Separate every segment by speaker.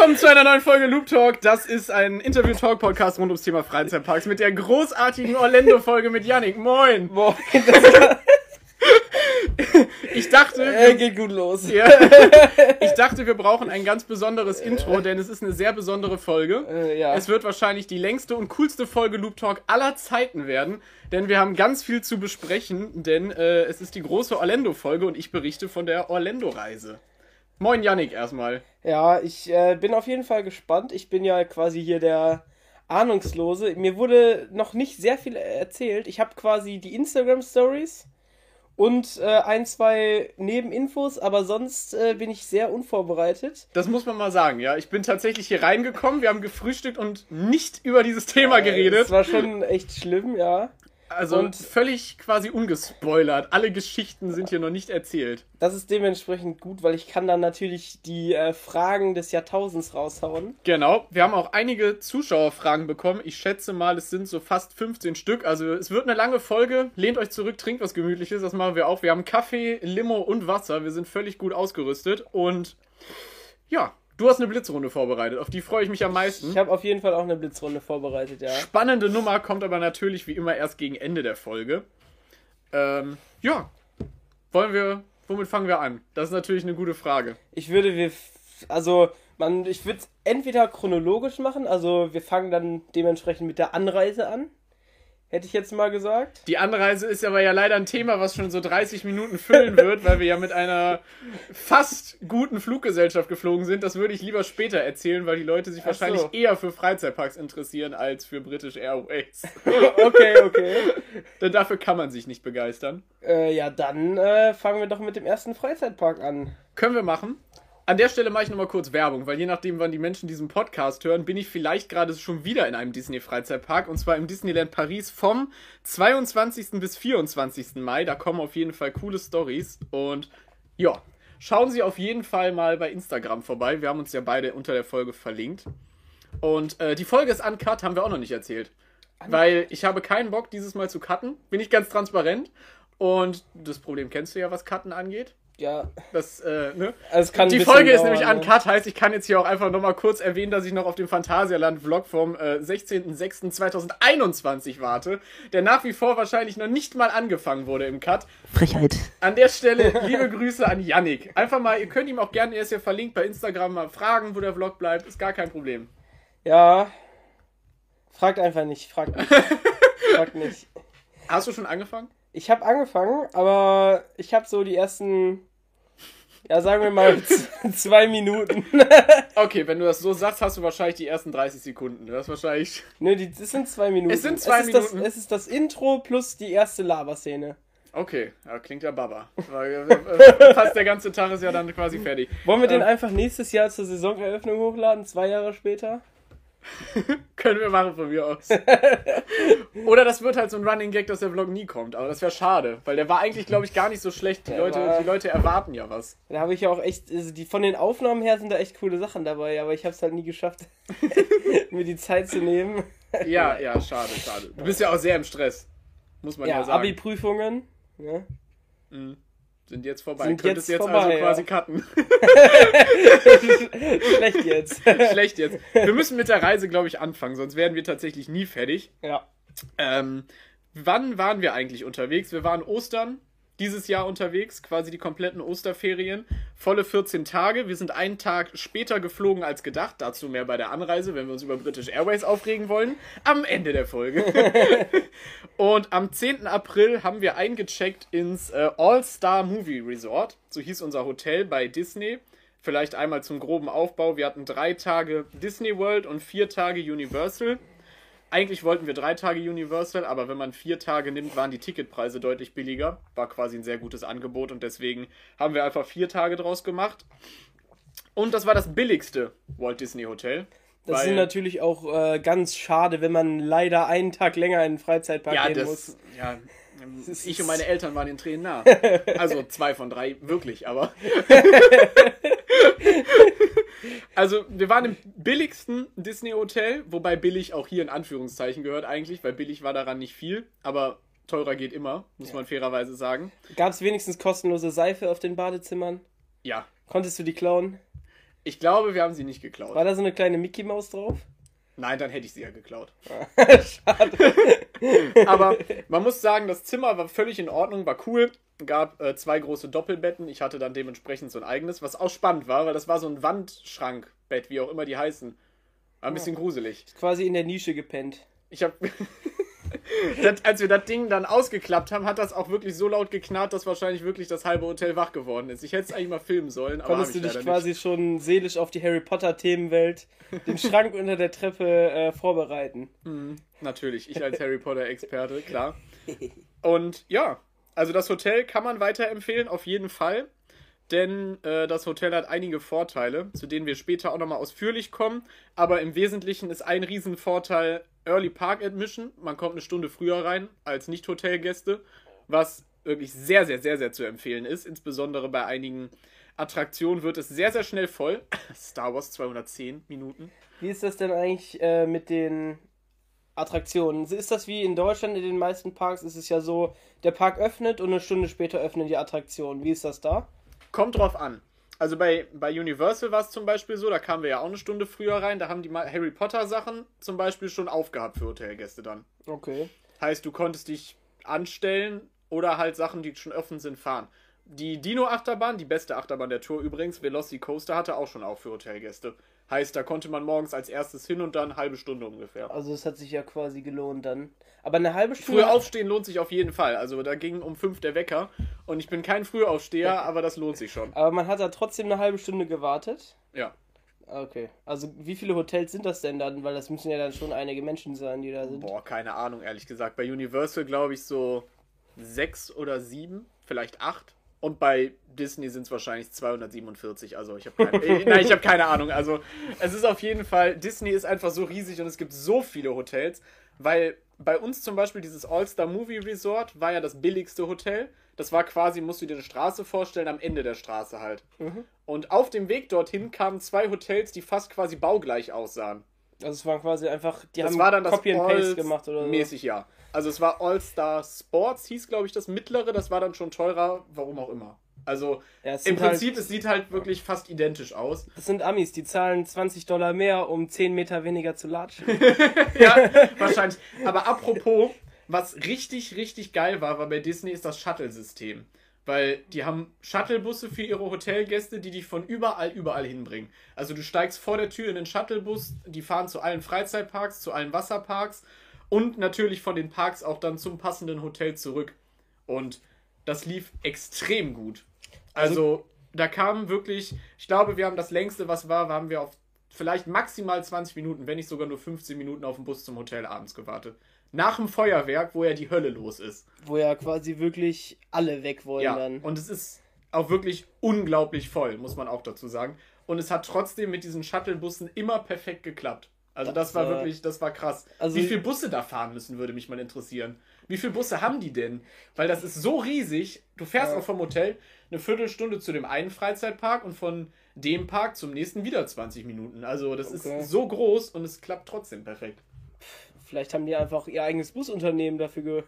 Speaker 1: willkommen zu einer neuen Folge Loop Talk. Das ist ein Interview-Talk-Podcast rund ums Thema Freizeitparks mit der großartigen Orlando-Folge mit Yannick. Moin!
Speaker 2: Moin.
Speaker 1: Ich dachte,
Speaker 2: Äh, geht gut los.
Speaker 1: ja, ich dachte, wir brauchen ein ganz besonderes Intro, denn es ist eine sehr besondere Folge.
Speaker 2: Äh, ja.
Speaker 1: Es wird wahrscheinlich die längste und coolste Folge Loop Talk aller Zeiten werden, denn wir haben ganz viel zu besprechen, denn äh, es ist die große Orlando-Folge und ich berichte von der Orlando-Reise. Moin Yannick erstmal.
Speaker 2: ja, ich äh, bin auf jeden Fall gespannt. Ich bin ja quasi hier der Ahnungslose. Mir wurde noch nicht sehr viel erzählt. Ich habe quasi die Instagram-Stories und äh, ein, zwei Nebeninfos, aber sonst äh, bin ich sehr unvorbereitet.
Speaker 1: Das muss man mal sagen, ja. Ich bin tatsächlich hier reingekommen, wir haben gefrühstückt und nicht über dieses Thema geredet.
Speaker 2: Das war schon echt schlimm, ja.
Speaker 1: Also
Speaker 2: und-
Speaker 1: völlig quasi ungespoilert. Alle Geschichten sind hier noch nicht erzählt.
Speaker 2: Das ist dementsprechend gut, weil ich kann dann natürlich die äh, Fragen des Jahrtausends raushauen.
Speaker 1: Genau. Wir haben auch einige Zuschauerfragen bekommen. Ich schätze mal, es sind so fast 15 Stück. Also es wird eine lange Folge. Lehnt euch zurück, trinkt was Gemütliches. Das machen wir auch. Wir haben Kaffee, Limo und Wasser. Wir sind völlig gut ausgerüstet. Und ja, du hast eine Blitzrunde vorbereitet. Auf die freue ich mich am meisten.
Speaker 2: Ich habe auf jeden Fall auch eine Blitzrunde vorbereitet, ja.
Speaker 1: Spannende Nummer kommt aber natürlich wie immer erst gegen Ende der Folge. Ähm, ja. Wollen wir. Womit fangen wir an? Das ist natürlich eine gute Frage.
Speaker 2: Ich würde wir, also man, ich würde es entweder chronologisch machen, also wir fangen dann dementsprechend mit der Anreise an, hätte ich jetzt mal gesagt.
Speaker 1: Die Anreise ist aber ja leider ein Thema, was schon so 30 Minuten füllen wird, weil wir ja mit einer fast guten Fluggesellschaft geflogen sind. Das würde ich lieber später erzählen, weil die Leute sich
Speaker 2: Ach
Speaker 1: wahrscheinlich
Speaker 2: so.
Speaker 1: eher für Freizeitparks interessieren als für British Airways.
Speaker 2: Okay, okay.
Speaker 1: Denn dafür kann man sich nicht begeistern.
Speaker 2: äh, ja, dann äh, fangen wir doch mit dem ersten Freizeitpark an.
Speaker 1: Können wir machen. An der Stelle mache ich nochmal kurz Werbung, weil je nachdem, wann die Menschen diesen Podcast hören, bin ich vielleicht gerade schon wieder in einem Disney-Freizeitpark und zwar im Disneyland Paris vom 22. bis 24. Mai. Da kommen auf jeden Fall coole Stories und ja, schauen Sie auf jeden Fall mal bei Instagram vorbei. Wir haben uns ja beide unter der Folge verlinkt. Und äh, die Folge ist uncut, haben wir auch noch nicht erzählt. Weil ich habe keinen Bock, dieses Mal zu cutten. Bin ich ganz transparent. Und das Problem kennst du ja, was Cutten angeht.
Speaker 2: Ja,
Speaker 1: Das, äh, ne?
Speaker 2: also es kann
Speaker 1: Die Folge ist nämlich
Speaker 2: ne?
Speaker 1: uncut, heißt, ich kann jetzt hier auch einfach nochmal kurz erwähnen, dass ich noch auf den Phantasialand-Vlog vom äh, 16.06.2021 warte, der nach wie vor wahrscheinlich noch nicht mal angefangen wurde im Cut.
Speaker 2: Frechheit.
Speaker 1: An der Stelle liebe Grüße an Yannick. Einfach mal, ihr könnt ihm auch gerne, er ist ja verlinkt bei Instagram, mal fragen, wo der Vlog bleibt, ist gar kein Problem.
Speaker 2: Ja, fragt einfach nicht, fragt nicht. fragt nicht.
Speaker 1: Hast du schon angefangen?
Speaker 2: Ich habe angefangen, aber ich habe so die ersten, ja sagen wir mal zwei Minuten.
Speaker 1: Okay, wenn du das so sagst, hast du wahrscheinlich die ersten 30 Sekunden. Das wahrscheinlich.
Speaker 2: Ne, die, das sind zwei Minuten.
Speaker 1: Es sind zwei
Speaker 2: ist Das,
Speaker 1: Minuten.
Speaker 2: es ist das Intro plus die erste Laberszene.
Speaker 1: Okay, ja, klingt ja Baba. Weil, äh, Fast der ganze Tag ist ja dann quasi fertig.
Speaker 2: Wollen wir den
Speaker 1: Ähm.
Speaker 2: einfach nächstes Jahr zur Saisoneröffnung hochladen, zwei Jahre später?
Speaker 1: Können wir machen von mir aus. Oder das wird halt so ein Running Gag, dass der Vlog nie kommt. Aber das wäre schade, weil der war eigentlich, glaube ich, gar nicht so schlecht. Die
Speaker 2: Der
Speaker 1: Leute,
Speaker 2: war-
Speaker 1: die Leute erwarten ja was.
Speaker 2: Da habe ich ja auch echt, also die von den Aufnahmen her sind da echt coole Sachen dabei, aber ich habe es halt nie geschafft, mir die Zeit zu nehmen.
Speaker 1: Ja, ja, schade, schade. Du bist ja auch sehr im Stress. Muss man ja,
Speaker 2: Ja,
Speaker 1: sagen.
Speaker 2: Abi-Prüfungen. Ne?
Speaker 1: Mhm. Sind jetzt vorbei.
Speaker 2: Sind
Speaker 1: Könntest
Speaker 2: jetzt
Speaker 1: jetzt
Speaker 2: vorbei,
Speaker 1: also
Speaker 2: ja.
Speaker 1: quasi cutten.
Speaker 2: Schlecht jetzt.
Speaker 1: Schlecht jetzt. Wir müssen mit der Reise, glaube ich, anfangen, sonst werden wir tatsächlich nie fertig.
Speaker 2: ja.
Speaker 1: Ähm, wann waren wir eigentlich unterwegs? Wir waren Ostern dieses Jahr unterwegs, quasi die kompletten Osterferien. Volle 14 Tage. Wir sind einen Tag später geflogen als gedacht. Dazu mehr bei der Anreise, wenn wir uns über British Airways aufregen wollen. Am Ende der Folge. Und am 10. April haben wir eingecheckt ins äh, All-Star Movie Resort. So hieß unser Hotel bei Disney. Vielleicht einmal zum groben Aufbau. Wir hatten drei Tage Disney World und vier Tage Universal. Eigentlich wollten wir drei Tage Universal, aber wenn man vier Tage nimmt, waren die Ticketpreise deutlich billiger. War quasi ein sehr gutes Angebot und deswegen haben wir einfach vier Tage draus gemacht. Und das war das billigste Walt Disney Hotel.
Speaker 2: Das sind natürlich auch äh, ganz schade, wenn man leider einen Tag länger in den Freizeitpark
Speaker 1: ja,
Speaker 2: gehen
Speaker 1: das,
Speaker 2: muss.
Speaker 1: ja, ich und meine Eltern waren den Tränen nah. Also zwei von drei, wirklich, aber. Also, wir waren im billigsten Disney-Hotel, wobei billig auch hier in Anführungszeichen gehört eigentlich, weil billig war daran nicht viel, aber teurer geht immer, muss man fairerweise sagen.
Speaker 2: Gab es wenigstens kostenlose Seife auf den Badezimmern?
Speaker 1: Ja,
Speaker 2: Konntest du die klauen?
Speaker 1: Ich glaube, wir haben sie nicht geklaut.
Speaker 2: War da so eine kleine Mickey Maus drauf?
Speaker 1: Nein, dann hätte ich sie ja geklaut.
Speaker 2: Schade.
Speaker 1: Aber man muss sagen, das Zimmer war völlig in Ordnung, war cool. Gab äh, zwei große Doppelbetten. Ich hatte dann dementsprechend so ein eigenes, was auch spannend war, weil das war so ein Wandschrankbett, wie auch immer die heißen. War ein bisschen gruselig.
Speaker 2: Quasi in der Nische gepennt.
Speaker 1: Ich habe, als wir das Ding dann ausgeklappt haben, hat das auch wirklich so laut geknarrt, dass wahrscheinlich wirklich das halbe Hotel wach geworden ist. Ich hätte es eigentlich mal filmen sollen, aber
Speaker 2: Konntest du dich quasi
Speaker 1: nicht.
Speaker 2: schon seelisch auf die Harry Potter Themenwelt, den Schrank unter der Treppe äh, vorbereiten?
Speaker 1: Mhm, natürlich, ich als Harry Potter Experte, klar. Und ja, also das Hotel kann man weiterempfehlen, auf jeden Fall. Denn äh, das Hotel hat einige Vorteile, zu denen wir später auch nochmal ausführlich kommen. Aber im Wesentlichen ist ein Riesenvorteil Early Park Admission. Man kommt eine Stunde früher rein als Nicht-Hotelgäste, was wirklich sehr, sehr, sehr, sehr zu empfehlen ist. Insbesondere bei einigen Attraktionen wird es sehr, sehr schnell voll. Star Wars 210 Minuten.
Speaker 2: Wie ist das denn eigentlich äh, mit den Attraktionen? Ist das wie in Deutschland in den meisten Parks? Ist es ja so, der Park öffnet und eine Stunde später öffnen die Attraktionen. Wie ist das da?
Speaker 1: Kommt drauf an. Also bei, bei Universal war es zum Beispiel so, da kamen wir ja auch eine Stunde früher rein, da haben die mal Harry Potter Sachen zum Beispiel schon aufgehabt für Hotelgäste dann.
Speaker 2: Okay.
Speaker 1: Heißt, du konntest dich anstellen oder halt Sachen, die schon offen sind, fahren. Die Dino-Achterbahn, die beste Achterbahn der Tour übrigens, Velocity Coaster, hatte auch schon auf für Hotelgäste. Heißt, da konnte man morgens als erstes hin und dann eine halbe Stunde ungefähr.
Speaker 2: Also es hat sich ja quasi gelohnt dann. Aber eine halbe Stunde.
Speaker 1: Früher aufstehen lohnt sich auf jeden Fall. Also da ging um fünf der Wecker und ich bin kein Frühaufsteher, aber das lohnt sich schon.
Speaker 2: Aber man hat da trotzdem eine halbe Stunde gewartet.
Speaker 1: Ja.
Speaker 2: Okay. Also wie viele Hotels sind das denn dann? Weil das müssen ja dann schon einige Menschen sein, die da sind.
Speaker 1: Boah, keine Ahnung, ehrlich gesagt. Bei Universal glaube ich so sechs oder sieben, vielleicht acht. Und bei Disney sind es wahrscheinlich 247. Also ich habe keine, äh, nein, ich habe keine Ahnung. Also es ist auf jeden Fall, Disney ist einfach so riesig und es gibt so viele Hotels, weil bei uns zum Beispiel dieses All-Star Movie Resort war ja das billigste Hotel. Das war quasi, musst du dir eine Straße vorstellen, am Ende der Straße halt. Und auf dem Weg dorthin kamen zwei Hotels, die fast quasi baugleich aussahen.
Speaker 2: Also es waren quasi einfach, die
Speaker 1: Das
Speaker 2: haben
Speaker 1: war dann das
Speaker 2: Copy and Paste gemacht oder so.
Speaker 1: Mäßig, ja. Also es war All-Star Sports, hieß glaube ich das mittlere, das war dann schon teurer, warum auch immer. Also
Speaker 2: Ja,
Speaker 1: im
Speaker 2: halt-
Speaker 1: Prinzip, es sieht halt wirklich fast identisch aus.
Speaker 2: Das sind Amis, die zahlen 20 Dollar mehr, um 10 Meter weniger zu latschen.
Speaker 1: ja, wahrscheinlich. Aber apropos, was richtig, richtig geil war, war bei Disney ist das Shuttle-System. Weil die haben Shuttlebusse für ihre Hotelgäste, die dich von überall, überall hinbringen. Also du steigst vor der Tür in den Shuttlebus, die fahren zu allen Freizeitparks, zu allen Wasserparks und natürlich von den Parks auch dann zum passenden Hotel zurück. Und das lief extrem gut. Also, da kamen wirklich, ich glaube, wir haben das längste, was war, haben wir auf vielleicht maximal 20 Minuten, wenn nicht sogar nur 15 Minuten auf dem Bus zum Hotel abends gewartet. Nach dem Feuerwerk, wo ja die Hölle los ist.
Speaker 2: wo ja quasi wirklich alle weg wollen
Speaker 1: Ja,
Speaker 2: dann.
Speaker 1: und es ist auch wirklich unglaublich voll, muss man auch dazu sagen. Und es hat trotzdem mit diesen Shuttlebussen immer perfekt geklappt. Also das,
Speaker 2: Das
Speaker 1: war wirklich, das war krass.
Speaker 2: Also-
Speaker 1: Wie viele Busse da fahren müssen, würde mich mal interessieren. Wie viele Busse haben die denn? Weil das ist so riesig. Du fährst
Speaker 2: Ja.
Speaker 1: auch vom Hotel eine Viertelstunde zu dem einen Freizeitpark und von dem Park zum nächsten wieder 20 Minuten. Also das
Speaker 2: Okay.
Speaker 1: ist so groß und es klappt trotzdem perfekt.
Speaker 2: Vielleicht haben die einfach ihr eigenes Busunternehmen dafür ge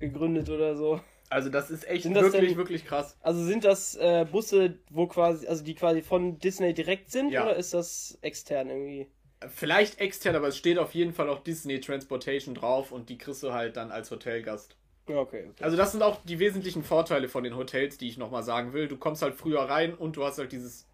Speaker 2: gegründet oder so.
Speaker 1: Also das ist echt
Speaker 2: das
Speaker 1: wirklich,
Speaker 2: denn-
Speaker 1: wirklich krass.
Speaker 2: Also sind das äh, Busse, wo quasi, also die quasi von Disney direkt sind
Speaker 1: Ja.
Speaker 2: oder ist das extern irgendwie?
Speaker 1: Vielleicht extern, aber es steht auf jeden Fall auch Disney Transportation drauf und die kriegst du halt dann als Hotelgast.
Speaker 2: Okay. okay.
Speaker 1: Also das sind auch die wesentlichen Vorteile von den Hotels, die ich nochmal sagen will. Du kommst halt früher rein und du hast halt dieses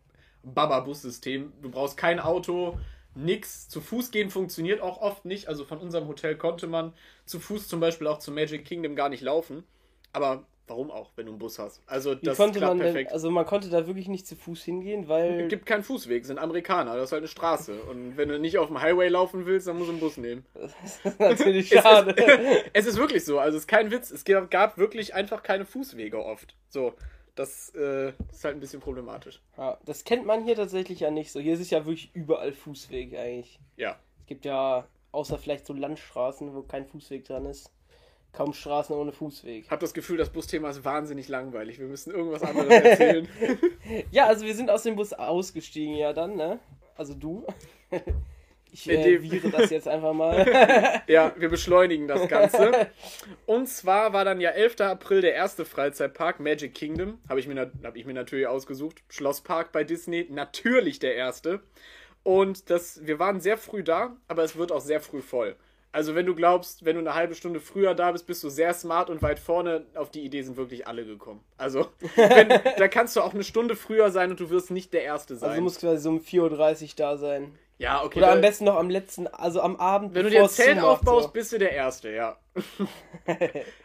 Speaker 1: Baba-Bus-System. Du brauchst kein Auto, nix. Zu Fuß gehen funktioniert auch oft nicht. Also von unserem Hotel konnte man zu Fuß zum Beispiel auch zu Magic Kingdom gar nicht laufen. Aber warum auch, wenn du einen Bus hast? Also
Speaker 2: Wie
Speaker 1: das
Speaker 2: konnte
Speaker 1: klappt
Speaker 2: man denn,
Speaker 1: perfekt.
Speaker 2: also man konnte da wirklich nicht zu Fuß hingehen, weil
Speaker 1: Es gibt keinen Fußweg, es sind Amerikaner, das ist halt eine Straße. Und wenn du nicht auf dem Highway laufen willst, dann musst du einen Bus nehmen.
Speaker 2: das ist natürlich
Speaker 1: Es
Speaker 2: schade.
Speaker 1: ist, es ist wirklich so, also es ist kein Witz. Es gab gab wirklich einfach keine Fußwege oft. So, das äh, ist halt ein bisschen problematisch.
Speaker 2: ja, das kennt man hier tatsächlich ja nicht so. Hier ist es ja wirklich überall Fußweg eigentlich.
Speaker 1: Ja.
Speaker 2: Es gibt ja, außer vielleicht so Landstraßen, wo kein Fußweg dran ist, kaum Straßen ohne Fußweg.
Speaker 1: Ich habe das Gefühl, das Busthema ist wahnsinnig langweilig. Wir müssen irgendwas anderes erzählen.
Speaker 2: Ja, also wir sind aus dem Bus ausgestiegen, ja dann, ne? Also du. Ich äh, das jetzt einfach mal.
Speaker 1: ja, wir beschleunigen das Ganze. Und zwar war dann ja 11. April der erste Freizeitpark, Magic Kingdom. Habe ich, mir, hab ich mir natürlich ausgesucht. Schlosspark bei Disney, natürlich der erste. Und das, wir waren sehr früh da, aber es wird auch sehr früh voll. Also wenn du glaubst, wenn du eine halbe Stunde früher da bist, bist du sehr smart und weit vorne. Auf die Idee sind wirklich alle gekommen. Also wenn, da kannst du auch eine Stunde früher sein und du wirst nicht der Erste sein.
Speaker 2: Also du musst quasi so um 4.30 Uhr da sein.
Speaker 1: Ja, okay.
Speaker 2: Oder am besten noch am letzten, also am Abend.
Speaker 1: Wenn du dir ein Zelt aufbaust, so. bist du der Erste, ja.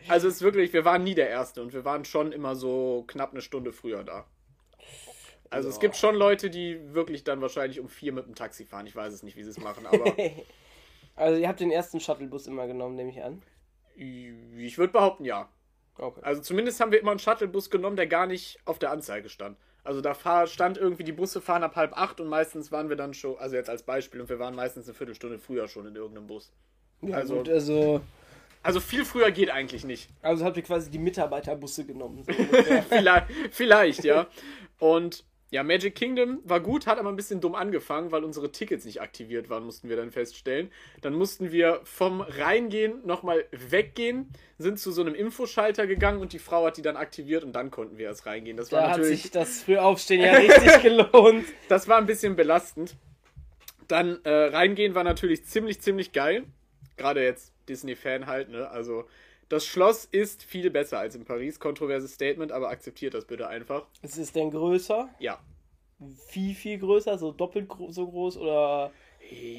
Speaker 1: also es ist wirklich, wir waren nie der Erste und wir waren schon immer so knapp eine Stunde früher da. Also ja. es gibt schon Leute, die wirklich dann wahrscheinlich um vier mit dem Taxi fahren. Ich weiß es nicht, wie sie es machen, aber.
Speaker 2: also ihr habt den ersten Shuttlebus immer genommen, nehme ich an.
Speaker 1: Ich würde behaupten, ja. Okay. Also zumindest haben wir immer einen Shuttlebus genommen, der gar nicht auf der Anzeige stand. Also da fahr, stand irgendwie, die Busse fahren ab halb acht und meistens waren wir dann schon, also jetzt als Beispiel, und wir waren meistens eine Viertelstunde früher schon in irgendeinem Bus.
Speaker 2: Ja, also, gut, also,
Speaker 1: also viel früher geht eigentlich nicht.
Speaker 2: Also habt ihr quasi die Mitarbeiterbusse genommen. So
Speaker 1: vielleicht, vielleicht, ja. Und ja, Magic Kingdom war gut, hat aber ein bisschen dumm angefangen, weil unsere Tickets nicht aktiviert waren, mussten wir dann feststellen. Dann mussten wir vom Reingehen nochmal weggehen, sind zu so einem Infoschalter gegangen und die Frau hat die dann aktiviert und dann konnten wir erst reingehen. Das
Speaker 2: da
Speaker 1: war
Speaker 2: natürlich... hat sich das Frühaufstehen ja richtig gelohnt.
Speaker 1: Das war ein bisschen belastend. Dann äh, reingehen war natürlich ziemlich, ziemlich geil. Gerade jetzt Disney-Fan halt, ne? Also das Schloss ist viel besser als in Paris. Kontroverses Statement, aber akzeptiert das bitte einfach.
Speaker 2: Ist es denn größer?
Speaker 1: Ja.
Speaker 2: Viel, viel größer? So doppelt so groß oder.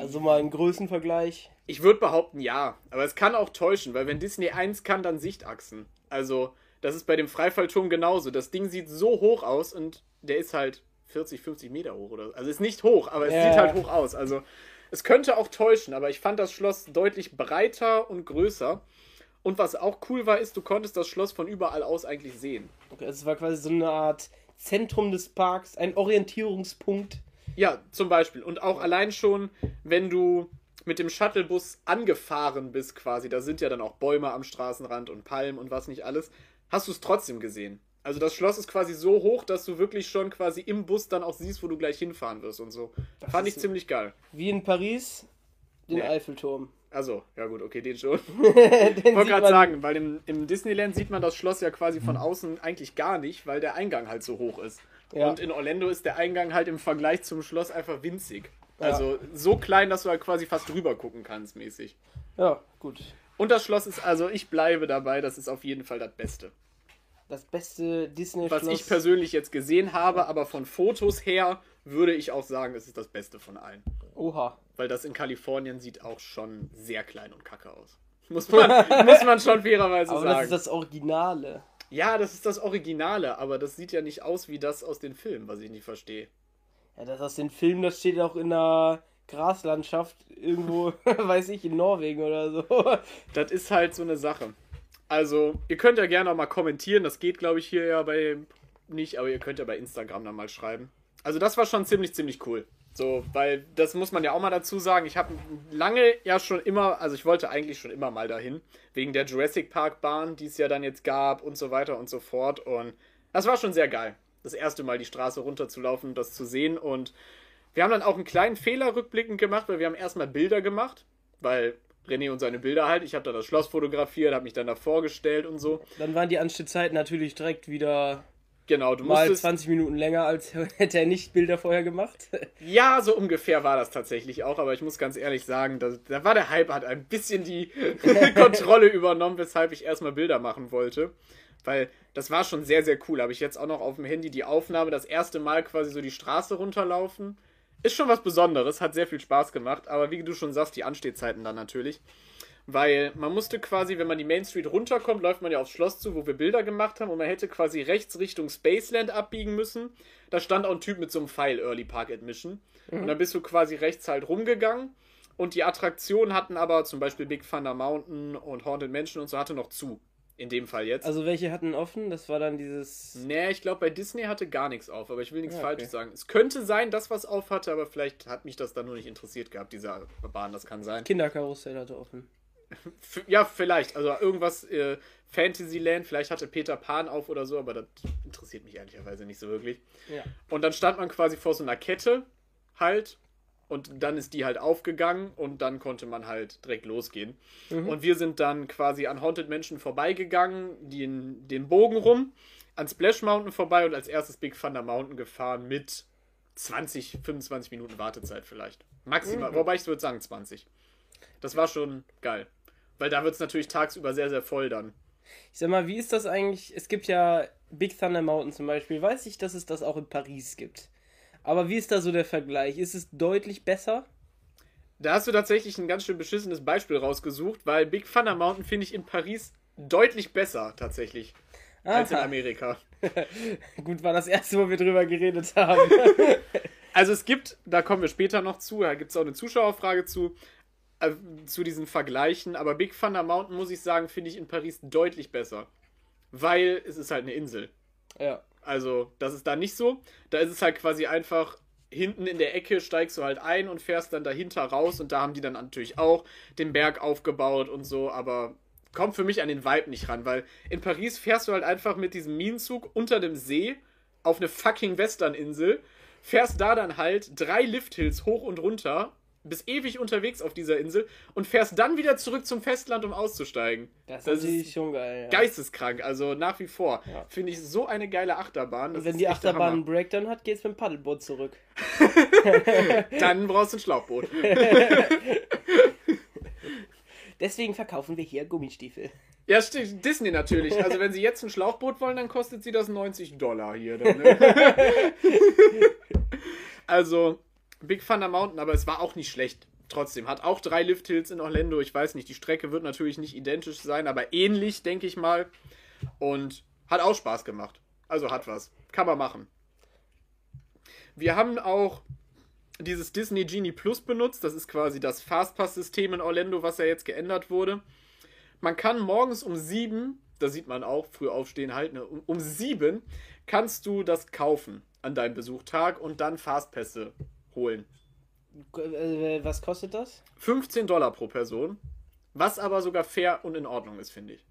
Speaker 2: Also mal ein Größenvergleich?
Speaker 1: Ich würde behaupten, ja. Aber es kann auch täuschen, weil wenn Disney 1 kann, dann Sichtachsen. Also, das ist bei dem Freifallturm genauso. Das Ding sieht so hoch aus und der ist halt 40, 50 Meter hoch oder Also ist nicht hoch, aber es ja. sieht halt hoch aus. Also es könnte auch täuschen, aber ich fand das Schloss deutlich breiter und größer. Und was auch cool war, ist, du konntest das Schloss von überall aus eigentlich sehen.
Speaker 2: Okay, also es war quasi so eine Art Zentrum des Parks, ein Orientierungspunkt.
Speaker 1: Ja, zum Beispiel. Und auch allein schon, wenn du mit dem Shuttlebus angefahren bist, quasi, da sind ja dann auch Bäume am Straßenrand und Palmen und was nicht alles, hast du es trotzdem gesehen. Also das Schloss ist quasi so hoch, dass du wirklich schon quasi im Bus dann auch siehst, wo du gleich hinfahren wirst und so. Das Fand ich ziemlich geil.
Speaker 2: Wie in Paris, den nee. Eiffelturm.
Speaker 1: Also, ja gut, okay, den schon. ich wollte gerade sagen, weil im, im, Disneyland sieht man das Schloss ja quasi von außen eigentlich gar nicht, weil der Eingang halt so hoch ist. Ja. Und in Orlando ist der Eingang halt im Vergleich zum Schloss einfach winzig. Also ja. so klein, dass du halt quasi fast drüber gucken kannst, mäßig.
Speaker 2: Ja, gut.
Speaker 1: Und das Schloss ist, also ich bleibe dabei, das ist auf jeden Fall das Beste.
Speaker 2: Das beste Disney-Schloss.
Speaker 1: Was ich persönlich jetzt gesehen habe, aber von Fotos her würde ich auch sagen, es ist das Beste von allen.
Speaker 2: Oha.
Speaker 1: Weil das in Kalifornien sieht auch schon sehr klein und kacke aus. Muss man, muss man schon fairerweise
Speaker 2: aber
Speaker 1: sagen.
Speaker 2: Aber das ist das Originale.
Speaker 1: Ja, das ist das Originale, aber das sieht ja nicht aus wie das aus den Filmen, was ich nicht verstehe.
Speaker 2: Ja, das aus den Filmen, das steht auch in einer Graslandschaft irgendwo, weiß ich, in Norwegen oder so.
Speaker 1: Das ist halt so eine Sache. Also, ihr könnt ja gerne auch mal kommentieren. Das geht, glaube ich, hier ja bei nicht, aber ihr könnt ja bei Instagram dann mal schreiben. Also, das war schon ziemlich, ziemlich cool. So, weil das muss man ja auch mal dazu sagen. Ich habe lange ja schon immer, also ich wollte eigentlich schon immer mal dahin, wegen der Jurassic Park Bahn, die es ja dann jetzt gab und so weiter und so fort. Und das war schon sehr geil, das erste Mal die Straße runterzulaufen und das zu sehen. Und wir haben dann auch einen kleinen Fehler rückblickend gemacht, weil wir haben erstmal Bilder gemacht, weil René und seine Bilder halt. Ich habe da das Schloss fotografiert, habe mich dann da vorgestellt und so.
Speaker 2: Dann waren die Anstehzeiten natürlich direkt wieder
Speaker 1: Genau, du
Speaker 2: Mal musstest. 20 Minuten länger, als hätte er nicht Bilder vorher gemacht.
Speaker 1: Ja, so ungefähr war das tatsächlich auch, aber ich muss ganz ehrlich sagen, da, da war der Hype, hat ein bisschen die Kontrolle übernommen, weshalb ich erstmal Bilder machen wollte. Weil das war schon sehr, sehr cool. Habe ich jetzt auch noch auf dem Handy die Aufnahme, das erste Mal quasi so die Straße runterlaufen. Ist schon was Besonderes, hat sehr viel Spaß gemacht, aber wie du schon sagst, die Anstehzeiten dann natürlich. Weil man musste quasi, wenn man die Main Street runterkommt, läuft man ja aufs Schloss zu, wo wir Bilder gemacht haben und man hätte quasi rechts Richtung Spaceland abbiegen müssen. Da stand auch ein Typ mit so einem Pfeil Early Park Admission. Mhm. Und dann bist du quasi rechts halt rumgegangen. Und die Attraktionen hatten aber zum Beispiel Big Thunder Mountain und Haunted Mansion und so hatte noch zu. In dem Fall jetzt.
Speaker 2: Also welche hatten offen? Das war dann dieses.
Speaker 1: Nee, ich glaube bei Disney hatte gar nichts auf, aber ich will nichts ja, okay. Falsches sagen. Es könnte sein, dass was auf hatte, aber vielleicht hat mich das dann nur nicht interessiert gehabt, diese Bahn, das kann sein.
Speaker 2: Kinderkarussell hatte offen
Speaker 1: ja, vielleicht. Also irgendwas äh, Fantasyland, vielleicht hatte Peter Pan auf oder so, aber das interessiert mich ehrlicherweise nicht so wirklich. Ja. Und dann stand man quasi vor so einer Kette halt Und dann ist die halt aufgegangen und dann konnte man halt direkt losgehen. Und wir sind dann quasi an Haunted Mansion vorbeigegangen, den, den Bogen rum, an Splash Mountain vorbei und als erstes Big Thunder Mountain gefahren mit 20, 25 Minuten Wartezeit vielleicht. Maximal, wobei ich würde sagen 20. Das war schon geil. Weil da wird es natürlich tagsüber sehr, sehr voll dann.
Speaker 2: Ich sag mal, wie ist das eigentlich? Es gibt ja Big Thunder Mountain zum Beispiel. Weiß ich, dass es das auch in Paris gibt. Aber wie ist da so der Vergleich? Ist es deutlich besser?
Speaker 1: Da hast du tatsächlich ein ganz schön beschissenes Beispiel rausgesucht, weil Big Thunder Mountain finde ich in Paris deutlich besser tatsächlich als in
Speaker 2: Aha.
Speaker 1: Amerika.
Speaker 2: Gut, war das erste, wo wir drüber geredet haben.
Speaker 1: Also es gibt, da kommen wir später noch zu, da gibt es auch eine Zuschauerfrage zu, äh, zu diesen Vergleichen, aber Big Thunder Mountain, muss ich sagen, finde ich in Paris deutlich besser. Weil es ist halt eine Insel.
Speaker 2: ja.
Speaker 1: Also, das ist da nicht so. Da ist es halt quasi einfach hinten in der Ecke steigst du halt ein und fährst dann dahinter raus und da haben die dann natürlich auch den Berg aufgebaut und so, aber kommt für mich an den Vibe nicht ran, weil in Paris fährst du halt einfach mit diesem Minenzug unter dem See auf eine fucking Westerninsel, fährst da dann halt drei Lifthills hoch und runter, bist ewig unterwegs auf dieser Insel und fährst dann wieder zurück zum Festland, um auszusteigen.
Speaker 2: Das,
Speaker 1: Das
Speaker 2: ist schon geil. Ja.
Speaker 1: Geisteskrank, also nach wie vor.
Speaker 2: Ja.
Speaker 1: Finde ich so eine geile Achterbahn. das
Speaker 2: Und wenn die Achterbahn einen Breakdown hat, geht's mit dem Paddelboot zurück.
Speaker 1: Dann brauchst du ein Schlauchboot.
Speaker 2: Deswegen verkaufen wir hier Gummistiefel.
Speaker 1: Ja, stimmt. Disney natürlich. Also, wenn sie jetzt ein Schlauchboot wollen, dann kostet sie das 90 Dollar hier. Dann, ne? also, Big Thunder Mountain, aber es war auch nicht schlecht. Trotzdem, hat auch drei Lift-Hills in Orlando. Ich weiß nicht, die Strecke wird natürlich nicht identisch sein, aber ähnlich, denke ich mal. Und hat auch Spaß gemacht. Also hat was. Kann man machen. Wir haben auch dieses Disney Genie Plus benutzt. Das ist quasi das Fastpass-System in Orlando, was ja jetzt geändert wurde. Man kann morgens um sieben, da sieht man auch, früh aufstehen halt, ne, um, um sieben kannst du das kaufen an deinem Besuchtag und dann Fastpässe holen.
Speaker 2: Äh, Was kostet das?
Speaker 1: 15 Dollar pro Person, was aber sogar fair und in Ordnung ist, finde ich.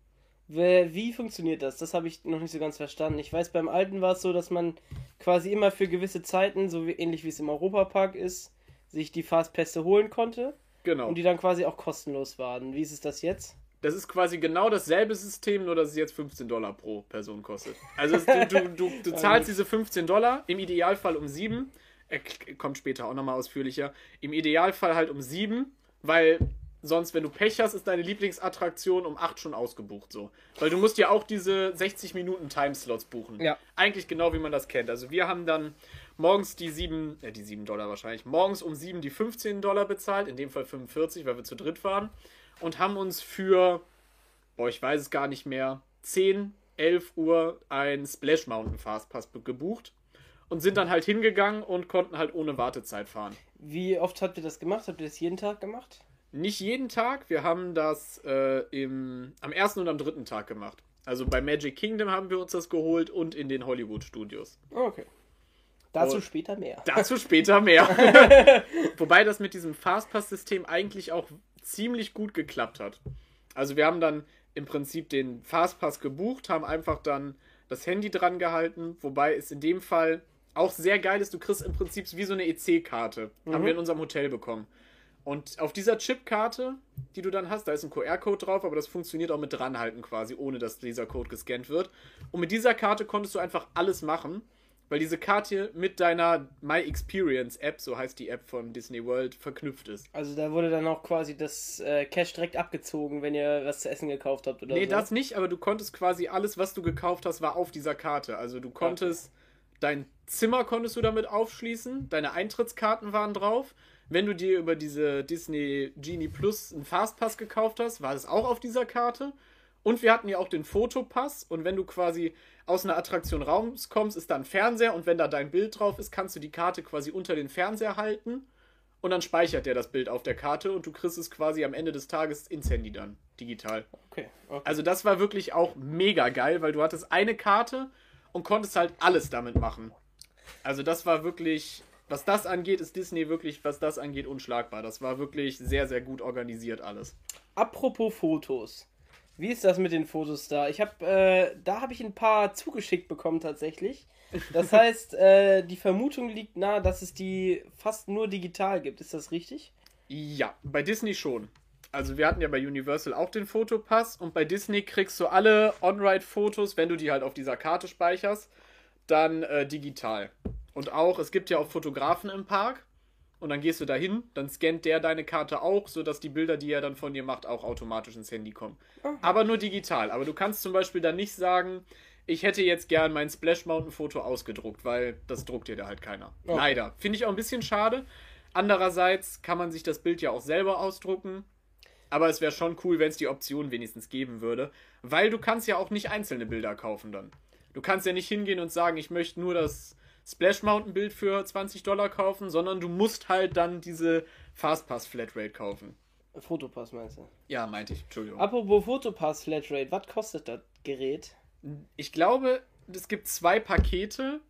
Speaker 2: Wie funktioniert das? Das habe ich noch nicht so ganz verstanden. Ich weiß, beim alten war es so, dass man quasi immer für gewisse Zeiten, so wie, ähnlich wie es im Europapark ist, sich die Fastpässe holen konnte
Speaker 1: Genau.
Speaker 2: und die dann quasi auch kostenlos waren. Wie ist es das jetzt?
Speaker 1: Das ist quasi genau dasselbe System, nur dass es jetzt 15 Dollar pro Person kostet. Also es, du, du, du, du zahlst diese 15 Dollar, im Idealfall um 7. Er kommt später auch nochmal ausführlicher. Im Idealfall halt um 7, weil sonst, wenn du Pech hast, ist deine Lieblingsattraktion um 8 schon ausgebucht so. Weil du musst ja auch diese 60 Minuten Timeslots buchen.
Speaker 2: Ja.
Speaker 1: Eigentlich genau wie man das kennt. Also wir haben dann morgens die 7, äh, die 7 Dollar wahrscheinlich, morgens um 7 die 15 Dollar bezahlt, in dem Fall 45, weil wir zu dritt waren. Und haben uns für, boah, ich weiß es gar nicht mehr, 10, 11 Uhr ein Splash Mountain Fastpass gebucht. Und sind dann halt hingegangen und konnten halt ohne Wartezeit fahren.
Speaker 2: Wie oft habt ihr das gemacht? Habt ihr das jeden Tag gemacht?
Speaker 1: Nicht jeden Tag, wir haben das äh, im, am ersten und am dritten Tag gemacht. Also bei Magic Kingdom haben wir uns das geholt und in den Hollywood Studios.
Speaker 2: Oh, Okay. Dazu
Speaker 1: Und-
Speaker 2: später mehr.
Speaker 1: Dazu später mehr. Wobei das mit diesem Fastpass-System eigentlich auch ziemlich gut geklappt hat. Also wir haben dann im Prinzip den Fastpass gebucht, haben einfach dann das Handy dran gehalten, wobei es in dem Fall auch sehr geil ist, du kriegst im Prinzip wie so eine EC-Karte. Haben wir in unserem Hotel bekommen. Und auf dieser Chipkarte, die du dann hast, da ist ein QR-Code drauf, aber das funktioniert auch mit dranhalten quasi, ohne dass dieser Code gescannt wird. Und mit dieser Karte konntest du einfach alles machen, weil diese Karte mit deiner My Experience App, so heißt die App von Disney World, verknüpft ist.
Speaker 2: Also da wurde dann auch quasi das äh, Cash direkt abgezogen, wenn ihr was zu essen gekauft habt oder
Speaker 1: Nee,
Speaker 2: so.
Speaker 1: das nicht, aber du konntest quasi alles, was du gekauft hast, war auf dieser Karte. Also du konntest dein Zimmer konntest du damit aufschließen, deine Eintrittskarten waren drauf. Wenn du dir über diese Disney Genie Plus einen Fastpass gekauft hast, war das auch auf dieser Karte. Und wir hatten ja auch den Fotopass. Und wenn du quasi aus einer Attraktion rauskommst, ist da ein Fernseher. Und wenn da dein Bild drauf ist, kannst du die Karte quasi unter den Fernseher halten. Und dann speichert der das Bild auf der Karte und du kriegst es quasi am Ende des Tages ins Handy dann, digital.
Speaker 2: Okay, okay.
Speaker 1: Also das war wirklich auch mega geil, weil du hattest eine Karte und konntest halt alles damit machen. Also das war wirklich, was das angeht, ist Disney wirklich, was das angeht, unschlagbar. Das war wirklich sehr, sehr gut organisiert alles.
Speaker 2: Apropos Fotos. Wie ist das mit den Fotos da? Ich habe, äh, da habe ich ein paar zugeschickt bekommen tatsächlich. Das heißt, äh, die Vermutung liegt nahe, dass es die fast nur digital gibt. Ist das richtig?
Speaker 1: Ja, bei Disney schon. Also wir hatten ja bei Universal auch den Fotopass und bei Disney kriegst du alle On-Ride-Fotos, wenn du die halt auf dieser Karte speicherst, dann äh, digital. Und auch, es gibt ja auch Fotografen im Park und dann gehst du dahin, dann scannt der deine Karte auch, sodass die Bilder, die er dann von dir macht, auch automatisch ins Handy kommen.
Speaker 2: Aha.
Speaker 1: Aber nur digital. Aber du kannst zum Beispiel dann nicht sagen, ich hätte jetzt gern mein Splash Mountain Foto ausgedruckt, weil das druckt dir da halt keiner.
Speaker 2: Okay.
Speaker 1: Leider. Finde ich auch ein bisschen schade. Andererseits kann man sich das Bild ja auch selber ausdrucken. Aber es wäre schon cool, wenn es die Option wenigstens geben würde. Weil du kannst ja auch nicht einzelne Bilder kaufen dann. Du kannst ja nicht hingehen und sagen, ich möchte nur das Splash Mountain Bild für 20 Dollar kaufen, sondern du musst halt dann diese Fastpass Flatrate kaufen.
Speaker 2: Fotopass meinst du?
Speaker 1: Ja, meinte ich, Entschuldigung.
Speaker 2: Apropos Fotopass Flatrate, was kostet das Gerät?
Speaker 1: Ich glaube, es gibt zwei Pakete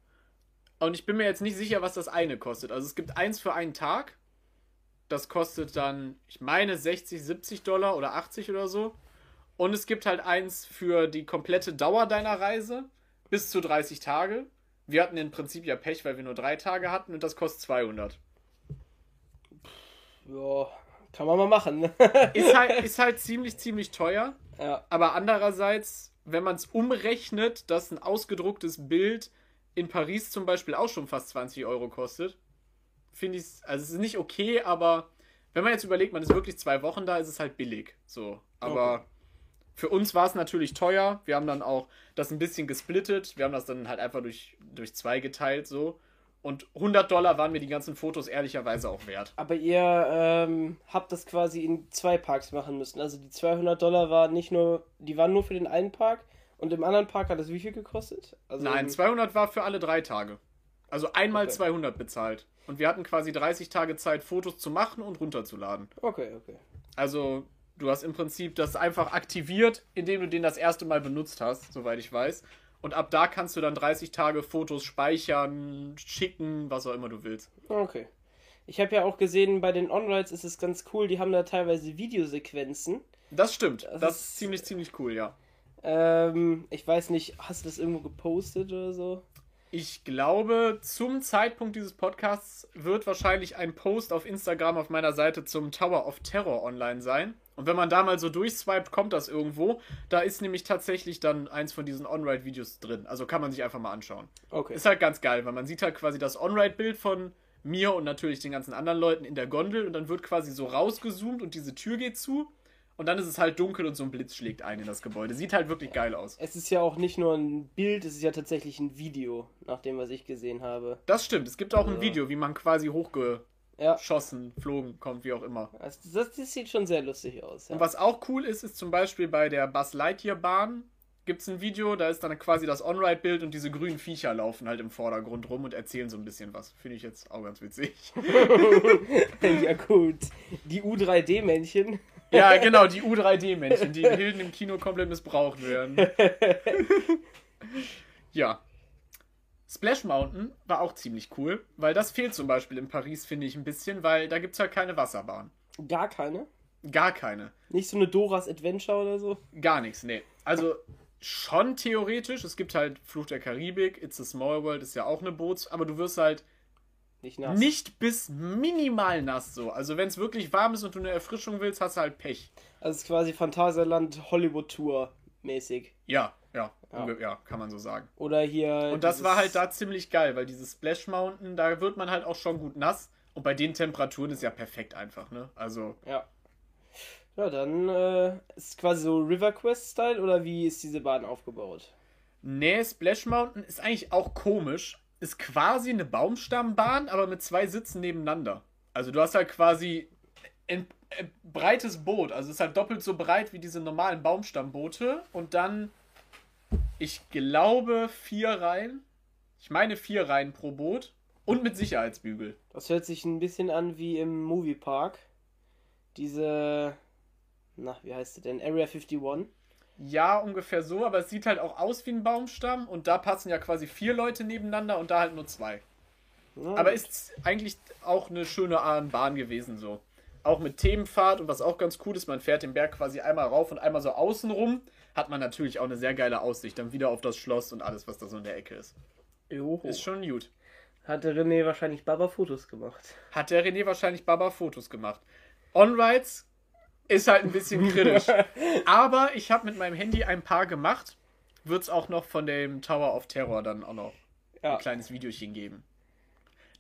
Speaker 1: und ich bin mir jetzt nicht sicher, was das eine kostet. Also es gibt eins für einen Tag. Das kostet dann, ich meine, 60, 70 Dollar oder 80 oder so. Und es gibt halt eins für die komplette Dauer deiner Reise bis zu 30 Tage. Wir hatten im Prinzip ja Pech, weil wir nur drei Tage hatten und das kostet 200.
Speaker 2: Ja, kann man mal machen. ne?
Speaker 1: Ist halt, ist halt ziemlich, ziemlich teuer.
Speaker 2: ja.
Speaker 1: Aber andererseits, wenn man es umrechnet, dass ein ausgedrucktes Bild in Paris zum Beispiel auch schon fast 20 Euro kostet, finde ich es, also es ist nicht okay, aber wenn man jetzt überlegt, man ist wirklich zwei Wochen da, ist es halt billig. So. Aber
Speaker 2: Okay.
Speaker 1: für uns war es natürlich teuer. Wir haben dann auch das ein bisschen gesplittet. Wir haben das dann halt einfach durch, durch zwei geteilt, so. Und 100 Dollar waren mir die ganzen Fotos ehrlicherweise auch wert.
Speaker 2: Aber ihr ähm, habt das quasi in zwei Parks machen müssen. Also die 200 Dollar waren nicht nur, die waren nur für den einen Park und im anderen Park hat es wie viel gekostet? Also
Speaker 1: Nein, 200 war für alle drei Tage. Also einmal
Speaker 2: Okay.
Speaker 1: 200 bezahlt. Und wir hatten quasi 30 Tage Zeit, Fotos zu machen und runterzuladen.
Speaker 2: Okay, okay.
Speaker 1: Also du hast im Prinzip das einfach aktiviert, indem du den das erste Mal benutzt hast, soweit ich weiß. Und ab da kannst du dann 30 Tage Fotos speichern, schicken, was auch immer du willst.
Speaker 2: Okay. Ich habe ja auch gesehen, bei den On-Rides ist es ganz cool, die haben da teilweise Videosequenzen.
Speaker 1: Das stimmt.
Speaker 2: Das
Speaker 1: Das,
Speaker 2: ist-
Speaker 1: ist ziemlich, ziemlich cool, ja.
Speaker 2: Ähm, ich weiß nicht, hast du das irgendwo gepostet oder so?
Speaker 1: Ich glaube, zum Zeitpunkt dieses Podcasts wird wahrscheinlich ein Post auf Instagram auf meiner Seite zum Tower of Terror online sein. Und wenn man da mal so durchswiped, kommt das irgendwo. Da ist nämlich tatsächlich dann eins von diesen On-Ride-Videos drin. Also kann man sich einfach mal anschauen.
Speaker 2: Okay.
Speaker 1: Ist halt ganz geil, weil man sieht halt quasi das On-Ride-Bild von mir und natürlich den ganzen anderen Leuten in der Gondel und dann wird quasi so rausgezoomt und diese Tür geht zu. Und dann ist es halt dunkel und so ein Blitz schlägt ein in das Gebäude. Sieht halt wirklich geil aus.
Speaker 2: Es ist ja auch nicht nur ein Bild, es ist ja tatsächlich ein Video, nach dem, was ich gesehen habe.
Speaker 1: Das stimmt. Es gibt auch ein
Speaker 2: Ja.
Speaker 1: Video, wie man quasi hochge
Speaker 2: Ja,
Speaker 1: flogen kommt, wie auch immer.
Speaker 2: das, das, das sieht schon sehr lustig aus. Ja.
Speaker 1: Und was auch cool ist, ist zum Beispiel bei der Buzz Lightyear Bahn gibt es ein Video, da ist dann quasi das On-Ride-Bild und diese grünen Viecher laufen halt im Vordergrund rum und erzählen so ein bisschen was. Finde ich jetzt auch ganz witzig.
Speaker 2: ja, gut. Die U3D-Männchen.
Speaker 1: Ja, genau, die U3D-Männchen, die in Hilden im Kino komplett missbraucht werden. ja. Splash Mountain war auch ziemlich cool, weil das fehlt zum Beispiel in Paris, finde ich, ein bisschen, weil da gibt es halt keine Wasserbahn.
Speaker 2: Gar keine.
Speaker 1: Gar keine.
Speaker 2: Nicht so eine Doras Adventure oder so.
Speaker 1: Gar nichts, nee. Also schon theoretisch, es gibt halt Fluch der Karibik, It's a Small World ist ja auch eine Boots, aber du wirst halt
Speaker 2: Nicht nass.
Speaker 1: nicht bis minimal nass so. Also wenn es wirklich warm ist und du eine Erfrischung willst, hast du halt Pech.
Speaker 2: Also es ist quasi Phantasialand Hollywood Tour mäßig.
Speaker 1: Ja, ja,
Speaker 2: Ja.
Speaker 1: ja, kann man so sagen.
Speaker 2: Oder hier.
Speaker 1: Und das war halt da ziemlich geil, weil dieses Splash Mountain, da wird man halt auch schon gut nass. Und bei den Temperaturen ist ja perfekt einfach, ne? Also,
Speaker 2: Ja. Ja, dann äh, ist quasi so River Quest-Style oder wie ist diese Bahn aufgebaut?
Speaker 1: nee, Splash Mountain ist eigentlich auch komisch. Ist quasi eine Baumstammbahn, aber mit zwei Sitzen nebeneinander. Also du hast halt quasi ein, ein breites Boot. Also es ist halt doppelt so breit wie diese normalen Baumstammboote. Und dann, ich glaube, vier Reihen. Ich meine vier Reihen pro Boot. Und mit Sicherheitsbügel.
Speaker 2: Das hört sich ein bisschen an wie im Moviepark. Diese. Na, wie heißt sie denn? Area 51.
Speaker 1: Ja, ungefähr so, aber es sieht halt auch aus wie ein Baumstamm und da passen ja quasi vier Leute nebeneinander und da halt nur zwei.
Speaker 2: Ja,
Speaker 1: Aber ist eigentlich auch eine schöne Bahn gewesen so. auch mit Themenfahrt und was auch ganz cool ist, man fährt den Berg quasi einmal rauf und einmal so außen rum, hat man natürlich auch eine sehr geile Aussicht, dann wieder auf das Schloss und alles, was da so in der Ecke ist.
Speaker 2: Joho.
Speaker 1: Ist schon gut.
Speaker 2: Hat der René wahrscheinlich Baba Fotos gemacht.
Speaker 1: Hat der René wahrscheinlich Baba Fotos gemacht. On-Rides ist halt ein bisschen kritisch. Aber ich habe mit meinem Handy ein paar gemacht. Wird es auch noch von dem Tower of Terror dann auch noch
Speaker 2: Ja.
Speaker 1: ein kleines Videochen geben.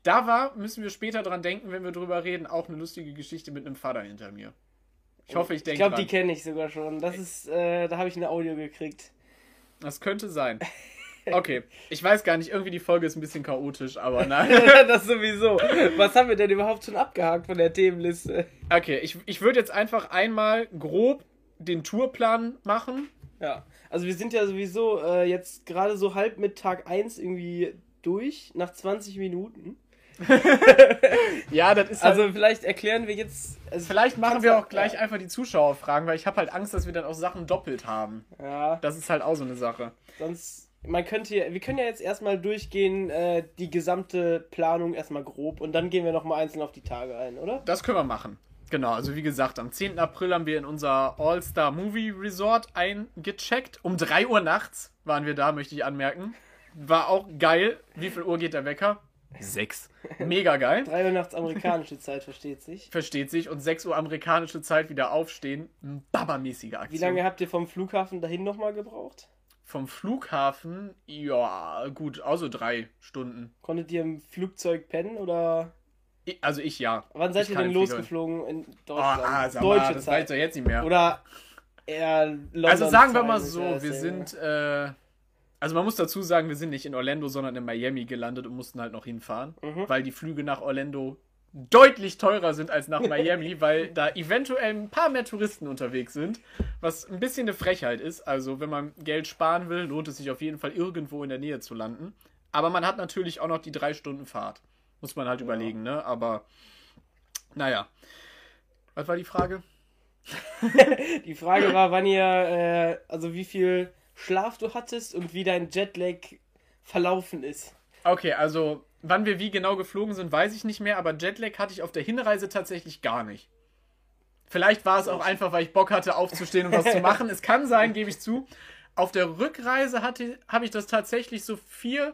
Speaker 1: Da war, müssen wir später dran denken, wenn wir drüber reden, auch eine lustige Geschichte mit einem Vater hinter mir. Ich hoffe, ich
Speaker 2: Ich
Speaker 1: denke
Speaker 2: glaube,
Speaker 1: dran.
Speaker 2: die kenne ich sogar schon. Das ist, äh, da habe ich ein Audio gekriegt.
Speaker 1: Das könnte sein. Okay, ich weiß gar nicht, irgendwie die Folge ist ein bisschen chaotisch, aber nein.
Speaker 2: das sowieso. Was haben wir denn überhaupt schon abgehakt von der Themenliste?
Speaker 1: Okay, ich, ich würde jetzt einfach einmal grob den Tourplan machen.
Speaker 2: Ja, also wir sind ja sowieso äh, jetzt gerade so halb mit Tag 1 irgendwie durch, nach 20 Minuten.
Speaker 1: Ja, das ist halt,
Speaker 2: Also vielleicht erklären wir jetzt... Also
Speaker 1: Vielleicht machen wir auch gleich
Speaker 2: ja.
Speaker 1: einfach die Zuschauerfragen, weil ich habe halt Angst, dass wir dann auch Sachen doppelt haben.
Speaker 2: Ja,
Speaker 1: Das ist halt auch so eine Sache.
Speaker 2: sonst... Man könnte ja, wir können ja jetzt erstmal durchgehen, äh, die gesamte Planung erstmal grob und dann gehen wir nochmal einzeln auf die Tage ein, oder?
Speaker 1: Das können wir machen. Genau, also wie gesagt, am 10. April haben wir in unser All-Star Movie Resort eingecheckt. Um 3 Uhr nachts waren wir da, möchte ich anmerken. War auch geil. Wie viel Uhr geht der Wecker? 6. Mega geil.
Speaker 2: 3 Uhr nachts amerikanische Zeit, versteht sich.
Speaker 1: Versteht sich. Und 6 Uhr amerikanische Zeit wieder aufstehen. Ein Babamäßige Aktion.
Speaker 2: Wie lange habt ihr vom Flughafen dahin nochmal gebraucht?
Speaker 1: Vom Flughafen, ja, gut, also drei Stunden.
Speaker 2: Konntet ihr im Flugzeug pennen oder
Speaker 1: Ich, also ich ja.
Speaker 2: wann seid
Speaker 1: Ich
Speaker 2: ihr denn losgeflogen in
Speaker 1: Oh,
Speaker 2: Deutschland?
Speaker 1: ah, sag
Speaker 2: Deutsche
Speaker 1: mal, das weiß ich
Speaker 2: Zeit.
Speaker 1: doch jetzt nicht mehr.
Speaker 2: Oder eher London
Speaker 1: also sagen wir mal
Speaker 2: Zeit,
Speaker 1: so, wir sind, äh, also man muss dazu sagen, wir sind nicht in Orlando, sondern in Miami gelandet und mussten halt noch hinfahren,
Speaker 2: Mhm.
Speaker 1: weil die Flüge nach Orlando deutlich teurer sind als nach Miami, weil da eventuell ein paar mehr Touristen unterwegs sind, was ein bisschen eine Frechheit ist. Also wenn man Geld sparen will, lohnt es sich auf jeden Fall irgendwo in der Nähe zu landen. Aber man hat natürlich auch noch die drei Stunden Fahrt. Muss man halt überlegen, ne? Aber naja. Was war die Frage?
Speaker 2: Die Frage war, wann ihr, äh, also wie viel Schlaf du hattest und wie dein Jetlag verlaufen ist.
Speaker 1: Okay, also wann wir wie genau geflogen sind, weiß ich nicht mehr, aber Jetlag hatte ich auf der Hinreise tatsächlich gar nicht. Vielleicht war es auch einfach, weil ich Bock hatte, aufzustehen und was zu machen. Es kann sein, gebe ich zu. Auf der Rückreise hatte, habe ich das tatsächlich so vier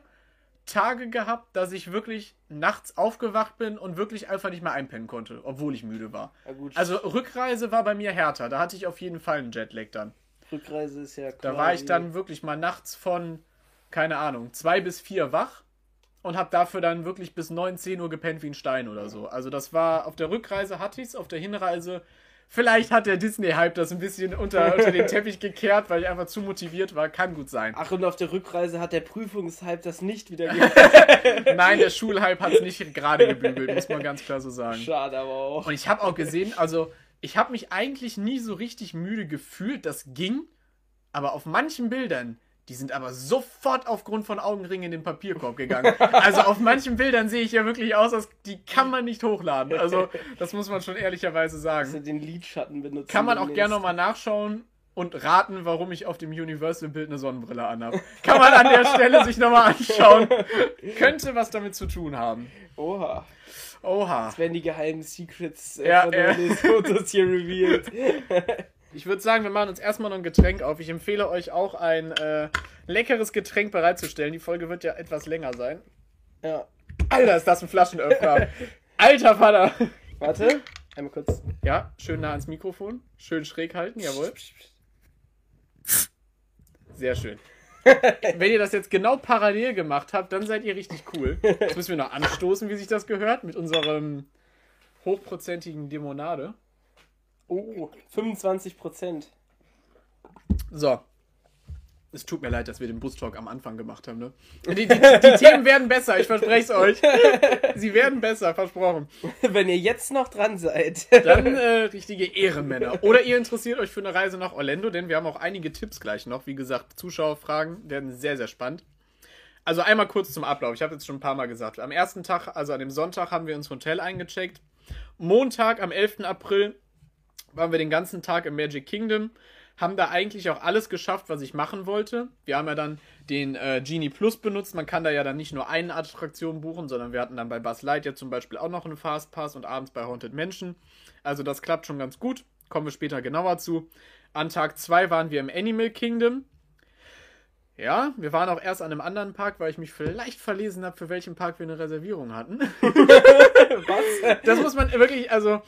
Speaker 1: Tage gehabt, dass ich wirklich nachts aufgewacht bin und wirklich einfach nicht mehr einpennen konnte, obwohl ich müde war.
Speaker 2: Ja gut,
Speaker 1: Also Rückreise war bei mir härter. Da hatte ich auf jeden Fall einen Jetlag dann.
Speaker 2: Rückreise ist ja
Speaker 1: Da war ich dann wirklich mal nachts von, keine Ahnung, zwei bis vier wach und habe dafür dann wirklich bis 9, 10 Uhr gepennt wie ein Stein oder so. Also das war, auf der Rückreise hatte ich's, auf der Hinreise, vielleicht hat der Disney-Hype das ein bisschen unter, unter den Teppich gekehrt, weil ich einfach zu motiviert war. Kann gut sein.
Speaker 2: Ach, und auf der Rückreise hat der Prüfungshype das nicht wieder ge
Speaker 1: Nein, der Schulhype hat es nicht gerade gebügelt, muss man ganz klar so sagen.
Speaker 2: Schade, aber auch.
Speaker 1: Und ich habe auch gesehen, also ich habe mich eigentlich nie so richtig müde gefühlt, das ging, aber auf manchen Bildern, die sind aber sofort aufgrund von Augenringen in den Papierkorb gegangen. Also auf manchen Bildern sehe ich ja wirklich aus, als die kann man nicht hochladen. Also das muss man schon ehrlicherweise sagen.
Speaker 2: du den Lidschatten benutzt.
Speaker 1: Kann man auch gerne nochmal nachschauen und raten, warum ich auf dem Universal-Bild eine Sonnenbrille anhabe. Kann man an der Stelle sich nochmal anschauen. Könnte was damit zu tun haben.
Speaker 2: Oha.
Speaker 1: Oha.
Speaker 2: Das werden die geheimen Secrets äh,
Speaker 1: Ja,
Speaker 2: von den Fotos hier revealed.
Speaker 1: Ich würde sagen, wir machen uns erstmal noch ein Getränk auf. Ich empfehle euch auch ein äh, leckeres Getränk bereitzustellen. Die Folge wird ja etwas länger sein.
Speaker 2: ja.
Speaker 1: Alter, ist das ein Flaschenöffner. Alter Vater.
Speaker 2: Warte. Einmal kurz.
Speaker 1: Ja, schön nah ans Mikrofon. Schön schräg halten, jawohl. Sehr schön. Wenn ihr das jetzt genau parallel gemacht habt, dann seid ihr richtig cool. Jetzt müssen wir noch anstoßen, wie sich das gehört, mit unserem hochprozentigen Limonade.
Speaker 2: Oh, 25 Prozent.
Speaker 1: So. Es tut mir leid, dass wir den Bus-Talk am Anfang gemacht haben, ne? Die, die, die Themen werden besser, ich verspreche es euch. Sie werden besser, versprochen.
Speaker 2: Wenn ihr jetzt noch dran seid.
Speaker 1: Dann äh, richtige Ehrenmänner. Oder ihr interessiert euch für eine Reise nach Orlando, denn wir haben auch einige Tipps gleich noch. Wie gesagt, Zuschauerfragen werden sehr, sehr spannend. Also einmal kurz zum Ablauf. Ich habe jetzt schon ein paar Mal gesagt. Am ersten Tag, also an dem Sonntag, haben wir ins Hotel eingecheckt. Montag, am 11. April, waren wir den ganzen Tag im Magic Kingdom. haben da eigentlich auch alles geschafft, was ich machen wollte. Wir haben ja dann den äh, Genie Plus benutzt. Man kann da ja dann nicht nur eine Attraktion buchen, sondern wir hatten dann bei Buzz Lightyear zum Beispiel auch noch einen Fastpass und abends bei Haunted Mansion. Also das klappt schon ganz gut. Kommen wir später genauer zu. An Tag 2 waren wir im Animal Kingdom. Ja, wir waren auch erst an einem anderen Park, weil ich mich vielleicht verlesen habe, für welchen Park wir eine Reservierung hatten. Was? Das muss man wirklich, also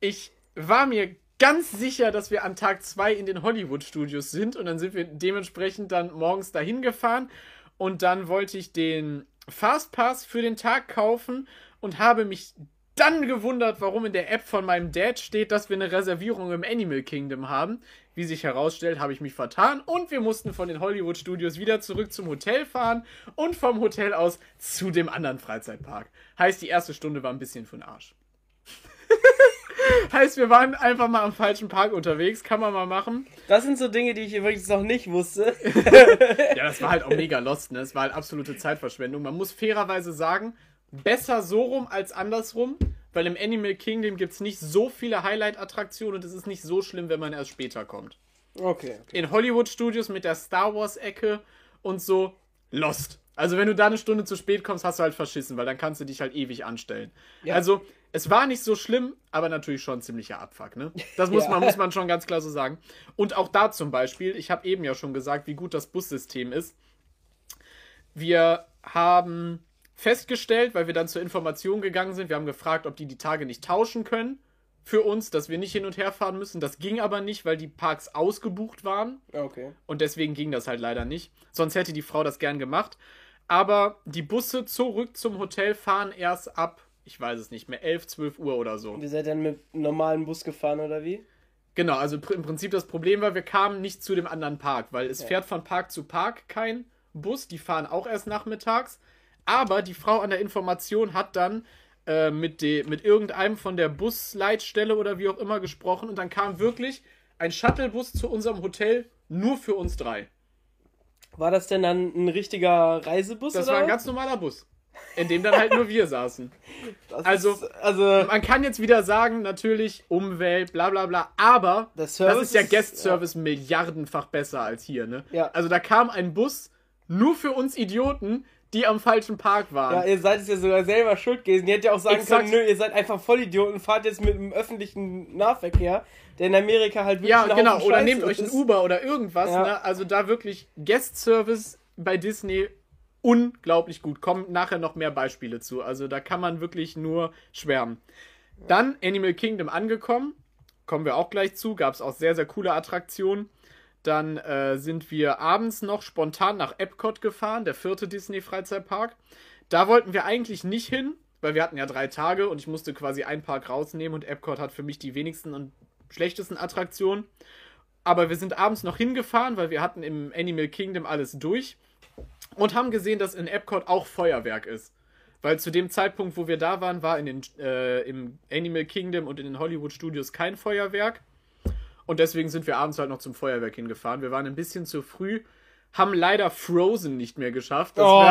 Speaker 1: ich war mir ganz sicher, dass wir an Tag 2 in den Hollywood Studios sind und dann sind wir dementsprechend dann morgens dahin gefahren und dann wollte ich den Fastpass für den Tag kaufen und habe mich dann gewundert, warum in der App von meinem Dad steht, dass wir eine Reservierung im Animal Kingdom haben. Wie sich herausstellt, habe ich mich vertan und wir mussten von den Hollywood Studios wieder zurück zum Hotel fahren und vom Hotel aus zu dem anderen Freizeitpark. Heißt, die erste Stunde war ein bisschen für den Arsch. heißt, wir waren einfach mal am falschen Park unterwegs. Kann man mal machen.
Speaker 2: Das sind so Dinge, die ich übrigens noch nicht wusste.
Speaker 1: ja, das war halt auch mega lost, ne? Das war halt absolute Zeitverschwendung. Man muss fairerweise sagen, besser so rum als andersrum, weil im Animal Kingdom gibt es nicht so viele Highlight-Attraktionen und es ist nicht so schlimm, wenn man erst später kommt.
Speaker 2: Okay, okay.
Speaker 1: In Hollywood Studios mit der Star Wars-Ecke und so, lost. Also wenn du da eine Stunde zu spät kommst, hast du halt verschissen, weil dann kannst du dich halt ewig anstellen. Ja. Also es war nicht so schlimm, aber natürlich schon ein ziemlicher Abfuck, ne? Das muss, ja. man, muss man schon ganz klar so sagen. Und auch da zum Beispiel, ich habe eben ja schon gesagt, wie gut das Bussystem ist. Wir haben festgestellt, weil wir dann zur Information gegangen sind. Wir haben gefragt, ob die die Tage nicht tauschen können für uns, dass wir nicht hin und her fahren müssen. Das ging aber nicht, weil die Parks ausgebucht waren.
Speaker 2: Okay.
Speaker 1: Und deswegen ging das halt leider nicht. Sonst hätte die Frau das gern gemacht. Aber die Busse zurück zum Hotel fahren erst ab, ich weiß es nicht mehr, 11, 12 Uhr oder so.
Speaker 2: Und ihr seid dann mit einem normalen Bus gefahren oder wie?
Speaker 1: Genau, also im Prinzip das Problem war, wir kamen nicht zu dem anderen Park, weil es ja. fährt von Park zu Park kein Bus. Die fahren auch erst nachmittags. Aber die Frau an der Information hat dann äh, mit, de, mit irgendeinem von der Busleitstelle oder wie auch immer gesprochen und dann kam wirklich ein Shuttlebus zu unserem Hotel nur für uns drei.
Speaker 2: War das denn dann ein richtiger Reisebus?
Speaker 1: Das oder? war ein ganz normaler Bus. In dem dann halt nur wir saßen. Das also, ist, also, man kann jetzt wieder sagen, natürlich Umwelt, bla bla bla, aber das ist ja Guest Service ja. milliardenfach besser als hier, ne?
Speaker 2: Ja.
Speaker 1: Also da kam ein Bus nur für uns Idioten, die am falschen Park waren.
Speaker 2: Ja, ihr seid es ja sogar selber schuld gewesen. Ihr hättet ja auch sagen Exakt. können, nö, ihr seid einfach Vollidioten, fahrt jetzt mit dem öffentlichen Nahverkehr, der in Amerika halt
Speaker 1: wirklich Ja, genau, oder nehmt euch ein Uber oder irgendwas, ja. ne? Also da wirklich Guest Service bei Disney unglaublich gut. Kommen nachher noch mehr Beispiele zu. Also da kann man wirklich nur schwärmen. Dann Animal Kingdom angekommen. Kommen wir auch gleich zu. Gab es auch sehr, sehr coole Attraktionen. Dann äh, sind wir abends noch spontan nach Epcot gefahren, der vierte Disney-Freizeitpark. Da wollten wir eigentlich nicht hin, weil wir hatten ja drei Tage und ich musste quasi einen Park rausnehmen und Epcot hat für mich die wenigsten und schlechtesten Attraktionen. Aber wir sind abends noch hingefahren, weil wir hatten im Animal Kingdom alles durch und haben gesehen, dass in Epcot auch Feuerwerk ist. Weil zu dem Zeitpunkt, wo wir da waren, war in den, äh, im Animal Kingdom und in den Hollywood Studios kein Feuerwerk. Und deswegen sind wir abends halt noch zum Feuerwerk hingefahren. Wir waren ein bisschen zu früh, haben leider Frozen nicht mehr geschafft. Das
Speaker 2: oh,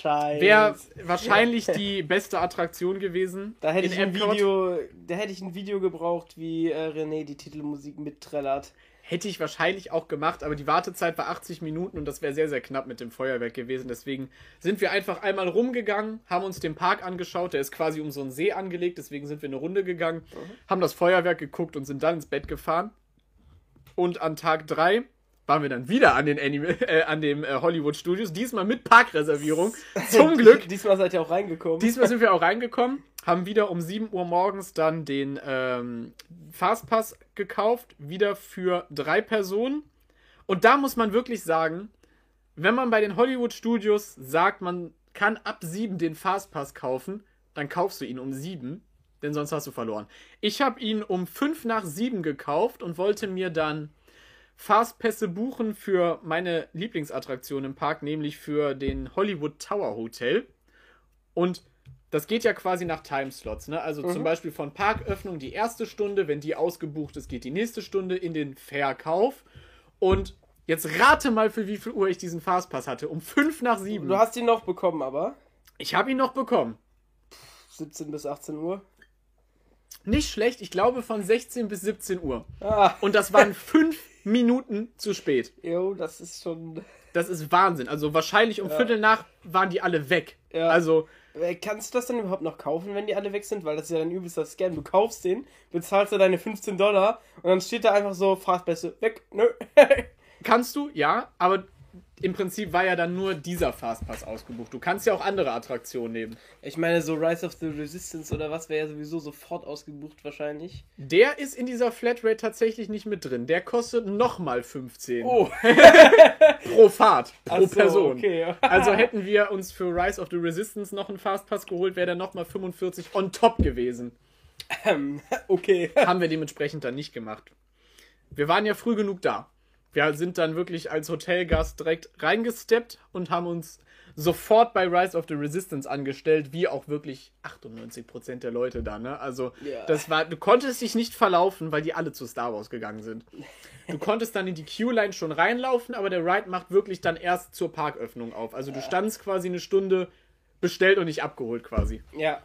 Speaker 2: schade.
Speaker 1: Wäre wahrscheinlich die beste Attraktion gewesen.
Speaker 2: Da hätte ich ein Video, da hätte ich ein Video gebraucht, wie äh, René die Titelmusik mitträllert.
Speaker 1: Hätte ich wahrscheinlich auch gemacht, aber die Wartezeit war 80 Minuten und das wäre sehr, sehr knapp mit dem Feuerwerk gewesen. Deswegen sind wir einfach einmal rumgegangen, haben uns den Park angeschaut. Der ist quasi um so einen See angelegt, deswegen sind wir eine Runde gegangen, mhm. haben das Feuerwerk geguckt und sind dann ins Bett gefahren. Und an Tag 3 waren wir dann wieder an den Anime, äh, an dem äh, Hollywood Studios, diesmal mit Parkreservierung. Zum Glück.
Speaker 2: diesmal seid ihr auch reingekommen.
Speaker 1: Diesmal sind wir auch reingekommen haben wieder um 7 Uhr morgens dann den ähm, Fastpass gekauft, wieder für drei Personen. Und da muss man wirklich sagen, wenn man bei den Hollywood Studios sagt, man kann ab 7 den Fastpass kaufen, dann kaufst du ihn um 7, denn sonst hast du verloren. Ich habe ihn um 5 nach 7 gekauft und wollte mir dann Fastpässe buchen für meine Lieblingsattraktion im Park, nämlich für den Hollywood Tower Hotel. Und das geht ja quasi nach Timeslots, ne? Also mhm. zum Beispiel von Parköffnung die erste Stunde, wenn die ausgebucht ist, geht die nächste Stunde in den Verkauf. Und jetzt rate mal, für wie viel Uhr ich diesen Fastpass hatte. Um 5 nach 7.
Speaker 2: Du hast ihn noch bekommen, aber?
Speaker 1: Ich habe ihn noch bekommen.
Speaker 2: 17 bis 18 Uhr.
Speaker 1: Nicht schlecht, ich glaube von 16 bis 17 Uhr.
Speaker 2: Ah,
Speaker 1: Und das waren fünf Minuten zu spät.
Speaker 2: jo, das ist schon.
Speaker 1: Das ist Wahnsinn. Also wahrscheinlich um Viertel nach waren die alle weg.
Speaker 2: Ja.
Speaker 1: Also
Speaker 2: Äh, Kannst du das dann überhaupt noch kaufen, wenn die alle weg sind? Weil das ist ja ein übelster Scam. Du kaufst den, bezahlst da deine 15 Dollar und dann steht da einfach so, Fastpässe, weg, nö.
Speaker 1: kannst du, ja, aber im Prinzip war ja dann nur dieser Fastpass ausgebucht. Du kannst ja auch andere Attraktionen nehmen.
Speaker 2: ich meine, so Rise of the Resistance oder was wäre ja sowieso sofort ausgebucht wahrscheinlich.
Speaker 1: Der ist in dieser Flatrate tatsächlich nicht mit drin. Der kostet nochmal 15
Speaker 2: Oh,
Speaker 1: pro Fahrt, pro
Speaker 2: so,
Speaker 1: Person.
Speaker 2: okay.
Speaker 1: Also hätten wir uns für Rise of the Resistance noch einen Fastpass geholt, wäre der nochmal 45 on top gewesen.
Speaker 2: ähm, okay.
Speaker 1: Haben wir dementsprechend dann nicht gemacht. Wir waren ja früh genug da. Wir sind dann wirklich als Hotelgast direkt reingesteppt und haben uns sofort bei Rise of the Resistance angestellt, wie auch wirklich 98% der Leute da, ne? Also,
Speaker 2: Ja.
Speaker 1: das war, du konntest dich nicht verlaufen, weil die alle zu Star Wars gegangen sind. Du konntest dann in die Queue-Line schon reinlaufen, aber der Ride macht wirklich dann erst zur Parköffnung auf. Also, du standst quasi eine Stunde bestellt und nicht abgeholt quasi.
Speaker 2: Ja.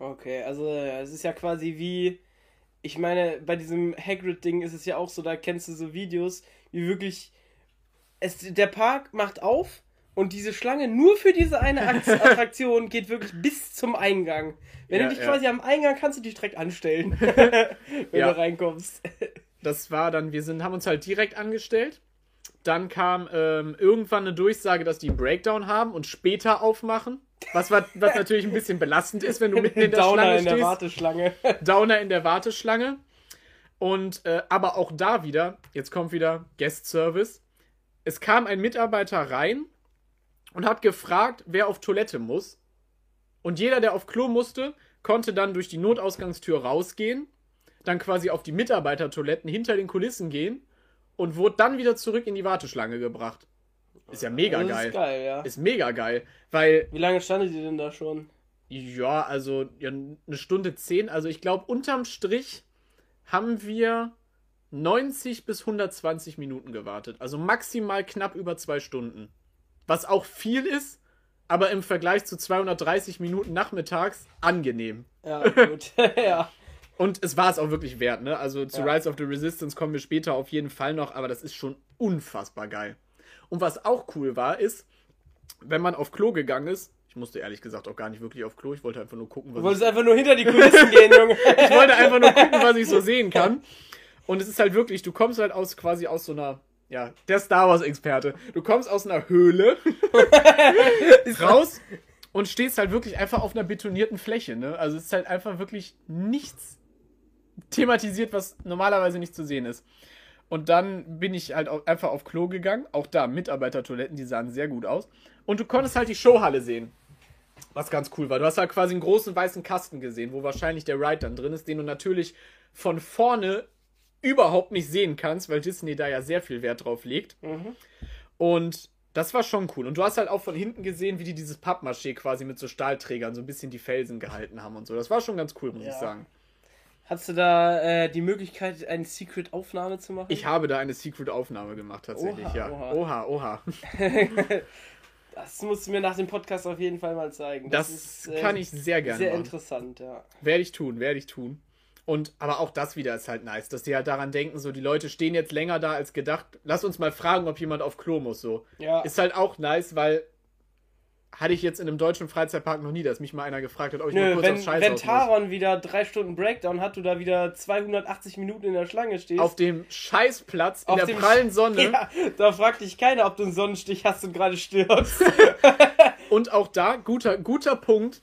Speaker 2: Okay, also es ist ja quasi wie. Ich meine, bei diesem Hagrid-Ding ist es ja auch so, da kennst du so Videos, wie wirklich. Es, der Park macht auf und diese Schlange nur für diese eine Akt- Attraktion geht wirklich bis zum Eingang. Wenn
Speaker 1: Ja,
Speaker 2: du dich
Speaker 1: ja.
Speaker 2: quasi am Eingang kannst du dich direkt anstellen, wenn
Speaker 1: Ja.
Speaker 2: du reinkommst.
Speaker 1: Das war dann, wir sind, haben uns halt direkt angestellt. Dann kam ähm, irgendwann eine Durchsage, dass die einen Breakdown haben und später aufmachen. Was, was natürlich ein bisschen belastend ist, wenn du mitten in der
Speaker 2: Downer
Speaker 1: Schlange
Speaker 2: in der
Speaker 1: stehst.
Speaker 2: Warteschlange.
Speaker 1: Downer in der Warteschlange. Und äh, aber auch da wieder, jetzt kommt wieder Guest Service. Es kam ein Mitarbeiter rein und hat gefragt, wer auf Toilette muss. Und jeder, der auf Klo musste, konnte dann durch die Notausgangstür rausgehen, dann quasi auf die Mitarbeitertoiletten hinter den Kulissen gehen und wurde dann wieder zurück in die Warteschlange gebracht. Ist ja mega
Speaker 2: das
Speaker 1: geil.
Speaker 2: ist geil, ja.
Speaker 1: Ist mega geil, weil
Speaker 2: Wie lange standet ihr denn da schon?
Speaker 1: ja, also ja, eine Stunde zehn. Also ich glaube, unterm Strich haben wir 90 bis 120 Minuten gewartet. Also maximal knapp über zwei Stunden. Was auch viel ist, aber im Vergleich zu 230 Minuten nachmittags angenehm.
Speaker 2: Ja, gut. ja.
Speaker 1: Und es war es auch wirklich wert, ne? Also zu
Speaker 2: Ja.
Speaker 1: Rise of the Resistance kommen wir später auf jeden Fall noch, aber das ist schon unfassbar geil. Und was auch cool war, ist, wenn man auf Klo gegangen ist, ich musste ehrlich gesagt auch gar nicht wirklich auf Klo, ich wollte einfach nur gucken,
Speaker 2: Du
Speaker 1: was
Speaker 2: wolltest einfach nur hinter die Kulissen gehen, Junge.
Speaker 1: ich wollte einfach nur gucken, was ich so sehen kann. Und es ist halt wirklich, du kommst halt aus quasi aus so einer, ja, der Star Wars-Experte. Du kommst aus einer Höhle raus und stehst halt wirklich einfach auf einer betonierten Fläche, ne? Also es ist halt einfach wirklich nichts thematisiert, was normalerweise nicht zu sehen ist. Und dann bin ich halt einfach auf Klo gegangen. Auch da Mitarbeitertoiletten, die sahen sehr gut aus. Und du konntest halt die Showhalle sehen. Was ganz cool war. Du hast halt quasi einen großen weißen Kasten gesehen, wo wahrscheinlich der Ride dann drin ist, den du natürlich von vorne überhaupt nicht sehen kannst, weil Disney da ja sehr viel Wert drauf legt. Und das war schon cool. Und du hast halt auch von hinten gesehen, wie die dieses Pappmaché quasi mit so Stahlträgern so ein bisschen die Felsen gehalten haben und so. Das war schon ganz cool, muss
Speaker 2: Ja.
Speaker 1: ich sagen.
Speaker 2: Hast du da äh, die Möglichkeit, eine Secret-Aufnahme zu machen?
Speaker 1: Ich habe da eine Secret-Aufnahme gemacht, tatsächlich,
Speaker 2: Oha,
Speaker 1: ja.
Speaker 2: oha.
Speaker 1: Oha, oha.
Speaker 2: Das musst du mir nach dem Podcast auf jeden Fall mal zeigen.
Speaker 1: Das,
Speaker 2: äh,
Speaker 1: kann ich sehr gerne
Speaker 2: Sehr
Speaker 1: machen.
Speaker 2: interessant, ja.
Speaker 1: Werde ich tun, werde ich tun. Und aber auch das wieder ist halt nice, dass die halt daran denken, so die Leute stehen jetzt länger da als gedacht. Lass uns mal fragen, ob jemand auf Klo muss. So
Speaker 2: Ja,
Speaker 1: ist halt auch nice, weil hatte ich jetzt in einem deutschen Freizeitpark noch nie, dass mich mal einer gefragt hat, ob ich mal
Speaker 2: Nö,
Speaker 1: kurz
Speaker 2: wenn,
Speaker 1: aufs Scheiß
Speaker 2: wenn. Taron wieder drei Stunden Breakdown hat, du da wieder 280 Minuten in der Schlange stehst.
Speaker 1: Auf dem Scheißplatz in
Speaker 2: Auf
Speaker 1: der
Speaker 2: dem
Speaker 1: prallen Sonne
Speaker 2: ja, da fragt dich keiner, ob du einen Sonnenstich hast und gerade stirbst.
Speaker 1: und auch da guter guter Punkt.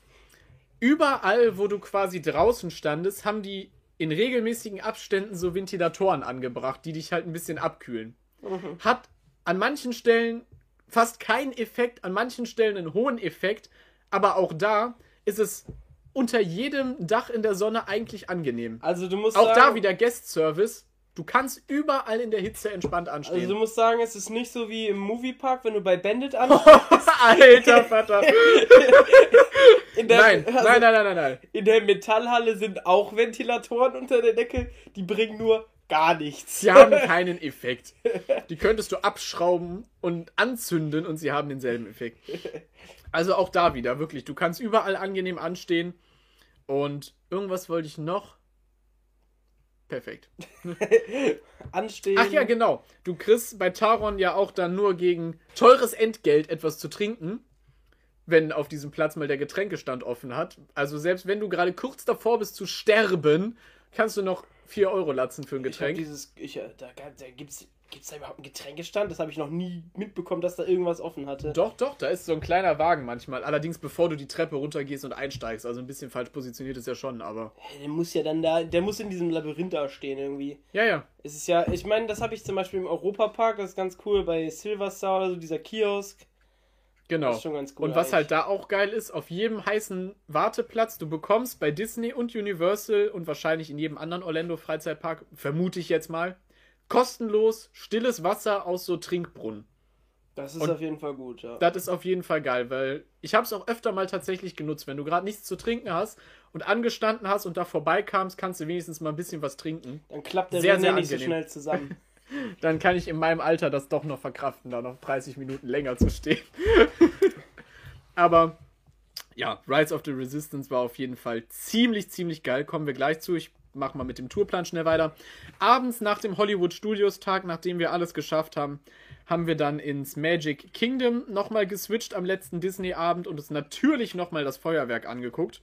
Speaker 1: Überall, wo du quasi draußen standest, haben die in regelmäßigen Abständen so Ventilatoren angebracht, die dich halt ein bisschen abkühlen. Hat an manchen Stellen fast keinen Effekt, an manchen Stellen einen hohen Effekt, aber auch da ist es unter jedem Dach in der Sonne eigentlich angenehm.
Speaker 2: Also du musst
Speaker 1: Auch
Speaker 2: sagen,
Speaker 1: da wieder Guest Service. Du kannst überall in der Hitze entspannt anstehen.
Speaker 2: Also du musst sagen, es ist nicht so wie im Moviepark, wenn du bei Bandit an.
Speaker 1: Alter Vater.
Speaker 2: Der,
Speaker 1: Nein,
Speaker 2: also
Speaker 1: nein, nein, nein, nein, nein.
Speaker 2: In der Metallhalle sind auch Ventilatoren unter der Decke, die bringen nur gar nichts.
Speaker 1: Sie haben keinen Effekt. Die könntest du abschrauben und anzünden und sie haben denselben Effekt. Also auch da wieder, wirklich. Du kannst überall angenehm anstehen. Und irgendwas wollte ich noch. Perfekt.
Speaker 2: Anstehen.
Speaker 1: Ach ja, genau. Du kriegst bei Taron ja auch dann nur gegen teures Entgelt etwas zu trinken, wenn auf diesem Platz mal der Getränkestand offen hat. Also selbst wenn du gerade kurz davor bist zu sterben, kannst du noch 4 Euro latzen für ein
Speaker 2: Ich
Speaker 1: Getränk.
Speaker 2: dieses, ich, äh, da, da gibt's, gibt's da überhaupt einen Getränkestand? Das habe ich noch nie mitbekommen, dass da irgendwas offen hatte.
Speaker 1: Doch, doch, da ist so ein kleiner Wagen manchmal. Allerdings bevor du die Treppe runtergehst und einsteigst. Also ein bisschen falsch positioniert ist ja schon, aber.
Speaker 2: Der muss ja dann da, der muss in diesem Labyrinth da stehen irgendwie.
Speaker 1: Ja, ja.
Speaker 2: Es ist ja, ich meine, das habe ich zum Beispiel im Europapark, das ist ganz cool, bei Silverstar oder so, dieser Kiosk.
Speaker 1: Genau.
Speaker 2: Cool
Speaker 1: und was
Speaker 2: eigentlich.
Speaker 1: halt da auch geil ist, auf jedem heißen Warteplatz, du bekommst bei Disney und Universal und wahrscheinlich in jedem anderen Orlando Freizeitpark, vermute ich jetzt mal, kostenlos stilles Wasser aus so Trinkbrunnen.
Speaker 2: Das ist
Speaker 1: und-
Speaker 2: auf jeden Fall gut, ja.
Speaker 1: Das ist auf jeden Fall geil, weil ich habe es auch öfter mal tatsächlich genutzt. Wenn du gerade nichts zu trinken hast und angestanden hast und da vorbeikamst, kannst du wenigstens mal ein bisschen was trinken.
Speaker 2: Dann klappt der
Speaker 1: Sehr,
Speaker 2: René
Speaker 1: sehr
Speaker 2: nicht so schnell zusammen.
Speaker 1: Dann kann ich in meinem Alter das doch noch verkraften, da noch 30 Minuten länger zu stehen. Aber ja, Rise of the Resistance war auf jeden Fall ziemlich, ziemlich geil. Kommen wir gleich zu. Ich mach mal mit dem Tourplan schnell weiter. Abends nach dem Hollywood Studios Tag, nachdem wir alles geschafft haben, haben wir dann ins Magic Kingdom nochmal geswitcht am letzten Disney-Abend und uns natürlich nochmal das Feuerwerk angeguckt.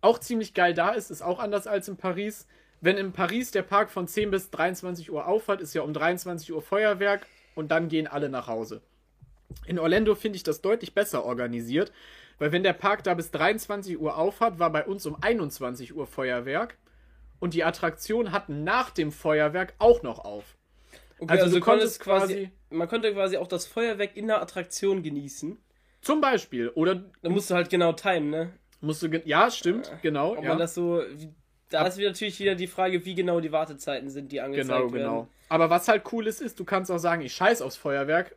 Speaker 1: Auch ziemlich geil da ist, ist auch anders als in Paris. Wenn in Paris der Park von 10 bis 23 Uhr aufhat, ist ja um 23 Uhr Feuerwerk und dann gehen alle nach Hause. In Orlando finde ich das deutlich besser organisiert, weil wenn der Park da bis 23 Uhr aufhat, war bei uns um 21 Uhr Feuerwerk und die Attraktionen hatten nach dem Feuerwerk auch noch auf.
Speaker 2: Okay,
Speaker 1: Also
Speaker 2: also,
Speaker 1: du
Speaker 2: konntest quasi,
Speaker 1: quasi-
Speaker 2: man konnte quasi auch das Feuerwerk in der Attraktion genießen.
Speaker 1: Zum Beispiel. Oder
Speaker 2: Da musst du halt genau timen, ne?
Speaker 1: musst du. Ja, stimmt, genau.
Speaker 2: Ob
Speaker 1: ja.
Speaker 2: man das so, da ist natürlich wieder die Frage, wie genau die Wartezeiten sind, die angezeigt
Speaker 1: Genau,
Speaker 2: werden.
Speaker 1: genau. Aber was halt cool ist, ist, du kannst auch sagen, ich scheiß aufs Feuerwerk,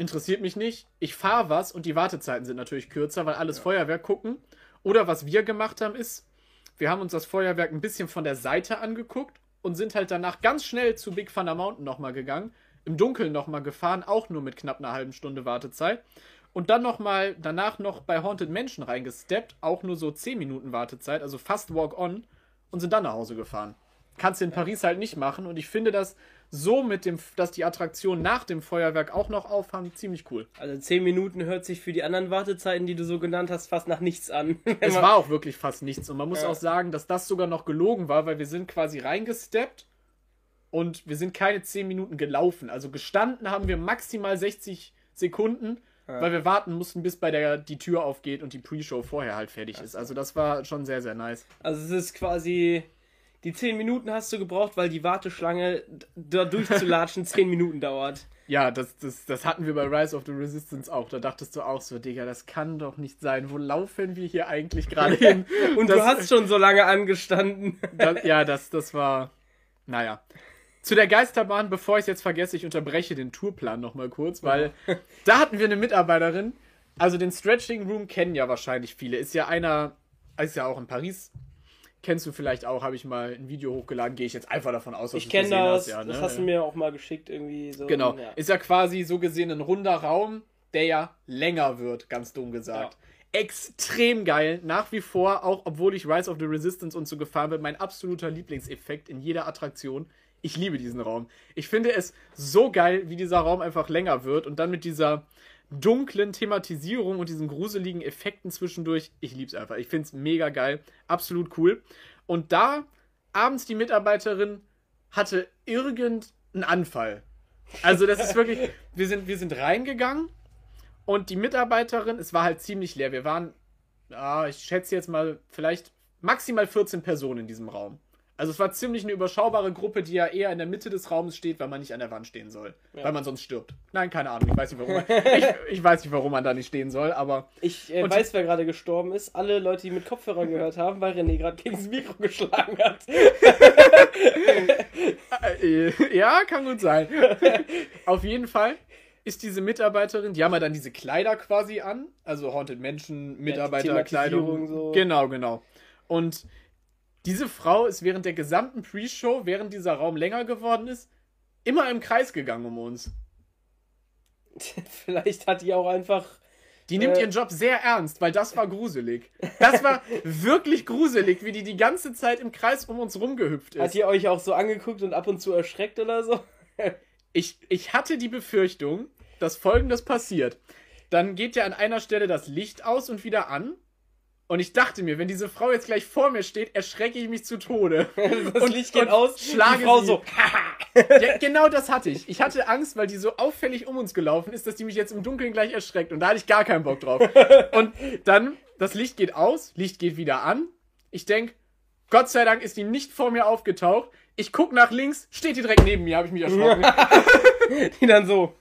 Speaker 1: interessiert mich nicht, ich fahre was und die Wartezeiten sind natürlich kürzer, weil alles Feuerwerk gucken. Oder was wir gemacht haben, ist, wir haben uns das Feuerwerk ein bisschen von der Seite angeguckt und sind halt danach ganz schnell zu Big Thunder Mountain nochmal gegangen, im Dunkeln nochmal gefahren, auch nur mit knapp einer halben Stunde Wartezeit. Und dann nochmal danach noch bei Haunted Mansion reingesteppt, auch nur so 10 Minuten Wartezeit, also fast Walk-on und sind dann nach Hause gefahren. Kannst du in Paris halt nicht machen und ich finde das so mit dem, dass die Attraktionen nach dem Feuerwerk auch noch aufhaben, ziemlich cool.
Speaker 2: Also 10 Minuten hört sich für die anderen Wartezeiten, die du so genannt hast, fast nach nichts an.
Speaker 1: Es war auch wirklich fast nichts und man muss
Speaker 2: Ja.
Speaker 1: auch sagen, dass das sogar noch gelogen war, weil wir sind quasi reingesteppt und wir sind keine 10 Minuten gelaufen. Also gestanden haben wir maximal 60 Sekunden, weil wir warten mussten, bis bei der die Tür aufgeht und die Pre-Show vorher halt fertig ist. Also das war schon sehr, sehr nice.
Speaker 2: Also es ist quasi, die 10 Minuten hast du gebraucht, weil die Warteschlange da durchzulatschen 10 Minuten dauert.
Speaker 1: Ja, das, das, das hatten wir bei Rise of the Resistance auch. Da dachtest du auch so, Digga, das kann doch nicht sein. Wo laufen wir hier eigentlich gerade hin?
Speaker 2: Und
Speaker 1: das,
Speaker 2: du hast schon so lange angestanden.
Speaker 1: das, Ja, das, das war. Naja. Zu der Geisterbahn, bevor ich es jetzt vergesse, ich unterbreche den Tourplan nochmal kurz, weil da hatten wir eine Mitarbeiterin. Also den Stretching Room kennen ja wahrscheinlich viele. Ist ja einer, ist ja auch in Paris. Kennst du vielleicht auch, habe ich mal ein Video hochgeladen, gehe ich jetzt einfach davon aus, dass
Speaker 2: Ich kenne
Speaker 1: gesehen
Speaker 2: das,
Speaker 1: hast, ja,
Speaker 2: das
Speaker 1: ne?
Speaker 2: hast du mir auch mal geschickt irgendwie so.
Speaker 1: Genau.
Speaker 2: Ja.
Speaker 1: Ist ja quasi so gesehen ein runder Raum, der ja länger wird, ganz dumm gesagt. Extrem geil, nach wie vor, auch obwohl ich Rise of the Resistance und so gefahren bin, mein absoluter Lieblingseffekt in jeder Attraktion. Ich liebe diesen Raum. Ich finde es so geil, wie dieser Raum einfach länger wird und dann mit dieser dunklen Thematisierung und diesen gruseligen Effekten zwischendurch. Ich lieb's einfach. Ich find's mega geil. Absolut cool. Und da abends die Mitarbeiterin hatte irgendeinen Anfall. Also das ist wirklich, wir sind, wir sind reingegangen und die Mitarbeiterin, es war halt ziemlich leer. Wir waren, ah, ich schätze jetzt mal, vielleicht maximal 14 Personen in diesem Raum. Also es war ziemlich eine überschaubare Gruppe, die ja eher in der Mitte des Raumes steht, weil man nicht an der Wand stehen soll. Weil man sonst stirbt. Nein, keine Ahnung, ich weiß nicht, warum man, ich, ich weiß nicht, warum man da nicht stehen soll, aber
Speaker 2: Ich äh, weiß, wer gerade gestorben ist. Alle Leute, die mit Kopfhörern gehört haben, weil René gerade gegen das Mikro geschlagen hat.
Speaker 1: Äh, ja, kann gut sein. Auf jeden Fall ist diese Mitarbeiterin, die haben ja dann diese Kleider quasi an, also Haunted Menschen, Mitarbeiterkleidung.
Speaker 2: Thematisierung so.
Speaker 1: Genau, genau. Und diese Frau ist während der gesamten Pre-Show, während dieser Raum länger geworden ist, immer im Kreis gegangen um uns.
Speaker 2: Vielleicht hat die auch einfach
Speaker 1: Die nimmt
Speaker 2: Äh.
Speaker 1: ihren Job sehr ernst, weil das war gruselig. Das war wirklich gruselig, wie die die ganze Zeit im Kreis um uns rumgehüpft
Speaker 2: Hat
Speaker 1: ist.
Speaker 2: ihr euch auch so angeguckt und ab und zu erschreckt oder so?
Speaker 1: Ich, ich hatte die Befürchtung, dass folgendes passiert. Dann geht ja an einer Stelle das Licht aus und wieder an. Und ich dachte mir, wenn diese Frau jetzt gleich vor mir steht, erschrecke ich mich zu Tode.
Speaker 2: Das
Speaker 1: Und-
Speaker 2: Licht geht
Speaker 1: und
Speaker 2: aus,
Speaker 1: schlage
Speaker 2: die Frau
Speaker 1: sie.
Speaker 2: so.
Speaker 1: Ja, genau das hatte ich. Ich hatte Angst, weil die so auffällig um uns gelaufen ist, dass die mich jetzt im Dunkeln gleich erschreckt. Und da hatte ich gar keinen Bock drauf. Und dann, das Licht geht aus, Licht geht wieder an. Ich denk, Gott sei Dank ist die nicht vor mir aufgetaucht. Ich guck nach links, steht die direkt neben mir, habe ich mich erschrocken.
Speaker 2: Die dann so.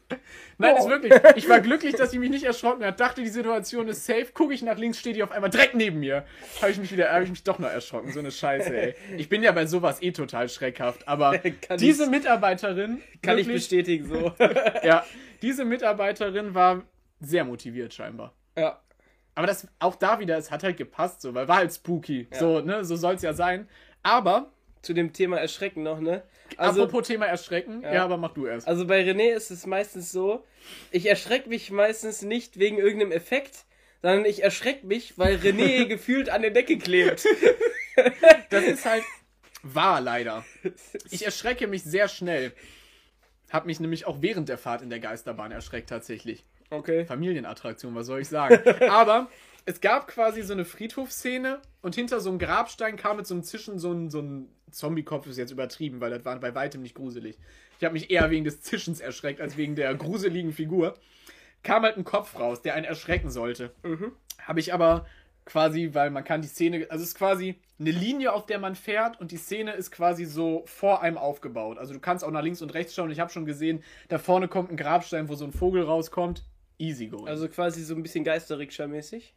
Speaker 1: Nein,
Speaker 2: Oh.
Speaker 1: ist wirklich. Ich war glücklich, dass sie mich nicht erschrocken hat. Dachte, die Situation ist safe. Gucke ich nach links, steht die auf einmal direkt neben mir. Habe ich mich wieder, habe ich mich doch noch erschrocken. So eine Scheiße, ey. Ich bin ja bei sowas eh total schreckhaft. Aber diese
Speaker 2: ich-
Speaker 1: Mitarbeiterin.
Speaker 2: Kann ich
Speaker 1: wirklich-
Speaker 2: bestätigen, so.
Speaker 1: Ja, diese Mitarbeiterin war sehr motiviert scheinbar.
Speaker 2: ja.
Speaker 1: Aber das auch da wieder, es hat halt gepasst, so, weil war halt spooky. So, ne, so soll es ja sein. Aber,
Speaker 2: Zu dem Thema Erschrecken noch, ne? Also,
Speaker 1: apropos Thema Erschrecken, ja.
Speaker 2: Ja.
Speaker 1: aber mach du erst.
Speaker 2: also bei René ist es meistens so, ich erschrecke mich meistens nicht wegen irgendeinem Effekt, sondern ich erschrecke mich, weil René gefühlt an der Decke klebt.
Speaker 1: Das ist halt wahr, leider. Ich erschrecke mich sehr schnell. Hab mich nämlich auch während der Fahrt in der Geisterbahn erschreckt, tatsächlich.
Speaker 2: Okay.
Speaker 1: Familienattraktion, was soll ich sagen? Aber es gab quasi so eine Friedhofsszene und hinter so einem Grabstein kam mit so einem Zischen so ein, so ein Zombie-Kopf, ist jetzt übertrieben, weil das war bei weitem nicht gruselig. Ich habe mich eher wegen des Zischens erschreckt, als wegen der gruseligen Figur. Kam halt ein Kopf raus, der einen erschrecken sollte. Habe ich aber quasi, weil man kann die Szene, also es ist quasi eine Linie, auf der man fährt und die Szene ist quasi so vor einem aufgebaut. Also du kannst auch nach links und rechts schauen. Ich habe schon gesehen, da vorne kommt ein Grabstein, wo so ein Vogel rauskommt. Easy going.
Speaker 2: Also quasi so ein bisschen Geisterrikscha-mäßig.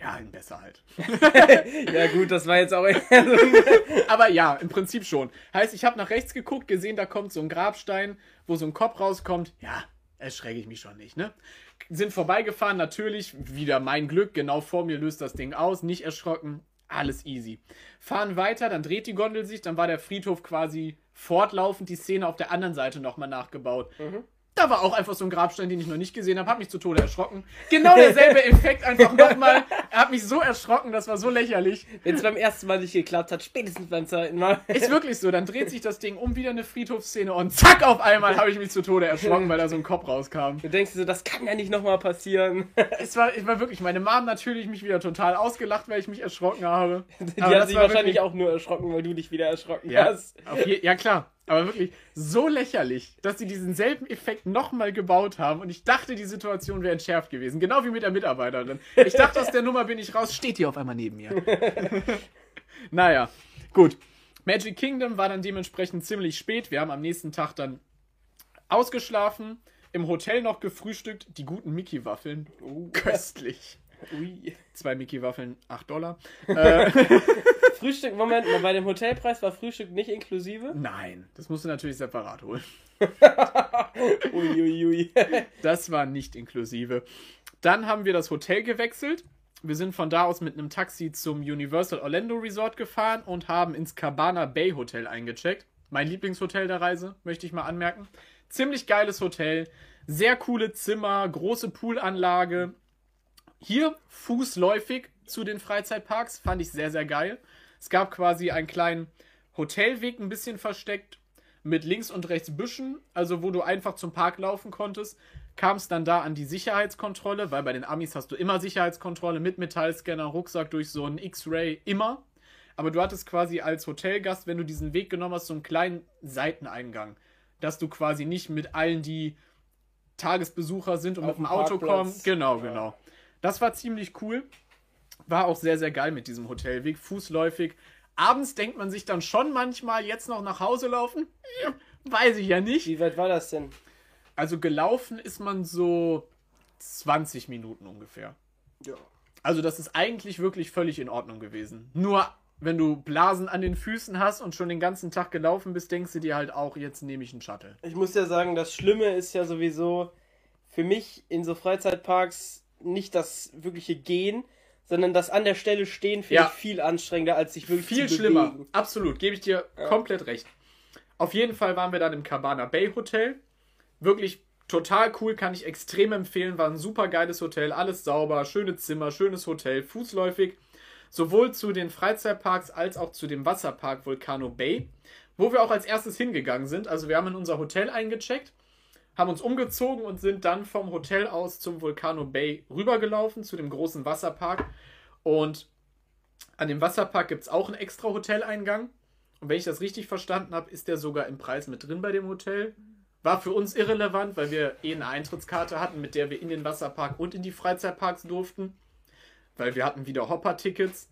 Speaker 1: Ja, ein besser halt.
Speaker 2: Ja gut, das war jetzt auch.
Speaker 1: Aber ja, im Prinzip schon. Heißt, ich habe nach rechts geguckt, gesehen, da kommt so ein Grabstein, wo so ein Kopf rauskommt. Ja, erschrecke ich mich schon nicht, ne? Sind vorbeigefahren, natürlich, wieder mein Glück, genau vor mir löst das Ding aus, nicht erschrocken, alles easy. Fahren weiter, dann dreht die Gondel sich, dann war der Friedhof quasi fortlaufend, die Szene auf der anderen Seite nochmal nachgebaut. Da war auch einfach so ein Grabstein, den ich noch nicht gesehen habe, hab mich zu Tode erschrocken. Genau derselbe Effekt einfach nochmal. Er hat mich so erschrocken, das war so lächerlich.
Speaker 2: Wenn es beim ersten Mal nicht geklappt hat, spätestens beim zweiten Mal.
Speaker 1: Ist wirklich so, dann dreht sich das Ding um, wieder eine Friedhofsszene und zack, auf einmal habe ich mich zu Tode erschrocken, weil da so ein Kopf rauskam.
Speaker 2: Du denkst dir so, das kann ja nicht nochmal passieren.
Speaker 1: Es war, es war wirklich, meine Mom natürlich mich wieder total ausgelacht, weil ich mich erschrocken habe.
Speaker 2: Die
Speaker 1: Aber
Speaker 2: hat sich wahrscheinlich
Speaker 1: wirklich-
Speaker 2: auch nur erschrocken, weil du dich wieder erschrocken
Speaker 1: Ja,
Speaker 2: hast.
Speaker 1: je, ja klar, aber wirklich so lächerlich, dass sie diesen selben Effekt nochmal gebaut haben und ich dachte, die Situation wäre entschärft gewesen. Genau wie mit der Mitarbeiterin. Ich dachte, aus der Nummer bin ich raus, steht die auf einmal neben mir. naja, gut. Magic Kingdom war dann dementsprechend ziemlich spät. Wir haben am nächsten Tag dann ausgeschlafen, im Hotel noch gefrühstückt, die guten Mickey-Waffeln. Köstlich.
Speaker 2: Ui.
Speaker 1: Zwei Mickey-Waffeln, 8 Dollar. Äh,
Speaker 2: Frühstück, Moment bei dem Hotelpreis war Frühstück nicht inklusive?
Speaker 1: nein, das musst du natürlich separat holen.
Speaker 2: Ui, ui, ui.
Speaker 1: Das war nicht inklusive. Dann haben wir das Hotel gewechselt. Wir sind von da aus mit einem Taxi zum Universal Orlando Resort gefahren und haben ins Cabana Bay Hotel eingecheckt. Mein Lieblingshotel der Reise, möchte ich mal anmerken. Ziemlich geiles Hotel, sehr coole Zimmer, große Poolanlage. Hier fußläufig zu den Freizeitparks, fand ich sehr, sehr geil. Es gab quasi einen kleinen Hotelweg, ein bisschen versteckt, mit links und rechts Büschen, also wo du einfach zum Park laufen konntest, kamst dann da an die Sicherheitskontrolle, weil bei den Amis hast du immer Sicherheitskontrolle mit Metallscanner, Rucksack durch so einen X-Ray, immer. Aber du hattest quasi als Hotelgast, wenn du diesen Weg genommen hast, so einen kleinen Seiteneingang, dass du quasi nicht mit allen, die Tagesbesucher sind und
Speaker 2: Auf
Speaker 1: mit dem Auto
Speaker 2: Parkplatz.
Speaker 1: kommen. Genau,
Speaker 2: Ja.
Speaker 1: genau. Das war ziemlich cool. War auch sehr, sehr geil mit diesem Hotelweg, fußläufig. Abends denkt man sich dann schon manchmal, jetzt noch nach Hause laufen? Weiß ich ja nicht.
Speaker 2: Wie weit war das denn?
Speaker 1: Also gelaufen ist man so 20 Minuten ungefähr.
Speaker 2: Ja.
Speaker 1: Also das ist eigentlich wirklich völlig in Ordnung gewesen. Nur wenn du Blasen an den Füßen hast und schon den ganzen Tag gelaufen bist, denkst du dir halt auch, jetzt nehme ich einen Shuttle.
Speaker 2: Ich muss ja sagen, das Schlimme ist ja sowieso für mich in so Freizeitparks nicht das wirkliche Gehen, sondern das an der Stelle stehen finde
Speaker 1: Ja.
Speaker 2: ich viel anstrengender, als sich wirklich
Speaker 1: Viel
Speaker 2: zu
Speaker 1: schlimmer.
Speaker 2: bewegen.
Speaker 1: Absolut, gebe ich dir komplett recht. Auf jeden Fall waren wir dann im Cabana Bay Hotel. Wirklich Total cool, kann ich extrem empfehlen. War ein super geiles Hotel, alles sauber, schöne Zimmer, schönes Hotel, fußläufig. Sowohl zu den Freizeitparks als auch zu dem Wasserpark Volcano Bay, wo wir auch als erstes hingegangen sind. Also wir haben in unser Hotel eingecheckt, haben uns umgezogen und sind dann vom Hotel aus zum Volcano Bay rübergelaufen, zu dem großen Wasserpark. Und an dem Wasserpark gibt es auch einen extra Hoteleingang. Und wenn ich das richtig verstanden habe, ist der sogar im Preis mit drin bei dem Hotel. War für uns irrelevant, weil wir eh eine Eintrittskarte hatten, mit der wir in den Wasserpark und in die Freizeitparks durften. Weil wir hatten wieder Hopper-Tickets.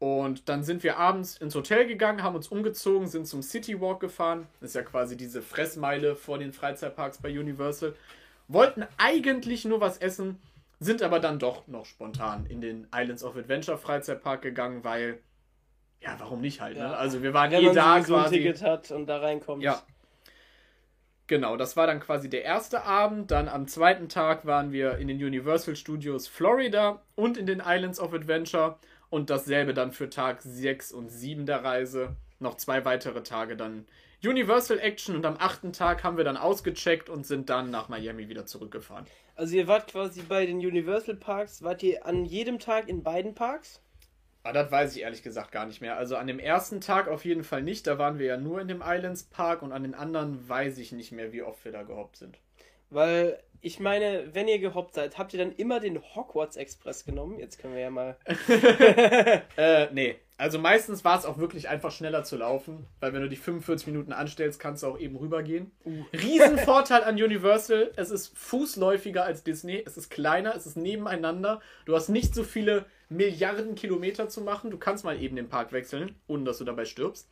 Speaker 1: Und dann sind wir abends ins Hotel gegangen, haben uns umgezogen, sind zum City Walk gefahren. Das ist ja quasi diese Fressmeile vor den Freizeitparks bei Universal. Wollten eigentlich nur was essen, sind aber dann doch noch spontan in den Islands of Adventure Freizeitpark gegangen, weil, ja, warum nicht halt, ne?
Speaker 2: Ja.
Speaker 1: Also wir waren
Speaker 2: Wenn
Speaker 1: eh
Speaker 2: man
Speaker 1: da
Speaker 2: ein
Speaker 1: quasi.
Speaker 2: Ticket hat und da reinkommt.
Speaker 1: Ja. Genau, das war dann quasi der erste Abend. Dann am zweiten Tag waren wir in den Universal Studios Florida und in den Islands of Adventure. Und dasselbe dann für Tag 6 und 7 der Reise. Noch zwei weitere Tage dann Universal Action. Und am achten Tag haben wir dann ausgecheckt und sind dann nach Miami wieder zurückgefahren.
Speaker 2: Also ihr wart quasi bei den Universal Parks, wart ihr an jedem Tag in beiden Parks?
Speaker 1: Aber das weiß ich ehrlich gesagt gar nicht mehr. Also an dem ersten Tag auf jeden Fall nicht. Da waren wir ja nur in dem Islands Park und an den anderen weiß ich nicht mehr, wie oft wir da gehoppt sind.
Speaker 2: Weil ich meine, wenn ihr gehoppt seid, habt ihr dann immer den Hogwarts Express genommen? Jetzt können wir ja mal.
Speaker 1: Äh, nee. Also meistens war es auch wirklich einfach schneller zu laufen, weil wenn du dich 45 Minuten anstellst, kannst du auch eben rübergehen. Riesenvorteil an Universal, es ist fußläufiger als Disney, es ist kleiner, es ist nebeneinander. Du hast nicht so viele Milliarden Kilometer zu machen. Du kannst mal eben den Park wechseln, ohne dass du dabei stirbst.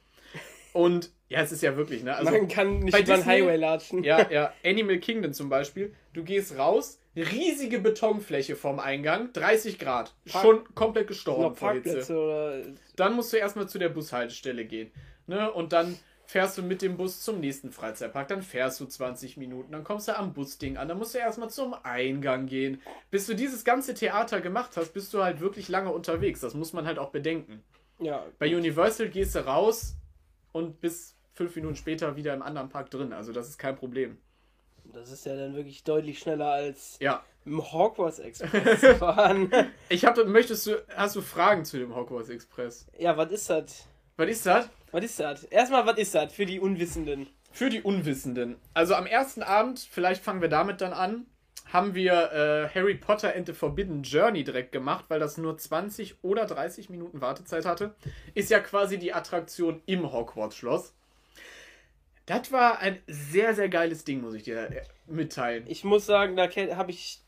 Speaker 1: Und ja, es ist ja wirklich, ne? Also,
Speaker 2: Man kann nicht
Speaker 1: bei
Speaker 2: über
Speaker 1: Disney-
Speaker 2: Highway latschen.
Speaker 1: ja, ja, Animal Kingdom zum Beispiel. Du gehst raus, riesige Betonfläche vorm Eingang, 30 Grad.
Speaker 2: Park-
Speaker 1: Schon komplett gestorben vor Hitze.
Speaker 2: Oder.
Speaker 1: Dann musst du erstmal zu der Bushaltestelle gehen. Ne? Und dann fährst du mit dem Bus zum nächsten Freizeitpark. Dann fährst du 20 Minuten. Dann kommst du am Busding an. Dann musst du erstmal zum Eingang gehen. Bis du dieses ganze Theater gemacht hast, bist du halt wirklich lange unterwegs. Das muss man halt auch bedenken.
Speaker 2: Ja.
Speaker 1: Bei Universal gehst du raus und bis fünf Minuten später wieder im anderen Park drin. Also das ist kein Problem.
Speaker 2: Das ist ja dann wirklich deutlich schneller als
Speaker 1: Ja.
Speaker 2: im Hogwarts Express fahren.
Speaker 1: Ich habe, möchtest du, hast du Fragen zu dem Hogwarts Express?
Speaker 2: ja, was ist das?
Speaker 1: Was ist das?
Speaker 2: Was ist das? Erstmal, was ist das für die Unwissenden?
Speaker 1: Für die Unwissenden. Also am ersten Abend, vielleicht fangen wir damit dann an, haben wir äh, Harry Potter and the Forbidden Journey direkt gemacht, weil das nur 20 oder 30 Minuten Wartezeit hatte. Ist ja quasi die Attraktion im Hogwarts-Schloss. Das war ein sehr, sehr geiles Ding, muss ich dir äh, mitteilen.
Speaker 2: Ich muss sagen, da habe ich.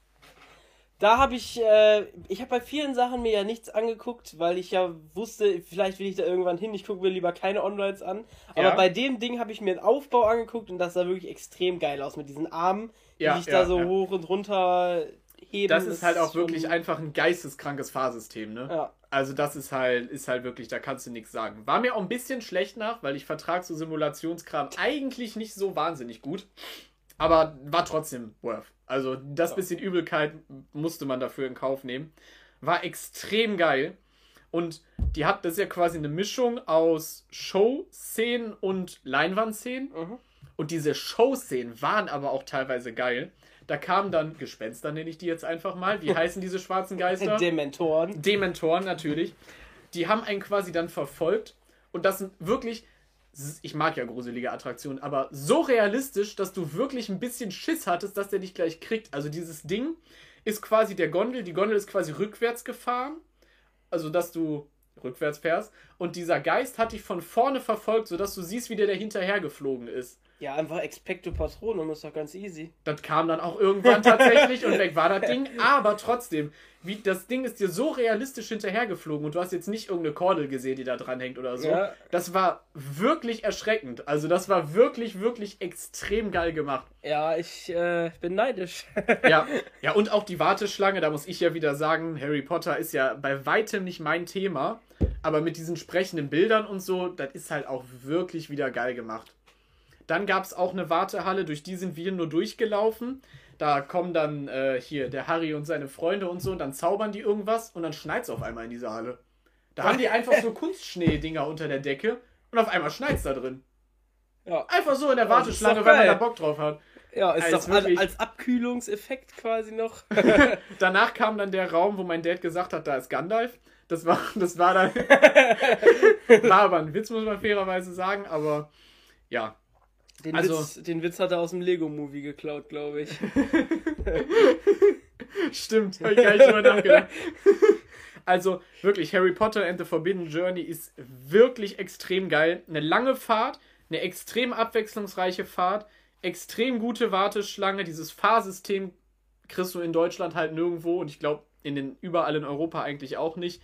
Speaker 2: Da habe ich. Äh, ich habe bei vielen Sachen mir ja nichts angeguckt, weil ich ja wusste, vielleicht will ich da irgendwann hin. Ich gucke mir lieber keine Onlines an. Aber
Speaker 1: Ja.
Speaker 2: bei dem Ding habe ich mir den Aufbau angeguckt und das sah wirklich extrem geil aus mit diesen Armen, die
Speaker 1: Ja,
Speaker 2: sich
Speaker 1: ja,
Speaker 2: da so
Speaker 1: ja.
Speaker 2: hoch und runter heben.
Speaker 1: Das ist halt auch wirklich einfach ein geisteskrankes Fahrsystem, ne?
Speaker 2: Ja.
Speaker 1: Also das ist halt, ist halt wirklich, da kannst du nichts sagen. War mir auch ein bisschen schlecht nach, weil ich vertrag so Simulationskram eigentlich nicht so wahnsinnig gut. Aber war trotzdem worth. Also das bisschen Übelkeit musste man dafür in Kauf nehmen. War extrem geil. Und die hat, das ist ja quasi eine Mischung aus Show-Szenen und Leinwandszenen.
Speaker 2: Mhm.
Speaker 1: Und diese Show-Szenen waren aber auch teilweise geil. Da kamen dann Gespenster, nenne ich die jetzt einfach mal. Wie heißen diese schwarzen Geister?
Speaker 2: Dementoren.
Speaker 1: Dementoren natürlich. Die haben einen quasi dann verfolgt. Und das sind wirklich, ich mag ja gruselige Attraktionen, aber so realistisch, dass du wirklich ein bisschen Schiss hattest, dass der dich gleich kriegt. Also dieses Ding ist quasi der Gondel. Die Gondel ist quasi rückwärts gefahren. Also, dass du rückwärts fährst. Und dieser Geist hat dich von vorne verfolgt, sodass du siehst, wie der, der hinterher geflogen ist.
Speaker 2: Ja, einfach Expecto Patronum ist doch ganz easy.
Speaker 1: Das kam dann auch irgendwann tatsächlich und weg war das Ding. Aber trotzdem, wie, das Ding ist dir so realistisch hinterhergeflogen und du hast jetzt nicht irgendeine Kordel gesehen, die da dran hängt oder so.
Speaker 2: Ja.
Speaker 1: Das war wirklich erschreckend. Also das war wirklich, wirklich extrem geil gemacht.
Speaker 2: Ja, ich äh, bin neidisch.
Speaker 1: Ja, ja, und auch die Warteschlange, da muss ich ja wieder sagen, Harry Potter ist ja bei weitem nicht mein Thema. Aber mit diesen sprechenden Bildern und so, das ist halt auch wirklich wieder geil gemacht. Dann gab es auch eine Wartehalle, durch die sind wir nur durchgelaufen. Da kommen dann äh, hier der Harry und seine Freunde und so, und dann zaubern die irgendwas und dann schneit es auf einmal in dieser Halle. Da haben die einfach so Kunstschnee-Dinger unter der Decke und auf einmal schneit da drin.
Speaker 2: ja.
Speaker 1: Einfach so in der Warteschlange, weil man da Bock drauf hat.
Speaker 2: Ja, ist
Speaker 1: Als
Speaker 2: doch
Speaker 1: wirklich-
Speaker 2: als Abkühlungseffekt quasi noch.
Speaker 1: Danach kam dann der Raum, wo mein Dad gesagt hat, da ist Gandalf. Das war, das war dann. war aber ein Witz, muss man fairerweise sagen, aber ja.
Speaker 2: Den,
Speaker 1: Also-
Speaker 2: Witz, den Witz hat er aus dem Lego-Movie geklaut, glaube ich.
Speaker 1: Stimmt, habe ich gar nicht drüber nachgedacht. Also wirklich, Harry Potter and the Forbidden Journey ist wirklich extrem geil. Eine lange Fahrt, eine extrem abwechslungsreiche Fahrt, extrem gute Warteschlange. Dieses Fahrsystem kriegst du in Deutschland halt nirgendwo und ich glaube in den überall in Europa eigentlich auch nicht.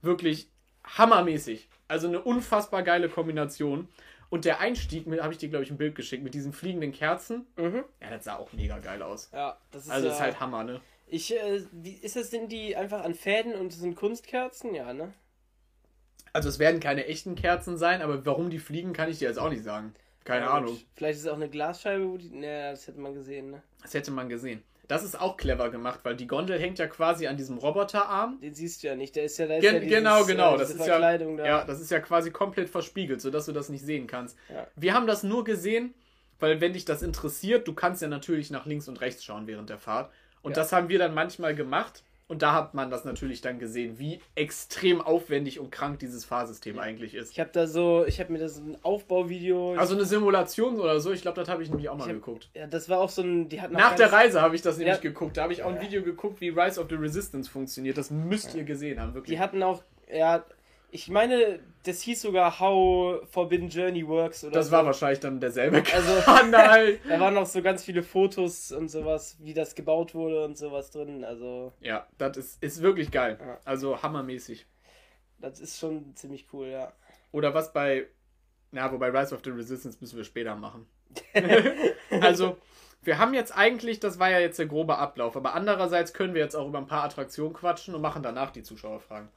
Speaker 1: Wirklich hammermäßig. Also eine unfassbar geile Kombination. Und der Einstieg, habe ich dir glaube ich ein Bild geschickt mit diesen fliegenden Kerzen.
Speaker 2: Mhm.
Speaker 1: Ja, das sah auch mega geil aus.
Speaker 2: Ja, das ist
Speaker 1: Also
Speaker 2: ja,
Speaker 1: ist halt Hammer, ne?
Speaker 2: Ich, äh, wie ist das, sind die einfach an Fäden und sind Kunstkerzen? Ja, ne?
Speaker 1: Also es werden keine echten Kerzen sein, aber warum die fliegen, kann ich dir jetzt auch nicht sagen. Keine
Speaker 2: Ja,
Speaker 1: Ahnung.
Speaker 2: Vielleicht ist es auch eine Glasscheibe, wo die. Naja, das hätte man gesehen, ne?
Speaker 1: Das hätte man gesehen. Das ist auch clever gemacht, weil die Gondel hängt ja quasi an diesem Roboterarm.
Speaker 2: Den siehst du ja nicht. Der ist ja da. Ist
Speaker 1: Gen
Speaker 2: ja dieses,
Speaker 1: genau, genau.
Speaker 2: Äh,
Speaker 1: Das ist ja,
Speaker 2: da.
Speaker 1: ja, das ist ja quasi komplett verspiegelt, sodass du das nicht sehen kannst.
Speaker 2: Ja.
Speaker 1: Wir haben das nur gesehen, weil wenn dich das interessiert, du kannst ja natürlich nach links und rechts schauen während der Fahrt. Und
Speaker 2: Ja.
Speaker 1: das haben wir dann manchmal gemacht. Und da hat man das natürlich dann gesehen, wie extrem aufwendig und krank dieses Fahrsystem eigentlich ist.
Speaker 2: Ich habe da so, ich habe mir das ein Aufbauvideo.
Speaker 1: Also eine Simulation oder so, ich glaube, das habe ich nämlich auch mal
Speaker 2: hab-
Speaker 1: geguckt.
Speaker 2: ja, das war auch so ein. Die hatten
Speaker 1: Nach der
Speaker 2: ganz-
Speaker 1: Reise habe ich das nämlich
Speaker 2: Ja.
Speaker 1: geguckt. Da habe ich auch ein
Speaker 2: Ja.
Speaker 1: Video geguckt, wie Rise of the Resistance funktioniert. Das müsst ihr gesehen haben, wirklich.
Speaker 2: Die hatten auch, ja, ich meine, das hieß sogar How Forbidden Journey Works oder
Speaker 1: das
Speaker 2: so.
Speaker 1: war wahrscheinlich dann derselbe
Speaker 2: Also-
Speaker 1: Kanal.
Speaker 2: Da waren noch so ganz viele Fotos und sowas, wie das gebaut wurde und sowas drin. Also,
Speaker 1: ja, das ist, ist wirklich geil.
Speaker 2: Ja.
Speaker 1: Also hammermäßig.
Speaker 2: das ist schon ziemlich cool, ja.
Speaker 1: Oder was bei. Na, wobei Rise of the Resistance müssen wir später machen. also, wir haben jetzt eigentlich, das war ja jetzt der grobe Ablauf, aber andererseits können wir jetzt auch über ein paar Attraktionen quatschen und machen danach die Zuschauerfragen.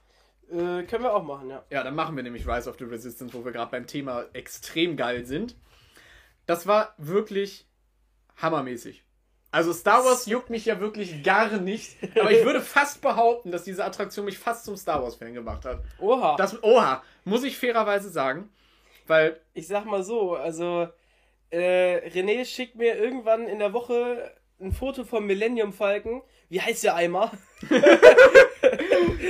Speaker 2: Äh, können wir auch machen, ja.
Speaker 1: Ja, dann machen wir nämlich Rise of the Resistance, wo wir gerade beim Thema extrem geil sind. Das war wirklich hammermäßig. Also Star Wars juckt mich ja wirklich gar nicht, aber ich würde fast behaupten, dass diese Attraktion mich fast zum Star Wars Fan gemacht hat.
Speaker 2: Oha.
Speaker 1: Das oha, muss ich fairerweise sagen, weil
Speaker 2: Ich sag mal so, also äh, René schickt mir irgendwann in der Woche ein Foto vom Millennium Falcon. Wie heißt der Eimer?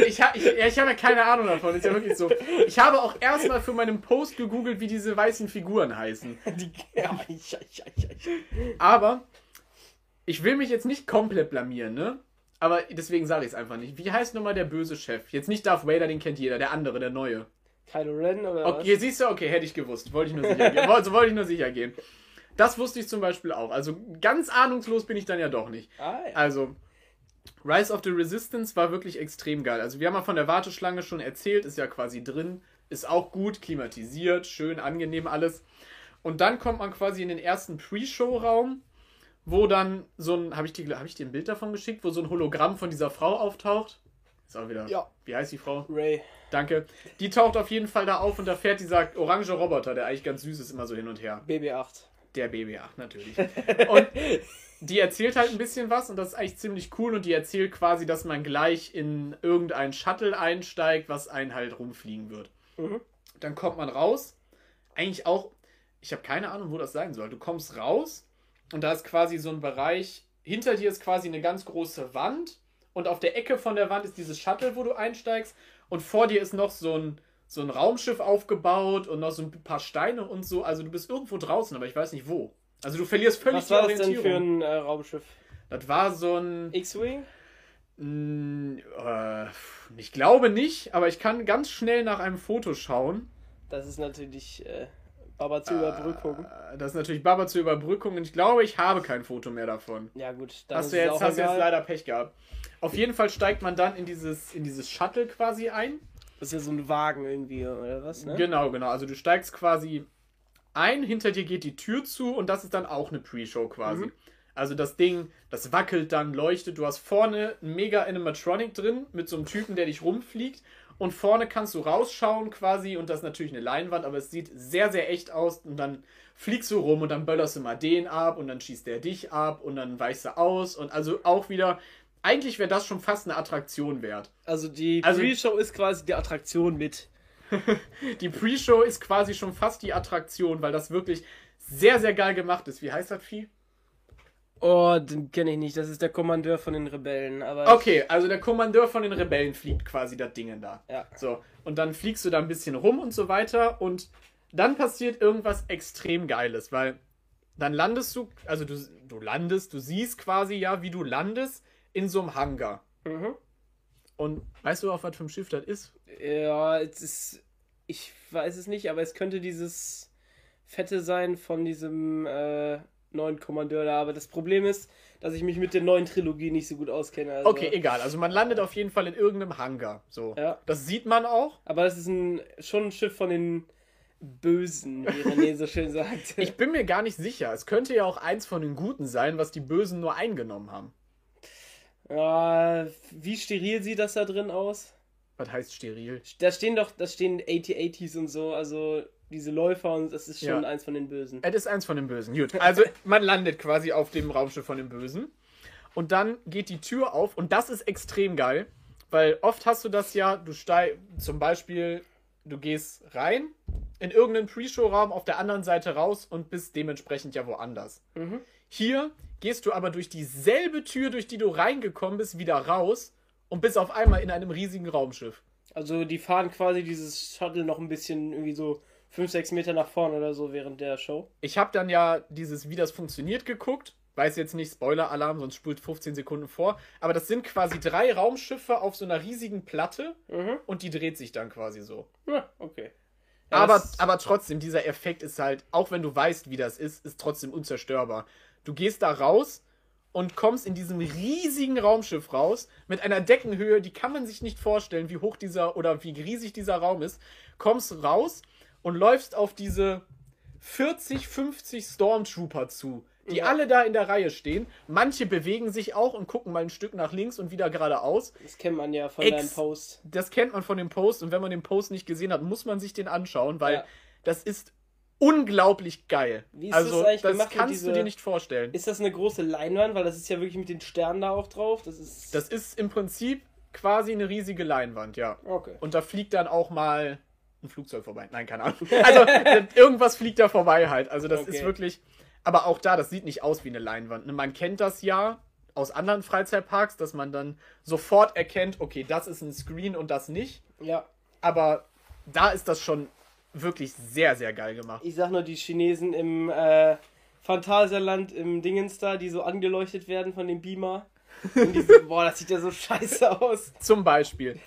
Speaker 1: ich habe ich, ja, ich hab ja keine Ahnung davon, ist ja wirklich so. Ich habe auch erstmal für meinen Post gegoogelt, wie diese weißen Figuren heißen.
Speaker 2: Die, ja, ich, ich, ich, ich.
Speaker 1: Aber ich will mich jetzt nicht komplett blamieren, ne? Aber deswegen sage ich es einfach nicht. Wie heißt nochmal der böse Chef? Jetzt nicht Darth Vader, den kennt jeder, der andere, der neue.
Speaker 2: Kylo Ren oder
Speaker 1: Okay, siehst du, okay, hätte ich gewusst. Wollte ich nur sicher gehen. Also wollte ich nur sicher gehen. Das wusste ich zum Beispiel auch. Also ganz ahnungslos bin ich dann ja doch nicht.
Speaker 2: was? Ah, ja.
Speaker 1: Also, Rise of the Resistance war wirklich extrem geil. Also, wir haben ja von der Warteschlange schon erzählt, ist ja quasi drin, ist auch gut, klimatisiert, schön, angenehm alles. Und dann kommt man quasi in den ersten Pre-Show-Raum, wo dann so ein, habe ich, dir- hab ich dir ein Bild davon geschickt, wo so ein Hologramm von dieser Frau auftaucht. Ist auch wieder,
Speaker 2: Ja.
Speaker 1: wie heißt die Frau?
Speaker 2: Ray.
Speaker 1: Danke. Die taucht auf jeden Fall da auf und da fährt dieser orange Roboter, der eigentlich ganz süß ist, immer so hin und her.
Speaker 2: BB8.
Speaker 1: Der BB8 natürlich. Und die erzählt halt ein bisschen was und das ist eigentlich ziemlich cool und die erzählt quasi, dass man gleich in irgendein Shuttle einsteigt, was einen halt rumfliegen wird.
Speaker 2: Mhm.
Speaker 1: Dann kommt man raus. Eigentlich auch, ich habe keine Ahnung, wo das sein soll. Du kommst raus und da ist quasi so ein Bereich, hinter dir ist quasi eine ganz große Wand und auf der Ecke von der Wand ist dieses Shuttle, wo du einsteigst und vor dir ist noch so ein so ein Raumschiff aufgebaut und noch so ein paar Steine und so. Also du bist irgendwo draußen, aber ich weiß nicht wo. Also du verlierst völlig
Speaker 2: Was war
Speaker 1: die
Speaker 2: das denn
Speaker 1: Orientierung.
Speaker 2: für ein äh, Raumschiff?
Speaker 1: das war so ein.
Speaker 2: X-Wing?
Speaker 1: Äh, ich glaube nicht, aber ich kann ganz schnell nach einem Foto schauen.
Speaker 2: Das ist natürlich äh, Baba zur Überbrückung.
Speaker 1: Äh, Das ist natürlich Baba zur Überbrückung und ich glaube, ich habe kein Foto mehr davon.
Speaker 2: Ja gut, dann
Speaker 1: Hast
Speaker 2: ist
Speaker 1: du jetzt, hast du jetzt
Speaker 2: egal.
Speaker 1: leider Pech gehabt. Auf jeden Fall steigt man dann in dieses, in dieses Shuttle quasi ein.
Speaker 2: Das ist ja so ein Wagen irgendwie, oder was, ne?
Speaker 1: Genau, genau. Also du steigst quasi ein, hinter dir geht die Tür zu und das ist dann auch eine Pre-Show quasi.
Speaker 2: Mhm.
Speaker 1: Also das Ding, das wackelt dann, leuchtet. Du hast vorne ein mega Animatronic drin mit so einem Typen, der dich rumfliegt. Und vorne kannst du rausschauen quasi und das ist natürlich eine Leinwand, aber es sieht sehr, sehr echt aus. Und dann fliegst du rum und dann böllerst du mal den ab und dann schießt der dich ab und dann weichst du aus. Und also auch wieder, eigentlich wäre das schon fast eine Attraktion wert.
Speaker 2: Also die
Speaker 1: Also-
Speaker 2: Pre-Show ist quasi die Attraktion mit.
Speaker 1: Die Pre-Show ist quasi schon fast die Attraktion, weil das wirklich sehr, sehr geil gemacht ist. Wie heißt das Vieh?
Speaker 2: Oh, den kenne ich nicht. Das ist der Kommandeur von den Rebellen. Aber
Speaker 1: Okay, also der Kommandeur von den Rebellen fliegt quasi das Ding da.
Speaker 2: Ja.
Speaker 1: So, und dann fliegst du da ein bisschen rum und so weiter und dann passiert irgendwas extrem Geiles, weil dann landest du, also du, du landest, du siehst quasi ja, wie du landest in so einem Hangar.
Speaker 2: Mhm.
Speaker 1: Und weißt du, auf was für ein Schiff das ist?
Speaker 2: Ja, es ist. Ich weiß es nicht, aber es könnte dieses Fette sein von diesem äh, neuen Kommandeur da. Aber das Problem ist, dass ich mich mit der neuen Trilogie nicht so gut auskenne. Also,
Speaker 1: Okay, egal. Also man landet auf jeden Fall in irgendeinem Hangar. So.
Speaker 2: Ja.
Speaker 1: Das sieht man auch.
Speaker 2: Aber das ist ein, schon ein Schiff von den Bösen, wie René so schön sagt.
Speaker 1: Ich bin mir gar nicht sicher. Es könnte ja auch eins von den Guten sein, was die Bösen nur eingenommen haben.
Speaker 2: Ja, wie steril sieht das da drin aus?
Speaker 1: Was heißt steril?
Speaker 2: Da stehen doch, da stehen 80-80s und so, also diese Läufer und das ist schon
Speaker 1: Ja.
Speaker 2: eins von den Bösen.
Speaker 1: Es ist eins von den Bösen. Gut. Also man landet quasi auf dem Raumschiff von den Bösen. Und dann geht die Tür auf und das ist extrem geil. Weil oft hast du das ja, du steigst zum Beispiel, du gehst rein in irgendeinen Pre-Show-Raum auf der anderen Seite raus und bist dementsprechend ja woanders.
Speaker 2: Mhm.
Speaker 1: Hier gehst du aber durch dieselbe Tür, durch die du reingekommen bist, wieder raus und bist auf einmal in einem riesigen Raumschiff.
Speaker 2: Also die fahren quasi dieses Shuttle noch ein bisschen irgendwie so 5, 6 Meter nach vorne oder so während der Show.
Speaker 1: Ich habe dann ja dieses, wie das funktioniert, geguckt. Weiß jetzt nicht, Spoiler-Alarm, sonst spult 15 Sekunden vor. Aber das sind quasi drei Raumschiffe auf so einer riesigen Platte
Speaker 2: Mhm.
Speaker 1: und die dreht sich dann quasi so.
Speaker 2: Ja, okay. Ja,
Speaker 1: aber, aber trotzdem, dieser Effekt ist halt, auch wenn du weißt, wie das ist, ist trotzdem unzerstörbar. Du gehst da raus und kommst in diesem riesigen Raumschiff raus mit einer Deckenhöhe, die kann man sich nicht vorstellen, wie hoch dieser oder wie riesig dieser Raum ist. Kommst raus und läufst auf diese 40, 50 Stormtrooper zu, die
Speaker 2: Ja.
Speaker 1: alle da in der Reihe stehen. Manche bewegen sich auch und gucken mal ein Stück nach links und wieder geradeaus.
Speaker 2: Das kennt man ja von
Speaker 1: Ex-
Speaker 2: deinem Post.
Speaker 1: Das kennt man von dem Post und wenn man den Post nicht gesehen hat, muss man sich den anschauen, weil
Speaker 2: Ja.
Speaker 1: das ist unglaublich geil.
Speaker 2: Wie ist
Speaker 1: also
Speaker 2: das eigentlich
Speaker 1: das
Speaker 2: gemacht
Speaker 1: kannst du
Speaker 2: dieser-
Speaker 1: dir nicht vorstellen.
Speaker 2: Ist das eine große Leinwand? Weil das ist ja wirklich mit den Sternen da auch drauf. Das ist.
Speaker 1: Das ist im Prinzip quasi eine riesige Leinwand, ja.
Speaker 2: okay.
Speaker 1: Und da fliegt dann auch mal ein Flugzeug vorbei. Nein, keine Ahnung. Also irgendwas fliegt da vorbei halt. Also das ist
Speaker 2: Okay.
Speaker 1: wirklich. Aber auch da, das sieht nicht aus wie eine Leinwand. ne? Man kennt das ja aus anderen Freizeitparks, dass man dann sofort erkennt, okay, das ist ein Screen und das nicht.
Speaker 2: Ja.
Speaker 1: Aber da ist das schon wirklich sehr, sehr geil gemacht.
Speaker 2: Ich sag nur die Chinesen im äh, Phantasialand im Dingens da, die so angeleuchtet werden von dem Beamer. Und diese, boah, das sieht ja so scheiße aus.
Speaker 1: Zum Beispiel.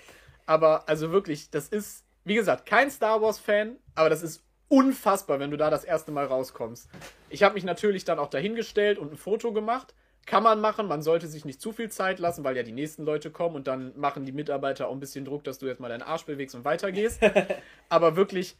Speaker 1: Aber also wirklich, das ist, wie gesagt, kein Star Wars-Fan, aber das ist unfassbar, wenn du da das erste Mal rauskommst. Ich habe mich natürlich dann auch dahingestellt und ein Foto gemacht. Kann man machen, man sollte sich nicht zu viel Zeit lassen, weil ja die nächsten Leute kommen und dann machen die Mitarbeiter auch ein bisschen Druck, dass du jetzt mal deinen Arsch bewegst und weitergehst. aber wirklich,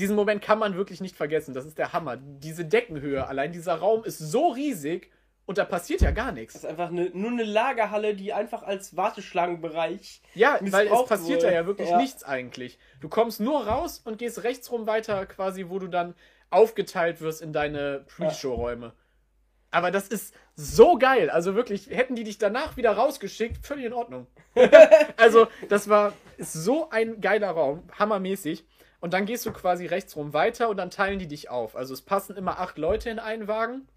Speaker 1: diesen Moment kann man wirklich nicht vergessen. Das ist der Hammer. Diese Deckenhöhe, allein dieser Raum ist so riesig und da passiert ja gar nichts.
Speaker 2: Das ist einfach eine, nur eine Lagerhalle, die einfach als Warteschlangenbereich.
Speaker 1: Ja, weil es passiert
Speaker 2: wurde.
Speaker 1: da ja wirklich
Speaker 2: Ja.
Speaker 1: nichts eigentlich. Du kommst nur raus und gehst rechtsrum weiter, quasi, wo du dann aufgeteilt wirst in deine Pre-Show-Räume. Aber das ist so geil. Also wirklich, hätten die dich danach wieder rausgeschickt, völlig in Ordnung. also, das war so ein geiler Raum, hammermäßig. Und dann gehst du quasi rechtsrum weiter und dann teilen die dich auf. Also es passen immer acht Leute in einen Wagen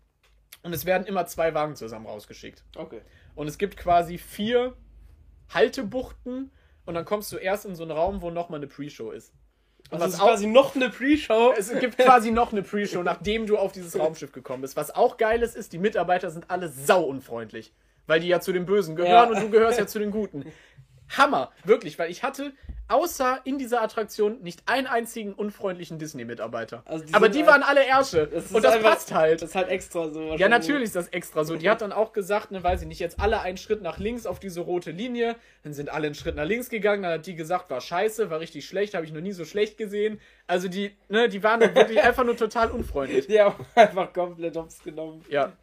Speaker 1: und es werden immer zwei Wagen zusammen rausgeschickt.
Speaker 2: Okay.
Speaker 1: Und es gibt quasi vier Haltebuchten und dann kommst du erst in so einen Raum, wo nochmal eine Pre-Show ist. Und
Speaker 2: Also
Speaker 1: was
Speaker 2: es ist
Speaker 1: auch,
Speaker 2: quasi noch eine Pre-Show.
Speaker 1: es gibt quasi noch eine Pre-Show, nachdem du auf dieses Raumschiff gekommen bist. Was auch geil ist, ist, die Mitarbeiter sind alle sauunfreundlich. Weil die ja zu den Bösen gehören
Speaker 2: Ja.
Speaker 1: und du gehörst ja zu den Guten. Hammer, wirklich, weil ich hatte außer in dieser Attraktion nicht einen einzigen unfreundlichen Disney-Mitarbeiter.
Speaker 2: Also die
Speaker 1: Aber die
Speaker 2: ein-
Speaker 1: waren alle Ärsche.
Speaker 2: Das
Speaker 1: und das
Speaker 2: einfach-
Speaker 1: passt halt.
Speaker 2: Das ist halt extra so.
Speaker 1: Ja, natürlich ist das extra so. Die hat dann auch gesagt, ne, weiß ich nicht, jetzt alle einen Schritt nach links auf diese rote Linie. Dann sind alle einen Schritt nach links gegangen. Dann hat die gesagt, war scheiße, war richtig schlecht, habe ich noch nie so schlecht gesehen. Also die, ne, die waren wirklich einfach nur total unfreundlich.
Speaker 2: Die haben einfach komplett hops genommen.
Speaker 1: Ja.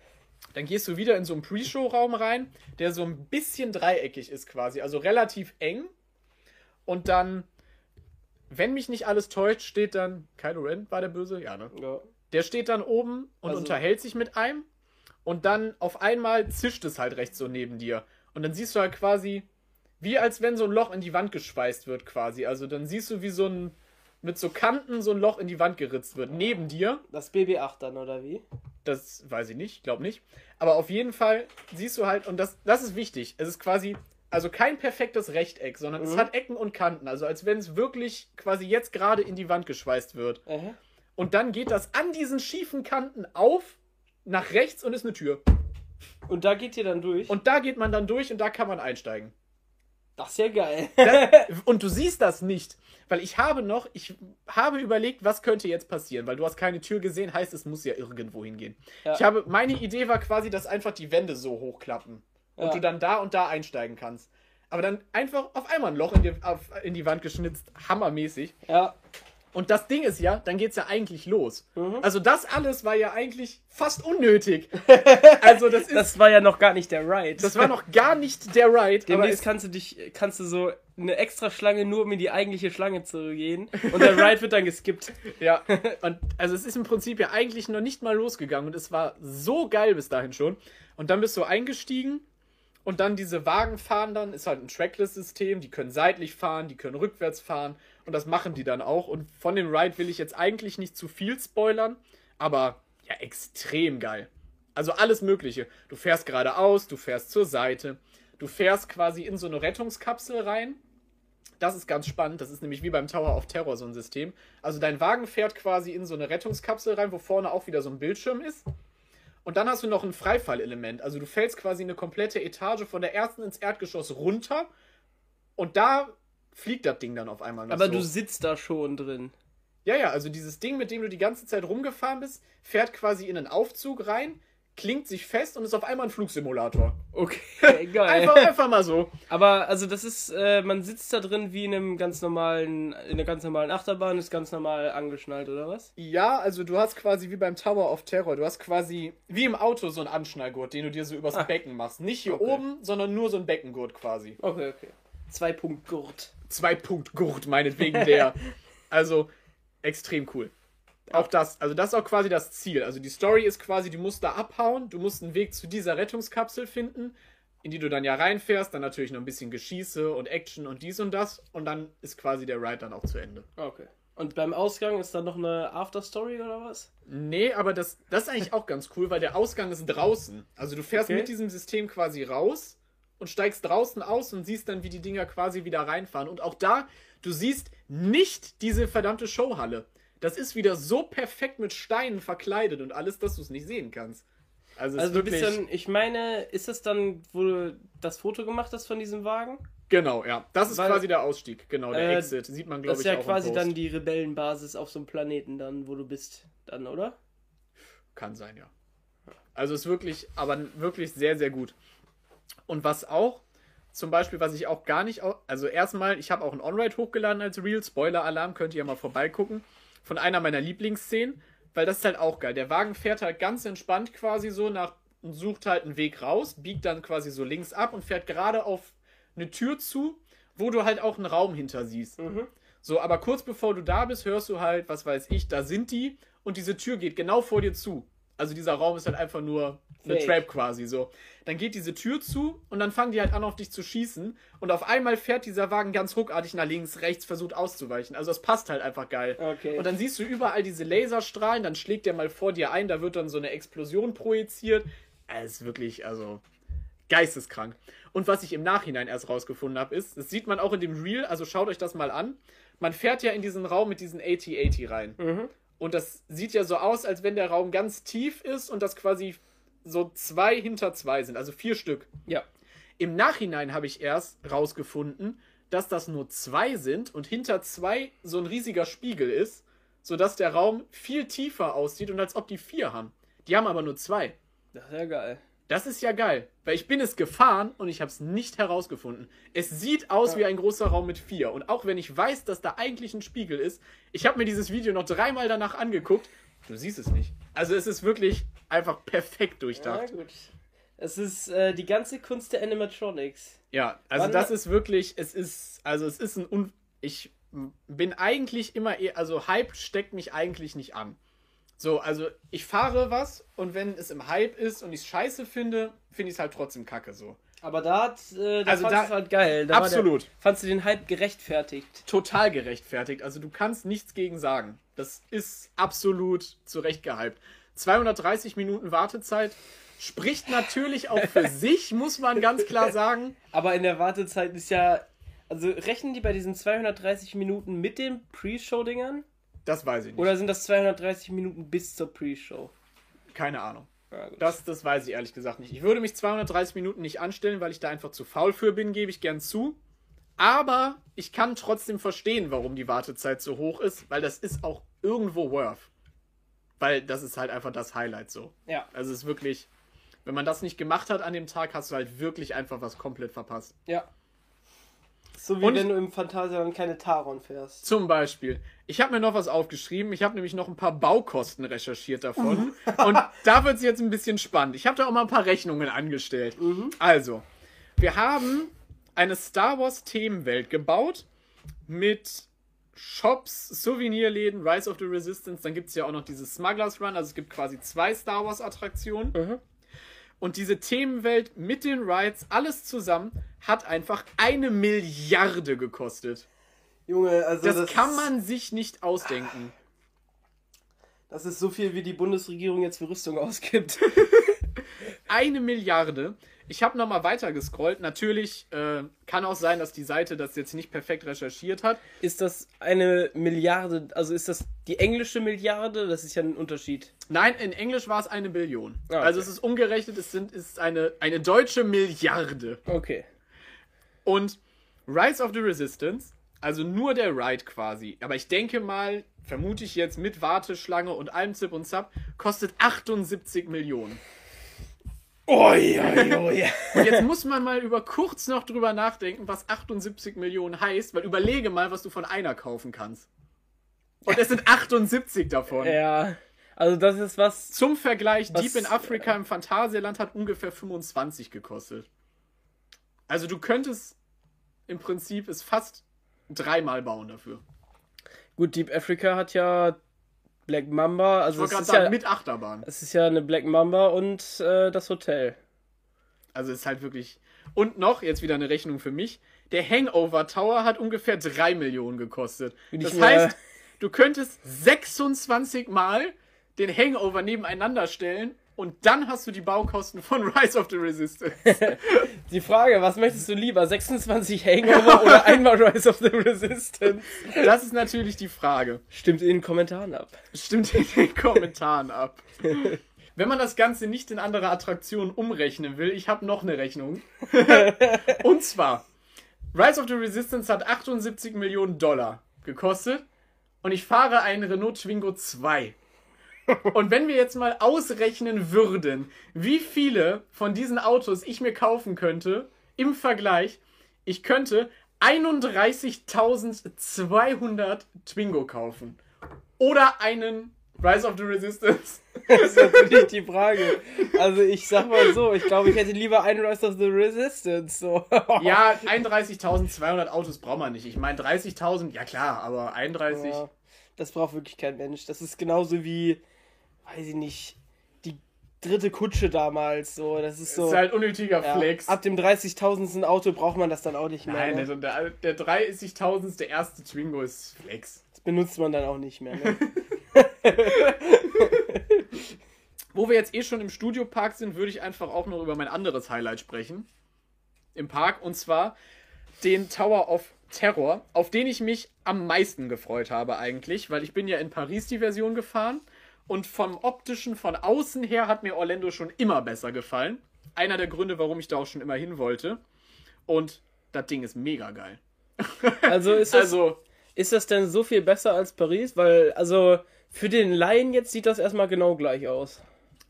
Speaker 1: Dann gehst du wieder in so einen Pre-Show-Raum rein, der so ein bisschen dreieckig ist quasi, also relativ eng. Und dann, wenn mich nicht alles täuscht, steht dann, Kylo Ren war der Böse? Ja, ne?
Speaker 2: Ja.
Speaker 1: Der steht dann oben und
Speaker 2: Also-
Speaker 1: unterhält sich mit einem. Und dann auf einmal zischt es halt rechts so neben dir. Und dann siehst du halt quasi, wie als wenn so ein Loch in die Wand geschweißt wird, quasi. Also dann siehst du, wie so ein, mit so Kanten so ein Loch in die Wand geritzt wird, neben dir.
Speaker 2: Das BB-8 dann, oder wie?
Speaker 1: Das weiß ich nicht, glaube nicht. Aber auf jeden Fall siehst du halt, und das, das ist wichtig, es ist quasi, also kein perfektes Rechteck, sondern es
Speaker 2: Mhm.
Speaker 1: hat Ecken und Kanten. Also als wenn es wirklich quasi jetzt gerade in die Wand geschweißt wird.
Speaker 2: Aha.
Speaker 1: Und dann geht das an diesen schiefen Kanten auf, nach rechts und ist eine Tür.
Speaker 2: Und da geht ihr dann durch.
Speaker 1: Und da geht man dann durch und da kann man einsteigen.
Speaker 2: Das ist ja geil.
Speaker 1: Und du siehst das nicht, weil ich habe noch, ich habe überlegt, was könnte jetzt passieren, weil du hast keine Tür gesehen, heißt es muss ja irgendwo hingehen.
Speaker 2: Ja.
Speaker 1: Ich habe, meine Idee war quasi, dass einfach die Wände so hochklappen und
Speaker 2: Ja.
Speaker 1: du dann da und da einsteigen kannst. Aber dann einfach auf einmal ein Loch in die, auf, in die Wand geschnitzt, hammermäßig.
Speaker 2: ja.
Speaker 1: Und das Ding ist ja, dann geht's ja eigentlich los.
Speaker 2: Mhm.
Speaker 1: Also das alles war ja eigentlich fast unnötig. Also das ist, das,
Speaker 2: Das war ja noch gar nicht der Ride.
Speaker 1: war noch gar nicht der Ride.
Speaker 2: Demnächst kannst du dich, kannst du so eine extra Schlange nur um in die eigentliche Schlange zu gehen. Und der Ride wird dann geskippt.
Speaker 1: Ja, und also es ist im Prinzip ja eigentlich noch nicht mal losgegangen und es war so geil bis dahin schon. Und dann bist du eingestiegen und dann diese Wagen fahren dann, ist halt ein Trackless-System, die können seitlich fahren, die können rückwärts fahren und das machen die dann auch. Und von dem Ride will ich jetzt eigentlich nicht zu viel spoilern, aber ja, extrem geil. Also alles Mögliche. Du fährst geradeaus, du fährst zur Seite, du fährst quasi in so eine Rettungskapsel rein. Das ist ganz spannend. Das ist nämlich wie beim Tower of Terror so ein System. Also dein Wagen fährt quasi in so eine Rettungskapsel rein, wo vorne auch wieder so ein Bildschirm ist. Und dann hast du noch ein Freifallelement. Also du fällst quasi eine komplette Etage von der ersten ins Erdgeschoss runter. Und da fliegt das Ding dann auf einmal noch
Speaker 2: Aber
Speaker 1: so.
Speaker 2: du sitzt da schon drin.
Speaker 1: Ja, ja, also dieses Ding, mit dem du die ganze Zeit rumgefahren bist, fährt quasi in einen Aufzug rein, klingt sich fest und ist auf einmal ein Flugsimulator.
Speaker 2: Okay, geil.
Speaker 1: Einfach, einfach mal so.
Speaker 2: Aber also das ist, äh, man sitzt da drin wie in einem ganz normalen, in einer ganz normalen Achterbahn, ist ganz normal angeschnallt, oder was?
Speaker 1: Ja, also du hast quasi wie beim Tower of Terror, du hast quasi wie im Auto so einen Anschnallgurt, den du dir so übers
Speaker 2: Ah.
Speaker 1: Becken machst. Nicht hier
Speaker 2: Okay.
Speaker 1: oben, sondern nur so ein Beckengurt quasi.
Speaker 2: Okay, okay. Zwei Punkt Gurt.
Speaker 1: Zwei Punkt Gurt, meinetwegen der. also extrem cool. Auch das, also das ist auch quasi das Ziel. Also die Story ist quasi, du musst da abhauen, du musst einen Weg zu dieser Rettungskapsel finden, in die du dann ja reinfährst, dann natürlich noch ein bisschen Geschieße und Action und dies und das und dann ist quasi der Ride dann auch zu Ende.
Speaker 2: Okay. Und beim Ausgang ist dann noch eine Afterstory oder was?
Speaker 1: Nee, aber das, das ist eigentlich auch ganz cool, weil der Ausgang ist draußen. Also du fährst
Speaker 2: Okay.
Speaker 1: mit diesem System quasi raus und steigst draußen aus und siehst dann, wie die Dinger quasi wieder reinfahren. Und auch da, du siehst nicht diese verdammte Showhalle. Das ist wieder so perfekt mit Steinen verkleidet und alles, dass du es nicht sehen kannst. Also,
Speaker 2: Also
Speaker 1: ist
Speaker 2: du bist dann, ich meine, ist das dann, wo du das Foto gemacht hast von diesem Wagen?
Speaker 1: genau, ja. Das ist
Speaker 2: Weil-
Speaker 1: quasi der Ausstieg. Genau, der
Speaker 2: Äh,
Speaker 1: Exit. Sieht man,
Speaker 2: Das
Speaker 1: glaube
Speaker 2: ist
Speaker 1: ich,
Speaker 2: ja
Speaker 1: auch im
Speaker 2: quasi dann die Rebellenbasis auf so einem Planeten dann, wo du bist, dann, oder?
Speaker 1: Kann sein, ja. Also ist wirklich, aber wirklich sehr, sehr gut. Und was auch, zum Beispiel, was ich auch gar nicht, also erstmal, ich habe auch ein On-Ride hochgeladen als Real, Spoiler-Alarm, könnt ihr ja mal vorbeigucken, von einer meiner Lieblingsszenen, weil das ist halt auch geil. Der Wagen fährt halt ganz entspannt quasi so nach und sucht halt einen Weg raus, biegt dann quasi so links ab und fährt gerade auf eine Tür zu, wo du halt auch einen Raum hinter siehst.
Speaker 2: Mhm.
Speaker 1: So, aber kurz bevor du da bist, hörst du halt, was weiß ich, da sind die und diese Tür geht genau vor dir zu. Also dieser Raum ist halt einfach nur eine
Speaker 2: Fake.
Speaker 1: Trap quasi so. Dann geht diese Tür zu und dann fangen die halt an auf dich zu schießen und auf einmal fährt dieser Wagen ganz ruckartig nach links, rechts, versucht auszuweichen. Also das passt halt einfach geil.
Speaker 2: Okay.
Speaker 1: Und dann siehst du überall diese Laserstrahlen, dann schlägt der mal vor dir ein, da wird dann so eine Explosion projiziert. Es ist wirklich, also geisteskrank. Und was ich im Nachhinein erst rausgefunden habe, ist, das sieht man auch in dem Reel, also schaut euch das mal an. Man fährt ja in diesen Raum mit diesen AT-80 rein.
Speaker 2: Mhm.
Speaker 1: Und das sieht ja so aus, als wenn der Raum ganz tief ist und das quasi so zwei hinter zwei sind, also vier Stück.
Speaker 2: Ja.
Speaker 1: Im Nachhinein habe ich erst rausgefunden, dass das nur zwei sind und hinter zwei so ein riesiger Spiegel ist, sodass der Raum viel tiefer aussieht und als ob die vier haben. Die haben aber nur zwei.
Speaker 2: Das ist ja geil.
Speaker 1: Das ist ja geil, weil ich bin es gefahren und ich habe es nicht herausgefunden. Es sieht aus
Speaker 2: Ja.
Speaker 1: wie ein großer Raum mit vier. Und auch wenn ich weiß, dass da eigentlich ein Spiegel ist, ich habe mir dieses Video noch dreimal danach angeguckt. Du siehst es nicht. Also es ist wirklich einfach perfekt
Speaker 2: Ja,
Speaker 1: durchdacht.
Speaker 2: gut. Es ist äh, die ganze Kunst der Animatronics.
Speaker 1: Ja, also
Speaker 2: Wann-
Speaker 1: das ist wirklich, es ist, also es ist ein, Un ich bin eigentlich immer eher, also Hype steckt mich eigentlich nicht an. So, also ich fahre was und wenn es im Hype ist und ich es scheiße finde, finde ich es halt trotzdem kacke so.
Speaker 2: Aber da hat, äh,
Speaker 1: Also da-
Speaker 2: halt geil. Da
Speaker 1: Absolut.
Speaker 2: Der, fandst du den Hype gerechtfertigt?
Speaker 1: Total gerechtfertigt. Also du kannst nichts gegen sagen. Das ist absolut zurecht gehypt. 230 Minuten Wartezeit spricht natürlich auch für sich, muss man ganz klar sagen.
Speaker 2: Aber in der Wartezeit ist ja. Also rechnen die bei diesen 230 Minuten mit den Pre-Show-Dingern?
Speaker 1: Das weiß ich nicht.
Speaker 2: Oder sind das 230 Minuten bis zur Pre-Show?
Speaker 1: Keine Ahnung.
Speaker 2: Ja.
Speaker 1: Das, das weiß ich ehrlich gesagt nicht. Ich würde mich 230 Minuten nicht anstellen, weil ich da einfach zu faul für bin, gebe ich gern zu. Aber ich kann trotzdem verstehen, warum die Wartezeit so hoch ist, weil das ist auch irgendwo worth. Weil das ist halt einfach das Highlight so.
Speaker 2: Ja.
Speaker 1: Also es ist wirklich, wenn man das nicht gemacht hat an dem Tag, hast du halt wirklich einfach was komplett verpasst.
Speaker 2: Ja. So wie
Speaker 1: Und-
Speaker 2: wenn du im Phantasialand keine Taron fährst.
Speaker 1: Zum Beispiel. Ich habe mir noch was aufgeschrieben. Ich habe nämlich noch ein paar Baukosten recherchiert davon. Und da wird es jetzt ein bisschen spannend. Ich habe da auch mal ein paar Rechnungen angestellt. Also, wir haben eine Star Wars Themenwelt gebaut mit Shops, Souvenirläden, Rise of the Resistance. Dann gibt es ja auch noch dieses Smugglers Run. Also es gibt quasi zwei Star Wars Attraktionen.
Speaker 2: Mhm.
Speaker 1: Und diese Themenwelt mit den Rides, alles zusammen, hat einfach eine Milliarde gekostet.
Speaker 2: Junge, also
Speaker 1: Das, kann man sich nicht ausdenken.
Speaker 2: Das ist so viel, wie die Bundesregierung jetzt für Rüstung ausgibt.
Speaker 1: Eine Milliarde. Ich habe nochmal weiter gescrollt. Natürlich äh, kann auch sein, dass die Seite das jetzt nicht perfekt recherchiert hat.
Speaker 2: ist das eine Milliarde, also ist das die englische Milliarde? Das ist ja ein Unterschied.
Speaker 1: Nein, in Englisch war es eine Billion.
Speaker 2: Ah, okay.
Speaker 1: Also es ist umgerechnet, es sind, ist eine, eine deutsche Milliarde.
Speaker 2: Okay.
Speaker 1: Und Rise of the Resistance, also nur der Ride quasi, aber ich denke mal, vermute ich jetzt mit Warteschlange und allem Zip und Zap, kostet 78 Millionen.
Speaker 2: Oi, oi, oi.
Speaker 1: Und jetzt muss man mal über kurz noch drüber nachdenken, was 78 Millionen heißt, weil überlege mal, was du von einer kaufen kannst. Und es sind 78 davon.
Speaker 2: ja. Also das ist was.
Speaker 1: Zum Vergleich,
Speaker 2: Was-
Speaker 1: Deep in Africa im Phantasialand hat ungefähr 25 gekostet. Also du könntest im Prinzip es fast dreimal bauen dafür.
Speaker 2: Gut, Deep Africa hat ja Black Mamba, also es ist,
Speaker 1: sagen,
Speaker 2: ja,
Speaker 1: mit Achterbahn.
Speaker 2: es ist ja eine Black Mamba und äh, das Hotel.
Speaker 1: Also es ist halt wirklich. Und noch, jetzt wieder eine Rechnung für mich. Der Hangover Tower hat ungefähr 3 Millionen gekostet. Das heißt, du könntest 26 Mal den Hangover nebeneinander stellen und dann hast du die Baukosten von Rise of the Resistance.
Speaker 2: Die Frage, was möchtest du lieber? 26 Hangover oder einmal Rise of the Resistance?
Speaker 1: Das ist natürlich die Frage.
Speaker 2: Stimmt in den Kommentaren ab.
Speaker 1: Stimmt in den Kommentaren ab. Wenn man das Ganze nicht in andere Attraktionen umrechnen will, ich habe noch eine Rechnung. Und zwar, Rise of the Resistance hat 78 Millionen Dollar gekostet und ich fahre einen Renault Twingo 2. Und wenn wir jetzt mal ausrechnen würden, wie viele von diesen Autos ich mir kaufen könnte, im Vergleich, ich könnte 31.200 Twingo kaufen. Oder einen Rise of the Resistance.
Speaker 2: Das ist natürlich die Frage. Also ich sag mal so, ich glaube, ich hätte lieber einen Rise of the Resistance. So.
Speaker 1: Ja, 31.200 Autos braucht man nicht. Ich meine 30.000, ja klar, aber 31.
Speaker 2: Ja, das braucht wirklich kein Mensch. Das ist genauso wie, weiß ich nicht, die dritte Kutsche damals. So, das ist so.
Speaker 1: ist halt unnötiger
Speaker 2: ja,
Speaker 1: Flex.
Speaker 2: ab dem 30.000. Auto braucht man das dann auch nicht mehr.
Speaker 1: Nein,
Speaker 2: ne?
Speaker 1: also der, der 30.000. der erste Twingo ist Flex.
Speaker 2: Das benutzt man dann auch nicht mehr. Ne?
Speaker 1: Wo wir jetzt eh schon im Studiopark sind, würde ich einfach auch noch über mein anderes Highlight sprechen. Im Park. Und zwar den Tower of Terror, auf den ich mich am meisten gefreut habe eigentlich, weil ich bin ja in Paris die Version gefahren und vom optischen, von außen her hat mir Orlando schon immer besser gefallen. Einer der Gründe, warum ich da auch schon immer hin wollte. Und das Ding ist mega geil.
Speaker 2: Also ist das,
Speaker 1: Also,
Speaker 2: ist das denn so viel besser als Paris? Weil, also für den Laien jetzt sieht das erstmal genau gleich aus.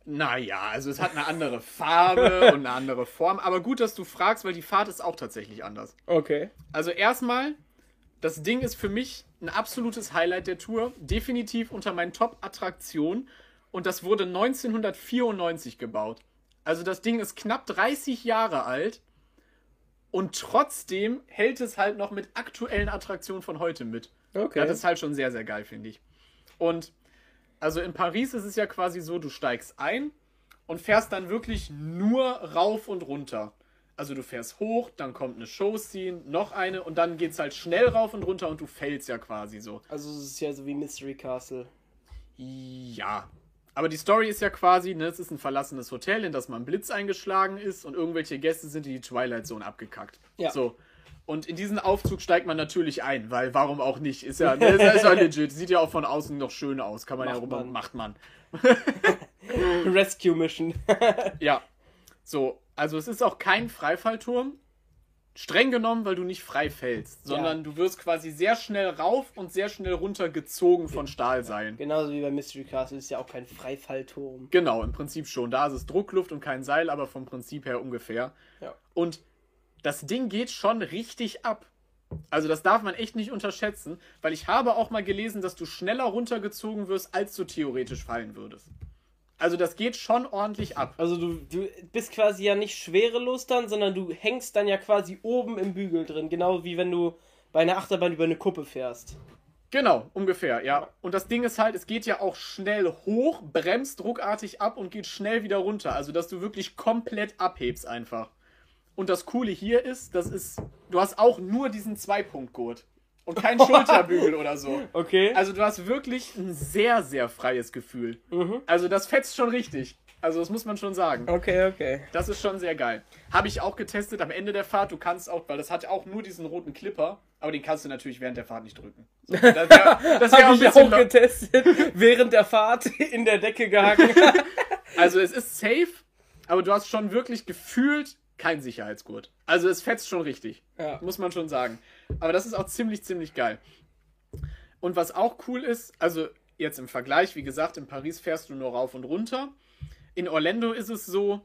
Speaker 1: naja, also es hat eine andere Farbe und eine andere Form. Aber gut, dass du fragst, weil die Fahrt ist auch tatsächlich anders.
Speaker 2: Okay.
Speaker 1: Also erstmal, das Ding ist für mich ein absolutes Highlight der Tour. Definitiv unter meinen Top-Attraktionen. Und das wurde 1994 gebaut. Also das Ding ist knapp 30 Jahre alt. Und trotzdem hält es halt noch mit aktuellen Attraktionen von heute mit.
Speaker 2: Okay.
Speaker 1: Ja, das ist halt schon sehr, sehr geil, finde ich. Und also in Paris ist es ja quasi so, du steigst ein und fährst dann wirklich nur rauf und runter. Also du fährst hoch, dann kommt eine Showscene, noch eine und dann geht's halt schnell rauf und runter und du fällst ja quasi so.
Speaker 2: Also es ist ja so wie Mystery Castle.
Speaker 1: Ja, Aber die Story ist ja quasi, ne, es ist ein verlassenes Hotel, in das mal ein Blitz eingeschlagen ist und irgendwelche Gäste sind in die Twilight Zone abgekackt.
Speaker 2: Ja.
Speaker 1: So. Und in diesen Aufzug steigt man natürlich ein, weil warum auch nicht? Ist ja, ne, ist ja- ist ja legit. Sieht ja auch von außen noch schön aus. Kann man ja
Speaker 2: Macht
Speaker 1: rüber,
Speaker 2: man.
Speaker 1: macht man.
Speaker 2: Rescue Mission.
Speaker 1: Ja. So, also es ist auch kein Freifallturm. Streng genommen, weil du nicht frei fällst, sondern du wirst quasi sehr schnell rauf und sehr schnell runter gezogen von Stahlseilen.
Speaker 2: Genauso wie bei Mystery Castle ist ja auch kein Freifallturm.
Speaker 1: Genau, im Prinzip schon. Da ist es Druckluft und kein Seil, aber vom Prinzip her ungefähr.
Speaker 2: Ja.
Speaker 1: Und das Ding geht schon richtig ab. Also das darf man echt nicht unterschätzen, weil ich habe auch mal gelesen, dass du schneller runtergezogen wirst, als du theoretisch fallen würdest. Also das geht schon ordentlich ab.
Speaker 2: Also du, du bist quasi ja nicht schwerelos dann, sondern du hängst dann ja quasi oben im Bügel drin. Genau wie wenn du bei einer Achterbahn über eine Kuppe fährst.
Speaker 1: Genau, ungefähr, ja. Und das Ding ist halt, es geht ja auch schnell hoch, bremst ruckartig ab und geht schnell wieder runter. Also, dass du wirklich komplett abhebst einfach. Und das Coole hier ist, das ist, du hast auch nur diesen Zweipunktgurt und kein Schulterbügel oder so.
Speaker 2: Okay.
Speaker 1: Also, du hast wirklich ein sehr, sehr freies Gefühl. Also, das fetzt schon richtig. Also, das muss man schon sagen.
Speaker 2: okay, okay.
Speaker 1: Das ist schon sehr geil. Habe ich auch getestet am Ende der Fahrt. Du kannst auch, weil das hat auch nur diesen roten Clipper, aber den kannst du natürlich während der Fahrt nicht drücken. So, das das wär auch
Speaker 2: Hab
Speaker 1: ein
Speaker 2: ich auch getestet, während der Fahrt in der Decke gehangen.
Speaker 1: Also es ist safe, aber du hast schon wirklich gefühlt kein Sicherheitsgurt. Also es fetzt schon richtig.
Speaker 2: Ja.
Speaker 1: Muss man schon sagen. Aber das ist auch ziemlich, ziemlich geil. Und was auch cool ist, also jetzt im Vergleich, wie gesagt, in Paris fährst du nur rauf und runter. In Orlando ist es so,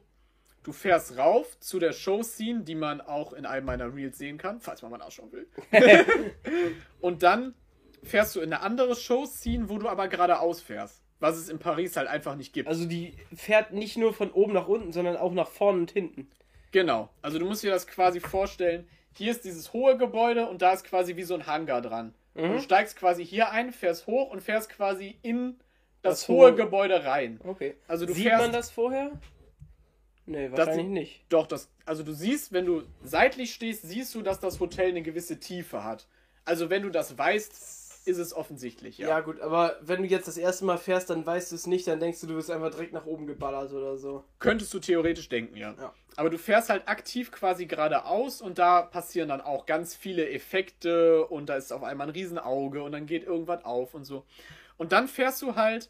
Speaker 1: du fährst rauf zu der Show-Scene, die man auch in einem meiner Reels sehen kann, falls man mal nachschauen will. und dann fährst du in eine andere Show-Scene, wo du aber geradeaus fährst. Was es in Paris halt einfach nicht gibt.
Speaker 2: Also die fährt nicht nur von oben nach unten, sondern auch nach vorne und hinten.
Speaker 1: Genau. Also du musst dir das quasi vorstellen. Hier ist dieses hohe Gebäude und da ist quasi wie so ein Hangar dran. Und Du steigst quasi hier ein, fährst hoch und fährst quasi in das,
Speaker 2: Das
Speaker 1: hohe
Speaker 2: hohe-
Speaker 1: Gebäude rein.
Speaker 2: Okay.
Speaker 1: Also du
Speaker 2: Sieht
Speaker 1: fährst
Speaker 2: man das vorher? Nee, wahrscheinlich nicht.
Speaker 1: Doch, das, also du siehst, wenn du seitlich stehst, siehst du, dass das Hotel eine gewisse Tiefe hat. Also wenn du das weißt, ist es offensichtlich, ja.
Speaker 2: Ja. gut, aber wenn du jetzt das erste Mal fährst, dann weißt du es nicht, dann denkst du, du bist einfach direkt nach oben geballert oder so.
Speaker 1: Könntest du theoretisch denken, ja.
Speaker 2: Ja.
Speaker 1: Aber du fährst halt aktiv quasi geradeaus und da passieren dann auch ganz viele Effekte und da ist auf einmal ein Riesenauge und dann geht irgendwas auf und so. Und dann fährst du halt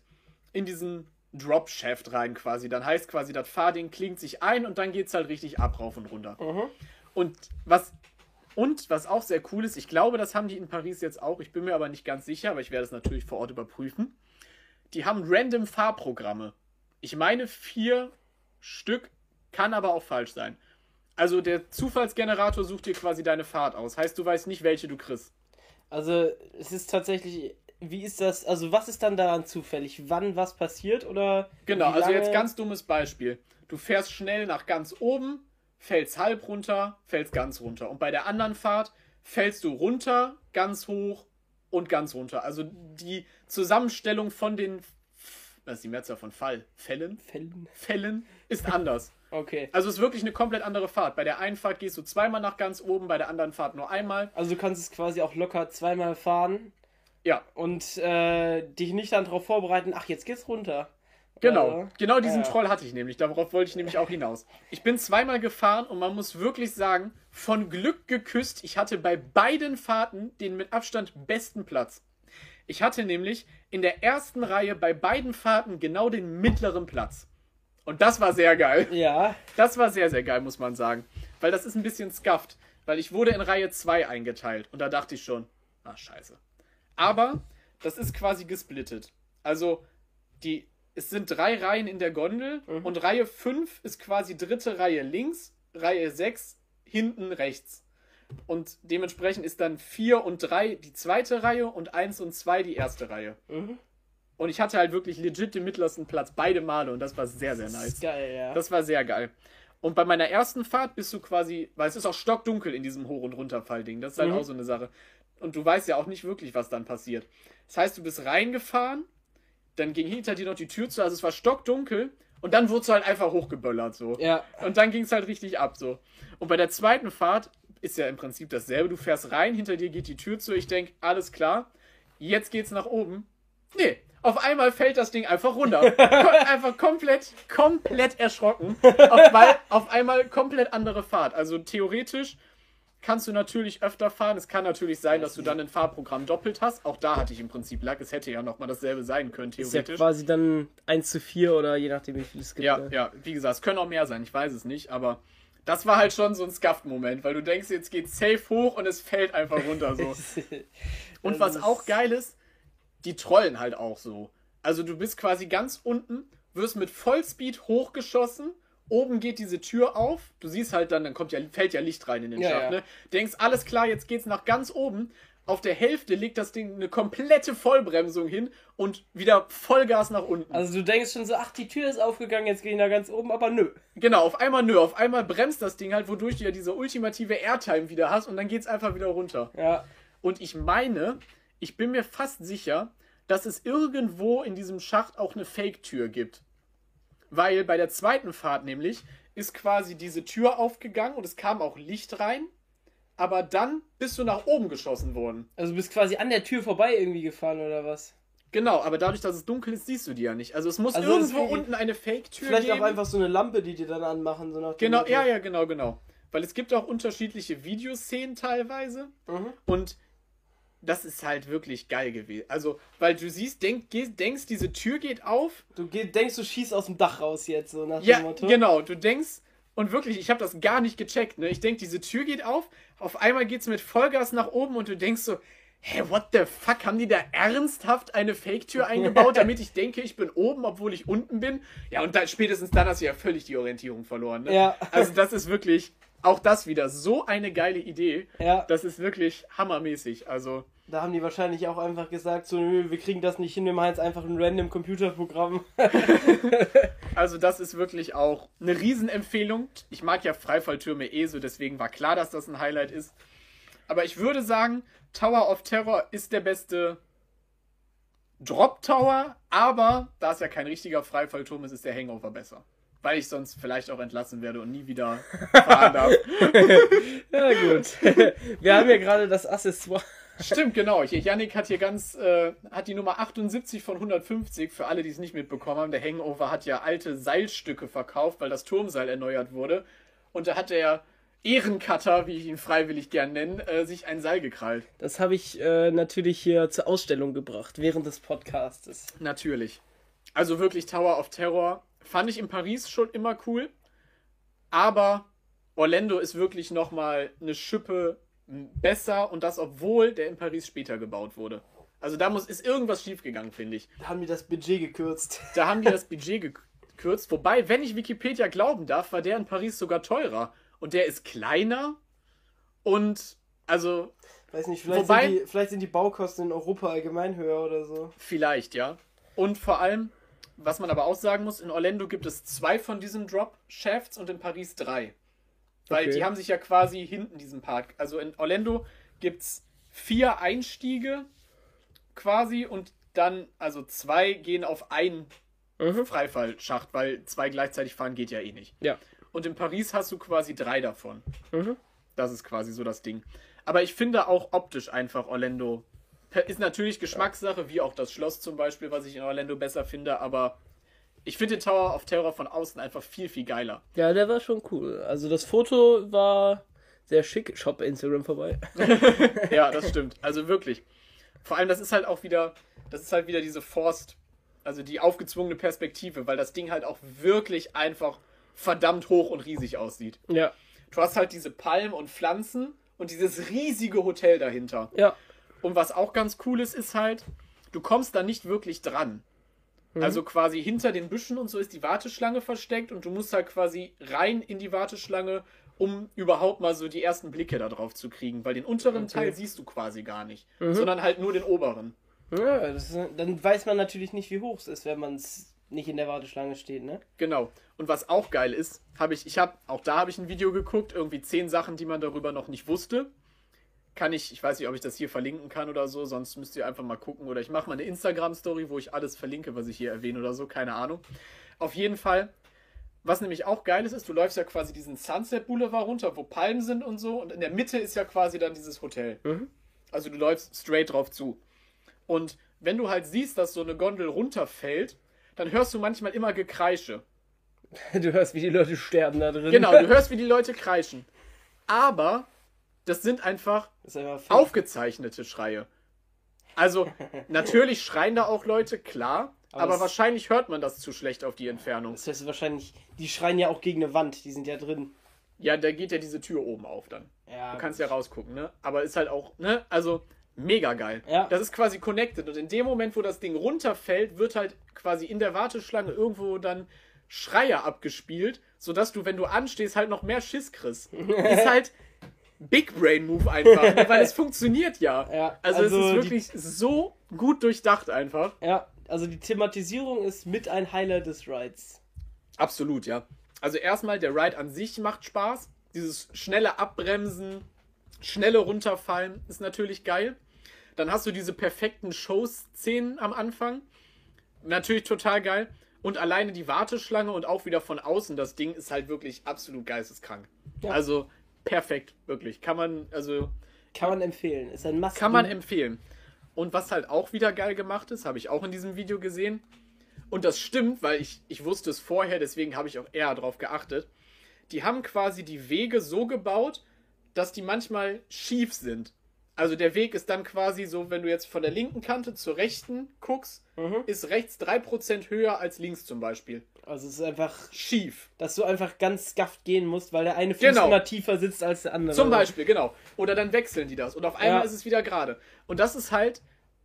Speaker 1: in diesen Drop-Shaft rein quasi. Dann heißt quasi, das Fahrding klingt sich ein und dann geht's halt richtig ab, rauf und runter. Und was und was auch sehr cool ist, ich glaube, das haben die in Paris jetzt auch, ich bin mir aber nicht ganz sicher, aber ich werde es natürlich vor Ort überprüfen. Die haben random Fahrprogramme. Ich meine vier Stück, kann aber auch falsch sein. Also der Zufallsgenerator sucht dir quasi deine Fahrt aus. Heißt, du weißt nicht, welche du kriegst.
Speaker 2: Also es ist tatsächlich, wie ist das, also was ist dann daran zufällig? Wann was passiert oder?
Speaker 1: Genau, also jetzt ganz dummes Beispiel. Du fährst schnell nach ganz oben, fällst halb runter, fällst ganz runter. Und bei der anderen Fahrt fällst du runter, ganz hoch und ganz runter. Also die Zusammenstellung von den, was ist die Mehrzahl von Fall? Fällen?
Speaker 2: Fällen.
Speaker 1: Fällen ist anders.
Speaker 2: Okay.
Speaker 1: Also es ist wirklich eine komplett andere Fahrt. Bei der einen Fahrt gehst du zweimal nach ganz oben, bei der anderen Fahrt nur einmal.
Speaker 2: Also du kannst es quasi auch locker zweimal fahren
Speaker 1: Ja,
Speaker 2: und äh, dich nicht dann darauf vorbereiten, ach, jetzt geht's runter.
Speaker 1: Genau,
Speaker 2: Äh,
Speaker 1: genau diesen
Speaker 2: ja.
Speaker 1: Troll hatte ich nämlich. Darauf wollte ich nämlich auch hinaus. Ich bin zweimal gefahren und man muss wirklich sagen, von Glück geküsst. Ich hatte bei beiden Fahrten den mit Abstand besten Platz. Ich hatte nämlich in der ersten Reihe bei beiden Fahrten genau den mittleren Platz. Und das war sehr geil.
Speaker 2: Ja,
Speaker 1: Das war sehr, sehr geil, muss man sagen. Weil das ist ein bisschen scuffed. Weil ich wurde in Reihe 2 eingeteilt. Und da dachte ich schon, ah, scheiße. Aber das ist quasi gesplittet. Also, die, es sind drei Reihen in der Gondel. Und Reihe 5 ist quasi dritte Reihe links, Reihe 6 hinten rechts. Und dementsprechend ist dann 4 und 3 die zweite Reihe und 1 und 2 die erste Reihe.
Speaker 2: Mhm.
Speaker 1: Und ich hatte halt wirklich legit den mittlersten Platz, beide Male. Und das war sehr, sehr
Speaker 2: das
Speaker 1: nice.
Speaker 2: ist geil, ja.
Speaker 1: Das war sehr geil. Und bei meiner ersten Fahrt bist du quasi, weil es ist auch stockdunkel in diesem Hoch- und Runterfallding. Das ist halt
Speaker 2: Mhm.
Speaker 1: auch so eine Sache. Und du weißt ja auch nicht wirklich, was dann passiert. Das heißt, du bist reingefahren, dann ging hinter dir noch die Tür zu, also es war stockdunkel und dann wurdest du halt einfach hochgeböllert so.
Speaker 2: ja,
Speaker 1: Und dann ging es halt richtig ab so. Und bei der zweiten Fahrt ist ja im Prinzip dasselbe. Du fährst rein, hinter dir geht die Tür zu. Ich denke, alles klar, jetzt geht's nach oben. Nee, Auf einmal fällt das Ding einfach runter. einfach komplett, komplett erschrocken. Auf, weil auf einmal komplett andere Fahrt. Also theoretisch kannst du natürlich öfter fahren. Es kann natürlich sein, dass du dann ein Fahrprogramm doppelt hast. Auch da hatte ich im Prinzip Lack. Es hätte ja nochmal dasselbe sein können,
Speaker 2: Ist ja
Speaker 1: theoretisch.
Speaker 2: quasi dann 1 zu 4 oder je nachdem, wie viel es gibt.
Speaker 1: Ja,
Speaker 2: ne?
Speaker 1: ja, wie gesagt, es können auch mehr sein, ich weiß es nicht, aber das war halt schon so ein Scuffed-Moment, weil du denkst, jetzt geht safe hoch und es fällt einfach runter so. Und was auch geil ist, die trollen halt auch so. Also du bist quasi ganz unten, wirst mit Vollspeed hochgeschossen, oben geht diese Tür auf, du siehst halt dann, dann kommt ja, fällt ja Licht rein in den
Speaker 2: Ja,
Speaker 1: Schacht,
Speaker 2: ja.
Speaker 1: ne? Denkst, alles klar, jetzt geht's nach ganz oben. Auf der Hälfte legt das Ding eine komplette Vollbremsung hin und wieder Vollgas nach unten.
Speaker 2: Also du denkst schon so, ach, die Tür ist aufgegangen, jetzt gehe ich nach ganz oben, aber nö.
Speaker 1: Genau, auf einmal nö, auf einmal bremst das Ding halt, wodurch du ja diese ultimative Airtime wieder hast und dann geht's einfach wieder runter.
Speaker 2: Ja.
Speaker 1: Und ich meine, ich bin mir fast sicher, dass es irgendwo in diesem Schacht auch eine Fake-Tür gibt. Weil bei der zweiten Fahrt nämlich ist quasi diese Tür aufgegangen und es kam auch Licht rein, aber dann bist du nach oben geschossen worden.
Speaker 2: Also du bist quasi an der Tür vorbei irgendwie gefahren oder was?
Speaker 1: Genau, aber dadurch, dass es dunkel ist, siehst du die ja nicht. Also es muss
Speaker 2: Also es
Speaker 1: irgendwo
Speaker 2: ist wie-
Speaker 1: unten eine Fake-Tür
Speaker 2: Vielleicht
Speaker 1: geben.
Speaker 2: auch einfach so eine Lampe, die die dann anmachen, so nach
Speaker 1: Genau,
Speaker 2: Motto.
Speaker 1: ja, ja, genau, genau. Weil es gibt auch unterschiedliche Videoszenen teilweise.
Speaker 2: Mhm.
Speaker 1: Und das ist halt wirklich geil gewesen. Also, weil du siehst, denk, denkst, diese Tür geht auf.
Speaker 2: Du geh, denkst, du schießt aus dem Dach raus jetzt, so nach
Speaker 1: Ja,
Speaker 2: dem Motto.
Speaker 1: genau. Du denkst, und wirklich, ich habe das gar nicht gecheckt. Ne? Ich denk, diese Tür geht auf. Auf einmal geht's mit Vollgas nach oben und du denkst so, hä, what the fuck? Haben die da ernsthaft eine Fake-Tür eingebaut, damit ich denke, ich bin oben, obwohl ich unten bin? Ja, und dann, spätestens dann hast du ja völlig die Orientierung verloren. Ne?
Speaker 2: Ja.
Speaker 1: Also, das ist wirklich, auch das wieder, so eine geile Idee.
Speaker 2: Ja,
Speaker 1: Das ist wirklich hammermäßig. Also,
Speaker 2: da haben die wahrscheinlich auch einfach gesagt, so, nö, wir kriegen das nicht hin, wir machen jetzt einfach ein random Computerprogramm.
Speaker 1: Also das ist wirklich auch eine Riesenempfehlung. Ich mag ja Freifalltürme eh so, deswegen war klar, dass das ein Highlight ist. Aber ich würde sagen, Tower of Terror ist der beste Drop Tower, aber da es ja kein richtiger Freifallturm ist, ist der Hangover besser. Weil ich sonst vielleicht auch entlassen werde und nie wieder fahren darf.
Speaker 2: ja, gut. wir haben ja gerade das Accessoire.
Speaker 1: Stimmt, genau. Yannick hat hier ganz, äh, hat die Nummer 78 von 150, für alle, die es nicht mitbekommen haben. Der Hangover hat ja alte Seilstücke verkauft, weil das Turmseil erneuert wurde. Und da hat der Ehrencutter, wie ich ihn freiwillig gern nenne, äh, sich ein Seil gekrallt.
Speaker 2: Das habe ich äh, natürlich hier zur Ausstellung gebracht, während des Podcastes.
Speaker 1: Natürlich. Also wirklich Tower of Terror. Fand ich in Paris schon immer cool. Aber Orlando ist wirklich nochmal eine Schippe besser und das, obwohl der in Paris später gebaut wurde. Also da muss, ist irgendwas schiefgegangen, finde ich.
Speaker 2: Da haben die das Budget gekürzt.
Speaker 1: Da haben die das Budget gekürzt. Wobei, wenn ich Wikipedia glauben darf, war der in Paris sogar teurer. Und der ist kleiner. Und also
Speaker 2: Weiß nicht, vielleicht,
Speaker 1: Wobei-
Speaker 2: sind die, vielleicht sind die Baukosten in Europa allgemein höher oder so.
Speaker 1: vielleicht, ja. Und vor allem, was man aber auch sagen muss, in Orlando gibt es zwei von diesen Drop-Shafts und in Paris drei. Weil
Speaker 2: Okay.
Speaker 1: die haben sich ja quasi hinten diesen Park. Also in Orlando gibt es vier Einstiege quasi und dann, also zwei gehen auf einen
Speaker 2: Mhm.
Speaker 1: Freifallschacht, weil zwei gleichzeitig fahren geht ja eh nicht.
Speaker 2: Ja.
Speaker 1: Und in Paris hast du quasi drei davon.
Speaker 2: Mhm.
Speaker 1: Das ist quasi so das Ding. Aber ich finde auch optisch einfach Orlando. Ist natürlich Geschmackssache, wie auch das Schloss zum Beispiel, was ich in Orlando besser finde, aber ich finde den Tower of Terror von außen einfach viel, viel geiler.
Speaker 2: Ja, der war schon cool. Also das Foto war sehr schick. Shop Instagram vorbei.
Speaker 1: Ja, das stimmt. Also wirklich. Vor allem, das ist halt auch wieder, das ist halt wieder diese Forst, also die aufgezwungene Perspektive, weil das Ding halt auch wirklich einfach verdammt hoch und riesig aussieht.
Speaker 2: Ja.
Speaker 1: Du hast halt diese Palmen und Pflanzen und dieses riesige Hotel dahinter.
Speaker 2: Ja.
Speaker 1: Und was auch ganz cool ist, ist halt, du kommst da nicht wirklich dran. Also quasi hinter den Büschen und so ist die Warteschlange versteckt und du musst halt quasi rein in die Warteschlange, um überhaupt mal so die ersten Blicke da drauf zu kriegen, weil den unteren
Speaker 2: Okay.
Speaker 1: Teil siehst du quasi gar nicht, sondern halt nur den oberen.
Speaker 2: ja ist, dann weiß man natürlich nicht, wie hoch es ist, wenn man es nicht in der Warteschlange steht, ne?
Speaker 1: Genau. Und was auch geil ist, habe ich, ich habe, auch da habe ich ein Video geguckt, irgendwie zehn Sachen, die man darüber noch nicht wusste. Kann ich, ich weiß nicht, ob ich das hier verlinken kann oder so, sonst müsst ihr einfach mal gucken. Oder ich mache mal eine Instagram-Story, wo ich alles verlinke, was ich hier erwähne oder so, keine Ahnung. Auf jeden Fall, was nämlich auch geil ist, ist, du läufst ja quasi diesen Sunset Boulevard runter, wo Palmen sind und so, und in der Mitte ist ja quasi dann dieses Hotel.
Speaker 2: Mhm.
Speaker 1: Also du läufst straight drauf zu. Und wenn du halt siehst, dass so eine Gondel runterfällt, dann hörst du manchmal immer Gekreische.
Speaker 2: Du hörst, wie die Leute sterben da drin.
Speaker 1: Genau, du hörst, wie die Leute kreischen. Aber das sind einfach
Speaker 2: Das einfach
Speaker 1: aufgezeichnete Schreie. Also, natürlich schreien da auch Leute, klar,
Speaker 2: Aber
Speaker 1: aber, wahrscheinlich hört man das zu schlecht auf die Entfernung.
Speaker 2: Das heißt wahrscheinlich, die schreien ja auch gegen eine Wand, die sind ja drin.
Speaker 1: Ja, da geht ja diese Tür oben auf dann.
Speaker 2: Ja,
Speaker 1: Du kannst ja rausgucken, ne? Aber ist halt auch, ne? Also, mega geil.
Speaker 2: Ja.
Speaker 1: Das ist quasi connected. Und in dem Moment, wo das Ding runterfällt, wird halt quasi in der Warteschlange irgendwo dann Schreier abgespielt, sodass du, wenn du anstehst, halt noch mehr Schiss kriegst. ist halt Big Brain Move einfach, ne? weil es funktioniert ja.
Speaker 2: Ja,
Speaker 1: Also,
Speaker 2: also
Speaker 1: es ist
Speaker 2: die-
Speaker 1: wirklich so gut durchdacht einfach.
Speaker 2: Ja, also die Thematisierung ist mit ein Highlight des Rides.
Speaker 1: Absolut, ja. Also erstmal, der Ride an sich macht Spaß. Dieses schnelle Abbremsen, schnelle Runterfallen ist natürlich geil. Dann hast du diese perfekten Show-Szenen am Anfang. Natürlich total geil. Und alleine die Warteschlange und auch wieder von außen das Ding ist halt wirklich absolut geisteskrank.
Speaker 2: Ja.
Speaker 1: Also perfekt, wirklich. Kann man, also
Speaker 2: Kann man empfehlen. Ist ein Must.
Speaker 1: kann man empfehlen. Und was halt auch wieder geil gemacht ist, habe ich auch in diesem Video gesehen. Und das stimmt, weil ich, ich wusste es vorher, deswegen habe ich auch eher darauf geachtet. Die haben quasi die Wege so gebaut, dass die manchmal schief sind. Also der Weg ist dann quasi so, wenn du jetzt von der linken Kante zur rechten guckst,
Speaker 2: Mhm.
Speaker 1: ist rechts 3% höher als links zum Beispiel.
Speaker 2: Also es ist einfach,
Speaker 1: Schief.
Speaker 2: dass du einfach ganz skafft gehen musst, weil der eine Fuß
Speaker 1: Genau.
Speaker 2: immer tiefer sitzt als der andere.
Speaker 1: Zum Beispiel, genau. Oder dann wechseln die das. Und auf einmal
Speaker 2: Ja.
Speaker 1: ist es wieder gerade. Und das ist halt,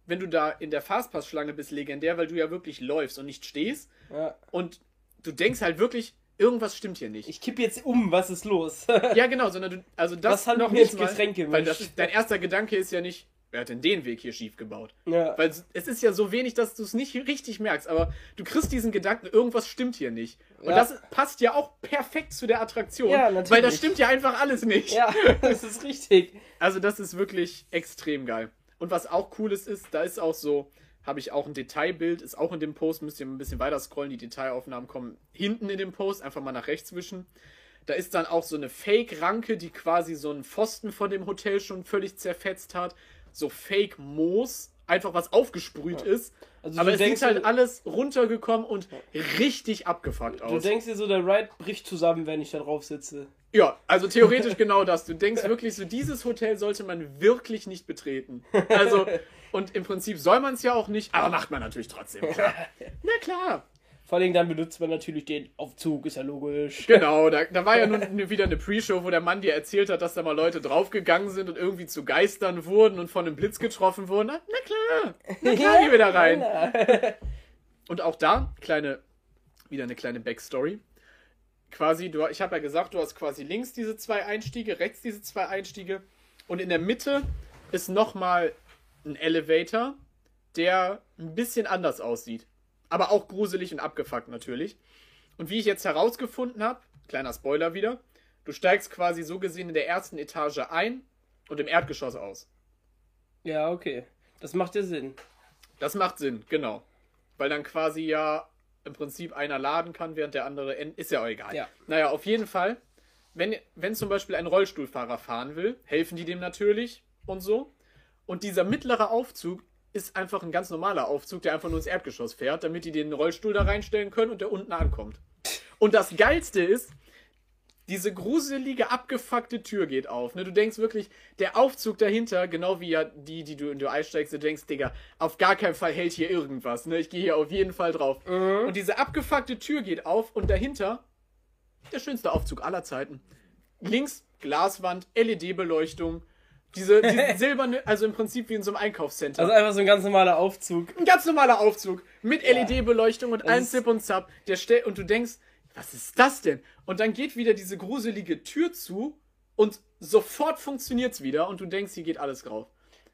Speaker 1: wenn du da in der Fastpass-Schlange bist, legendär, weil du ja wirklich läufst und nicht stehst.
Speaker 2: Ja.
Speaker 1: Und du denkst halt wirklich, irgendwas stimmt hier nicht.
Speaker 2: Ich kipp jetzt um, was ist los?
Speaker 1: ja, genau, sondern du, also das
Speaker 2: Was haben
Speaker 1: noch
Speaker 2: mir
Speaker 1: mal,
Speaker 2: Getränk gemischt?
Speaker 1: Weil das dein erster Gedanke ist ja nicht, wer hat denn den Weg hier schief gebaut?
Speaker 2: ja.
Speaker 1: Weil es- ist ja so wenig, dass du es nicht richtig merkst, aber du kriegst diesen Gedanken, irgendwas stimmt hier nicht. Und
Speaker 2: Ja.
Speaker 1: das passt ja auch perfekt zu der Attraktion,
Speaker 2: Ja, natürlich.
Speaker 1: weil das stimmt ja einfach alles nicht.
Speaker 2: ja, das ist richtig.
Speaker 1: Also das ist wirklich extrem geil. Und was auch cool ist, ist, da ist auch so, habe ich auch ein Detailbild, ist auch in dem Post, müsst ihr ein bisschen weiter scrollen, die Detailaufnahmen kommen hinten in dem Post, einfach mal nach rechts wischen. Da ist dann auch so eine Fake-Ranke, die quasi so einen Pfosten von dem Hotel schon völlig zerfetzt hat. So Fake-Moos, einfach was aufgesprüht ist.
Speaker 2: Also
Speaker 1: Aber
Speaker 2: du
Speaker 1: es ist halt alles runtergekommen und richtig abgefuckt
Speaker 2: du
Speaker 1: aus.
Speaker 2: denkst dir so, der Ride bricht zusammen, wenn ich da drauf sitze.
Speaker 1: Ja, also theoretisch genau das. Du denkst wirklich so, dieses Hotel sollte man wirklich nicht betreten. Also, und im Prinzip soll man es ja auch nicht, aber macht man natürlich trotzdem. Klar. Na klar.
Speaker 2: Vor allem dann benutzt man natürlich den Aufzug, ist ja logisch.
Speaker 1: Genau, da, da war ja nun wieder eine Pre-Show, wo der Mann dir erzählt hat, dass da mal Leute draufgegangen sind und irgendwie zu Geistern wurden und von einem Blitz getroffen wurden. Na, na klar, na klar, gehen wir da rein. Und auch da, kleine, wieder eine kleine Backstory. Quasi, du, ich habe ja gesagt, du hast quasi links diese zwei Einstiege, rechts diese zwei Einstiege und in der Mitte ist nochmal ein Elevator, der ein bisschen anders aussieht. Aber auch gruselig und abgefuckt natürlich. Und wie ich jetzt herausgefunden habe, kleiner Spoiler wieder, du steigst quasi so gesehen in der ersten Etage ein und im Erdgeschoss aus.
Speaker 2: Ja, okay. Das macht ja Sinn.
Speaker 1: Das macht Sinn, genau. Weil dann quasi ja im Prinzip einer laden kann, während der andere ist ja auch egal.
Speaker 2: Ja.
Speaker 1: Naja, auf jeden Fall, wenn, wenn zum Beispiel ein Rollstuhlfahrer fahren will, helfen die dem natürlich und so. Und dieser mittlere Aufzug ist einfach ein ganz normaler Aufzug, der einfach nur ins Erdgeschoss fährt, damit die den Rollstuhl da reinstellen können und der unten ankommt. Und das Geilste ist, diese gruselige, abgefuckte Tür geht auf. Ne? Du denkst wirklich, der Aufzug dahinter, genau wie ja die, die du in du einsteigst, du denkst, Digga, auf gar keinen Fall hält hier irgendwas. Ne? Ich gehe hier auf jeden Fall drauf. Und diese abgefuckte Tür geht auf und dahinter der schönste Aufzug aller Zeiten. Links Glaswand, LED-Beleuchtung, diese, diese silberne, also im Prinzip wie in so einem Einkaufscenter.
Speaker 2: Also einfach so ein ganz normaler Aufzug.
Speaker 1: Ein ganz normaler Aufzug mit LED-Beleuchtung und allen
Speaker 2: ist-
Speaker 1: Zip und Zap. Der stell und du denkst, was ist das denn? Und dann geht wieder diese gruselige Tür zu und sofort funktioniert's wieder und du denkst, hier geht alles drauf.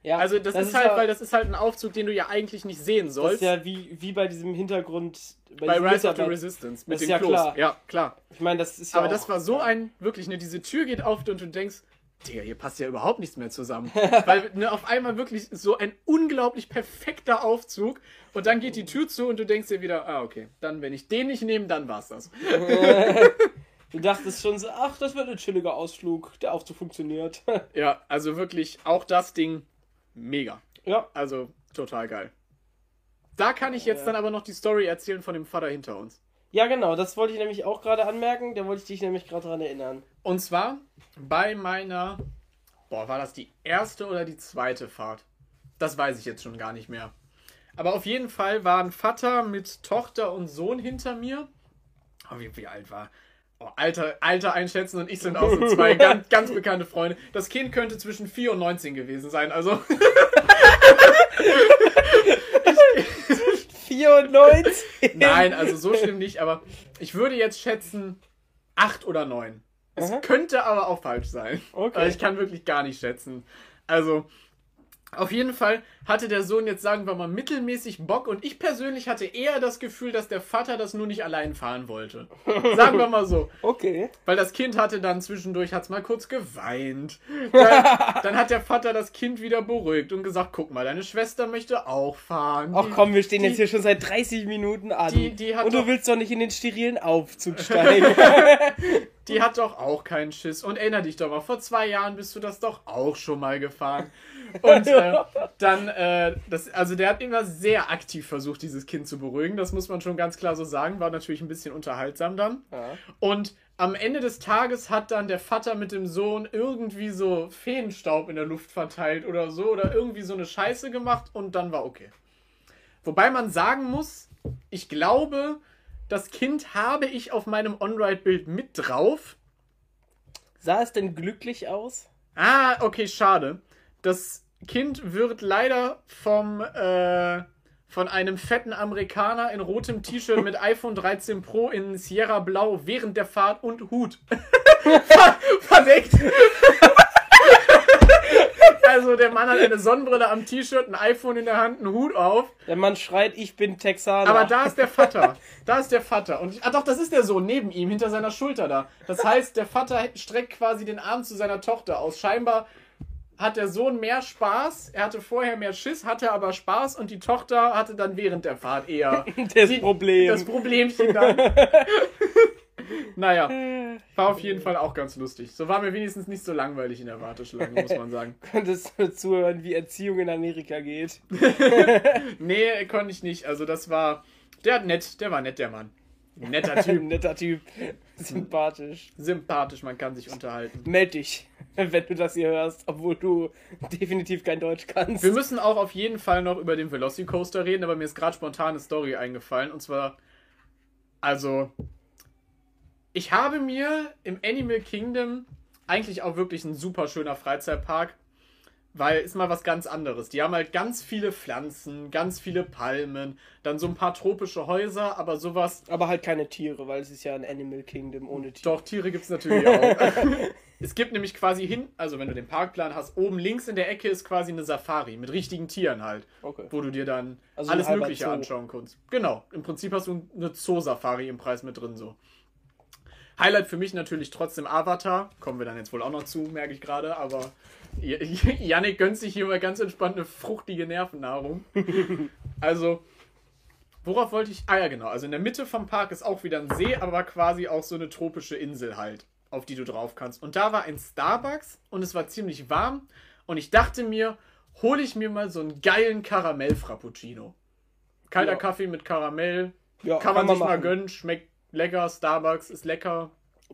Speaker 2: Ja,
Speaker 1: Also das, ist halt,
Speaker 2: ja,
Speaker 1: weil das ist halt ein Aufzug, den du ja eigentlich nicht sehen
Speaker 2: das
Speaker 1: sollst.
Speaker 2: ist ja wie, wie bei diesem Hintergrund
Speaker 1: bei
Speaker 2: diesem
Speaker 1: Rise of the Resistance mit
Speaker 2: Das ist ja
Speaker 1: Klos.
Speaker 2: klar.
Speaker 1: Ja, klar.
Speaker 2: Ich meine, das ist ja
Speaker 1: Aber das war so ein, wirklich, ne, diese Tür geht auf und du denkst, Digga, hier passt ja überhaupt nichts mehr zusammen. Weil ne, auf einmal wirklich so ein unglaublich perfekter Aufzug und dann geht die Tür zu und du denkst dir wieder, ah, okay, dann, wenn ich den nicht nehme, dann war's das.
Speaker 2: Du dachtest schon so, ach, das wird ein chilliger Ausflug, der Aufzug funktioniert.
Speaker 1: Ja, also wirklich, auch das Ding, mega.
Speaker 2: ja,
Speaker 1: Also, total geil. Da kann ich jetzt dann aber noch die Story erzählen von dem Vater hinter uns.
Speaker 2: Ja, genau, das wollte ich nämlich auch gerade anmerken. Da wollte ich dich nämlich gerade dran erinnern.
Speaker 1: Und zwar bei meiner, boah, war das die erste oder die zweite Fahrt? Das weiß ich jetzt schon gar nicht mehr. Aber auf jeden Fall waren Vater mit Tochter und Sohn hinter mir. Oh, wie, wie alt war? Oh, Alter, Alter einschätzen und ich sind auch so zwei ganz, ganz bekannte Freunde. Das Kind könnte zwischen 4 und 19 gewesen sein. Also
Speaker 2: 94?
Speaker 1: Nein, also so schlimm nicht, aber ich würde jetzt schätzen 8 oder 9. Es
Speaker 2: Aha.
Speaker 1: könnte aber auch falsch sein.
Speaker 2: Okay.
Speaker 1: Aber ich kann wirklich gar nicht schätzen. Also, auf jeden Fall hatte der Sohn jetzt, sagen wir mal, mittelmäßig Bock und ich persönlich hatte eher das Gefühl, dass der Vater das nur nicht allein fahren wollte. Sagen wir mal so.
Speaker 2: Okay.
Speaker 1: Weil das Kind hatte dann zwischendurch, hat's mal kurz geweint. Dann, dann hat der Vater das Kind wieder beruhigt und gesagt, guck mal, deine Schwester möchte auch fahren.
Speaker 2: Ach
Speaker 1: Die-
Speaker 2: komm, wir stehen
Speaker 1: die-
Speaker 2: jetzt hier schon seit 30 Minuten an.
Speaker 1: Die- die hat
Speaker 2: Und du willst doch nicht in den sterilen Aufzug steigen.
Speaker 1: Die hat doch auch keinen Schiss. Und erinner dich doch mal, vor zwei Jahren bist du das doch auch schon mal gefahren. Und äh, dann, äh, das, also der hat immer sehr aktiv versucht, dieses Kind zu beruhigen. Das muss man schon ganz klar so sagen. War natürlich ein bisschen unterhaltsam dann.
Speaker 2: ja.
Speaker 1: Und am Ende des Tages hat dann der Vater mit dem Sohn irgendwie so Feenstaub in der Luft verteilt oder so. Oder irgendwie so eine Scheiße gemacht und dann war okay. Wobei man sagen muss, ich glaube, das Kind habe ich auf meinem On-Ride-Bild mit drauf.
Speaker 2: Sah es denn glücklich aus?
Speaker 1: Ah, okay, schade. Das Kind wird leider vom äh, von einem fetten Amerikaner in rotem T-Shirt mit iPhone 13 Pro in Sierra Blau während der Fahrt und Hut ver verdeckt. also der Mann hat eine Sonnenbrille am T-Shirt, ein iPhone in der Hand, einen Hut auf.
Speaker 2: Der Mann schreit, ich bin Texaner.
Speaker 1: Aber da ist der Vater. Da ist der Vater. Und ah doch, das ist der Sohn neben ihm, hinter seiner Schulter da. Das heißt, der Vater streckt quasi den Arm zu seiner Tochter aus. Scheinbar hat der Sohn mehr Spaß. Er hatte vorher mehr Schiss, hatte aber Spaß und die Tochter hatte dann während der Fahrt eher
Speaker 2: das
Speaker 1: die-
Speaker 2: Problem.
Speaker 1: das Problemchen dann. naja, war auf jeden Fall auch ganz lustig. So war mir wenigstens nicht so langweilig in der Warteschlange, muss man sagen.
Speaker 2: Könntest du zuhören, wie Erziehung in Amerika geht?
Speaker 1: Nee, konnte ich nicht. Also das war, der hat nett, der war nett, der Mann. Netter Typ.
Speaker 2: Netter Typ. Sympathisch.
Speaker 1: sympathisch, man kann sich unterhalten.
Speaker 2: Meld dich, wenn du das hier hörst, obwohl du definitiv kein Deutsch kannst.
Speaker 1: Wir müssen auch auf jeden Fall noch über den Velocicoaster reden, aber mir ist gerade spontan eine Story eingefallen. Und zwar, also, ich habe mir im Animal Kingdom eigentlich auch wirklich ein super schöner Freizeitpark, weil ist mal was ganz anderes. Die haben halt ganz viele Pflanzen, ganz viele Palmen, dann so ein paar tropische Häuser, aber sowas
Speaker 2: Aber halt keine Tiere, weil es ist ja ein Animal Kingdom ohne Tiere.
Speaker 1: Doch, Tiere gibt es natürlich auch. es gibt nämlich quasi hin, also wenn du den Parkplan hast, oben links in der Ecke ist quasi eine Safari mit richtigen Tieren halt,
Speaker 2: Okay.
Speaker 1: wo du dir dann
Speaker 2: Also
Speaker 1: alles Mögliche
Speaker 2: Zoo.
Speaker 1: anschauen kannst. Genau, im Prinzip hast du eine Zoo-Safari im Preis mit drin so. Highlight für mich natürlich trotzdem Avatar. Kommen wir dann jetzt wohl auch noch zu, merke ich gerade, aber Yannick gönnt sich hier mal ganz entspannt eine fruchtige Nervennahrung. Also, worauf wollte ich? Ah ja, genau. Also in der Mitte vom Park ist auch wieder ein See, aber quasi auch so eine tropische Insel halt, auf die du drauf kannst. Und da war ein Starbucks und es war ziemlich warm. Und ich dachte mir, hole ich mir mal so einen geilen Karamell-Frappuccino. Kalter
Speaker 2: Ja.
Speaker 1: Kaffee mit Karamell.
Speaker 2: Ja,
Speaker 1: kann, man sich mal
Speaker 2: machen.
Speaker 1: gönnen. Schmeckt lecker. Starbucks ist lecker.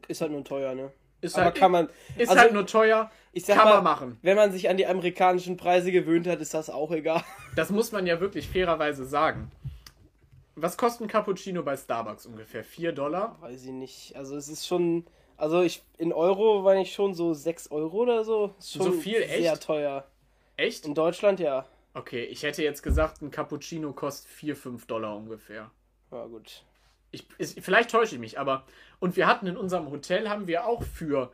Speaker 2: Ist halt nur teuer, ne?
Speaker 1: Ist
Speaker 2: Aber
Speaker 1: halt,
Speaker 2: kann man.
Speaker 1: ist
Speaker 2: also,
Speaker 1: halt nur teuer.
Speaker 2: ich sag
Speaker 1: kann
Speaker 2: mal,
Speaker 1: man machen.
Speaker 2: Wenn man sich an die amerikanischen Preise gewöhnt hat, ist das auch egal.
Speaker 1: Das muss man ja wirklich fairerweise sagen. Was kostet ein Cappuccino bei Starbucks ungefähr? 4 Dollar?
Speaker 2: Weiß ich nicht. Also es ist schon. Also ich in Euro war ich schon so 6 Euro oder so. Schon
Speaker 1: So viel,
Speaker 2: Sehr
Speaker 1: echt?
Speaker 2: teuer.
Speaker 1: Echt?
Speaker 2: In Deutschland ja.
Speaker 1: Okay, ich hätte jetzt gesagt, ein Cappuccino kostet 4, 5 Dollar ungefähr.
Speaker 2: Ja gut.
Speaker 1: Ich, ist, vielleicht täusche ich mich, aber. Und wir hatten in unserem Hotel, haben wir auch für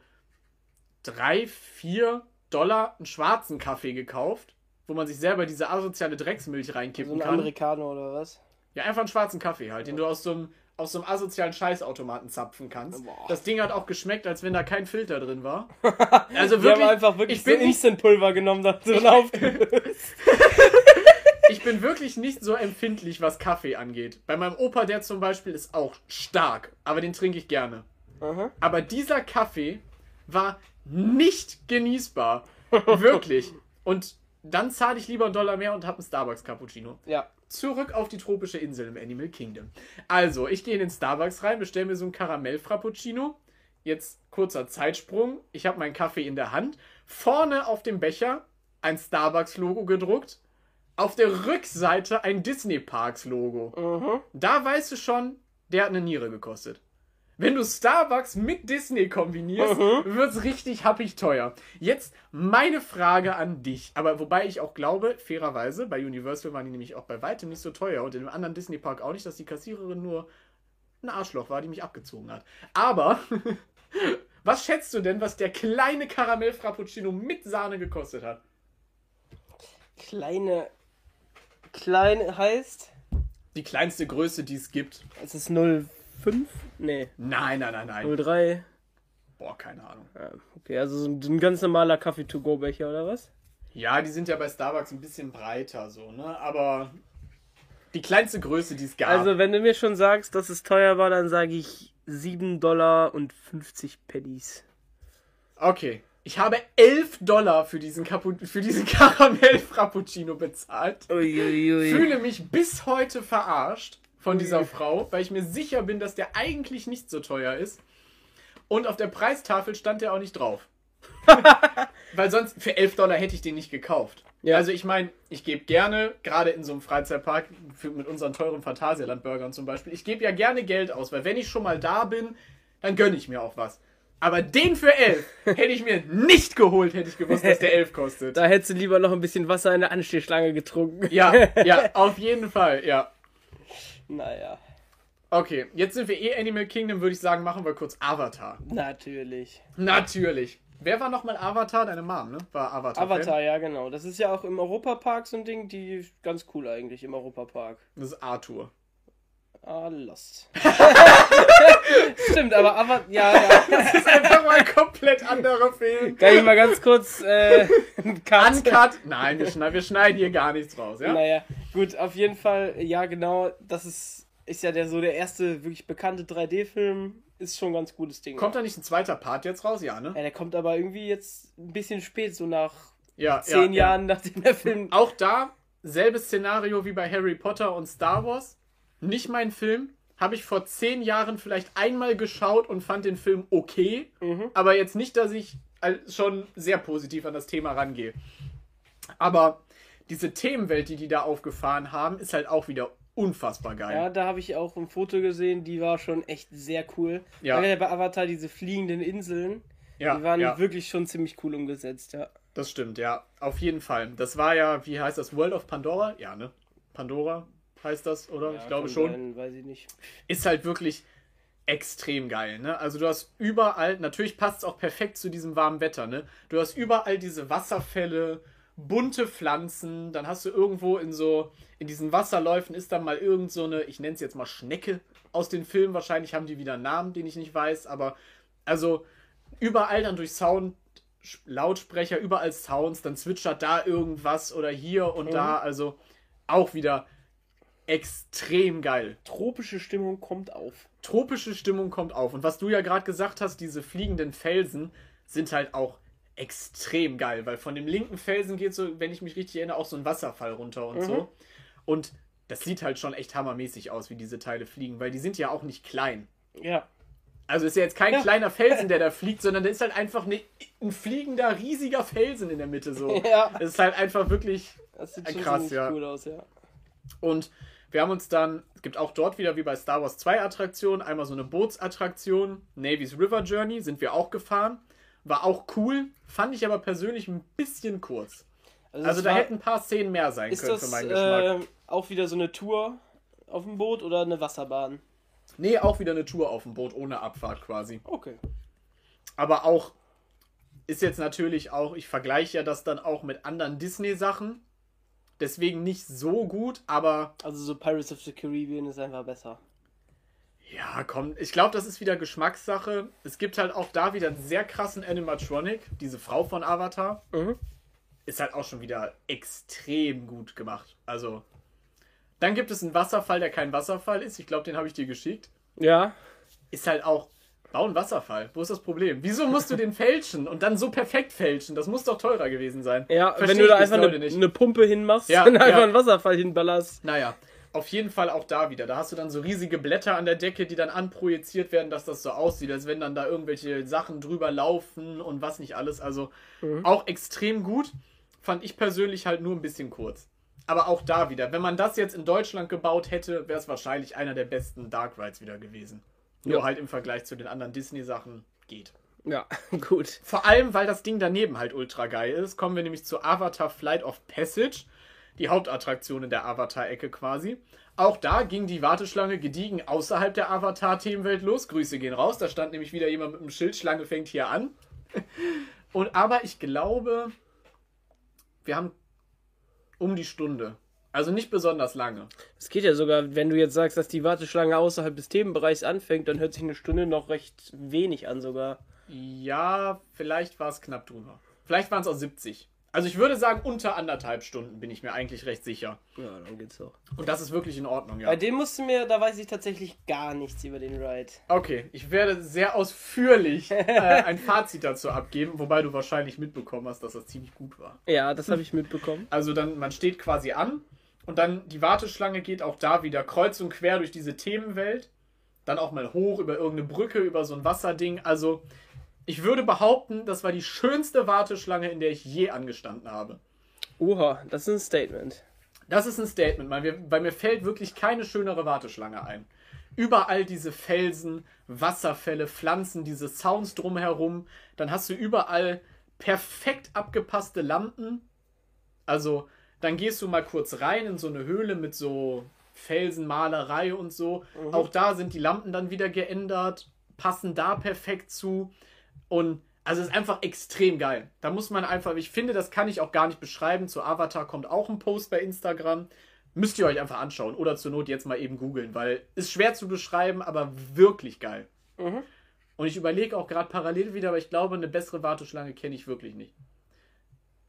Speaker 1: 3, 4 Dollar einen schwarzen Kaffee gekauft, wo man sich selber diese asoziale Drecksmilch reinkippen
Speaker 2: ein
Speaker 1: kann.
Speaker 2: Amerikaner oder was?
Speaker 1: Ja, einfach einen schwarzen Kaffee halt, den du aus so einem, aus so einem asozialen Scheißautomaten zapfen kannst.
Speaker 2: Boah.
Speaker 1: Das Ding hat auch geschmeckt, als wenn da kein Filter drin war. Also
Speaker 2: Wir haben
Speaker 1: wirklich,
Speaker 2: einfach wirklich
Speaker 1: ich bin nicht-
Speaker 2: Instant-Pulver genommen, da so aufgelöst.
Speaker 1: ich bin wirklich nicht so empfindlich, was Kaffee angeht. Bei meinem Opa, der zum Beispiel, ist auch stark, aber den trinke ich gerne.
Speaker 2: Aha.
Speaker 1: Aber dieser Kaffee war nicht genießbar. Wirklich. Und dann zahle ich lieber einen Dollar mehr und habe einen Starbucks Cappuccino.
Speaker 2: Ja.
Speaker 1: zurück auf die tropische Insel im Animal Kingdom. Also, ich gehe in den Starbucks rein, bestelle mir so ein Karamell-Frappuccino. Jetzt kurzer Zeitsprung. Ich habe meinen Kaffee in der Hand. Vorne auf dem Becher ein Starbucks-Logo gedruckt. Auf der Rückseite ein Disney Parks-Logo.
Speaker 2: Mhm.
Speaker 1: Da weißt du schon, der hat eine Niere gekostet. Wenn du Starbucks mit Disney kombinierst,
Speaker 2: Mhm.
Speaker 1: wird's richtig happig teuer. Jetzt meine Frage an dich. Aber wobei ich auch glaube, fairerweise, bei Universal waren die nämlich auch bei weitem nicht so teuer und in dem anderen Disney Park auch nicht, dass die Kassiererin nur ein Arschloch war, die mich abgezogen hat. Aber was schätzt du denn, was der kleine Karamell Frappuccino mit Sahne gekostet hat?
Speaker 2: Kleine. Klein heißt.
Speaker 1: Die kleinste Größe, die es gibt.
Speaker 2: Es ist 05? Nee,
Speaker 1: Nein, nein, nein, nein.
Speaker 2: 03.
Speaker 1: Boah, keine Ahnung.
Speaker 2: Ja, okay, also so ein, ein ganz normaler Kaffee-to-go-Becher oder was?
Speaker 1: Ja, die sind ja bei Starbucks ein bisschen breiter so, ne? Aber die kleinste Größe, die es gab.
Speaker 2: Also, wenn du mir schon sagst, dass es teuer war, dann sage ich 7 Dollar und 50 Pennies.
Speaker 1: okay. Ich habe 11 Dollar für diesen, Capu für diesen Karamell Frappuccino bezahlt.
Speaker 2: Uiuiui.
Speaker 1: Fühle mich bis heute verarscht von dieser Frau, weil ich mir sicher bin, dass der eigentlich nicht so teuer ist. Und auf der Preistafel stand der auch nicht drauf. weil sonst für 11 Dollar hätte ich den nicht gekauft.
Speaker 2: Ja.
Speaker 1: Also ich meine, ich gebe gerne, gerade in so einem Freizeitpark, für, mit unseren teuren Phantasialand-Burgern zum Beispiel, ich gebe ja gerne Geld aus, weil wenn ich schon mal da bin, dann gönne ich mir auch was. Aber den für 11 hätte ich mir nicht geholt, hätte ich gewusst, dass der 11 kostet.
Speaker 2: Da hättest du lieber noch ein bisschen Wasser in der Anstehschlange getrunken.
Speaker 1: Ja, ja, auf jeden Fall, ja.
Speaker 2: Naja,
Speaker 1: Okay, jetzt sind wir eh Animal Kingdom, würde ich sagen, machen wir kurz Avatar.
Speaker 2: natürlich.
Speaker 1: Natürlich. Wer war nochmal Avatar? Deine Mom, ne? War Avatar.
Speaker 2: Avatar, ja, genau. Das ist ja auch im Europapark so ein Ding, die ganz cool eigentlich im Europapark.
Speaker 1: Das ist Arthur.
Speaker 2: Ah, Lost. Stimmt, aber Avatar, ja, ja.
Speaker 1: Das ist einfach mal ein komplett anderer Film.
Speaker 2: Kann ich mal ganz kurz äh, einen Cut?
Speaker 1: Uncut. Nein, wir schneiden, wir schneiden hier gar nichts raus, ja?
Speaker 2: Naja, gut, auf jeden Fall, ja, genau, das ist, ist ja der so der erste wirklich bekannte 3D-Film. Ist schon ein ganz gutes Ding.
Speaker 1: Kommt da nicht ein zweiter Part jetzt raus? Ja, ne?
Speaker 2: ja, der kommt aber irgendwie jetzt ein bisschen spät, so nach
Speaker 1: Ja.
Speaker 2: zehn
Speaker 1: ja,
Speaker 2: Jahren, nachdem der Film.
Speaker 1: Auch da, selbes Szenario wie bei Harry Potter und Star Wars. Nicht mein Film. Habe ich vor zehn Jahren vielleicht einmal geschaut und fand den Film okay.
Speaker 2: Mhm.
Speaker 1: Aber jetzt nicht, dass ich al- schon sehr positiv an das Thema rangehe. Aber diese Themenwelt, die die da aufgefahren haben, ist halt auch wieder unfassbar geil.
Speaker 2: Ja, da habe ich auch ein Foto gesehen, die war schon echt sehr cool.
Speaker 1: Ja.
Speaker 2: Ja. Bei Avatar diese fliegenden Inseln,
Speaker 1: Ja,
Speaker 2: die waren
Speaker 1: ja,
Speaker 2: wirklich schon ziemlich cool umgesetzt, ja.
Speaker 1: das stimmt, ja. Auf jeden Fall. Das war ja, wie heißt das? World of Pandora? Ja, ne? Pandora heißt das, oder?
Speaker 2: ja
Speaker 1: ich glaube schon.
Speaker 2: Sein, weiß ich nicht.
Speaker 1: Ist halt wirklich extrem geil, ne? Also du hast überall, natürlich passt es auch perfekt zu diesem warmen Wetter, ne? Du hast überall diese Wasserfälle, bunte Pflanzen, dann hast du irgendwo in so, in diesen Wasserläufen ist dann mal irgend so eine, ich nenne es jetzt mal Schnecke aus den Filmen, wahrscheinlich haben die wieder einen Namen, den ich nicht weiß, aber also überall dann durch Sound, Lautsprecher, überall Sounds, dann zwitschert da irgendwas oder hier und da, also auch wieder extrem geil
Speaker 2: Tropische Stimmung kommt auf.
Speaker 1: tropische Stimmung kommt auf. Und was du ja gerade gesagt hast, diese fliegenden Felsen sind halt auch extrem geil, weil von dem linken Felsen geht so, wenn ich mich richtig erinnere, auch so ein Wasserfall runter und so. Und das sieht halt schon echt hammermäßig aus, wie diese Teile fliegen, weil die sind ja auch nicht klein.
Speaker 2: Ja.
Speaker 1: Also ist ja jetzt kein
Speaker 2: Ja.
Speaker 1: kleiner Felsen, der da fliegt, sondern der ist halt einfach ne, ein fliegender, riesiger Felsen in der Mitte so.
Speaker 2: Ja.
Speaker 1: Das ist halt einfach wirklich
Speaker 2: Das sieht schon
Speaker 1: krass,
Speaker 2: ziemlich
Speaker 1: ja.
Speaker 2: cool aus, ja.
Speaker 1: Und wir haben uns dann, es gibt auch dort wieder wie bei Star Wars zwei Attraktionen. Einmal so eine Bootsattraktion, Navy's River Journey, sind wir auch gefahren. War auch cool, fand ich aber persönlich ein bisschen kurz. Also
Speaker 2: es
Speaker 1: da
Speaker 2: war-
Speaker 1: hätten ein paar Szenen mehr sein können
Speaker 2: das
Speaker 1: für meinen Geschmack.
Speaker 2: äh, auch wieder so eine Tour auf dem Boot oder eine Wasserbahn?
Speaker 1: Nee, auch wieder eine Tour auf dem Boot ohne Abfahrt quasi.
Speaker 2: Okay.
Speaker 1: Aber auch, ist jetzt natürlich auch, ich vergleiche ja das dann auch mit anderen Disney-Sachen. Deswegen nicht so gut, aber
Speaker 2: Also so Pirates of the Caribbean ist einfach besser.
Speaker 1: Ja, komm, ich glaube, das ist wieder Geschmackssache. Es gibt halt auch da wieder einen sehr krassen Animatronic. Diese Frau von Avatar
Speaker 2: Mhm.
Speaker 1: ist halt auch schon wieder extrem gut gemacht. Also, dann gibt es einen Wasserfall, der kein Wasserfall ist. Ich glaube, den habe ich dir geschickt.
Speaker 2: Ja.
Speaker 1: Ist halt auch Bau einen Wasserfall. Wo ist das Problem? Wieso musst du den fälschen und dann so perfekt fälschen? Das muss doch teurer gewesen sein.
Speaker 2: Ja,
Speaker 1: Versteh
Speaker 2: wenn du da einfach eine, eine Pumpe hinmachst
Speaker 1: Ja,
Speaker 2: und einfach
Speaker 1: ja.
Speaker 2: einen Wasserfall hinballerst.
Speaker 1: Naja, auf jeden Fall auch da wieder. Da hast du dann so riesige Blätter an der Decke, die dann anprojiziert werden, dass das so aussieht, als wenn dann da irgendwelche Sachen drüber laufen und was nicht alles. Also auch extrem gut. Fand ich persönlich halt nur ein bisschen kurz. Aber auch da wieder, wenn man das jetzt in Deutschland gebaut hätte, wäre es wahrscheinlich einer der besten Dark Rides wieder gewesen. Nur
Speaker 2: Ja.
Speaker 1: halt im Vergleich zu den anderen Disney-Sachen geht.
Speaker 2: Ja, gut.
Speaker 1: Vor allem, weil das Ding daneben halt ultra geil ist, kommen wir nämlich zu Avatar Flight of Passage, die Hauptattraktion in der Avatar-Ecke quasi. Auch da ging die Warteschlange gediegen außerhalb der Avatar-Themenwelt los. Grüße gehen raus. Da stand nämlich wieder jemand mit einem Schild, Schlange fängt hier an. Und aber ich glaube, wir haben um die Stunde. Also nicht besonders lange.
Speaker 2: Es geht ja sogar, wenn du jetzt sagst, dass die Warteschlange außerhalb des Themenbereichs anfängt, dann hört sich eine Stunde noch recht wenig an sogar.
Speaker 1: Ja, vielleicht war es knapp drüber. Vielleicht waren es auch 70. Also ich würde sagen, unter anderthalb Stunden bin ich mir eigentlich recht sicher.
Speaker 2: Ja, dann geht's auch.
Speaker 1: Und das ist wirklich in Ordnung, ja.
Speaker 2: Bei dem musst du mir, da weiß ich tatsächlich gar nichts über den Ride.
Speaker 1: Okay, ich werde sehr ausführlich äh, ein Fazit dazu abgeben, wobei du wahrscheinlich mitbekommen hast, dass das ziemlich gut war.
Speaker 2: Ja, das habe ich mitbekommen.
Speaker 1: Also dann, man steht quasi an und dann die Warteschlange geht auch da wieder kreuz und quer durch diese Themenwelt. Dann auch mal hoch über irgendeine Brücke, über so ein Wasserding. Also ich würde behaupten, das war die schönste Warteschlange, in der ich je angestanden habe.
Speaker 2: Oha, das ist ein Statement.
Speaker 1: Das ist ein Statement, weil mir, weil mir fällt wirklich keine schönere Warteschlange ein. Überall diese Felsen, Wasserfälle, Pflanzen, diese Sounds drumherum. Dann hast du überall perfekt abgepasste Lampen. Also, dann gehst du mal kurz rein in so eine Höhle mit so Felsenmalerei und so. Auch da sind die Lampen dann wieder geändert, passen da perfekt zu. Und also es ist einfach extrem geil. Da muss man einfach, ich finde, das kann ich auch gar nicht beschreiben. Zu Avatar kommt auch ein Post bei Instagram. Müsst ihr euch einfach anschauen oder zur Not jetzt mal eben googeln, weil ist schwer zu beschreiben, aber wirklich geil.
Speaker 2: Mhm.
Speaker 1: Und ich überlege auch gerade parallel wieder, aber ich glaube, eine bessere Warteschlange kenne ich wirklich nicht.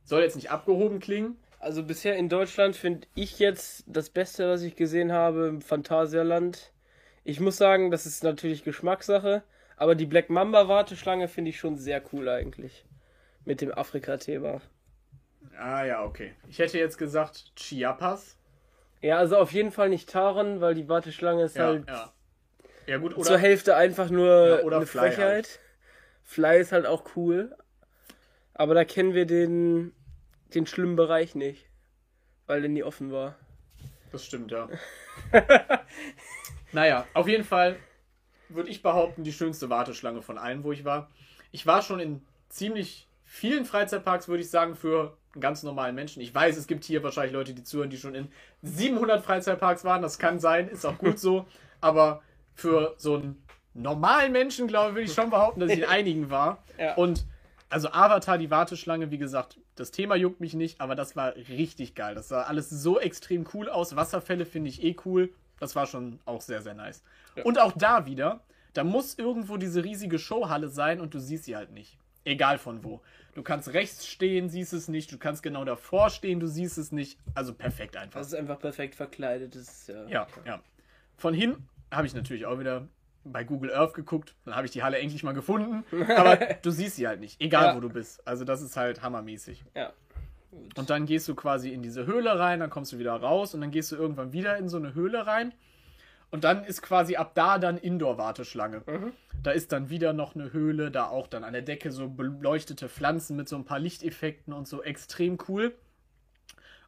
Speaker 1: Soll jetzt nicht abgehoben klingen.
Speaker 2: Also bisher in Deutschland finde ich jetzt das Beste, was ich gesehen habe im Phantasialand. Ich muss sagen, das ist natürlich Geschmackssache, aber die Black Mamba Warteschlange finde ich schon sehr cool eigentlich. Mit dem Afrika-Thema.
Speaker 1: Ah ja, okay. Ich hätte jetzt gesagt Chiapas.
Speaker 2: Ja, also auf jeden Fall nicht Taran, weil die Warteschlange ist
Speaker 1: Ja,
Speaker 2: halt
Speaker 1: ja. Ja gut,
Speaker 2: zur
Speaker 1: oder
Speaker 2: Hälfte einfach nur eine
Speaker 1: Fly halt.
Speaker 2: Frechheit. Fly ist halt auch cool. Aber da kennen wir den, den schlimmen Bereich nicht. Weil der nie offen war.
Speaker 1: Das stimmt, ja. naja, auf jeden Fall würde ich behaupten, die schönste Warteschlange von allen, wo ich war. Ich war schon in ziemlich vielen Freizeitparks, würde ich sagen, für einen ganz normalen Menschen. Ich weiß, es gibt hier wahrscheinlich Leute, die zuhören, die schon in 700 Freizeitparks waren. Das kann sein, ist auch gut so. Aber für so einen normalen Menschen, glaube ich, würde ich schon behaupten, dass ich in einigen war.
Speaker 2: Ja.
Speaker 1: Und also Avatar, die Warteschlange, wie gesagt, das Thema juckt mich nicht, aber das war richtig geil. Das sah alles so extrem cool aus. Wasserfälle finde ich eh cool. Das war schon auch sehr, sehr nice. Und auch da wieder, da muss irgendwo diese riesige Showhalle sein und du siehst sie halt nicht. Egal von wo. Du kannst rechts stehen, siehst es nicht. Du kannst genau davor stehen, du siehst es nicht. Also perfekt einfach.
Speaker 2: Das ist einfach perfekt verkleidet. Das ist ja.
Speaker 1: Ja, ja. Von hinten habe ich natürlich auch wieder bei Google Earth geguckt. Dann habe ich die Halle endlich mal gefunden. Aber du siehst sie halt nicht, egal
Speaker 2: Ja.
Speaker 1: wo du bist. Also das ist halt hammermäßig.
Speaker 2: ja.
Speaker 1: Und dann gehst du quasi in diese Höhle rein, dann kommst du wieder raus und dann gehst du irgendwann wieder in so eine Höhle rein. Und dann ist quasi ab da dann Indoor-Warteschlange. Da ist dann wieder noch eine Höhle, da auch dann an der Decke so beleuchtete Pflanzen mit so ein paar Lichteffekten und so extrem cool.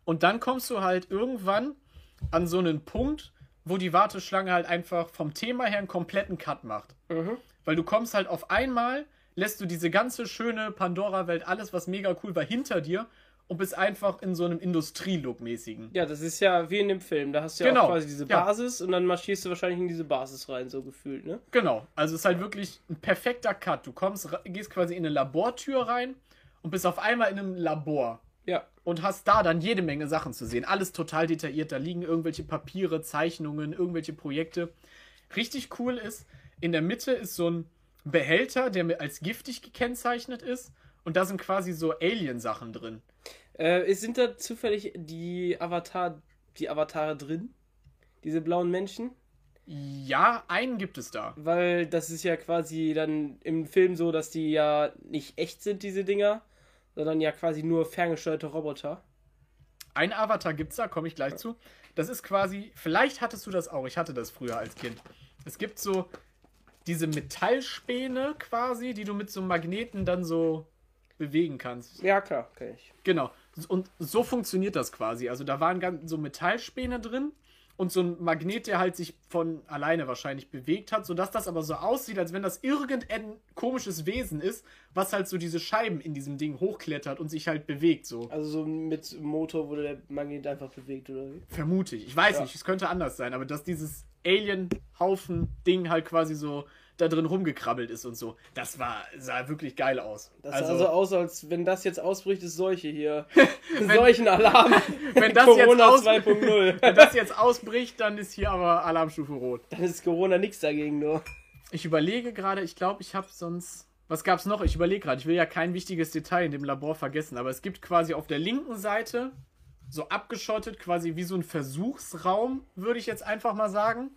Speaker 1: Und dann kommst du halt irgendwann an so einen Punkt, wo die Warteschlange halt einfach vom Thema her einen kompletten Cut macht. Weil du kommst halt auf einmal, lässt du diese ganze schöne Pandora-Welt, alles, was mega cool war, hinter dir und bist einfach in so einem Industrielook-mäßigen.
Speaker 2: Ja, das ist ja wie in dem Film. Da hast du ja
Speaker 1: Genau.
Speaker 2: quasi diese
Speaker 1: Ja.
Speaker 2: Basis und dann marschierst du wahrscheinlich in diese Basis rein, so gefühlt, ne?
Speaker 1: Genau. Also es ist halt wirklich ein perfekter Cut. Du kommst, gehst quasi in eine Labortür rein und bist auf einmal in einem Labor. Und hast da dann jede Menge Sachen zu sehen. Alles total detailliert. Da liegen irgendwelche Papiere, Zeichnungen, irgendwelche Projekte. Richtig cool ist, in der Mitte ist so ein Behälter, der mir als giftig gekennzeichnet ist. Und da sind quasi so Alien-Sachen drin.
Speaker 2: Äh, es sind da zufällig die Avatar, die Avatare drin? Diese blauen Menschen?
Speaker 1: Ja, einen gibt es da.
Speaker 2: Weil das ist ja quasi dann im Film so, dass die ja nicht echt sind, diese Dinger, sondern ja quasi nur ferngesteuerte Roboter.
Speaker 1: Ein Avatar gibt's da, komme ich gleich zu. Das ist quasi, vielleicht hattest du das auch, ich hatte das früher als Kind. Es gibt so diese Metallspäne quasi, die du mit so einem Magneten dann so bewegen kannst.
Speaker 2: Ja, klar, kenn ich.
Speaker 1: Genau. Und so funktioniert das quasi. Also da waren ganz so Metallspäne drin und so ein Magnet, der halt sich von alleine wahrscheinlich bewegt hat, sodass das aber so aussieht, als wenn das irgendein komisches Wesen ist, was halt so diese Scheiben in diesem Ding hochklettert und sich halt bewegt so.
Speaker 2: Also so mit Motor wurde der Magnet einfach bewegt, oder wie?
Speaker 1: Vermute ich. Ich weiß
Speaker 2: Ja.
Speaker 1: nicht, es könnte anders sein, aber dass dieses Alien-Haufen-Ding halt quasi so da drin rumgekrabbelt ist und so, das war, sah wirklich geil aus.
Speaker 2: Das sah so aus, als wenn das jetzt ausbricht, ist Seuche hier.
Speaker 1: Wenn-
Speaker 2: Seuchenalarm.
Speaker 1: wenn das jetzt
Speaker 2: Corona
Speaker 1: aus-
Speaker 2: 2.0.
Speaker 1: Wenn das jetzt ausbricht, dann ist hier aber Alarmstufe rot.
Speaker 2: Dann ist Corona nichts dagegen nur.
Speaker 1: Ich überlege gerade, ich glaube, ich habe sonst. Was gab's noch? Ich überlege gerade, ich will ja kein wichtiges Detail in dem Labor vergessen, aber es gibt quasi auf der linken Seite so abgeschottet, quasi wie so ein Versuchsraum, würde ich jetzt einfach mal sagen.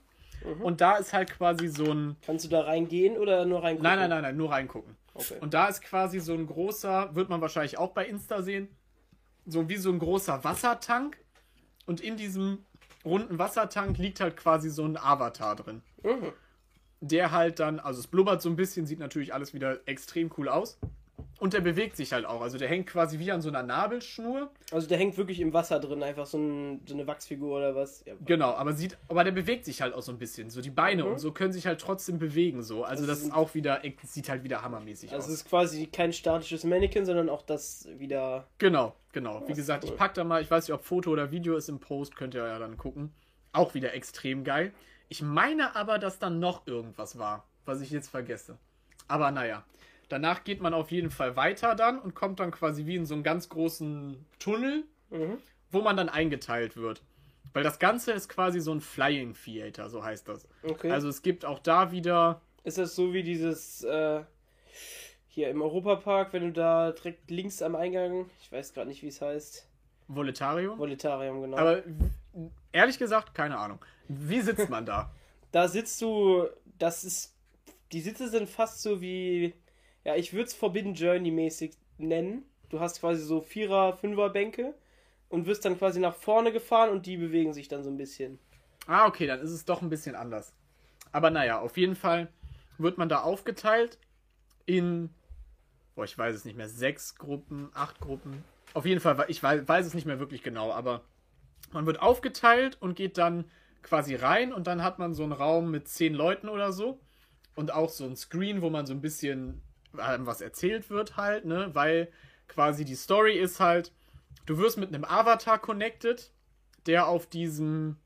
Speaker 1: Und da ist halt quasi so ein.
Speaker 2: Kannst du da reingehen oder nur reingucken?
Speaker 1: Nein, nein, nein, nein, nur reingucken.
Speaker 2: Okay.
Speaker 1: Und da ist quasi so ein großer, wird man wahrscheinlich auch bei Insta sehen, so wie so ein großer Wassertank. Und in diesem runden Wassertank liegt halt quasi so ein Avatar drin.
Speaker 2: Mhm.
Speaker 1: Der halt dann, also es blubbert so ein bisschen, sieht natürlich alles wieder extrem cool aus. Und der bewegt sich halt auch. Also der hängt quasi wie an so einer Nabelschnur.
Speaker 2: Also der hängt wirklich im Wasser drin, einfach so, ein, so eine Wachsfigur oder was. Ja.
Speaker 1: Genau, aber sieht, aber der bewegt sich halt auch so ein bisschen. So die Beine
Speaker 2: Mhm.
Speaker 1: und so können sich halt trotzdem bewegen. So. Also das
Speaker 2: Das
Speaker 1: ist auch wieder, sieht halt wieder hammermäßig
Speaker 2: Also
Speaker 1: aus.
Speaker 2: es ist quasi kein statisches Mannequin, sondern auch das wieder.
Speaker 1: Genau, genau. Wie gesagt,
Speaker 2: cool.
Speaker 1: ich pack da mal, ich weiß nicht, ob Foto oder Video ist im Post, könnt ihr ja dann gucken. Auch wieder extrem geil. Ich meine aber, dass dann noch irgendwas war, was ich jetzt vergesse. Aber naja. Danach geht man auf jeden Fall weiter dann und kommt dann quasi wie in so einen ganz großen Tunnel,
Speaker 2: Mhm.
Speaker 1: wo man dann eingeteilt wird. Weil das Ganze ist quasi so ein Flying Theater, so heißt das.
Speaker 2: Okay.
Speaker 1: Also es gibt auch da wieder.
Speaker 2: ist das so wie dieses äh, hier im Europapark, wenn du da direkt links am Eingang, ich weiß gerade nicht, wie es heißt,
Speaker 1: Voletarium.
Speaker 2: Voletarium, genau.
Speaker 1: Aber ehrlich gesagt, keine Ahnung. Wie sitzt man da?
Speaker 2: da sitzt du, das ist, die Sitze sind fast so wie, ja, ich würde es Forbidden Journey mäßig nennen. Du hast quasi so Vierer-, Fünfer-Bänke und wirst dann quasi nach vorne gefahren und die bewegen sich dann so ein bisschen.
Speaker 1: Ah, okay, dann ist es doch ein bisschen anders. Aber naja, auf jeden Fall wird man da aufgeteilt in, boah, ich weiß es nicht mehr, sechs Gruppen, acht Gruppen. Auf jeden Fall, ich weiß, weiß es nicht mehr wirklich genau, aber man wird aufgeteilt und geht dann quasi rein und dann hat man so einen Raum mit zehn Leuten oder so und auch so ein Screen, wo man so ein bisschen was erzählt wird halt, ne, weil quasi die Story ist halt, du wirst mit einem Avatar connected, der auf diesem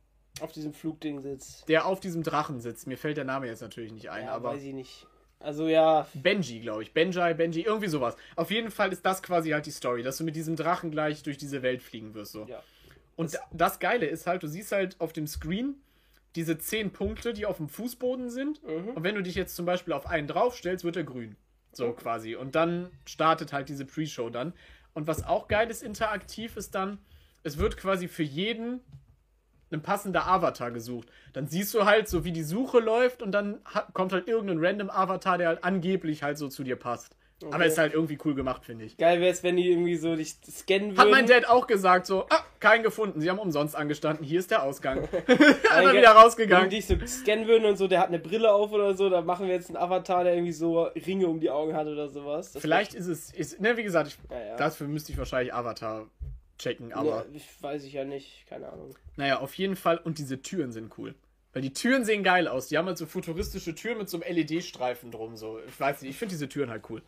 Speaker 2: Auf diesem Flugding sitzt.
Speaker 1: der auf diesem Drachen sitzt. Mir fällt der Name jetzt natürlich nicht ein,
Speaker 2: Ja,
Speaker 1: aber
Speaker 2: weiß ich nicht. Also ja,
Speaker 1: Benji, glaube ich. Benjai, Benji, irgendwie sowas. Auf jeden Fall ist das quasi halt die Story, dass du mit diesem Drachen gleich durch diese Welt fliegen wirst. So.
Speaker 2: ja.
Speaker 1: Und das, das Geile ist halt, du siehst halt auf dem Screen diese zehn Punkte, die auf dem Fußboden sind.
Speaker 2: Mhm.
Speaker 1: Und wenn du dich jetzt zum Beispiel auf einen draufstellst, wird er grün. So quasi. Und dann startet halt diese Pre-Show dann. Und was auch geil ist, interaktiv ist dann, es wird quasi für jeden ein passender Avatar gesucht. Dann siehst du halt so, wie die Suche läuft und dann kommt halt irgendein random Avatar, der halt angeblich halt so zu dir passt. Aber
Speaker 2: Okay.
Speaker 1: ist halt irgendwie cool gemacht, finde ich.
Speaker 2: Geil wäre es, wenn die irgendwie so dich scannen würden.
Speaker 1: Hat mein Dad auch gesagt, so, ah, keinen gefunden, sie haben umsonst angestanden, hier ist der Ausgang. Einmal wieder
Speaker 2: Wenn
Speaker 1: rausgegangen.
Speaker 2: die dich so scannen würden und so, der hat eine Brille auf oder so, da machen wir jetzt einen Avatar, der irgendwie so Ringe um die Augen hat oder sowas. Das
Speaker 1: Vielleicht ist es, ist, ne, wie gesagt, ich,
Speaker 2: Ja, ja.
Speaker 1: dafür müsste ich wahrscheinlich Avatar checken, aber
Speaker 2: ja, ich weiß ich ja nicht, keine Ahnung.
Speaker 1: naja, auf jeden Fall. Und diese Türen sind cool. Weil die Türen sehen geil aus. Die haben halt so futuristische Türen mit so einem LED-Streifen drum. So. Ich weiß nicht, ich finde diese Türen halt cool.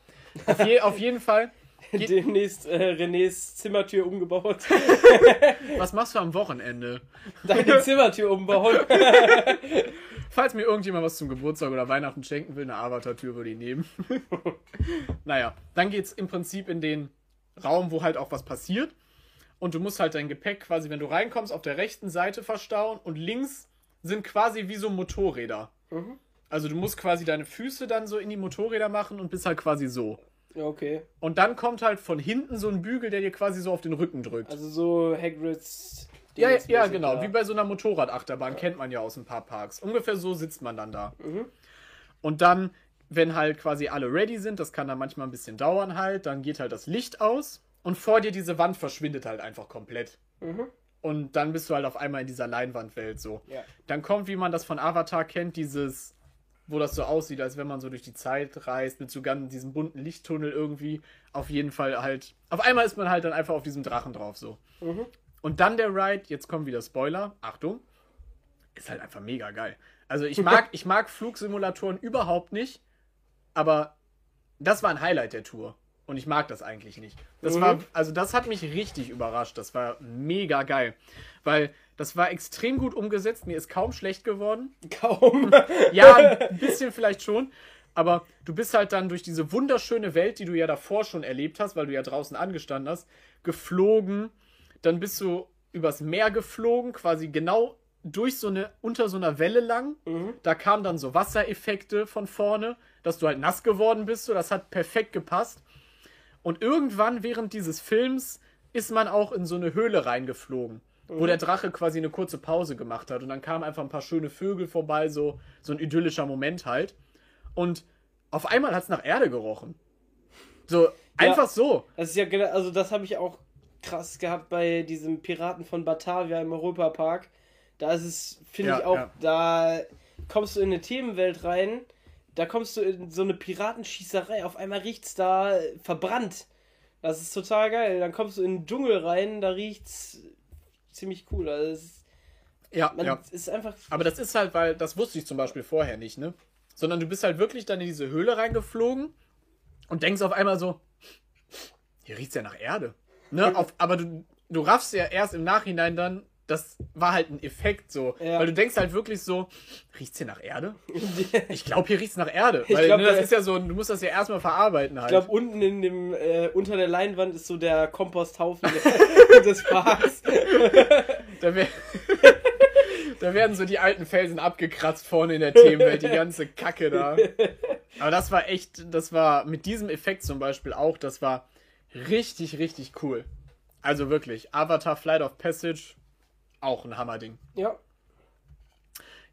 Speaker 1: Auf, je, auf jeden Fall. Geht-
Speaker 2: Demnächst äh, Renés Zimmertür umgebaut.
Speaker 1: Was machst du am Wochenende?
Speaker 2: Deine Zimmertür umbauen.
Speaker 1: Falls mir irgendjemand was zum Geburtstag oder Weihnachten schenken will, eine Avatar-Tür würde ich nehmen. naja, dann geht's im Prinzip in den Raum, wo halt auch was passiert. Und du musst halt dein Gepäck quasi, wenn du reinkommst, auf der rechten Seite verstauen und links sind quasi wie so Motorräder.
Speaker 2: Mhm.
Speaker 1: Also du musst quasi deine Füße dann so in die Motorräder machen und bist halt quasi so.
Speaker 2: Ja, okay.
Speaker 1: Und dann kommt halt von hinten so ein Bügel, der dir quasi so auf den Rücken drückt.
Speaker 2: Also so Hagrids
Speaker 1: Ja, ja, genau. Da. Wie bei so einer Motorradachterbahn kennt man ja aus ein paar Parks. Ungefähr so sitzt man dann da. Mhm. Und dann, wenn halt quasi alle ready sind, das kann dann manchmal ein bisschen dauern halt, dann geht halt das Licht aus und vor dir diese Wand verschwindet halt einfach komplett. Mhm. Und dann bist du halt auf einmal in dieser Leinwandwelt so. Ja. Dann kommt, wie man das von Avatar kennt, dieses, wo das so aussieht, als wenn man so durch die Zeit reist, mit so ganz diesem bunten Lichttunnel irgendwie. Auf jeden Fall halt. Auf einmal ist man halt dann einfach auf diesem Drachen drauf so. Mhm. Und dann der Ride, jetzt kommen wieder Spoiler, Achtung, ist halt einfach mega geil. Also ich mag, ich mag Flugsimulatoren überhaupt nicht, aber das war ein Highlight der Tour. Und ich mag das eigentlich nicht. Das mhm. war, also das hat mich richtig überrascht. Das war mega geil. Weil das war extrem gut umgesetzt. Mir ist kaum schlecht geworden.
Speaker 2: Kaum.
Speaker 1: ja, ein bisschen vielleicht schon. Aber du bist halt dann durch diese wunderschöne Welt, die du ja davor schon erlebt hast, weil du ja draußen angestanden hast, geflogen. Dann bist du übers Meer geflogen, quasi genau durch so eine, unter so einer Welle lang. Mhm. Da kamen dann so Wassereffekte von vorne, dass du halt nass geworden bist. So, das hat perfekt gepasst. Und irgendwann während dieses Films ist man auch in so eine Höhle reingeflogen. Wo der Drache quasi eine kurze Pause gemacht hat. Und dann kamen einfach ein paar schöne Vögel vorbei, so, so ein idyllischer Moment halt. Und auf einmal hat es nach Erde gerochen. So, einfach ja, so.
Speaker 2: Das ist ja, also das habe ich auch krass gehabt bei diesem Piraten von Batavia im Europapark. Da ist es, finde ja, ich auch, ja. da kommst du in eine Themenwelt rein da kommst du in so eine Piratenschießerei, auf einmal riecht's da verbrannt. Das ist total geil. Dann kommst du in den Dschungel rein, da riecht's ziemlich cool. Also ist,
Speaker 1: ja, ja. ist einfach. Aber das ist halt, weil, das wusste ich zum Beispiel vorher nicht, ne? Sondern du bist halt wirklich dann in diese Höhle reingeflogen und denkst auf einmal so, hier riecht's ja nach Erde. Ne? Auf, aber du, du raffst ja erst im Nachhinein dann, das war halt ein Effekt so. Ja. Weil du denkst halt wirklich so, riecht's hier nach Erde? ich glaube, hier riecht's nach Erde. Weil glaub, ne, das ist ja so, du musst das ja erstmal verarbeiten
Speaker 2: halt. Ich glaube, unten in dem, äh, unter der Leinwand ist so der Komposthaufen des Parks.
Speaker 1: da, wär, da werden so die alten Felsen abgekratzt vorne in der Themenwelt, die ganze Kacke da. Aber das war echt, das war mit diesem Effekt zum Beispiel auch, das war richtig, richtig cool. Also wirklich, Avatar Flight of Passage auch ein Hammerding.
Speaker 2: Ja.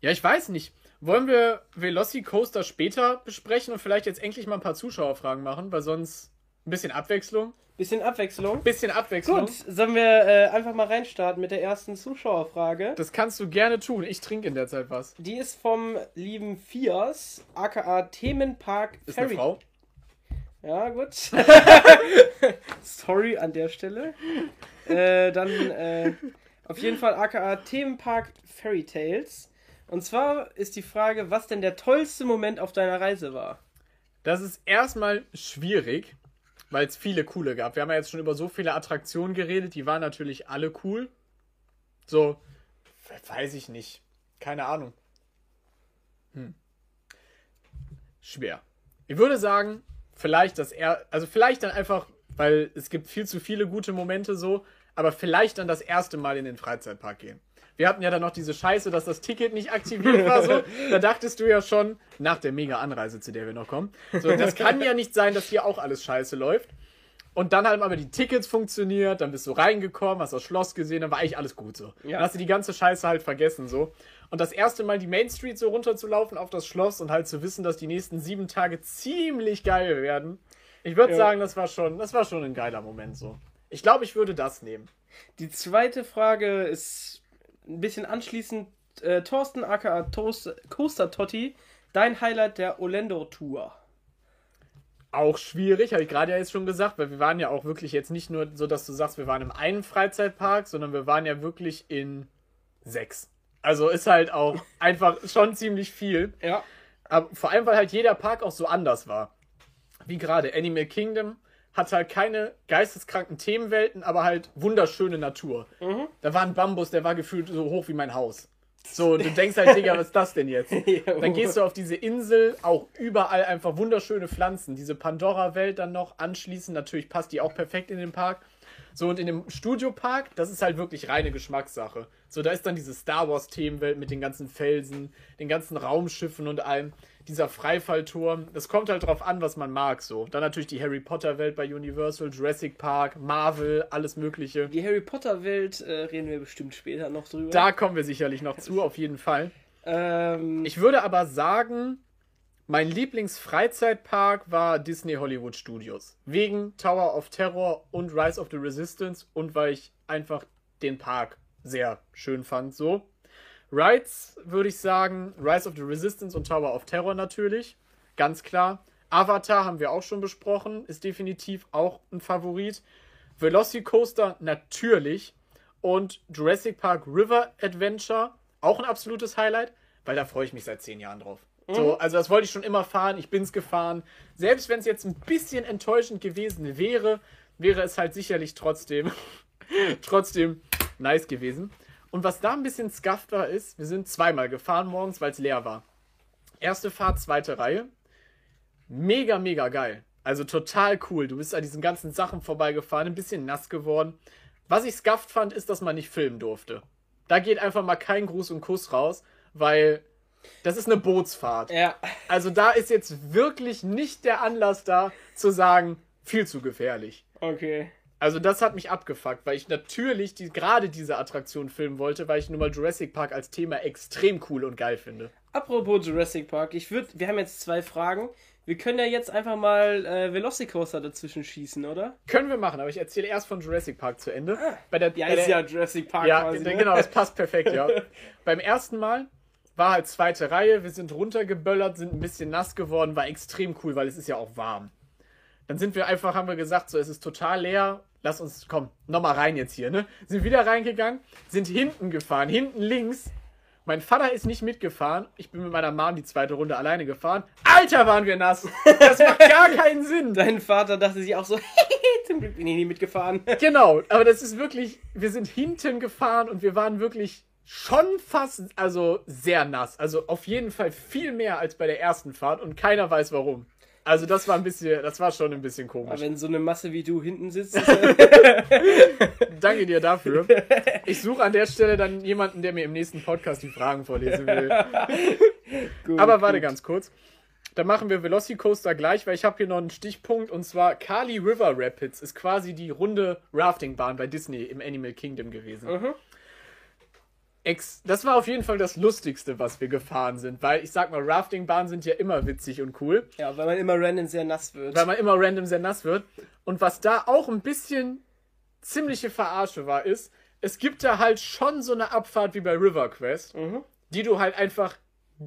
Speaker 1: Ja, ich weiß nicht. Wollen wir Velocicoaster später besprechen und vielleicht jetzt endlich mal ein paar Zuschauerfragen machen, weil sonst ein bisschen Abwechslung.
Speaker 2: Bisschen Abwechslung.
Speaker 1: Bisschen Abwechslung.
Speaker 2: Gut, sollen wir äh, einfach mal reinstarten mit der ersten Zuschauerfrage?
Speaker 1: Das kannst du gerne tun. Ich trinke in der Zeit was.
Speaker 2: Die ist vom lieben Fias, aka Themenpark
Speaker 1: ist Ferry. Eine Frau?
Speaker 2: Ja, gut. Sorry an der Stelle. Äh, dann äh, auf jeden Fall aka Themenpark Fairy Tales. Und zwar ist die Frage, was denn der tollste Moment auf deiner Reise war?
Speaker 1: Das ist erstmal schwierig, weil es viele coole gab. Wir haben ja jetzt schon über so viele Attraktionen geredet, die waren natürlich alle cool. So, weiß ich nicht. Keine Ahnung. Hm. Schwer. Ich würde sagen, vielleicht dass er, also vielleicht dann einfach, weil es gibt viel zu viele gute Momente so, aber vielleicht dann das erste Mal in den Freizeitpark gehen. Wir hatten ja dann noch diese Scheiße, dass das Ticket nicht aktiviert war. So. Da dachtest du ja schon, nach der Mega-Anreise, zu der wir noch kommen, so, das kann ja nicht sein, dass hier auch alles scheiße läuft. Und dann haben aber die Tickets funktioniert, dann bist du reingekommen, hast das Schloss gesehen, dann war eigentlich alles gut so. Ja. Dann hast du die ganze Scheiße halt vergessen so. Und das erste Mal die Main Street so runterzulaufen auf das Schloss und halt zu wissen, dass die nächsten sieben Tage ziemlich geil werden. Ich würde ja. sagen, das war schon, das war schon ein geiler Moment so. Ich glaube, ich würde das nehmen.
Speaker 2: Die zweite Frage ist ein bisschen anschließend. Äh, Thorsten aka Toast, Coaster Totti, dein Highlight der Orlando Tour?
Speaker 1: Auch schwierig, habe ich gerade ja jetzt schon gesagt, weil wir waren ja auch wirklich jetzt nicht nur so, dass du sagst, wir waren im einen Freizeitpark, sondern wir waren ja wirklich in sechs. Also ist halt auch einfach schon ziemlich viel.
Speaker 2: Ja.
Speaker 1: Aber vor allem, weil halt jeder Park auch so anders war. Wie gerade Animal Kingdom hat halt keine geisteskranken Themenwelten, aber halt wunderschöne Natur. Mhm. Da war ein Bambus, der war gefühlt so hoch wie mein Haus. So, du denkst halt, Digga, was ist das denn jetzt? Dann gehst du auf diese Insel, auch überall einfach wunderschöne Pflanzen. Diese Pandora-Welt dann noch anschließend, natürlich passt die auch perfekt in den Park. So, und in dem Studiopark, das ist halt wirklich reine Geschmackssache. So, da ist dann diese Star Wars-Themenwelt mit den ganzen Felsen, den ganzen Raumschiffen und allem. Dieser Freifallturm. Das kommt halt drauf an, was man mag, so. Dann natürlich die Harry Potter-Welt bei Universal, Jurassic Park, Marvel, alles Mögliche.
Speaker 2: Die Harry Potter-Welt äh, reden wir bestimmt später noch drüber.
Speaker 1: Da kommen wir sicherlich noch zu, auf jeden Fall.
Speaker 2: ähm,
Speaker 1: Ich würde aber sagen, mein Lieblingsfreizeitpark war Disney Hollywood Studios. Wegen Tower of Terror und Rise of the Resistance und weil ich einfach den Park sehr schön fand. So. Rides würde ich sagen, Rise of the Resistance und Tower of Terror natürlich. Ganz klar. Avatar haben wir auch schon besprochen, ist definitiv auch ein Favorit. Velocicoaster natürlich. Und Jurassic Park River Adventure, auch ein absolutes Highlight, weil da freue ich mich seit zehn Jahren drauf. So, also das wollte ich schon immer fahren, ich bin's gefahren. Selbst wenn es jetzt ein bisschen enttäuschend gewesen wäre, wäre es halt sicherlich trotzdem, trotzdem nice gewesen. Und was da ein bisschen scuffed war, ist, wir sind zweimal gefahren morgens, weil es leer war. Erste Fahrt, zweite Reihe. Mega, mega geil. Also total cool. Du bist an diesen ganzen Sachen vorbeigefahren, ein bisschen nass geworden. Was ich scuffed fand, ist, dass man nicht filmen durfte. Da geht einfach mal kein Gruß und Kuss raus, weil das ist eine Bootsfahrt.
Speaker 2: ja.
Speaker 1: Also da ist jetzt wirklich nicht der Anlass da zu sagen, viel zu gefährlich.
Speaker 2: Okay.
Speaker 1: Also das hat mich abgefuckt, weil ich natürlich die, gerade diese Attraktion filmen wollte, weil ich nun mal Jurassic Park als Thema extrem cool und geil finde.
Speaker 2: Apropos Jurassic Park, ich würde, wir haben jetzt zwei Fragen. Wir können ja jetzt einfach mal äh, Velocicoaster dazwischen schießen, oder?
Speaker 1: Können wir machen, aber ich erzähle erst von Jurassic Park zu Ende. Bei der,
Speaker 2: Ja,
Speaker 1: bei
Speaker 2: ist
Speaker 1: der,
Speaker 2: ja Jurassic Park
Speaker 1: Ja,
Speaker 2: quasi.
Speaker 1: d-
Speaker 2: ne?
Speaker 1: genau, das passt perfekt, ja. Beim ersten Mal war halt zweite Reihe, wir sind runtergeböllert, sind ein bisschen nass geworden, war extrem cool, weil es ist ja auch warm. Dann sind wir einfach, haben wir gesagt, so, es ist total leer, lass uns, komm, nochmal rein jetzt hier, ne? Sind wieder reingegangen, sind hinten gefahren, hinten links. Mein Vater ist nicht mitgefahren, ich bin mit meiner Mom die zweite Runde alleine gefahren. Alter, waren wir nass! Das macht gar keinen Sinn!
Speaker 2: Dein Vater dachte sich auch so, zum Glück bin ich nie mitgefahren.
Speaker 1: Genau, aber das ist wirklich, wir sind hinten gefahren und wir waren wirklich schon fast, also sehr nass. Also auf jeden Fall viel mehr als bei der ersten Fahrt und keiner weiß warum. Also das war ein bisschen, das war schon ein bisschen
Speaker 2: Aber
Speaker 1: komisch.
Speaker 2: wenn so eine Masse wie du hinten sitzt,
Speaker 1: Danke dir dafür. Ich suche an der Stelle dann jemanden, der mir im nächsten Podcast die Fragen vorlesen will.
Speaker 2: gut.
Speaker 1: Aber warte
Speaker 2: gut.
Speaker 1: ganz kurz. Da machen wir Velocicoaster gleich, weil ich habe hier noch einen Stichpunkt und zwar Kali River Rapids ist quasi die runde Raftingbahn bei Disney im Animal Kingdom gewesen.
Speaker 2: Mhm.
Speaker 1: Ex das war auf jeden Fall das Lustigste, was wir gefahren sind, weil ich sag mal, Raftingbahnen sind ja immer witzig und cool,
Speaker 2: Ja, weil man immer random sehr nass wird.
Speaker 1: weil man immer random sehr nass wird. Und was da auch ein bisschen ziemliche Verarsche war, ist, es gibt da halt schon so eine Abfahrt wie bei River Quest,
Speaker 2: Mhm.
Speaker 1: die du halt einfach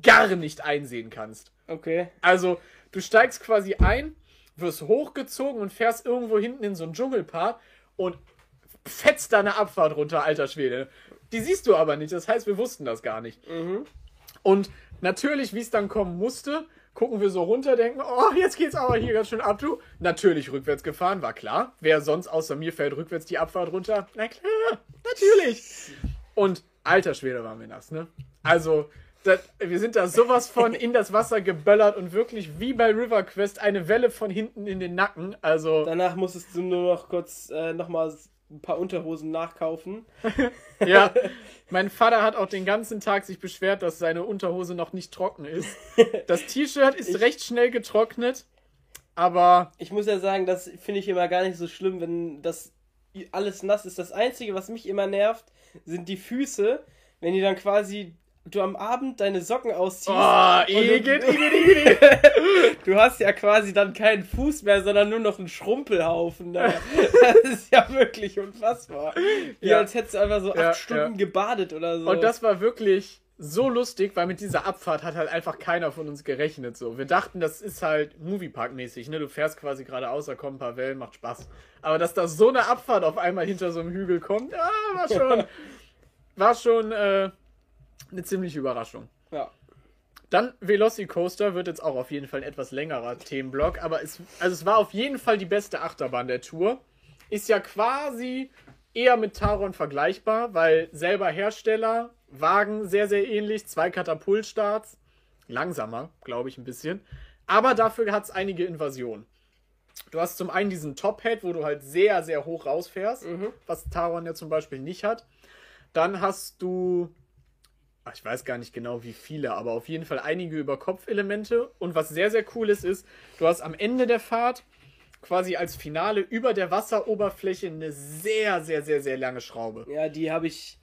Speaker 1: gar nicht einsehen kannst.
Speaker 2: Okay.
Speaker 1: Also, du steigst quasi ein, wirst hochgezogen und fährst irgendwo hinten in so einen Dschungelpark und fetzt da eine Abfahrt runter, alter Schwede. Die siehst du aber nicht, das heißt, wir wussten das gar nicht.
Speaker 2: Mhm.
Speaker 1: Und natürlich, wie es dann kommen musste, gucken wir so runter, denken, oh, jetzt geht's aber hier ganz schön ab, du. Natürlich rückwärts gefahren, war klar. Wer sonst außer mir fährt rückwärts die Abfahrt runter? Na klar, natürlich. Und alter Schwede waren wir nass, ne? Also, das, wir sind da sowas von in das Wasser geböllert und wirklich wie bei River Quest eine Welle von hinten in den Nacken. Also,
Speaker 2: Danach musstest du nur noch kurz äh, nochmal ein paar Unterhosen nachkaufen.
Speaker 1: ja. Mein Vater hat auch den ganzen Tag sich beschwert, dass seine Unterhose noch nicht trocken ist. Das T-Shirt ist recht schnell getrocknet, aber
Speaker 2: Ich muss ja sagen, das finde ich immer gar nicht so schlimm, wenn das alles nass ist. Das Einzige, was mich immer nervt, sind die Füße, wenn die dann quasi du am Abend deine Socken ausziehst.
Speaker 1: Oh, Igitt, Igitt, Igitt.
Speaker 2: Du hast ja quasi dann keinen Fuß mehr, sondern nur noch einen Schrumpelhaufen. Da. Das ist ja wirklich unfassbar. Wie
Speaker 1: Ja.
Speaker 2: als hättest du einfach so acht
Speaker 1: Ja,
Speaker 2: Stunden
Speaker 1: ja.
Speaker 2: gebadet oder so.
Speaker 1: Und das war wirklich so lustig, weil mit dieser Abfahrt hat halt einfach keiner von uns gerechnet. So, wir dachten, das ist halt Moviepark-mäßig, ne? Du fährst quasi geradeaus, da kommen ein paar Wellen, macht Spaß. Aber dass da so eine Abfahrt auf einmal hinter so einem Hügel kommt, ja, war schon, war schon äh, eine ziemliche Überraschung.
Speaker 2: ja.
Speaker 1: Dann Velocicoaster wird jetzt auch auf jeden Fall ein etwas längerer Themenblock, aber es, also es war auf jeden Fall die beste Achterbahn der Tour. Ist ja quasi eher mit Taron vergleichbar, weil selber Hersteller, Wagen sehr, sehr ähnlich, zwei Katapultstarts, langsamer, glaube ich, ein bisschen. Aber dafür hat es einige Invasionen. Du hast zum einen diesen Top-Head, wo du halt sehr, sehr hoch rausfährst,
Speaker 2: Mhm.
Speaker 1: was Taron ja zum Beispiel nicht hat. Dann hast du, ich weiß gar nicht genau wie viele, aber auf jeden Fall einige Über-Kopf-Elemente. Und was sehr, sehr cool ist, ist, du hast am Ende der Fahrt quasi als Finale über der Wasseroberfläche eine sehr, sehr, sehr, sehr lange Schraube.
Speaker 2: Ja, die habe ich.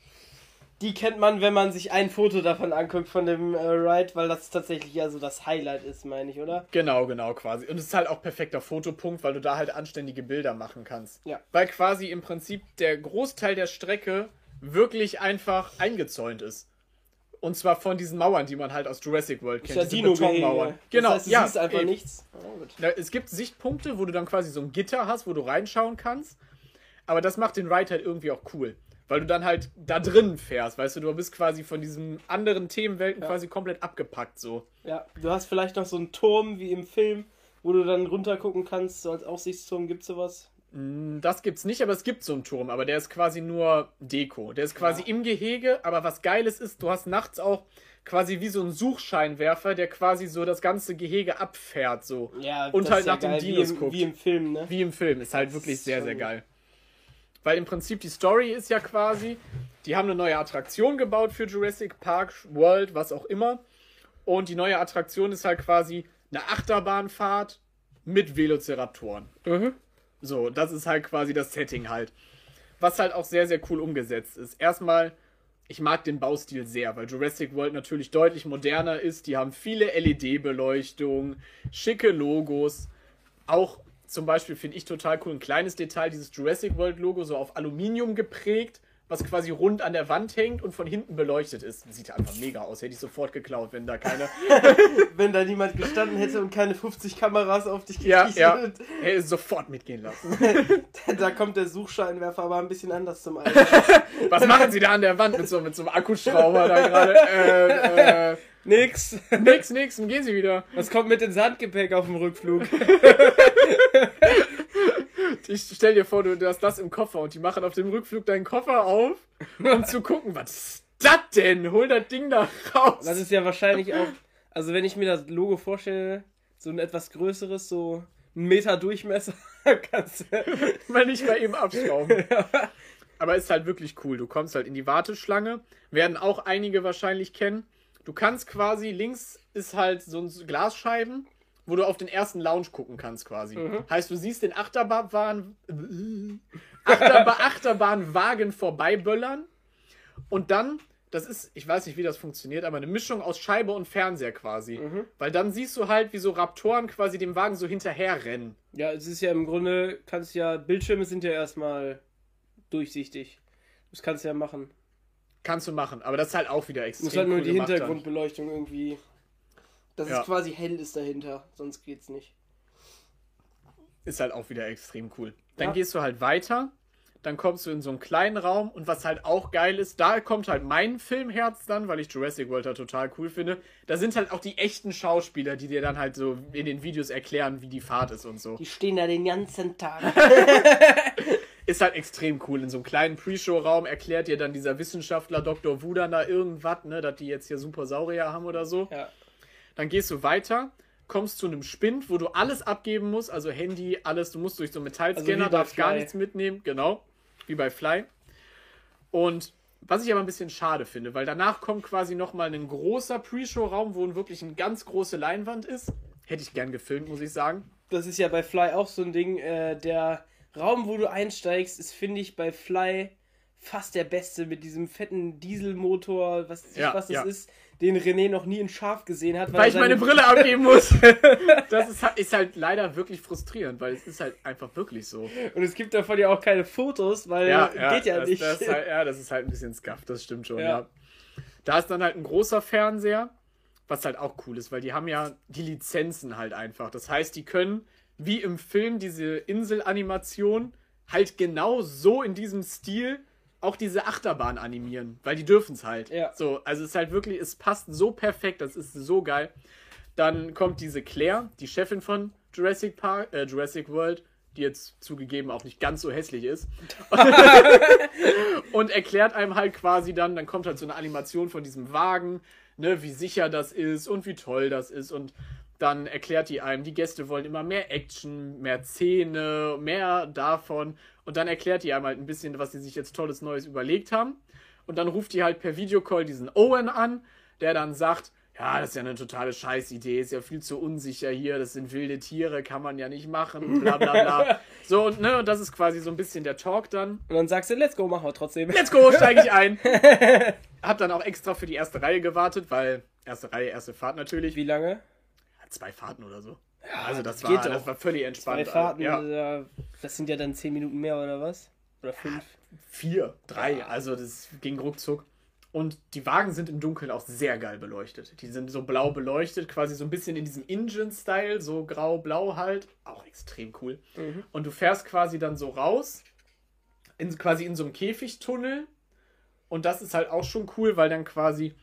Speaker 2: Die kennt man, wenn man sich ein Foto davon anguckt, von dem äh, Ride, weil das tatsächlich ja so das Highlight ist, meine ich, oder?
Speaker 1: Genau, genau, quasi. Und es ist halt auch perfekter Fotopunkt, weil du da halt anständige Bilder machen kannst.
Speaker 2: Ja.
Speaker 1: Weil quasi im Prinzip der Großteil der Strecke wirklich einfach eingezäunt ist. Und zwar von diesen Mauern, die man halt aus Jurassic World kennt.
Speaker 2: ja
Speaker 1: diese
Speaker 2: dino
Speaker 1: Betonmauern.
Speaker 2: Genau.
Speaker 1: Genau,
Speaker 2: Das heißt, du
Speaker 1: ja.
Speaker 2: siehst einfach
Speaker 1: eben.
Speaker 2: nichts. Ja, gut.
Speaker 1: Na, Es gibt Sichtpunkte, wo du dann quasi so ein Gitter hast, wo du reinschauen kannst. Aber das macht den Ride halt irgendwie auch cool. Weil du dann halt da drin fährst, weißt du, du bist quasi von diesen anderen Themenwelten
Speaker 2: Ja.
Speaker 1: quasi komplett abgepackt so.
Speaker 2: Ja, du hast vielleicht noch so einen Turm wie im Film, wo du dann runtergucken kannst, so als Aussichtsturm. Gibt's sowas?
Speaker 1: Mm, Das gibt's nicht, aber es gibt so einen Turm, aber der ist quasi nur Deko. Der ist quasi
Speaker 2: Ja.
Speaker 1: im Gehege, aber was geiles ist, du hast nachts auch quasi wie so einen Suchscheinwerfer, der quasi so das ganze Gehege abfährt, so.
Speaker 2: Ja,
Speaker 1: Und halt
Speaker 2: ist ja
Speaker 1: nach den Dinos
Speaker 2: wie im,
Speaker 1: guckt.
Speaker 2: Wie im Film, ne?
Speaker 1: Wie im Film. Ist halt wirklich
Speaker 2: ist
Speaker 1: sehr, sehr geil. Weil im Prinzip die Story ist ja quasi, die haben eine neue Attraktion gebaut für Jurassic Park World, was auch immer. Und die neue Attraktion ist halt quasi eine Achterbahnfahrt mit Velociraptoren.
Speaker 2: Mhm.
Speaker 1: So, das ist halt quasi das Setting halt. Was halt auch sehr, sehr cool umgesetzt ist. Erstmal, ich mag den Baustil sehr, weil Jurassic World natürlich deutlich moderner ist. Die haben viele LED-Beleuchtung, schicke Logos. Auch zum Beispiel finde ich total cool, ein kleines Detail, dieses Jurassic World-Logo so auf Aluminium geprägt, was quasi rund an der Wand hängt und von hinten beleuchtet ist. Sieht einfach mega aus. Hätte ich sofort geklaut, wenn da keine.
Speaker 2: Wenn da niemand gestanden hätte und keine 50 Kameras auf dich
Speaker 1: ja,
Speaker 2: gerichtet
Speaker 1: ja. Hätte sofort mitgehen lassen.
Speaker 2: Da kommt der Suchscheinwerfer aber ein bisschen anders zum Einsatz.
Speaker 1: Was machen Sie da an der Wand mit so, mit so einem Akkuschrauber da gerade? Äh, äh,
Speaker 2: Nix.
Speaker 1: nix, nix, dann gehen Sie wieder.
Speaker 2: Was kommt mit ins Handgepäck auf dem Rückflug?
Speaker 1: Ich stell dir vor, du, du hast das im Koffer und die machen auf dem Rückflug deinen Koffer auf, um zu gucken, was ist das denn? Hol das Ding da raus.
Speaker 2: Das ist ja wahrscheinlich auch, also wenn ich mir das Logo vorstelle, so ein etwas größeres, so ein Meter Durchmesser, kannst du.
Speaker 1: mal nicht mal eben abschrauben. Aber ist halt wirklich cool. Du kommst halt in die Warteschlange. Werden auch einige wahrscheinlich kennen. Du kannst quasi, links ist halt so ein Glasscheiben, wo du auf den ersten Lounge gucken kannst quasi. Heißt, du siehst den Achterbahn, Achterba Achterbahnwagen vorbeiböllern und dann, das ist, ich weiß nicht, wie das funktioniert, aber eine Mischung aus Scheibe und Fernseher quasi. Weil dann siehst du halt, wie so Raptoren quasi dem Wagen so hinterher rennen.
Speaker 2: Ja, es ist ja im Grunde, kannst ja, Bildschirme sind ja erstmal durchsichtig. Das kannst du ja machen.
Speaker 1: Kannst du machen, aber das ist halt auch wieder
Speaker 2: Du
Speaker 1: extrem
Speaker 2: musst halt nur
Speaker 1: cool
Speaker 2: die. Hintergrundbeleuchtung irgendwie. Dass
Speaker 1: Ja.
Speaker 2: es quasi hell ist dahinter, sonst geht's nicht.
Speaker 1: Ist halt auch wieder extrem cool. Dann
Speaker 2: Ja.
Speaker 1: gehst du halt weiter, dann kommst du in so einen kleinen Raum und was halt auch geil ist, da kommt halt mein Filmherz dann, weil ich Jurassic World da total cool finde. Da sind halt auch die echten Schauspieler, die dir dann halt so in den Videos erklären, wie die Fahrt ist und so.
Speaker 2: Die stehen da den ganzen Tag.
Speaker 1: Ist halt extrem cool. In so einem kleinen Pre-Show-Raum erklärt dir dann dieser Wissenschaftler Dr. Wu dann da irgendwas, ne, dass die jetzt hier Super Saurier haben oder so.
Speaker 2: ja.
Speaker 1: Dann gehst du weiter, kommst zu einem Spind, wo du alles abgeben musst, also Handy, alles, du musst durch so einen Metallscanner,
Speaker 2: Also
Speaker 1: darfst gar nichts mitnehmen, genau, wie bei Fly. Und was ich aber ein bisschen schade finde, weil danach kommt quasi nochmal ein großer Pre-Show-Raum, wo wirklich eine ganz große Leinwand ist. Hätte ich gern gefilmt, muss ich sagen.
Speaker 2: Das ist ja bei Fly auch so ein Ding. Äh, der Raum, wo du einsteigst, ist, finde ich, bei Fly fast der beste mit diesem fetten Dieselmotor, was,
Speaker 1: Ja,
Speaker 2: was das
Speaker 1: ja.
Speaker 2: ist, den René noch nie in scharf gesehen hat.
Speaker 1: Weil
Speaker 2: er
Speaker 1: ich meine Brille abgeben muss. Das ist, halt- ist halt leider wirklich frustrierend, weil es ist halt einfach wirklich so.
Speaker 2: Und es gibt davon ja auch keine Fotos, weil geht ja
Speaker 1: das,
Speaker 2: nicht.
Speaker 1: Das ist halt, ja, das ist halt ein bisschen scuff, das stimmt schon,
Speaker 2: Ja.
Speaker 1: ja. Da ist dann halt ein großer Fernseher, was halt auch cool ist, weil die haben ja die Lizenzen halt einfach. Das heißt, die können, wie im Film, diese Inselanimation halt genau so in diesem Stil auch diese Achterbahn animieren, weil die dürfen es halt.
Speaker 2: Ja.
Speaker 1: So, also es ist halt wirklich, es passt so perfekt, das ist so geil. Dann kommt diese Claire, die Chefin von Jurassic Park, äh, Jurassic World, die jetzt zugegeben auch nicht ganz so hässlich ist. und erklärt einem halt quasi dann, dann kommt halt so eine Animation von diesem Wagen, ne, wie sicher das ist und wie toll das ist. Und Dann erklärt die einem, die Gäste wollen immer mehr Action, mehr Szene, mehr davon. Und dann erklärt die einem halt ein bisschen, was sie sich jetzt tolles Neues überlegt haben. Und dann ruft die halt per Videocall diesen Owen an, der dann sagt, ja, das ist ja eine totale Scheißidee, ist ja viel zu unsicher hier, das sind wilde Tiere, kann man ja nicht machen, bla bla bla. so, und ne, und das ist quasi so ein bisschen der Talk dann.
Speaker 2: Und dann sagst du, let's go, machen wir trotzdem.
Speaker 1: Let's go, steige ich ein. Hab dann auch extra für die erste Reihe gewartet, weil erste Reihe, erste Fahrt natürlich.
Speaker 2: Wie lange?
Speaker 1: Zwei Fahrten oder so. Ja, also das,
Speaker 2: geht
Speaker 1: war, das war völlig entspannt.
Speaker 2: Zwei Fahrten,
Speaker 1: ja.
Speaker 2: das sind ja dann zehn Minuten mehr oder was? Oder fünf?
Speaker 1: Vier, drei, also das ging ruckzuck. Und die Wagen sind im Dunkeln auch sehr geil beleuchtet. Die sind so blau beleuchtet, quasi so ein bisschen in diesem Engine-Style, so grau-blau halt. Auch extrem cool.
Speaker 2: Mhm.
Speaker 1: Und du fährst quasi dann so raus, in, quasi in so einem Käfigtunnel. Und das ist halt auch schon cool, weil dann quasi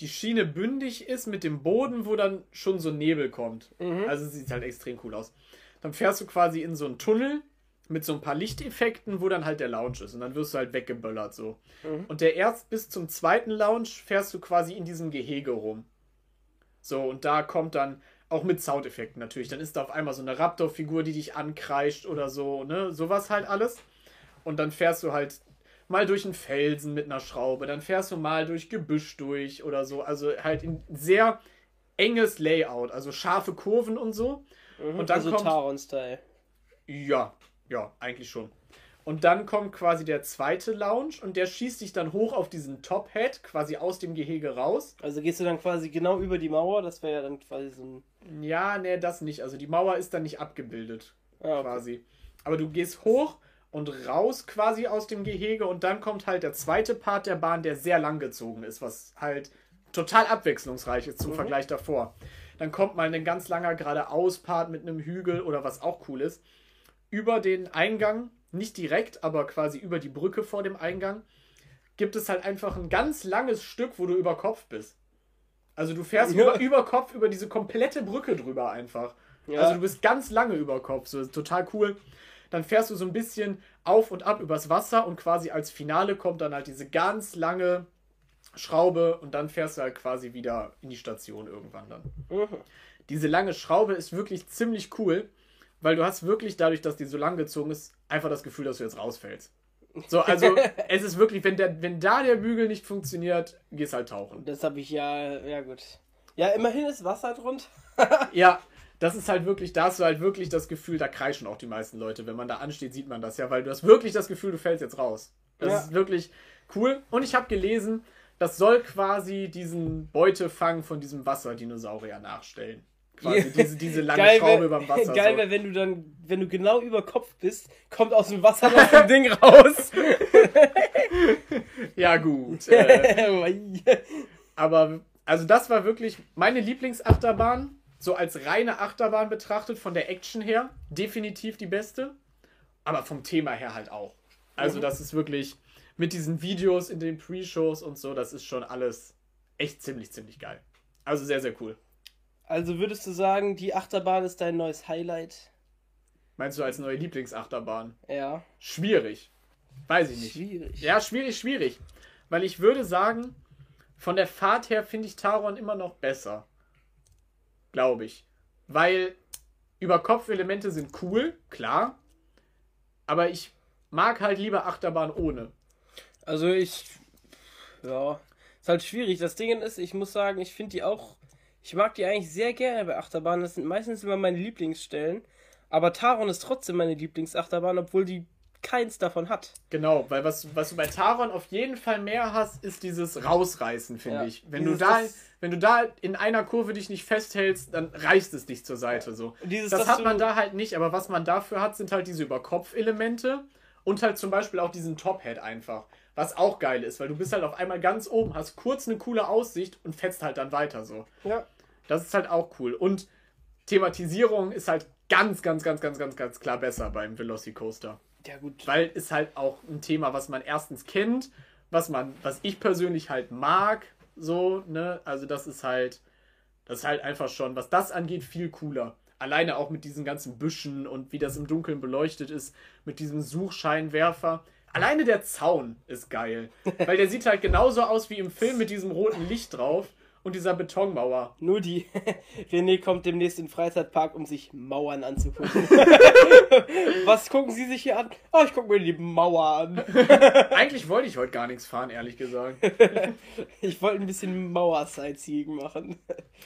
Speaker 1: die Schiene bündig ist mit dem Boden, wo dann schon so Nebel kommt.
Speaker 2: Mhm.
Speaker 1: Also sieht halt extrem cool aus. Dann fährst du quasi in so einen Tunnel mit so ein paar Lichteffekten, wo dann halt der Lounge ist. Und dann wirst du halt weggeböllert so.
Speaker 2: Mhm.
Speaker 1: Und der erst bis zum zweiten Lounge fährst du quasi in diesem Gehege rum. So, und da kommt dann auch mit Soundeffekten natürlich. Dann ist da auf einmal so eine Raptor-Figur, die dich ankreischt oder so, ne? Sowas halt alles. Und dann fährst du halt mal durch einen Felsen mit einer Schraube, dann fährst du mal durch Gebüsch durch oder so. Also halt in sehr enges Layout, also scharfe Kurven und so.
Speaker 2: Mhm.
Speaker 1: Und dann
Speaker 2: also
Speaker 1: kommt-
Speaker 2: Taron-Style.
Speaker 1: Ja, ja, eigentlich schon. Und dann kommt quasi der zweite Lounge und der schießt dich dann hoch auf diesen Top-Head, quasi aus dem Gehege raus.
Speaker 2: Also gehst du dann quasi genau über die Mauer, das wäre ja dann quasi so ein.
Speaker 1: Ja, nee, das nicht. Also die Mauer ist dann nicht abgebildet,
Speaker 2: Ah, okay.
Speaker 1: quasi. Aber du gehst hoch und raus quasi aus dem Gehege und dann kommt halt der zweite Part der Bahn, der sehr lang gezogen ist, was halt total abwechslungsreich ist zum
Speaker 2: Mhm.
Speaker 1: Vergleich davor. Dann kommt mal ein ganz langer geradeaus-Part mit einem Hügel oder was auch cool ist. Über den Eingang, nicht direkt, aber quasi über die Brücke vor dem Eingang, gibt es halt einfach ein ganz langes Stück, wo du über Kopf bist. Also du fährst
Speaker 2: Ja.
Speaker 1: über, über Kopf über diese komplette Brücke drüber einfach.
Speaker 2: Ja.
Speaker 1: Also du bist ganz lange über Kopf, so ist total cool. Dann fährst du so ein bisschen auf und ab übers Wasser und quasi als Finale kommt dann halt diese ganz lange Schraube und dann fährst du halt quasi wieder in die Station irgendwann dann.
Speaker 2: Mhm.
Speaker 1: Diese lange Schraube ist wirklich ziemlich cool, weil du hast wirklich dadurch, dass die so lang gezogen ist, einfach das Gefühl, dass du jetzt rausfällst. So, also es ist wirklich, wenn, der, wenn da der Bügel nicht funktioniert, gehst halt tauchen.
Speaker 2: Das habe ich ja, ja gut. Ja, immerhin ist Wasser drunter.
Speaker 1: Ja, das ist halt wirklich, da hast du halt wirklich das Gefühl, da kreischen auch die meisten Leute. Wenn man da ansteht, sieht man das ja, weil du hast wirklich das Gefühl, du fällst jetzt raus. Das
Speaker 2: Ja.
Speaker 1: ist wirklich cool. Und ich habe gelesen, das soll quasi diesen Beutefang von diesem Wasserdinosaurier nachstellen. Quasi diese, diese lange
Speaker 2: Geil
Speaker 1: Schraube
Speaker 2: wär-
Speaker 1: beim Wasser.
Speaker 2: Geil
Speaker 1: so.
Speaker 2: wäre, wenn du dann, wenn du genau über Kopf bist, kommt aus dem Wasser noch ein Ding raus.
Speaker 1: Ja, gut. Äh, aber, also das war wirklich meine Lieblingsachterbahn. So als reine Achterbahn betrachtet, von der Action her, definitiv die beste. Aber vom Thema her halt auch. Also,
Speaker 2: Mhm.
Speaker 1: das ist wirklich mit diesen Videos in den Pre-Shows und so, das ist schon alles echt ziemlich, ziemlich geil. Also sehr, sehr cool.
Speaker 2: also würdest du sagen, die Achterbahn ist dein neues Highlight?
Speaker 1: Meinst du als neue Lieblingsachterbahn?
Speaker 2: Ja.
Speaker 1: Schwierig. Weiß ich nicht.
Speaker 2: Schwierig.
Speaker 1: Ja, schwierig, schwierig. Weil ich würde sagen, von der Fahrt her finde ich Taron immer noch besser. Glaube ich. Weil Überkopfelemente sind cool, klar. Aber ich mag halt lieber Achterbahn ohne.
Speaker 2: Also ich. Ja. Ist halt schwierig. Das Ding ist, ich muss sagen, ich finde die auch. Ich mag die eigentlich sehr gerne bei Achterbahnen. Das sind meistens immer meine Lieblingsstellen. Aber Taron ist trotzdem meine Lieblingsachterbahn, obwohl die keins davon hat.
Speaker 1: Genau, weil was, was du bei Taron auf jeden Fall mehr hast, ist dieses Rausreißen, finde
Speaker 2: Ja,
Speaker 1: ich. Wenn
Speaker 2: dieses-
Speaker 1: du da, wenn du da in einer Kurve dich nicht festhältst, dann reißt es dich zur Seite so.
Speaker 2: Dieses,
Speaker 1: Das hat man da halt nicht, aber was man dafür hat, sind halt diese Überkopfelemente und halt zum Beispiel auch diesen Top-Head einfach. Was auch geil ist, weil du bist halt auf einmal ganz oben, hast kurz eine coole Aussicht und fetzt halt dann weiter so.
Speaker 2: Ja.
Speaker 1: Das ist halt auch cool. Und Thematisierung ist halt ganz, ganz, ganz, ganz, ganz, ganz klar besser beim Velocicoaster.
Speaker 2: Ja, gut.
Speaker 1: Weil es halt auch ein Thema, was man erstens kennt, was man, was ich persönlich halt mag, so, ne? Also das ist halt, das ist halt einfach schon, was das angeht, viel cooler. Alleine auch mit diesen ganzen Büschen und wie das im Dunkeln beleuchtet ist, mit diesem Suchscheinwerfer. Alleine der Zaun ist geil. Weil der sieht halt genauso aus wie im Film mit diesem roten Licht drauf. Und dieser Betonmauer.
Speaker 2: Nur die. René kommt demnächst in den Freizeitpark, um sich Mauern anzugucken. Was gucken Sie sich hier an? Oh, ich gucke mir die Mauer an.
Speaker 1: Eigentlich wollte ich heute gar nichts fahren, ehrlich gesagt.
Speaker 2: Ich wollte ein bisschen Mauer-Sightseeing machen.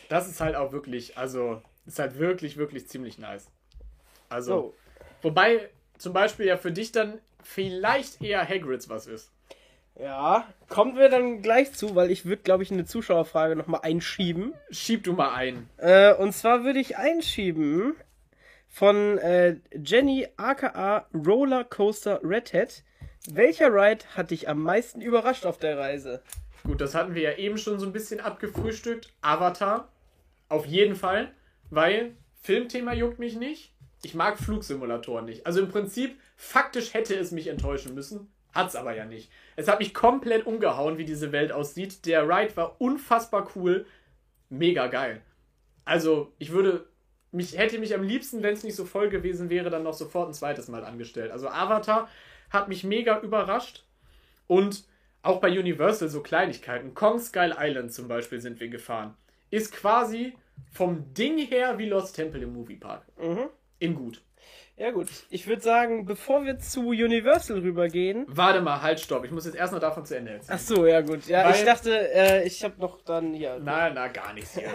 Speaker 1: Das ist halt auch wirklich, also, ist halt wirklich, wirklich ziemlich nice. Also,
Speaker 2: So.
Speaker 1: wobei zum Beispiel ja für dich dann vielleicht eher Hagrids was ist.
Speaker 2: Ja, kommen wir dann gleich zu, weil ich würde, glaube ich, eine Zuschauerfrage nochmal einschieben.
Speaker 1: Schieb du mal ein.
Speaker 2: Äh, und zwar würde ich einschieben von äh, Jenny aka Rollercoaster Redhead. Welcher Ride hat dich am meisten überrascht auf der Reise?
Speaker 1: Gut, das hatten wir ja eben schon so ein bisschen abgefrühstückt. Avatar. Auf jeden Fall. Weil Filmthema juckt mich nicht. Ich mag Flugsimulatoren nicht. Also im Prinzip, faktisch hätte es mich enttäuschen müssen. Hat's aber ja nicht. Es hat mich komplett umgehauen, wie diese Welt aussieht. Der Ride war unfassbar cool. Mega geil. Also, ich würde. Mich, hätte mich am liebsten, wenn es nicht so voll gewesen wäre, dann noch sofort ein zweites Mal angestellt. Also Avatar hat mich mega überrascht. Und auch bei Universal so Kleinigkeiten. Kong Skull Island zum Beispiel sind wir gefahren. Ist quasi vom Ding her wie Lost Temple im Moviepark.
Speaker 2: Mhm.
Speaker 1: In gut.
Speaker 2: Ja gut, ich würde sagen, bevor wir zu Universal rübergehen.
Speaker 1: Warte mal, halt, stopp. Ich muss jetzt erst noch davon zu Ende erzählen.
Speaker 2: Ach so, ja gut. Ja,
Speaker 1: Weil-
Speaker 2: ich dachte, äh, ich habe noch dann hier.
Speaker 1: Na, na, gar nichts hier.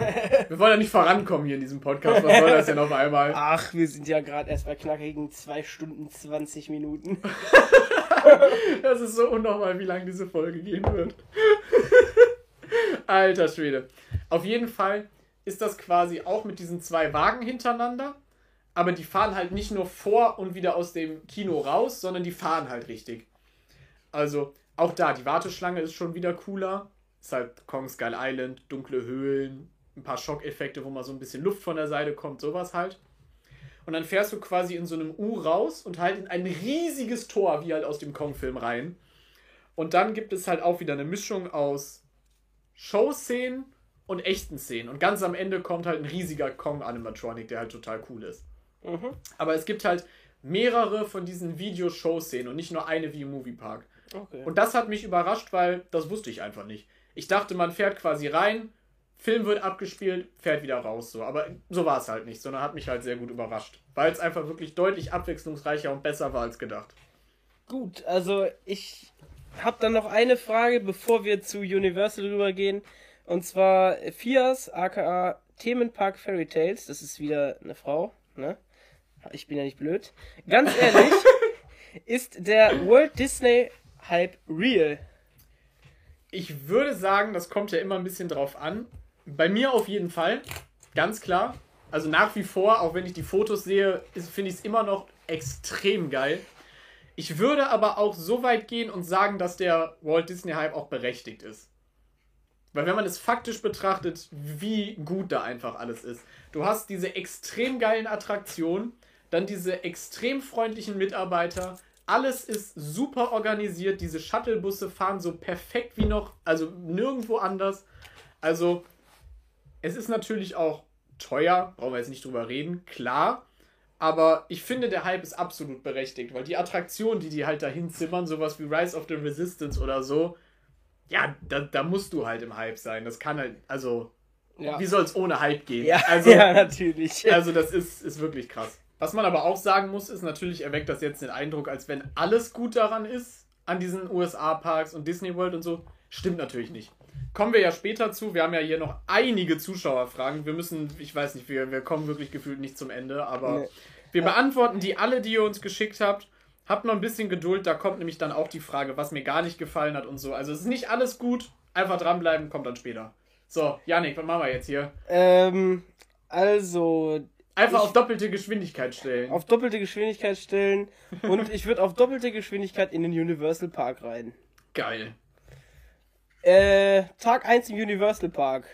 Speaker 1: wir wollen ja nicht vorankommen hier in diesem Podcast. Was soll das denn auf einmal?
Speaker 2: Ach, wir sind ja gerade erst bei knackigen 2 Stunden 20 Minuten.
Speaker 1: Das ist so unnormal, wie lange diese Folge gehen wird. Alter Schwede. Auf jeden Fall ist das quasi auch mit diesen zwei Wagen hintereinander. Aber die fahren halt nicht nur vor und wieder aus dem Kino raus, sondern die fahren halt richtig. Also auch da, die Warteschlange ist schon wieder cooler. Ist halt Kong Skull Island, dunkle Höhlen, ein paar Schockeffekte, wo mal so ein bisschen Luft von der Seite kommt, sowas halt. Und dann fährst du quasi in so einem U raus und halt in ein riesiges Tor, wie halt aus dem Kong-Film rein. Und dann gibt es halt auch wieder eine Mischung aus Showszenen und echten Szenen. Und ganz am Ende kommt halt ein riesiger Kong-Animatronic, der halt total cool ist.
Speaker 2: Mhm.
Speaker 1: Aber es gibt halt mehrere von diesen Video-Show-Szenen und nicht nur eine wie im Moviepark.
Speaker 2: Okay.
Speaker 1: Und das hat mich überrascht, weil das wusste ich einfach nicht. Ich dachte, man fährt quasi rein, Film wird abgespielt, fährt wieder raus. So. Aber so war es halt nicht, sondern hat mich halt sehr gut überrascht. Weil es einfach wirklich deutlich abwechslungsreicher und besser war als gedacht.
Speaker 2: Gut, also ich habe dann noch eine Frage, bevor wir zu Universal rübergehen. Und zwar Fias, aka Themenpark Fairy Tales. Das ist wieder eine Frau, ne? Ich bin ja nicht blöd. Ganz ehrlich, ist der Walt Disney Hype real?
Speaker 1: Ich würde sagen, das kommt ja immer ein bisschen drauf an. Bei mir auf jeden Fall, ganz klar. Also nach wie vor, auch wenn ich die Fotos sehe, finde ich es immer noch extrem geil. Ich würde aber auch so weit gehen und sagen, dass der Walt Disney Hype auch berechtigt ist. Weil wenn man es faktisch betrachtet, wie gut da einfach alles ist. Du hast diese extrem geilen Attraktionen, dann diese extrem freundlichen Mitarbeiter. Alles ist super organisiert. Diese Shuttlebusse fahren so perfekt wie noch, also nirgendwo anders. Also, es ist natürlich auch teuer, brauchen wir jetzt nicht drüber reden, klar. Aber ich finde, der Hype ist absolut berechtigt, weil die Attraktionen, die die halt dahin zimmern, sowas wie Rise of the Resistance oder so, ja, da, da musst du halt im Hype sein. Das kann halt, also,
Speaker 2: Ja,
Speaker 1: wie soll es ohne Hype gehen?
Speaker 2: ja,
Speaker 1: also,
Speaker 2: ja natürlich.
Speaker 1: also das ist, ist wirklich krass. Was man aber auch sagen muss, ist natürlich erweckt das jetzt den Eindruck, als wenn alles gut daran ist, an diesen USA-Parks und Disney World und so. Stimmt natürlich nicht. Kommen wir ja später zu. Wir haben ja hier noch einige Zuschauerfragen. Wir müssen, ich weiß nicht, wir, wir kommen wirklich gefühlt nicht zum Ende, aber
Speaker 2: Nee.
Speaker 1: wir beantworten die alle, die ihr uns geschickt habt. Habt noch ein bisschen Geduld, da kommt nämlich dann auch die Frage, was mir gar nicht gefallen hat und so. Also es ist nicht alles gut, einfach dranbleiben, kommt dann später. So, Janik, was machen wir jetzt hier?
Speaker 2: Ähm, also,
Speaker 1: Einfach
Speaker 2: Ich-
Speaker 1: auf doppelte Geschwindigkeit stellen.
Speaker 2: auf doppelte Geschwindigkeit stellen und ich würde auf doppelte Geschwindigkeit in den Universal Park rein.
Speaker 1: Geil.
Speaker 2: Äh, Tag 1 im Universal Park.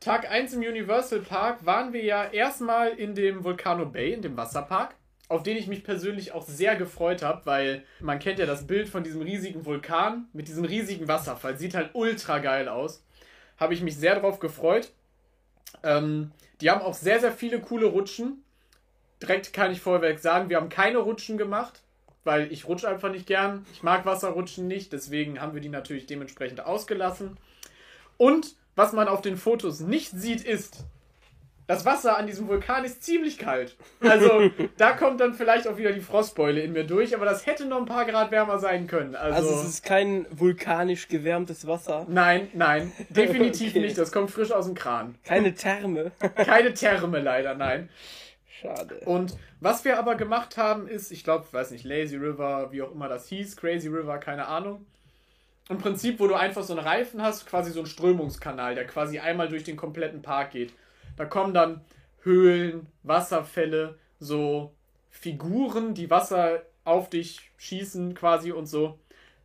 Speaker 1: Tag 1 im Universal Park waren wir ja erstmal in dem Volcano Bay, in dem Wasserpark, auf den ich mich persönlich auch sehr gefreut habe, weil man kennt ja das Bild von diesem riesigen Vulkan mit diesem riesigen Wasserfall. Sieht halt ultra geil aus. Habe ich mich sehr drauf gefreut. Ähm, die haben auch sehr, sehr viele coole Rutschen. Direkt kann ich vorweg sagen, wir haben keine Rutschen gemacht, weil ich rutsche einfach nicht gern. Ich mag Wasserrutschen nicht, deswegen haben wir die natürlich dementsprechend ausgelassen. Und Was man auf den Fotos nicht sieht, ist, das Wasser an diesem Vulkan ist ziemlich kalt. Also da kommt dann vielleicht auch wieder die Frostbeule in mir durch, aber das hätte noch ein paar Grad wärmer sein können. Also,
Speaker 2: Also es ist kein vulkanisch gewärmtes Wasser.
Speaker 1: nein, nein, definitiv
Speaker 2: Okay.
Speaker 1: nicht. Das kommt frisch aus dem Kran.
Speaker 2: Keine Therme.
Speaker 1: Keine Therme leider, nein.
Speaker 2: Schade.
Speaker 1: Und was wir aber gemacht haben, ist, ich glaube, weiß nicht, Lazy River, wie auch immer das hieß, Crazy River, keine Ahnung. Im Prinzip, wo du einfach so einen Reifen hast, quasi so einen Strömungskanal, der quasi einmal durch den kompletten Park geht. Da kommen dann Höhlen, Wasserfälle, so Figuren, die Wasser auf dich schießen quasi und so.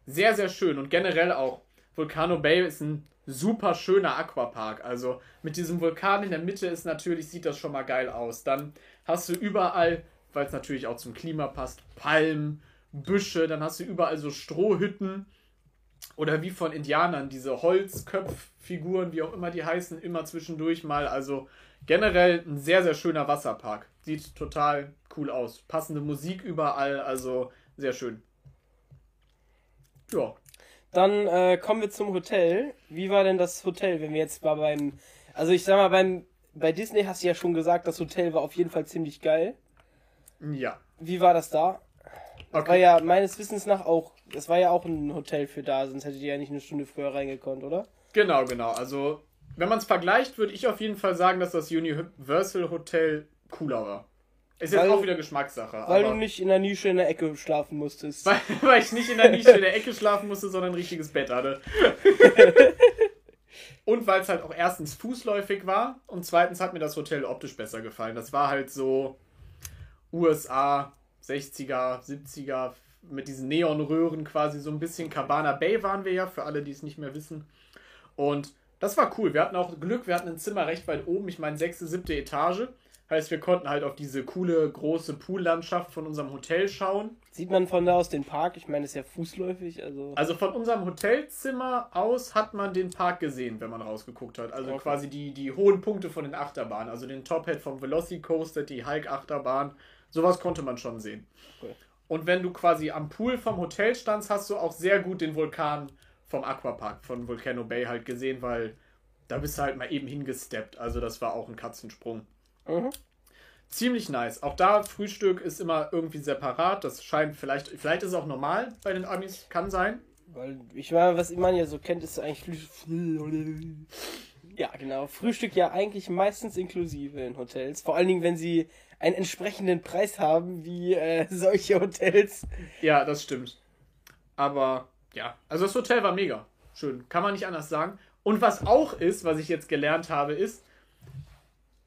Speaker 1: Sehr, sehr schön und generell auch. Volcano Bay ist ein super schöner Aquapark. Also mit diesem Vulkan in der Mitte ist natürlich, sieht das schon mal geil aus. Dann hast du überall, weil es natürlich auch zum Klima passt, Palmen, Büsche, dann hast du überall so Strohhütten oder wie von Indianern, diese Holzköpffiguren, wie auch immer die heißen, immer zwischendurch mal. Also generell ein sehr, sehr schöner Wasserpark. Sieht total cool aus. Passende Musik überall, also sehr schön. Ja.
Speaker 2: Dann äh, kommen wir zum Hotel. Wie war denn das Hotel, wenn wir jetzt mal beim. Also ich sag mal, beim bei Disney hast du ja schon gesagt, das Hotel war auf jeden Fall ziemlich geil.
Speaker 1: Ja.
Speaker 2: Wie war das da? Das war ja meines Wissens nach auch. Das war ja auch ein Hotel für da, sonst hättet ihr ja nicht eine Stunde früher reingekonnt, oder?
Speaker 1: Genau, genau. Also, wenn man es vergleicht, würde ich auf jeden Fall sagen, dass das Universal Hotel cooler war. Ist jetzt
Speaker 2: Weil-
Speaker 1: auch wieder Geschmackssache.
Speaker 2: Weil du nicht in der Nische in der Ecke schlafen musstest.
Speaker 1: weil, weil ich nicht in der Nische in der Ecke schlafen musste, sondern ein richtiges Bett hatte. und weil es halt auch erstens fußläufig war und zweitens hat mir das Hotel optisch besser gefallen. Das war halt so USA 60er, 70er mit diesen Neonröhren quasi so ein bisschen. Cabana Bay waren wir ja, für alle, die es nicht mehr wissen. Und das war cool. Wir hatten auch Glück, wir hatten ein Zimmer recht weit oben, ich meine sechste, siebte Etage. Heißt, wir konnten halt auf diese coole, große Poollandschaft von unserem Hotel schauen.
Speaker 2: Sieht man von da aus den Park? Ich meine, das ist ja fußläufig, also.
Speaker 1: Also von unserem Hotelzimmer aus hat man den Park gesehen, wenn man rausgeguckt hat. Also
Speaker 2: Okay.
Speaker 1: quasi die, die hohen Punkte von den Achterbahnen. Also den Top-Hat vom Velocicoaster, die Hulk-Achterbahn. Sowas konnte man schon sehen.
Speaker 2: Cool.
Speaker 1: Und wenn du quasi am Pool vom Hotel standst, hast du auch sehr gut den Vulkan vom Aquapark von Volcano Bay halt gesehen, weil da bist du halt mal eben hingesteppt. Also das war auch ein Katzensprung.
Speaker 2: Mhm.
Speaker 1: Ziemlich nice. Auch da, Frühstück ist immer irgendwie separat. Das scheint vielleicht, vielleicht ist es auch normal bei den Amis, kann sein.
Speaker 2: Weil ich meine, was man ja so kennt, ist eigentlich. Ja, genau. Frühstück ja eigentlich meistens inklusive in Hotels. Vor allen Dingen, wenn sie einen entsprechenden Preis haben, wie äh, solche Hotels.
Speaker 1: Ja, das stimmt. Aber ja, also das Hotel war mega. Schön. Kann man nicht anders sagen. Und was auch ist, was ich jetzt gelernt habe, ist,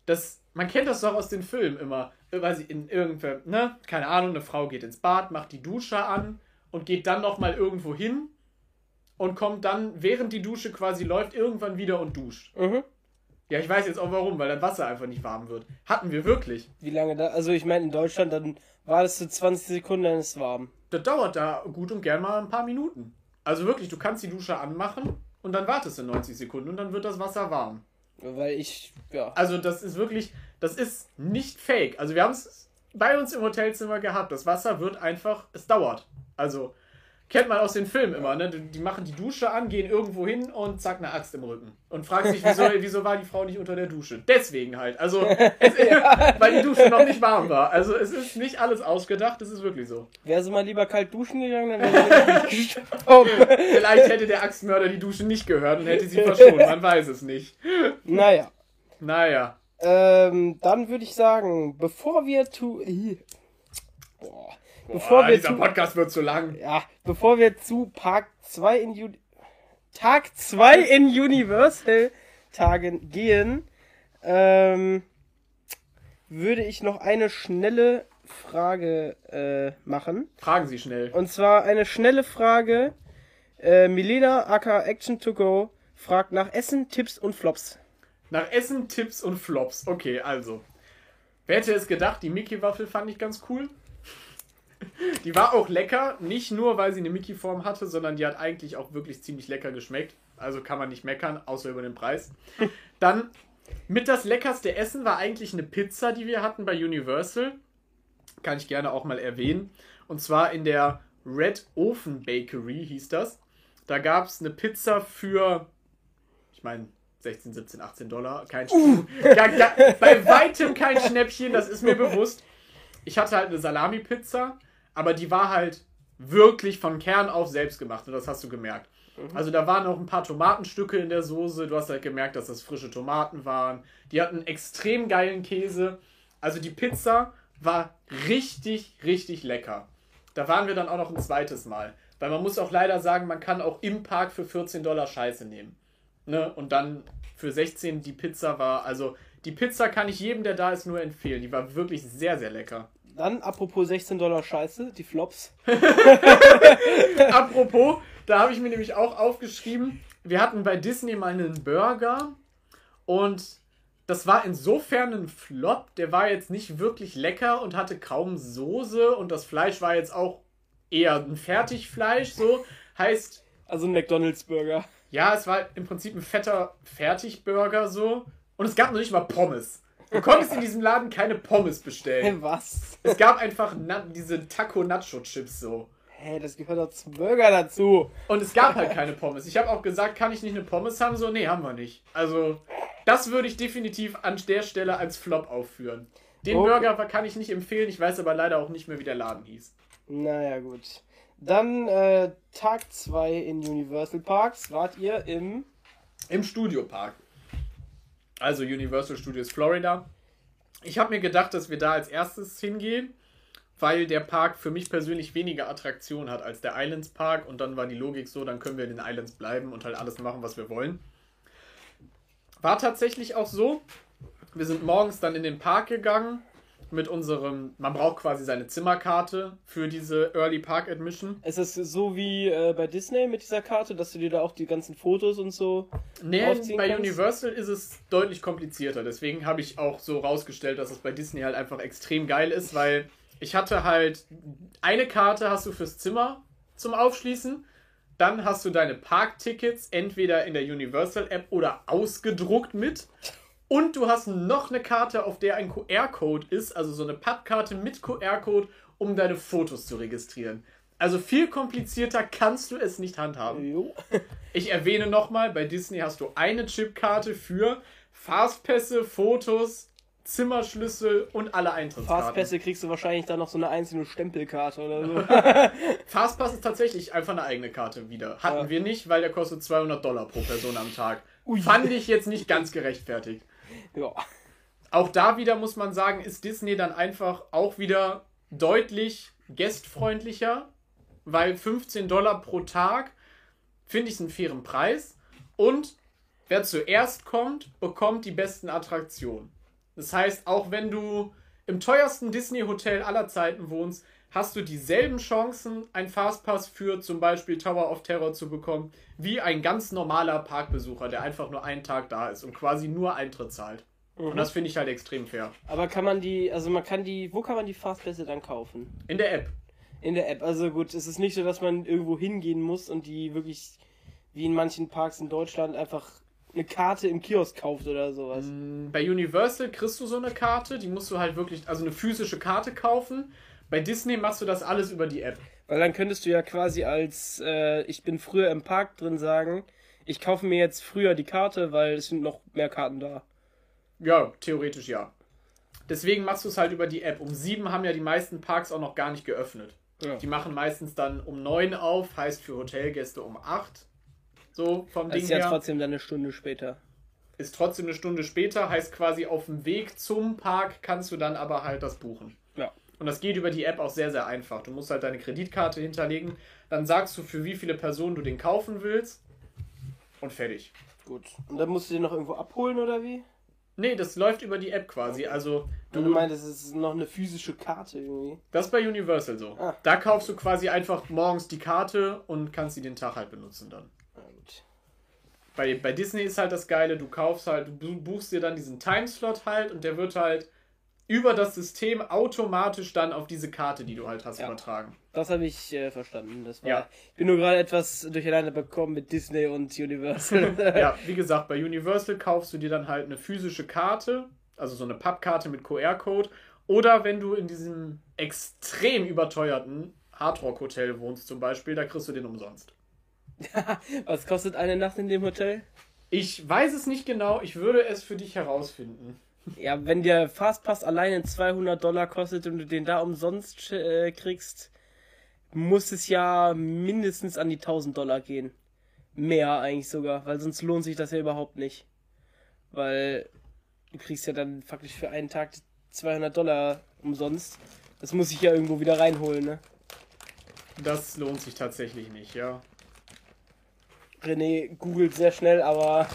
Speaker 1: dass man kennt das doch aus den Filmen immer. Weil sie in irgendwer, ne, keine Ahnung, eine Frau geht ins Bad, macht die Dusche an und geht dann nochmal irgendwo hin und kommt dann, während die Dusche quasi läuft, irgendwann wieder und duscht.
Speaker 2: Mhm.
Speaker 1: Ja, ich weiß jetzt auch warum, weil das Wasser einfach nicht warm wird. Hatten wir wirklich.
Speaker 2: Wie lange da? Also, ich meine, in Deutschland, dann war das so 20 Sekunden, dann ist es warm.
Speaker 1: Das dauert da gut und gern mal ein paar Minuten. Also wirklich, du kannst die Dusche anmachen und dann wartest du 90 Sekunden und dann wird das Wasser warm.
Speaker 2: Weil ich, ja.
Speaker 1: Also das ist wirklich, das ist nicht fake. Also wir haben es bei uns im Hotelzimmer gehabt. Das Wasser wird einfach, es dauert. Also kennt man aus den Filmen immer, ne? Die machen die Dusche an, gehen irgendwo hin und zack, eine Axt im Rücken. Und fragt sich, wieso, wieso war die Frau nicht unter der Dusche? Deswegen halt. Also, es, weil die Dusche noch nicht warm war. Also es ist nicht alles ausgedacht, es ist wirklich so.
Speaker 2: Wäre sie mal lieber kalt duschen gegangen, dann wäre sie.
Speaker 1: Vielleicht hätte der Axtmörder die Dusche nicht gehört und hätte sie verschont. Man weiß es nicht.
Speaker 2: Naja.
Speaker 1: Naja.
Speaker 2: Ähm, dann würde ich sagen, bevor wir zu. Boah. Bevor
Speaker 1: Boah,
Speaker 2: wir
Speaker 1: dieser
Speaker 2: zu.
Speaker 1: Podcast wird zu lang.
Speaker 2: Ja, bevor wir zu Park 2 in Uni Tag 2 in Universal Tagen gehen, ähm, würde ich noch eine schnelle Frage äh, machen.
Speaker 1: Fragen Sie schnell.
Speaker 2: Und zwar eine schnelle Frage. Äh, Milena aka Action to Go fragt nach Essen, Tipps und Flops.
Speaker 1: Nach Essen, Tipps und Flops. Okay, also. Wer hätte es gedacht, die Mickey-Waffel fand ich ganz cool. Die war auch lecker, nicht nur, weil sie eine Mickey-Form hatte, sondern die hat eigentlich auch wirklich ziemlich lecker geschmeckt. Also kann man nicht meckern, außer über den Preis. Dann mit das leckerste Essen war eigentlich eine Pizza, die wir hatten bei Universal. Kann ich gerne auch mal erwähnen. Und zwar in der Red Oven Bakery hieß das. Da gab es eine Pizza für, ich meine, 16, 17, 18 Dollar. Kein uh. ja, ja, bei weitem kein Schnäppchen, das ist mir bewusst. Ich hatte halt eine Salami-Pizza, aber die war halt wirklich von Kern auf selbst gemacht und das hast du gemerkt. Mhm. Also da waren auch ein paar Tomatenstücke in der Soße. Du hast halt gemerkt, dass das frische Tomaten waren. Die hatten extrem geilen Käse. Also die Pizza war richtig, richtig lecker. Da waren wir dann auch noch ein zweites Mal. Weil man muss auch leider sagen, man kann auch im Park für 14 Dollar Scheiße nehmen. Ne? Und dann für 16 die Pizza war, also die Pizza kann ich jedem, der da ist, nur empfehlen. Die war wirklich sehr, sehr lecker.
Speaker 2: Dann, apropos 16 Dollar Scheiße, die Flops.
Speaker 1: apropos, da habe ich mir nämlich auch aufgeschrieben, wir hatten bei Disney mal einen Burger und das war insofern ein Flop. Der war jetzt nicht wirklich lecker und hatte kaum Soße und das Fleisch war jetzt auch eher ein Fertigfleisch, so heißt.
Speaker 2: Also ein McDonalds-Burger.
Speaker 1: Ja, es war im Prinzip ein fetter Fertigburger so. Und es gab noch nicht mal Pommes. Du konntest in diesem Laden keine Pommes bestellen.
Speaker 2: Was?
Speaker 1: Es gab einfach diese Taco-Nacho-Chips so.
Speaker 2: Hä, hey, das gehört doch zum Burger dazu.
Speaker 1: Und es gab halt keine Pommes. Ich habe auch gesagt, kann ich nicht eine Pommes haben? So, nee, haben wir nicht. Also, das würde ich definitiv an der Stelle als Flop aufführen. Den okay. Burger kann ich nicht empfehlen. Ich weiß aber leider auch nicht mehr, wie der Laden hieß.
Speaker 2: Naja, gut. Dann äh, Tag 2 in Universal Parks. Wart ihr im.
Speaker 1: Im Studiopark. Also Universal Studios Florida. Ich habe mir gedacht, dass wir da als erstes hingehen, weil der Park für mich persönlich weniger Attraktion hat als der Islands Park. Und dann war die Logik so, dann können wir in den Islands bleiben und halt alles machen, was wir wollen. War tatsächlich auch so. Wir sind morgens dann in den Park gegangen mit unserem, man braucht quasi seine Zimmerkarte für diese Early Park Admission.
Speaker 2: Ist es so wie äh, bei Disney mit dieser Karte, dass du dir da auch die ganzen Fotos und so
Speaker 1: Nee, bei kannst? Universal ist es deutlich komplizierter. Deswegen habe ich auch so rausgestellt, dass es bei Disney halt einfach extrem geil ist, weil ich hatte halt eine Karte hast du fürs Zimmer zum Aufschließen. Dann hast du deine Parktickets entweder in der Universal App oder ausgedruckt mit. Und du hast noch eine Karte, auf der ein QR-Code ist, also so eine Pappkarte mit QR-Code, um deine Fotos zu registrieren. Also viel komplizierter kannst du es nicht handhaben. Jo. ich erwähne nochmal, bei Disney hast du eine Chipkarte für Fastpässe, Fotos, Zimmerschlüssel und alle Eintrittskarten.
Speaker 2: Fastpässe kriegst du wahrscheinlich dann noch so eine einzelne Stempelkarte oder so.
Speaker 1: Fastpass ist tatsächlich einfach eine eigene Karte wieder. Hatten ja. wir nicht, weil der kostet 200 Dollar pro Person am Tag. Ui. Fand ich jetzt nicht ganz gerechtfertigt. Ja. Auch da wieder muss man sagen, ist Disney dann einfach auch wieder deutlich gästfreundlicher, weil 15 Dollar pro Tag finde ich einen fairen Preis und wer zuerst kommt, bekommt die besten Attraktionen. Das heißt, auch wenn du im teuersten Disney-Hotel aller Zeiten wohnst, hast du dieselben Chancen, einen Fastpass für zum Beispiel Tower of Terror zu bekommen, wie ein ganz normaler Parkbesucher, der einfach nur einen Tag da ist und quasi nur Eintritt zahlt. Mhm. Und das finde ich halt extrem fair.
Speaker 2: Aber kann man die, also man kann die, wo kann man die Fastpässe dann kaufen?
Speaker 1: In der App.
Speaker 2: In der App, also gut, es ist nicht so, dass man irgendwo hingehen muss und die wirklich, wie in manchen Parks in Deutschland, einfach eine Karte im Kiosk kauft oder sowas.
Speaker 1: Mm, bei Universal kriegst du so eine Karte, die musst du halt wirklich, also eine physische Karte kaufen bei Disney machst du das alles über die App.
Speaker 2: Weil dann könntest du ja quasi als äh, ich bin früher im Park drin sagen, ich kaufe mir jetzt früher die Karte, weil es sind noch mehr Karten da.
Speaker 1: Ja, theoretisch ja. Deswegen machst du es halt über die App. Um sieben haben ja die meisten Parks auch noch gar nicht geöffnet. Ja. Die machen meistens dann um neun auf, heißt für Hotelgäste um acht. So vom
Speaker 2: das Ding ist ja her. trotzdem dann eine Stunde später.
Speaker 1: Ist trotzdem eine Stunde später, heißt quasi auf dem Weg zum Park kannst du dann aber halt das buchen. Und das geht über die App auch sehr, sehr einfach. Du musst halt deine Kreditkarte hinterlegen, dann sagst du, für wie viele Personen du den kaufen willst und fertig.
Speaker 2: Gut. Und dann musst du den noch irgendwo abholen oder wie?
Speaker 1: Nee, das läuft über die App quasi. Also
Speaker 2: du, du meinst, das ist noch eine physische Karte irgendwie.
Speaker 1: Das ist bei Universal so. Ah. Da kaufst du quasi einfach morgens die Karte und kannst sie den Tag halt benutzen dann. Bei, bei Disney ist halt das Geile, du kaufst halt, du buchst dir dann diesen Timeslot halt und der wird halt über das System automatisch dann auf diese Karte, die du halt hast, ja. übertragen.
Speaker 2: Das habe ich äh, verstanden. Das war, ja. Ich bin nur gerade etwas durcheinander bekommen mit Disney und Universal.
Speaker 1: ja, wie gesagt, bei Universal kaufst du dir dann halt eine physische Karte, also so eine Pappkarte mit QR-Code. Oder wenn du in diesem extrem überteuerten Hardrock-Hotel wohnst zum Beispiel, da kriegst du den umsonst.
Speaker 2: Was kostet eine Nacht in dem Hotel?
Speaker 1: Ich weiß es nicht genau, ich würde es für dich herausfinden.
Speaker 2: Ja, wenn der Fastpass alleine 200 Dollar kostet und du den da umsonst äh, kriegst, muss es ja mindestens an die 1000 Dollar gehen. Mehr eigentlich sogar, weil sonst lohnt sich das ja überhaupt nicht. Weil du kriegst ja dann faktisch für einen Tag 200 Dollar umsonst. Das muss ich ja irgendwo wieder reinholen, ne?
Speaker 1: Das lohnt sich tatsächlich nicht, ja.
Speaker 2: René googelt sehr schnell, aber.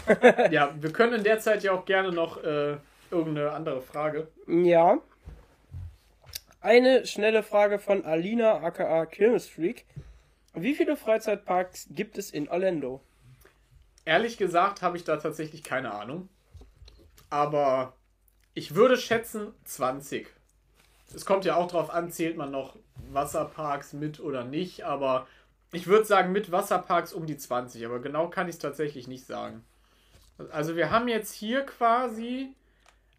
Speaker 1: ja, wir können in der Zeit ja auch gerne noch äh, irgendeine andere Frage.
Speaker 2: Ja. Eine schnelle Frage von Alina aka Kirmes Freak. Wie viele Freizeitparks gibt es in Orlando?
Speaker 1: Ehrlich gesagt habe ich da tatsächlich keine Ahnung. Aber ich würde schätzen 20. Es kommt ja auch darauf an, zählt man noch Wasserparks mit oder nicht, aber ich würde sagen mit Wasserparks um die 20, aber genau kann ich es tatsächlich nicht sagen. Also wir haben jetzt hier quasi,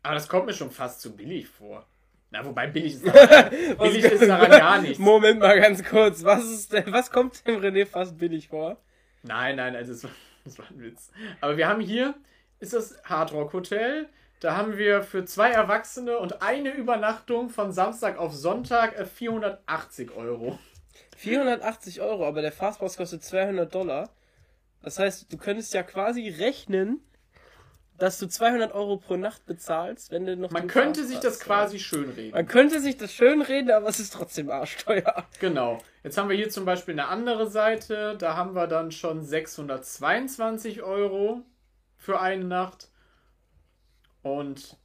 Speaker 1: aber das kommt mir schon fast zu billig vor. Na, wobei billig ist daran, billig ist daran gar nichts.
Speaker 2: Moment mal ganz kurz, was ist denn, was kommt dem René fast billig vor?
Speaker 1: Nein, nein, also das war, das war ein Witz. Aber wir haben hier, ist das Hard Rock Hotel, da haben wir für zwei Erwachsene und eine Übernachtung von Samstag auf Sonntag 480 äh, Euro.
Speaker 2: 480 Euro, aber der Fastpass kostet 200 Dollar. Das heißt, du könntest ja quasi rechnen, dass du 200 Euro pro Nacht bezahlst, wenn du noch.
Speaker 1: Man könnte sich das quasi schönreden.
Speaker 2: Man könnte sich das schönreden, aber es ist trotzdem arschteuer.
Speaker 1: Genau. Jetzt haben wir hier zum Beispiel eine andere Seite. Da haben wir dann schon 622 Euro für eine Nacht. Und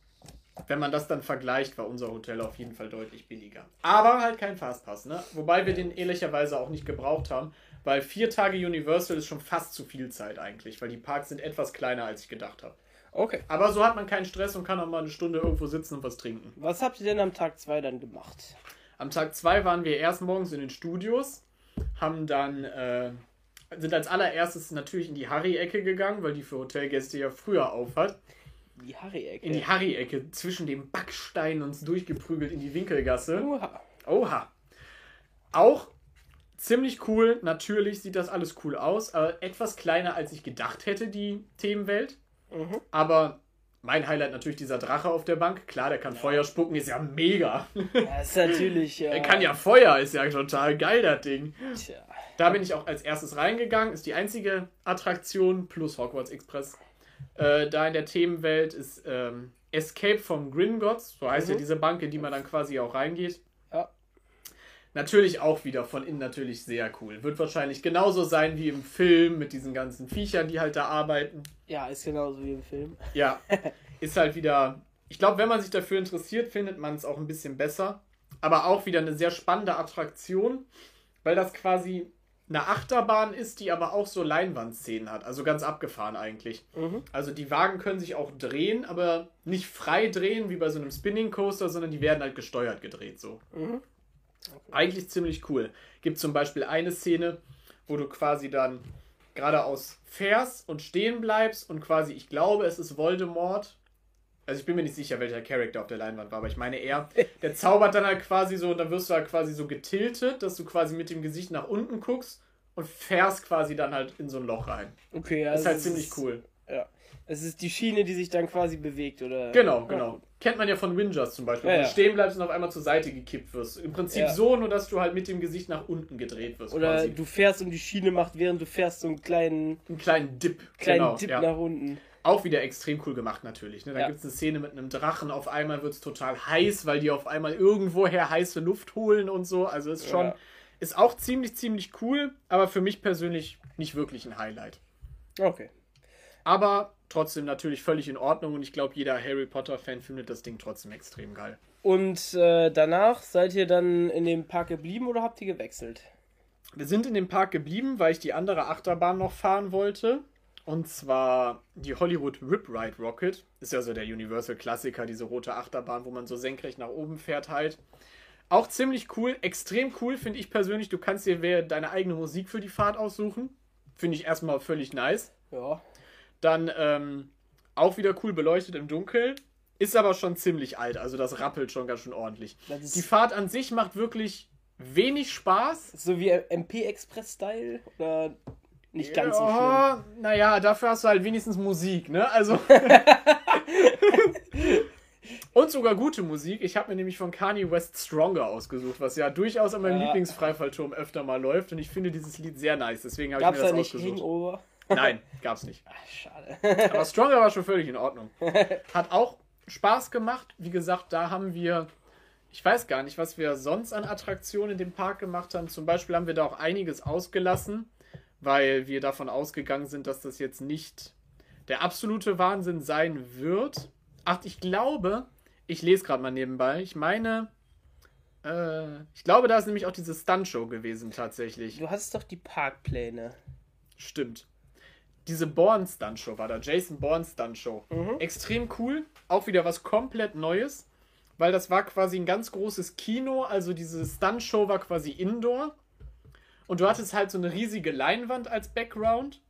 Speaker 1: wenn man das dann vergleicht, war unser Hotel auf jeden Fall deutlich billiger. Aber halt kein Fastpass, ne? Wobei wir den ehrlicherweise auch nicht gebraucht haben, weil vier Tage Universal ist schon fast zu viel Zeit eigentlich, weil die Parks sind etwas kleiner, als ich gedacht habe.
Speaker 2: Okay.
Speaker 1: Aber so hat man keinen Stress und kann auch mal eine Stunde irgendwo sitzen und was trinken.
Speaker 2: Was habt ihr denn am Tag 2 dann gemacht?
Speaker 1: Am Tag 2 waren wir erst morgens in den Studios, haben dann, äh, sind als allererstes natürlich in die Harry-Ecke gegangen, weil die für Hotelgäste ja früher aufhat.
Speaker 2: Die Harry-Ecke.
Speaker 1: In die Harry-Ecke, zwischen dem Backstein uns durchgeprügelt in die Winkelgasse.
Speaker 2: Oha.
Speaker 1: Oha. Auch ziemlich cool, natürlich sieht das alles cool aus, aber etwas kleiner als ich gedacht hätte, die Themenwelt.
Speaker 2: Mhm.
Speaker 1: Aber mein Highlight natürlich dieser Drache auf der Bank. Klar, der kann Feuer spucken, ist ja mega.
Speaker 2: Das ist natürlich. Ja.
Speaker 1: Er kann ja Feuer, ist ja total geil, das Ding.
Speaker 2: Tja.
Speaker 1: Da bin ich auch als erstes reingegangen. Ist die einzige Attraktion plus Hogwarts Express. Äh, da in der Themenwelt ist ähm, Escape from Gringotts. So heißt
Speaker 2: Mhm.
Speaker 1: ja diese Bank, in die man dann quasi auch reingeht. Natürlich auch wieder von innen natürlich sehr cool. Wird wahrscheinlich genauso sein wie im Film mit diesen ganzen Viechern, die halt da arbeiten.
Speaker 2: Ja, ist genauso wie im Film.
Speaker 1: Ja, ist halt wieder. Ich glaube, wenn man sich dafür interessiert, findet man es auch ein bisschen besser. Aber auch wieder eine sehr spannende Attraktion, weil das quasi eine Achterbahn ist, die aber auch so Leinwandszenen hat. Also ganz abgefahren eigentlich.
Speaker 2: Mhm.
Speaker 1: Also die Wagen können sich auch drehen, aber nicht frei drehen wie bei so einem Spinning Coaster, sondern die werden halt gesteuert gedreht so.
Speaker 2: Mhm.
Speaker 1: Eigentlich ziemlich cool. Gibt zum Beispiel eine Szene, wo du quasi dann geradeaus fährst und stehen bleibst und quasi, ich glaube, es ist Voldemort. Also ich bin mir nicht sicher, welcher Charakter auf der Leinwand war, aber ich meine er. Der zaubert dann halt quasi so und dann wirst du halt quasi so getiltet, dass du quasi mit dem Gesicht nach unten guckst und fährst quasi dann halt in so ein Loch rein.
Speaker 2: Okay, ja.
Speaker 1: Das ist halt ziemlich cool.
Speaker 2: Ja. Es ist die Schiene, die sich dann quasi bewegt, oder?
Speaker 1: Genau,
Speaker 2: Ja.
Speaker 1: genau. Kennt man ja von Wingers zum Beispiel,
Speaker 2: Ja, ja.
Speaker 1: du stehen bleibst und auf einmal zur Seite gekippt wirst. Im Prinzip
Speaker 2: Ja.
Speaker 1: so, nur dass du halt mit dem Gesicht nach unten gedreht wirst.
Speaker 2: Oder
Speaker 1: quasi.
Speaker 2: du fährst und die Schiene macht, während du fährst, so einen kleinen,
Speaker 1: einen kleinen Dip.
Speaker 2: kleinen
Speaker 1: genau,
Speaker 2: Dip
Speaker 1: ja.
Speaker 2: nach unten.
Speaker 1: Auch wieder extrem cool gemacht natürlich. Ne? Da
Speaker 2: Ja.
Speaker 1: gibt es eine Szene mit einem Drachen, auf einmal wird es total heiß, weil die auf einmal irgendwoher heiße Luft holen und so. Also ist schon,
Speaker 2: Ja.
Speaker 1: ist auch ziemlich, ziemlich cool, aber für mich persönlich nicht wirklich ein Highlight.
Speaker 2: Okay.
Speaker 1: Aber trotzdem natürlich völlig in Ordnung und ich glaube, jeder Harry Potter-Fan findet das Ding trotzdem extrem geil.
Speaker 2: Und äh, danach seid ihr dann in dem Park geblieben oder habt ihr gewechselt?
Speaker 1: Wir sind in dem Park geblieben, weil ich die andere Achterbahn noch fahren wollte. Und zwar die Hollywood Rip Ride Rocket. Ist ja so der Universal-Klassiker, diese rote Achterbahn, wo man so senkrecht nach oben fährt halt. Auch ziemlich cool, extrem cool finde ich persönlich. Du kannst dir deine eigene Musik für die Fahrt aussuchen. Finde ich erstmal völlig nice.
Speaker 2: Ja.
Speaker 1: Dann ähm, auch wieder cool beleuchtet im Dunkeln. Ist aber schon ziemlich alt, also das rappelt schon ganz schön ordentlich. Die Fahrt an sich macht wirklich wenig Spaß.
Speaker 2: so wie MP Express Style oder nicht ganz so schlimm.
Speaker 1: Ja, naja, dafür hast du halt wenigstens Musik, ne? Also. Und sogar gute Musik. Ich habe mir nämlich von Kanye West Stronger ausgesucht, was ja durchaus an meinem
Speaker 2: Ja.
Speaker 1: Lieblingsfreifallturm öfter mal läuft. Und ich finde dieses Lied sehr nice. Deswegen habe ich mir das
Speaker 2: da nicht
Speaker 1: ausgesucht.
Speaker 2: Hangover?
Speaker 1: Nein, gab's nicht.
Speaker 2: Ach, schade.
Speaker 1: Aber Stronger war schon völlig in Ordnung. Hat auch Spaß gemacht. Wie gesagt, da haben wir. Ich weiß gar nicht, was wir sonst an Attraktionen in dem Park gemacht haben. Zum Beispiel haben wir da auch einiges ausgelassen, weil wir davon ausgegangen sind, dass das jetzt nicht der absolute Wahnsinn sein wird. Ach, ich glaube, ich lese gerade mal nebenbei. Ich meine, äh, ich glaube, da ist nämlich auch diese Stuntshow gewesen tatsächlich.
Speaker 2: Du hattest doch die Parkpläne.
Speaker 1: Stimmt. Diese Bourne Stunt Show war da, Jason Bourne Stunt Show.
Speaker 2: Mhm.
Speaker 1: Extrem cool, auch wieder was komplett Neues, weil das war quasi ein ganz großes Kino, also diese Stunt Show war quasi indoor und du hattest halt so eine riesige Leinwand als Background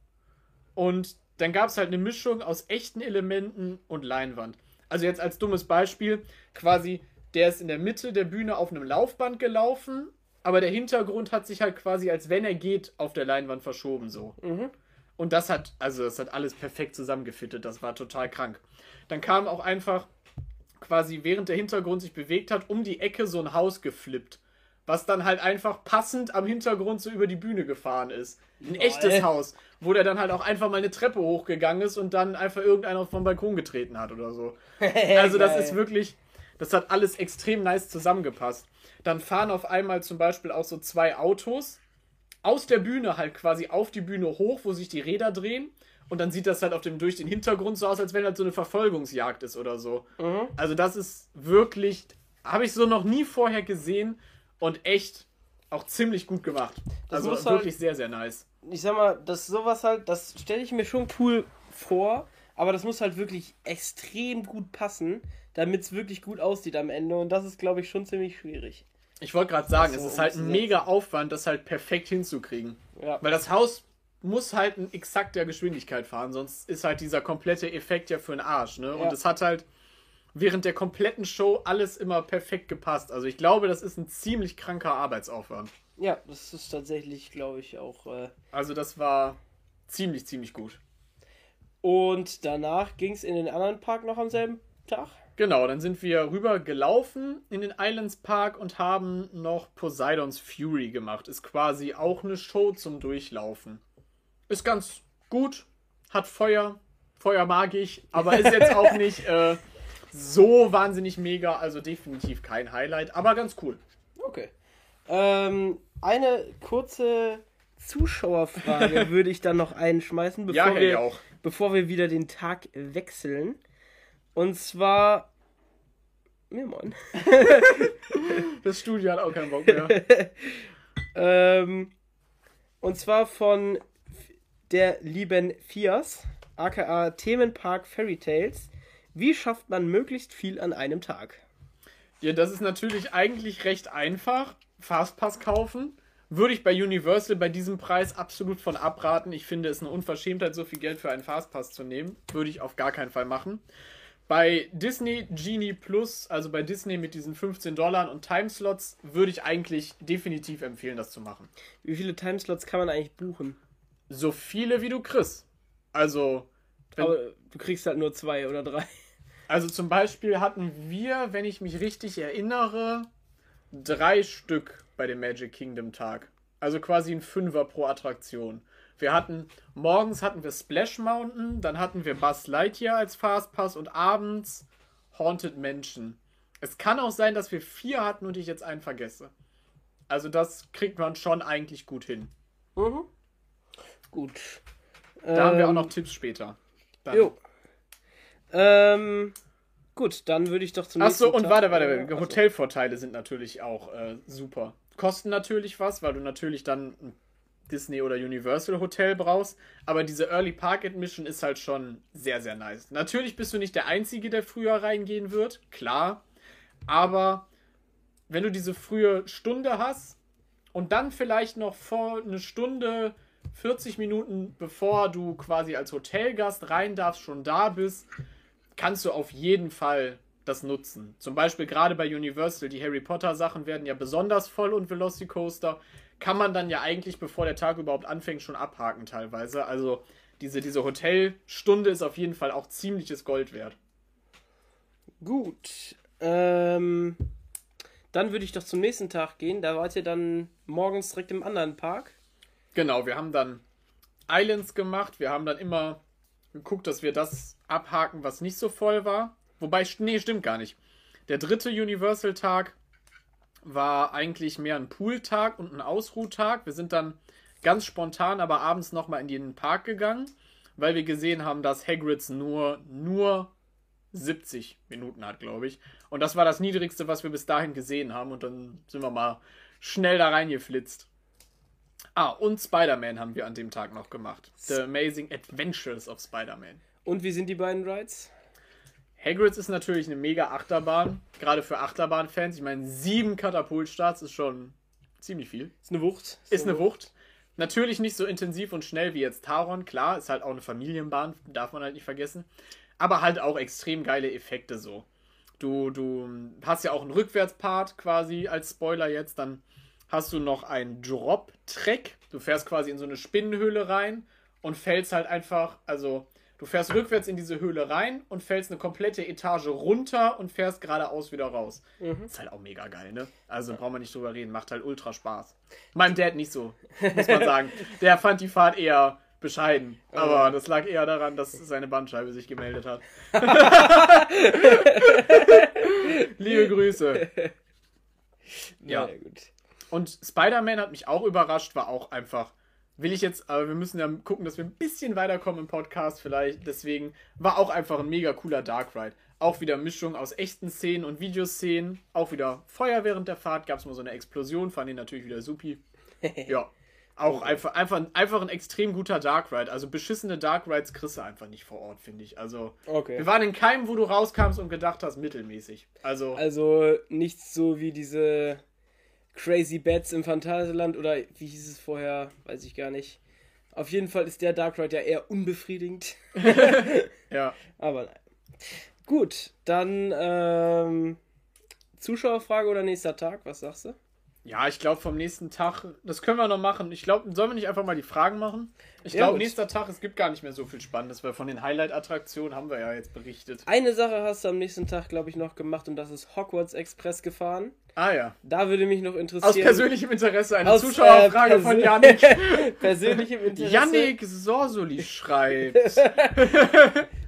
Speaker 1: und dann gab es halt eine Mischung aus echten Elementen und Leinwand. Also jetzt als dummes Beispiel, quasi der ist in der Mitte der Bühne auf einem Laufband gelaufen, aber der Hintergrund hat sich halt quasi, als wenn er geht, auf der Leinwand verschoben so.
Speaker 2: Mhm.
Speaker 1: Und das hat, also das hat alles perfekt zusammengefittet. Das war total krank. Dann kam auch einfach quasi, während der Hintergrund sich bewegt hat, um die Ecke so ein Haus geflippt. Was dann halt einfach passend am Hintergrund so über die Bühne gefahren ist. Ein
Speaker 2: Lol.
Speaker 1: echtes Haus, wo der dann halt auch einfach mal eine Treppe hochgegangen ist und dann einfach irgendeiner vom Balkon getreten hat oder so. Also das ist wirklich, das hat alles extrem nice zusammengepasst. Dann fahren auf einmal zum Beispiel auch so zwei Autos aus der Bühne halt quasi auf die Bühne hoch, wo sich die Räder drehen. Und dann sieht das halt auf dem durch den Hintergrund so aus, als wenn halt so eine Verfolgungsjagd ist oder so.
Speaker 2: Mhm.
Speaker 1: Also das ist wirklich, habe ich so noch nie vorher gesehen und echt auch ziemlich gut gemacht.
Speaker 2: Das
Speaker 1: also
Speaker 2: muss halt-
Speaker 1: wirklich sehr, sehr nice.
Speaker 2: ich sag mal, das sowas halt, das stelle ich mir schon cool vor, aber das muss halt wirklich extrem gut passen, damit es wirklich gut aussieht am Ende und das ist, glaube ich, schon ziemlich schwierig.
Speaker 1: Ich wollte gerade sagen,
Speaker 2: Das
Speaker 1: es
Speaker 2: so
Speaker 1: ist halt ein mega Aufwand, das halt perfekt hinzukriegen.
Speaker 2: Ja.
Speaker 1: Weil das Haus muss halt in exakter Geschwindigkeit fahren, sonst ist halt dieser komplette Effekt ja für den Arsch, ne? Und
Speaker 2: Ja.
Speaker 1: es hat halt während der kompletten Show alles immer perfekt gepasst. Also ich glaube, das ist ein ziemlich kranker Arbeitsaufwand.
Speaker 2: Ja, das ist tatsächlich, glaube ich, auch. Äh
Speaker 1: Also das war ziemlich, ziemlich gut.
Speaker 2: und danach ging es in den anderen Park noch am selben Tag.
Speaker 1: Genau, dann sind wir rüber gelaufen in den Islands Park und haben noch Poseidons Fury gemacht. Ist quasi auch eine Show zum Durchlaufen. Ist ganz gut, hat Feuer. Feuer mag ich, aber ist jetzt auch nicht äh, so wahnsinnig mega, also definitiv kein Highlight, aber ganz cool.
Speaker 2: Okay. Ähm, eine kurze Zuschauerfrage würde ich dann noch einschmeißen, bevor,
Speaker 1: Ja,
Speaker 2: wir, bevor wir wieder den Tag wechseln. Und zwar. Ja, moin.
Speaker 1: Das Studio hat auch keinen Bock mehr.
Speaker 2: Ähm, und zwar von der lieben Fias, aka Themenpark Fairy Tales. Wie schafft man möglichst viel an einem Tag?
Speaker 1: Ja, das ist natürlich eigentlich recht einfach. Fastpass kaufen. Würde ich bei Universal bei diesem Preis absolut von abraten. Ich finde es eine Unverschämtheit, so viel Geld für einen Fastpass zu nehmen. Würde ich auf gar keinen Fall machen. Bei Disney Genie Plus, also bei Disney mit diesen 15 Dollar und Timeslots, würde ich eigentlich definitiv empfehlen, das zu machen.
Speaker 2: Wie viele Timeslots kann man eigentlich buchen?
Speaker 1: So viele wie du kriegst. Also,
Speaker 2: Aber du kriegst halt nur zwei oder drei.
Speaker 1: Also zum Beispiel hatten wir, wenn ich mich richtig erinnere, drei Stück bei dem Magic Kingdom Tag. Also quasi ein Fünfer pro Attraktion. Wir hatten, morgens hatten wir Splash Mountain, dann hatten wir Buzz Lightyear als Fastpass und abends Haunted Mansion. Es kann auch sein, dass wir vier hatten und ich jetzt einen vergesse. Also das kriegt man schon eigentlich gut hin.
Speaker 2: Mhm. Gut.
Speaker 1: Da haben wir auch noch Tipps später. Dann.
Speaker 2: Jo. Ähm, gut, dann würde ich doch zum
Speaker 1: Achso,
Speaker 2: nächsten
Speaker 1: und
Speaker 2: Tag-
Speaker 1: warte, warte,
Speaker 2: Äh,
Speaker 1: warte.
Speaker 2: achso.
Speaker 1: Hotelvorteile sind natürlich auch äh, super. Kosten natürlich was, weil du natürlich dann ein Disney oder Universal Hotel brauchst. Aber diese Early Park Admission ist halt schon sehr, sehr nice. Natürlich bist du nicht der Einzige, der früher reingehen wird, klar. Aber wenn du diese frühe Stunde hast und dann vielleicht noch vor eine Stunde, 40 Minuten bevor du quasi als Hotelgast rein darfst, schon da bist, kannst du auf jeden Fall das nutzen. Zum Beispiel gerade bei Universal, die Harry Potter Sachen werden ja besonders voll und Velocicoaster. Kann man dann ja eigentlich, bevor der Tag überhaupt anfängt, schon abhaken teilweise. Also diese, diese Hotelstunde ist auf jeden Fall auch ziemliches Gold wert.
Speaker 2: Gut. Ähm, dann würde ich doch zum nächsten Tag gehen. Da wart ihr dann morgens direkt im anderen Park.
Speaker 1: Genau, wir haben dann Islands gemacht. Wir haben dann immer geguckt, dass wir das abhaken, was nicht so voll war. Wobei, nee, stimmt gar nicht. Der dritte Universal-Tag war eigentlich mehr ein Pool-Tag und ein Ausruhtag. Wir sind dann ganz spontan, aber abends nochmal in den Park gegangen, weil wir gesehen haben, dass Hagrids nur, nur 70 Minuten hat, glaube ich. Und das war das Niedrigste, was wir bis dahin gesehen haben. Und dann sind wir mal schnell da reingeflitzt. Ah, und Spider-Man haben wir an dem Tag noch gemacht. The Amazing Adventures of Spider-Man.
Speaker 2: Und wie sind die beiden Rides?
Speaker 1: Hagrids ist natürlich eine mega Achterbahn, gerade für Achterbahn-Fans. Ich meine, sieben Katapultstarts ist schon ziemlich viel.
Speaker 2: Ist eine Wucht.
Speaker 1: Ist eine Wucht. Natürlich nicht so intensiv und schnell wie jetzt Taron, klar, ist halt auch eine Familienbahn, darf man halt nicht vergessen. Aber halt auch extrem geile Effekte so. Du, du hast ja auch einen Rückwärtspart quasi als Spoiler jetzt, dann hast du noch einen Drop-Track. Du fährst quasi in so eine Spinnenhöhle rein und fällst halt einfach, also Du fährst rückwärts in diese Höhle rein und fällst eine komplette Etage runter und fährst geradeaus wieder raus. Mhm. Ist halt auch mega geil, ne? Also brauchen wir nicht drüber reden. Macht halt ultra Spaß. Meinem Dad nicht so, muss man sagen. Der fand die Fahrt eher bescheiden. Aber das lag eher daran, dass seine Bandscheibe sich gemeldet hat. Liebe Grüße. Ja. ja gut. Und Spider-Man hat mich auch überrascht, war auch einfach will ich jetzt, aber wir müssen ja gucken, dass wir ein bisschen weiterkommen im Podcast vielleicht. Deswegen war auch einfach ein mega cooler Dark Ride. Auch wieder Mischung aus echten Szenen und Videoszenen. Auch wieder Feuer während der Fahrt. Gab es mal so eine Explosion, fand ich natürlich wieder supi. ja. Auch einfach, einfach, einfach ein extrem guter Dark Ride. Also beschissene Dark Rides kriegst du einfach nicht vor Ort, finde ich. Also okay. wir waren in keinem, wo du rauskamst und gedacht hast, mittelmäßig. Also,
Speaker 2: also nichts so wie diese Crazy Bats im Phantasialand oder wie hieß es vorher, weiß ich gar nicht. Auf jeden Fall ist der Dark Ride ja eher unbefriedigend.
Speaker 1: ja.
Speaker 2: Aber nein. Gut, dann ähm, Zuschauerfrage oder nächster Tag, was sagst du?
Speaker 1: Ja, ich glaube vom nächsten Tag, das können wir noch machen. Ich glaube, sollen wir nicht einfach mal die Fragen machen? Ich ja, glaube, nächster Tag, es gibt gar nicht mehr so viel Spannendes, weil von den Highlight-Attraktionen haben wir ja jetzt berichtet.
Speaker 2: Eine Sache hast du am nächsten Tag, glaube ich, noch gemacht und das ist Hogwarts Express gefahren.
Speaker 1: Ah ja.
Speaker 2: Da würde mich noch interessieren. Aus
Speaker 1: persönlichem Interesse eine Aus, Zuschauerfrage äh, von Yannick.
Speaker 2: persönlichem Interesse.
Speaker 1: Yannick Sorsoli schreibt.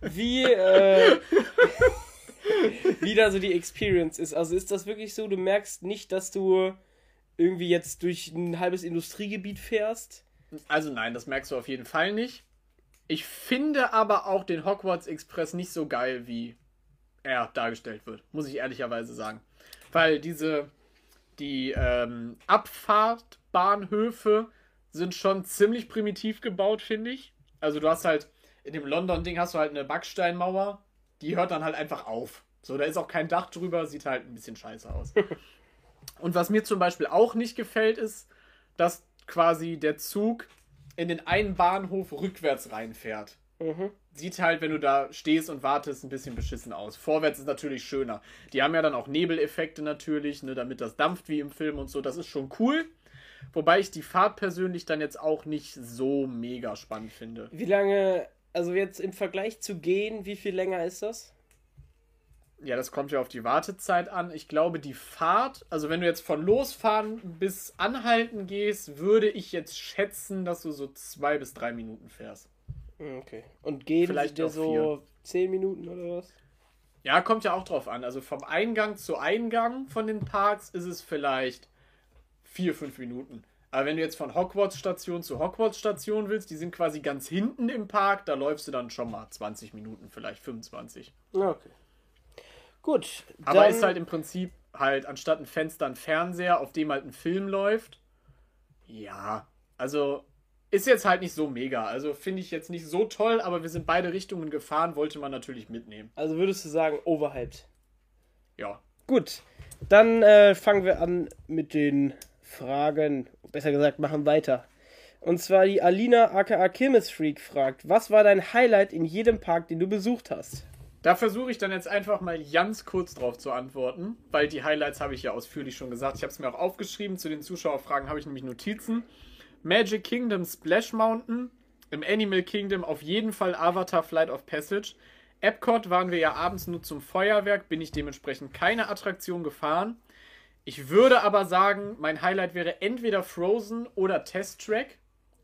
Speaker 2: wie, äh, wie da so die Experience ist. Also ist das wirklich so, du merkst nicht, dass du irgendwie jetzt durch ein halbes Industriegebiet fährst?
Speaker 1: Also nein, das merkst du auf jeden Fall nicht. Ich finde aber auch den Hogwarts Express nicht so geil, wie er dargestellt wird, muss ich ehrlicherweise sagen. Weil diese, die ähm, Abfahrtbahnhöfe sind schon ziemlich primitiv gebaut, finde ich. Also du hast halt, in dem London-Ding hast du halt eine Backsteinmauer, die hört dann halt einfach auf. So, da ist auch kein Dach drüber, sieht halt ein bisschen scheiße aus. Und was mir zum Beispiel auch nicht gefällt, ist, dass quasi der Zug in den einen Bahnhof rückwärts reinfährt. Mhm. Sieht halt, wenn du da stehst und wartest, ein bisschen beschissen aus. Vorwärts ist natürlich schöner. Die haben ja dann auch Nebeleffekte natürlich, ne, damit das dampft wie im Film und so. Das ist schon cool. Wobei ich die Fahrt persönlich dann jetzt auch nicht so mega spannend finde.
Speaker 2: Wie lange, also jetzt im Vergleich zu gehen, wie viel länger ist das?
Speaker 1: Ja, das kommt ja auf die Wartezeit an. Ich glaube, die Fahrt, also wenn du jetzt von losfahren bis anhalten gehst, würde ich jetzt schätzen, dass du so zwei bis drei Minuten fährst.
Speaker 2: Hm, okay. Und gehen Vielleicht dir so vier. zehn Minuten oder was?
Speaker 1: Ja, kommt ja auch drauf an. Also vom Eingang zu Eingang von den Parks ist es vielleicht vier, fünf Minuten. Aber wenn du jetzt von Hogwarts-Station zu Hogwarts-Station willst, die sind quasi ganz hinten im Park, da läufst du dann schon mal 20 Minuten, vielleicht 25.
Speaker 2: Okay. Gut.
Speaker 1: Aber ist halt im Prinzip halt anstatt ein Fenster ein Fernseher, auf dem halt ein Film läuft. Ja, also ist jetzt halt nicht so mega. Also finde ich jetzt nicht so toll, aber wir sind beide Richtungen gefahren, wollte man natürlich mitnehmen.
Speaker 2: Also würdest du sagen, overhyped?
Speaker 1: Ja.
Speaker 2: Gut, dann äh, fangen wir an mit den Fragen. Besser gesagt, machen weiter. Und zwar die Alina aka Kirmes Freak fragt, was war dein Highlight in jedem Park, den du besucht hast?
Speaker 1: Da versuche ich dann jetzt einfach mal ganz kurz drauf zu antworten, weil die Highlights habe ich ja ausführlich schon gesagt. Ich habe es mir auch aufgeschrieben. Zu den Zuschauerfragen habe ich nämlich Notizen. Magic Kingdom Splash Mountain. Im Animal Kingdom auf jeden Fall Avatar Flight of Passage. Epcot waren wir ja abends nur zum Feuerwerk, bin ich dementsprechend keine Attraktion gefahren. Ich würde aber sagen, mein Highlight wäre entweder Frozen oder Test Track.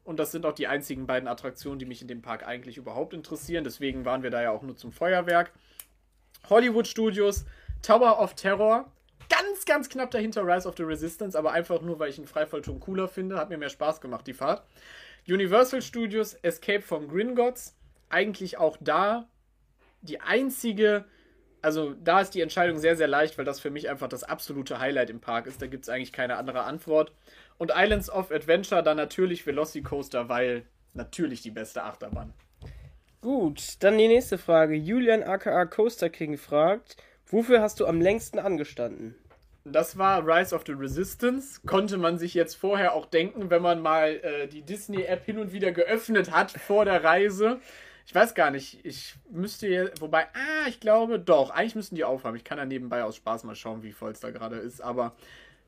Speaker 1: Und das sind auch die einzigen beiden Attraktionen, die mich in dem Park eigentlich überhaupt interessieren. Deswegen waren wir da ja auch nur zum Feuerwerk. Hollywood Studios, Tower of Terror. Ganz, ganz knapp dahinter Rise of the Resistance, aber einfach nur, weil ich einen Freifallturm cooler finde. Hat mir mehr Spaß gemacht, die Fahrt. Universal Studios, Escape from Gringotts. Eigentlich auch da die einzige, also da ist die Entscheidung sehr, sehr leicht, weil das für mich einfach das absolute Highlight im Park ist. Da gibt es eigentlich keine andere Antwort. Und Islands of Adventure dann natürlich Velocicoaster, weil natürlich die beste Achterbahn.
Speaker 2: Gut, dann die nächste Frage. Julian aka Coaster King fragt, wofür hast du am längsten angestanden?
Speaker 1: Das war Rise of the Resistance. Konnte man sich jetzt vorher auch denken, wenn man mal äh, die Disney-App hin und wieder geöffnet hat vor der Reise. Ich weiß gar nicht, ich müsste hier, wobei, ah, ich glaube, doch, eigentlich müssten die aufhaben. Ich kann da nebenbei aus Spaß mal schauen, wie voll es da gerade ist, aber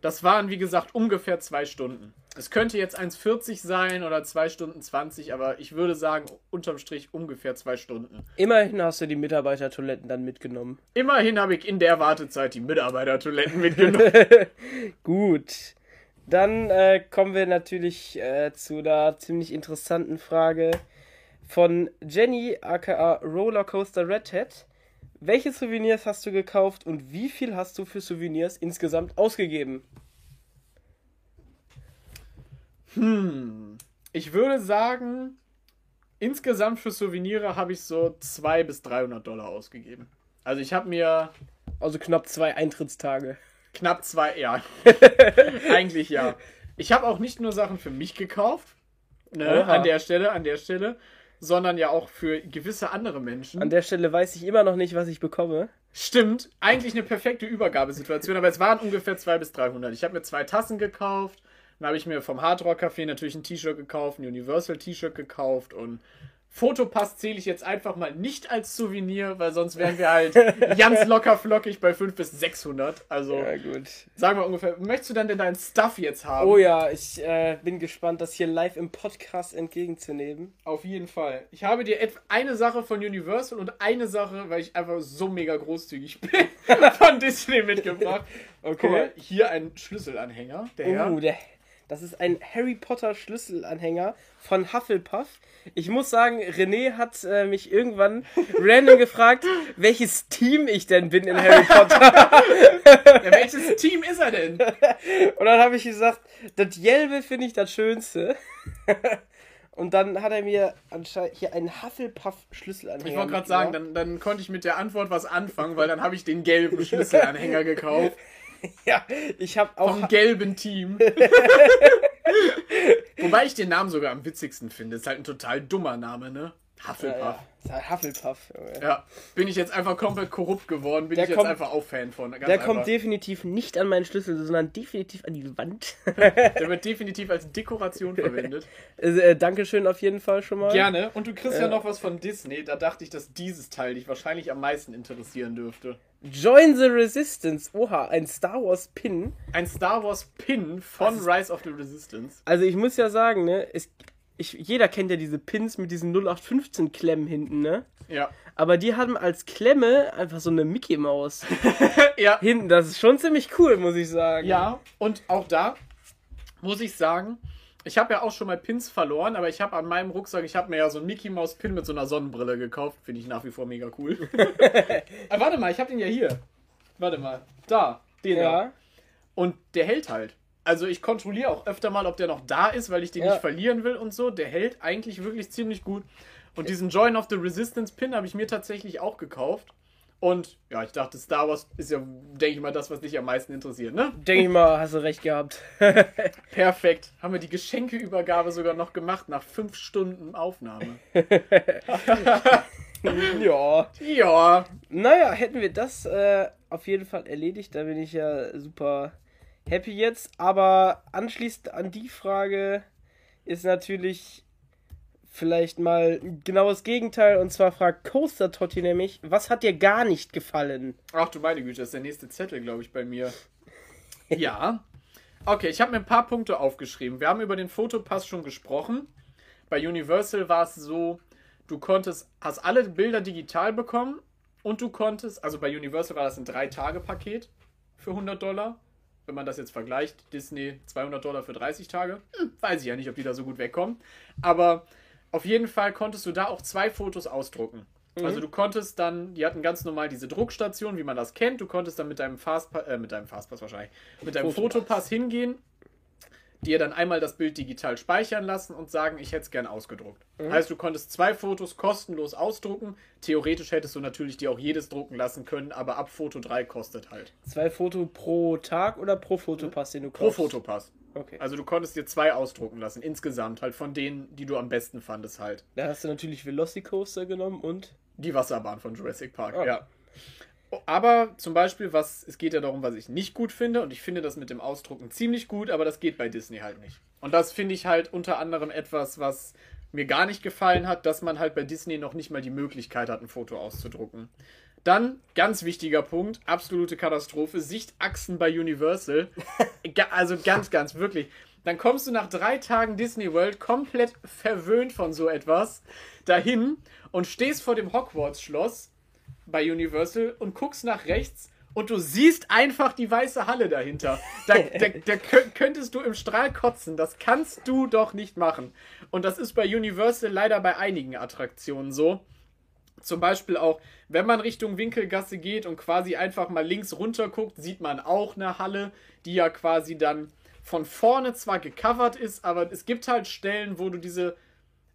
Speaker 1: das waren, wie gesagt, ungefähr zwei Stunden. Es könnte jetzt 1,40 sein oder 2 Stunden 20, aber ich würde sagen, unterm Strich ungefähr zwei Stunden.
Speaker 2: Immerhin hast du die Mitarbeitertoiletten dann mitgenommen.
Speaker 1: Immerhin habe ich in der Wartezeit die Mitarbeitertoiletten mitgenommen.
Speaker 2: Gut. Dann äh, kommen wir natürlich äh, zu der ziemlich interessanten Frage von Jenny aka Rollercoaster Redhead. Welche Souvenirs hast du gekauft und wie viel hast du für Souvenirs insgesamt ausgegeben?
Speaker 1: Hm. Ich würde sagen, insgesamt für Souvenirs habe ich so 200 bis 300 Dollar ausgegeben. Also ich habe mir.
Speaker 2: Also knapp zwei Eintrittstage.
Speaker 1: Knapp zwei, ja. Eigentlich ja. Ich habe auch nicht nur Sachen für mich gekauft. Ne, an der Stelle, an der Stelle sondern ja auch für gewisse andere Menschen.
Speaker 2: An der Stelle weiß ich immer noch nicht, was ich bekomme.
Speaker 1: Stimmt, eigentlich eine perfekte Übergabesituation, aber es waren ungefähr 200 bis 300. Ich habe mir zwei Tassen gekauft, dann habe ich mir vom Hard Rock Café natürlich ein T-Shirt gekauft, ein Universal T-Shirt gekauft und Fotopass zähle ich jetzt einfach mal nicht als Souvenir, weil sonst wären wir halt ganz locker flockig bei 500 bis 600. Also,
Speaker 2: ja, gut.
Speaker 1: sagen wir ungefähr. Möchtest du dann denn deinen Stuff jetzt haben?
Speaker 2: Oh ja, ich äh, bin gespannt, das hier live im Podcast entgegenzunehmen.
Speaker 1: Auf jeden Fall. Ich habe dir eine Sache von Universal und eine Sache, weil ich einfach so mega großzügig bin, von Disney mitgebracht. Okay. Mal, hier ein Schlüsselanhänger.
Speaker 2: Der oh, Herr. der das ist ein Harry Potter Schlüsselanhänger von Hufflepuff. Ich muss sagen, René hat äh, mich irgendwann random gefragt, welches Team ich denn bin in Harry Potter.
Speaker 1: ja, welches Team ist er denn?
Speaker 2: Und dann habe ich gesagt, das Gelbe finde ich das Schönste. Und dann hat er mir anscheinend hier einen Hufflepuff-Schlüsselanhänger.
Speaker 1: Ich wollte gerade sagen, dann, dann konnte ich mit der Antwort was anfangen, weil dann habe ich den gelben Schlüsselanhänger gekauft.
Speaker 2: ja, ich habe auch.
Speaker 1: Vom gelben Team. Wobei ich den Namen sogar am witzigsten finde. Ist halt ein total dummer Name, ne? Hufflepuff. Ja,
Speaker 2: ja. Halt Hufflepuff.
Speaker 1: Ja, bin ich jetzt einfach komplett korrupt geworden, bin der ich jetzt einfach auch Fan von.
Speaker 2: der einfach. kommt definitiv nicht an meinen Schlüssel, sondern definitiv an die Wand.
Speaker 1: der wird definitiv als Dekoration verwendet.
Speaker 2: Äh, Dankeschön auf jeden Fall schon mal.
Speaker 1: Gerne. Und du kriegst äh, ja noch was von Disney. Da dachte ich, dass dieses Teil dich wahrscheinlich am meisten interessieren dürfte.
Speaker 2: Join the Resistance. Oha, ein Star Wars Pin.
Speaker 1: Ein Star Wars Pin von Rise of the Resistance.
Speaker 2: Also ich muss ja sagen, ne, es, ich, jeder kennt ja diese Pins mit diesen 0815 Klemmen hinten, ne?
Speaker 1: Ja.
Speaker 2: Aber die haben als Klemme einfach so eine Mickey Maus. ja. Hinten, das ist schon ziemlich cool, muss ich sagen.
Speaker 1: Ja, und auch da muss ich sagen, ich habe ja auch schon mal Pins verloren, aber ich habe an meinem Rucksack, ich habe mir ja so einen Mickey Mouse Pin mit so einer Sonnenbrille gekauft. Finde ich nach wie vor mega cool. aber warte mal, ich habe den ja hier. Warte mal. Da. Den ja. da. Und der hält halt. Also ich kontrolliere auch öfter mal, ob der noch da ist, weil ich den ja. nicht verlieren will und so. Der hält eigentlich wirklich ziemlich gut. Und diesen Join of the Resistance Pin habe ich mir tatsächlich auch gekauft. Und ja, ich dachte, Star Wars ist ja, denke ich mal, das, was dich am meisten interessiert, ne?
Speaker 2: Denke ich mal, hast du recht gehabt.
Speaker 1: Perfekt. Haben wir die Geschenkeübergabe sogar noch gemacht nach fünf Stunden Aufnahme.
Speaker 2: ja.
Speaker 1: Ja.
Speaker 2: Naja, hätten wir das äh, auf jeden Fall erledigt, da bin ich ja super happy jetzt. Aber anschließend an die Frage ist natürlich vielleicht mal genau das Gegenteil. Und zwar fragt Coaster Totti nämlich, was hat dir gar nicht gefallen?
Speaker 1: Ach du meine Güte, das ist der nächste Zettel, glaube ich, bei mir. ja. Okay, ich habe mir ein paar Punkte aufgeschrieben. Wir haben über den Fotopass schon gesprochen. Bei Universal war es so, du konntest, hast alle Bilder digital bekommen und du konntest, also bei Universal war das ein 3-Tage-Paket für 100 Dollar. Wenn man das jetzt vergleicht, Disney 200 Dollar für 30 Tage, hm, weiß ich ja nicht, ob die da so gut wegkommen. Aber auf jeden Fall konntest du da auch zwei Fotos ausdrucken. Mhm. Also du konntest dann, die hatten ganz normal diese Druckstation, wie man das kennt. Du konntest dann mit deinem Fastpass, äh, mit deinem Fastpass wahrscheinlich, mit deinem Fotopass, Fotopass hingehen dir dann einmal das Bild digital speichern lassen und sagen, ich hätte es gern ausgedruckt. Mhm. Heißt, du konntest zwei Fotos kostenlos ausdrucken. Theoretisch hättest du natürlich dir auch jedes drucken lassen können, aber ab Foto 3 kostet halt.
Speaker 2: Zwei Foto pro Tag oder pro Fotopass, den du
Speaker 1: kaufst? Pro Fotopass. Okay. Also du konntest dir zwei ausdrucken lassen, insgesamt, halt von denen, die du am besten fandest halt.
Speaker 2: Da hast du natürlich Velocicoaster genommen und?
Speaker 1: Die Wasserbahn von Jurassic Park, oh. ja. Aber zum Beispiel, was, es geht ja darum, was ich nicht gut finde, und ich finde das mit dem Ausdrucken ziemlich gut, aber das geht bei Disney halt nicht. Und das finde ich halt unter anderem etwas, was mir gar nicht gefallen hat, dass man halt bei Disney noch nicht mal die Möglichkeit hat, ein Foto auszudrucken. Dann, ganz wichtiger Punkt, absolute Katastrophe, Sichtachsen bei Universal. also ganz, ganz, wirklich. Dann kommst du nach drei Tagen Disney World komplett verwöhnt von so etwas dahin und stehst vor dem Hogwarts-Schloss bei Universal und guckst nach rechts und du siehst einfach die weiße Halle dahinter. Da, da, da, könntest du im Strahl kotzen. Das kannst du doch nicht machen. Und das ist bei Universal leider bei einigen Attraktionen so. Zum Beispiel auch, wenn man Richtung Winkelgasse geht und quasi einfach mal links runter guckt, sieht man auch eine Halle, die ja quasi dann von vorne zwar gecovert ist, aber es gibt halt Stellen, wo du diese.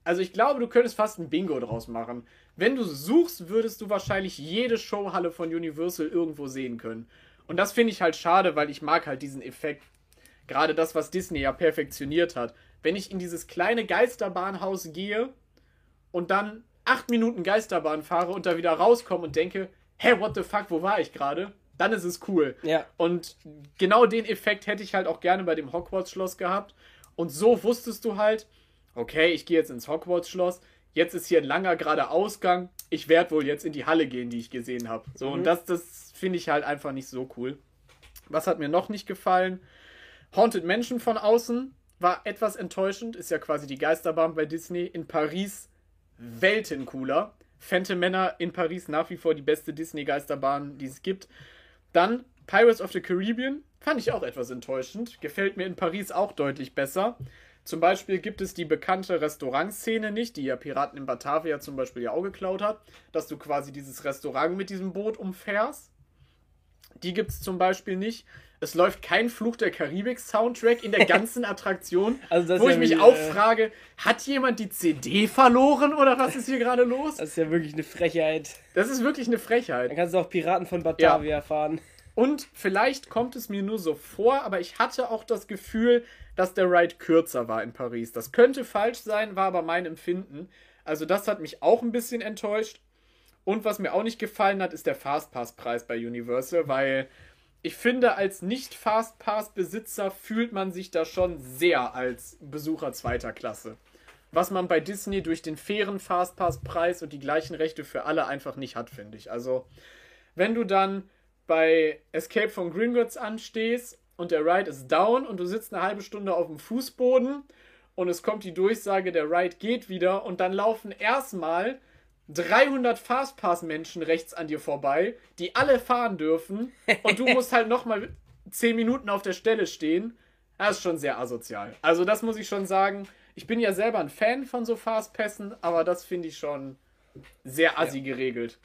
Speaker 1: Also ich glaube, du könntest fast ein Bingo draus machen. Wenn du suchst, würdest du wahrscheinlich jede Showhalle von Universal irgendwo sehen können. Und das finde ich halt schade, weil ich mag halt diesen Effekt. Gerade das, was Disney ja perfektioniert hat. Wenn ich in dieses kleine Geisterbahnhaus gehe und dann acht Minuten Geisterbahn fahre und da wieder rauskomme und denke, hä, what the fuck, wo war ich gerade? Dann ist es cool.
Speaker 2: Ja.
Speaker 1: Und genau den Effekt hätte ich halt auch gerne bei dem Hogwarts-Schloss gehabt. Und so wusstest du halt, okay, ich gehe jetzt ins Hogwarts-Schloss, jetzt ist hier ein langer gerader Ausgang. Ich werde wohl jetzt in die Halle gehen, die ich gesehen habe. So, mhm. und das, das finde ich halt einfach nicht so cool. Was hat mir noch nicht gefallen? Haunted Mansion von außen war etwas enttäuschend. Ist ja quasi die Geisterbahn bei Disney. In Paris Welten cooler. Phantom Männer in Paris nach wie vor die beste Disney-Geisterbahn, die es gibt. Dann Pirates of the Caribbean. Fand ich auch etwas enttäuschend. Gefällt mir in Paris auch deutlich besser. Zum Beispiel gibt es die bekannte Restaurantszene nicht, die ja Piraten in Batavia zum Beispiel ja auch geklaut hat, dass du quasi dieses Restaurant mit diesem Boot umfährst. Die gibt es zum Beispiel nicht. Es läuft kein Fluch der Karibik-Soundtrack in der ganzen Attraktion. also wo ich mich auch äh, frage, hat jemand die CD verloren oder was ist hier gerade los?
Speaker 2: Das ist ja wirklich eine Frechheit.
Speaker 1: Das ist wirklich eine Frechheit.
Speaker 2: Dann kannst du auch Piraten von Batavia ja. fahren.
Speaker 1: Und vielleicht kommt es mir nur so vor, aber ich hatte auch das Gefühl, dass der Ride kürzer war in Paris. Das könnte falsch sein, war aber mein Empfinden. Also das hat mich auch ein bisschen enttäuscht. Und was mir auch nicht gefallen hat, ist der Fastpass-Preis bei Universal, weil ich finde, als Nicht-Fastpass-Besitzer fühlt man sich da schon sehr als Besucher zweiter Klasse. Was man bei Disney durch den fairen Fastpass-Preis und die gleichen Rechte für alle einfach nicht hat, finde ich. Also, wenn du dann bei Escape from Gringotts anstehst und der Ride ist down und du sitzt eine halbe Stunde auf dem Fußboden und es kommt die Durchsage, der Ride geht wieder und dann laufen erstmal 300 Fastpass-Menschen rechts an dir vorbei, die alle fahren dürfen und du musst halt nochmal 10 Minuten auf der Stelle stehen. Das ist schon sehr asozial. Also das muss ich schon sagen. Ich bin ja selber ein Fan von so Fastpässen, aber das finde ich schon sehr assi ja. geregelt.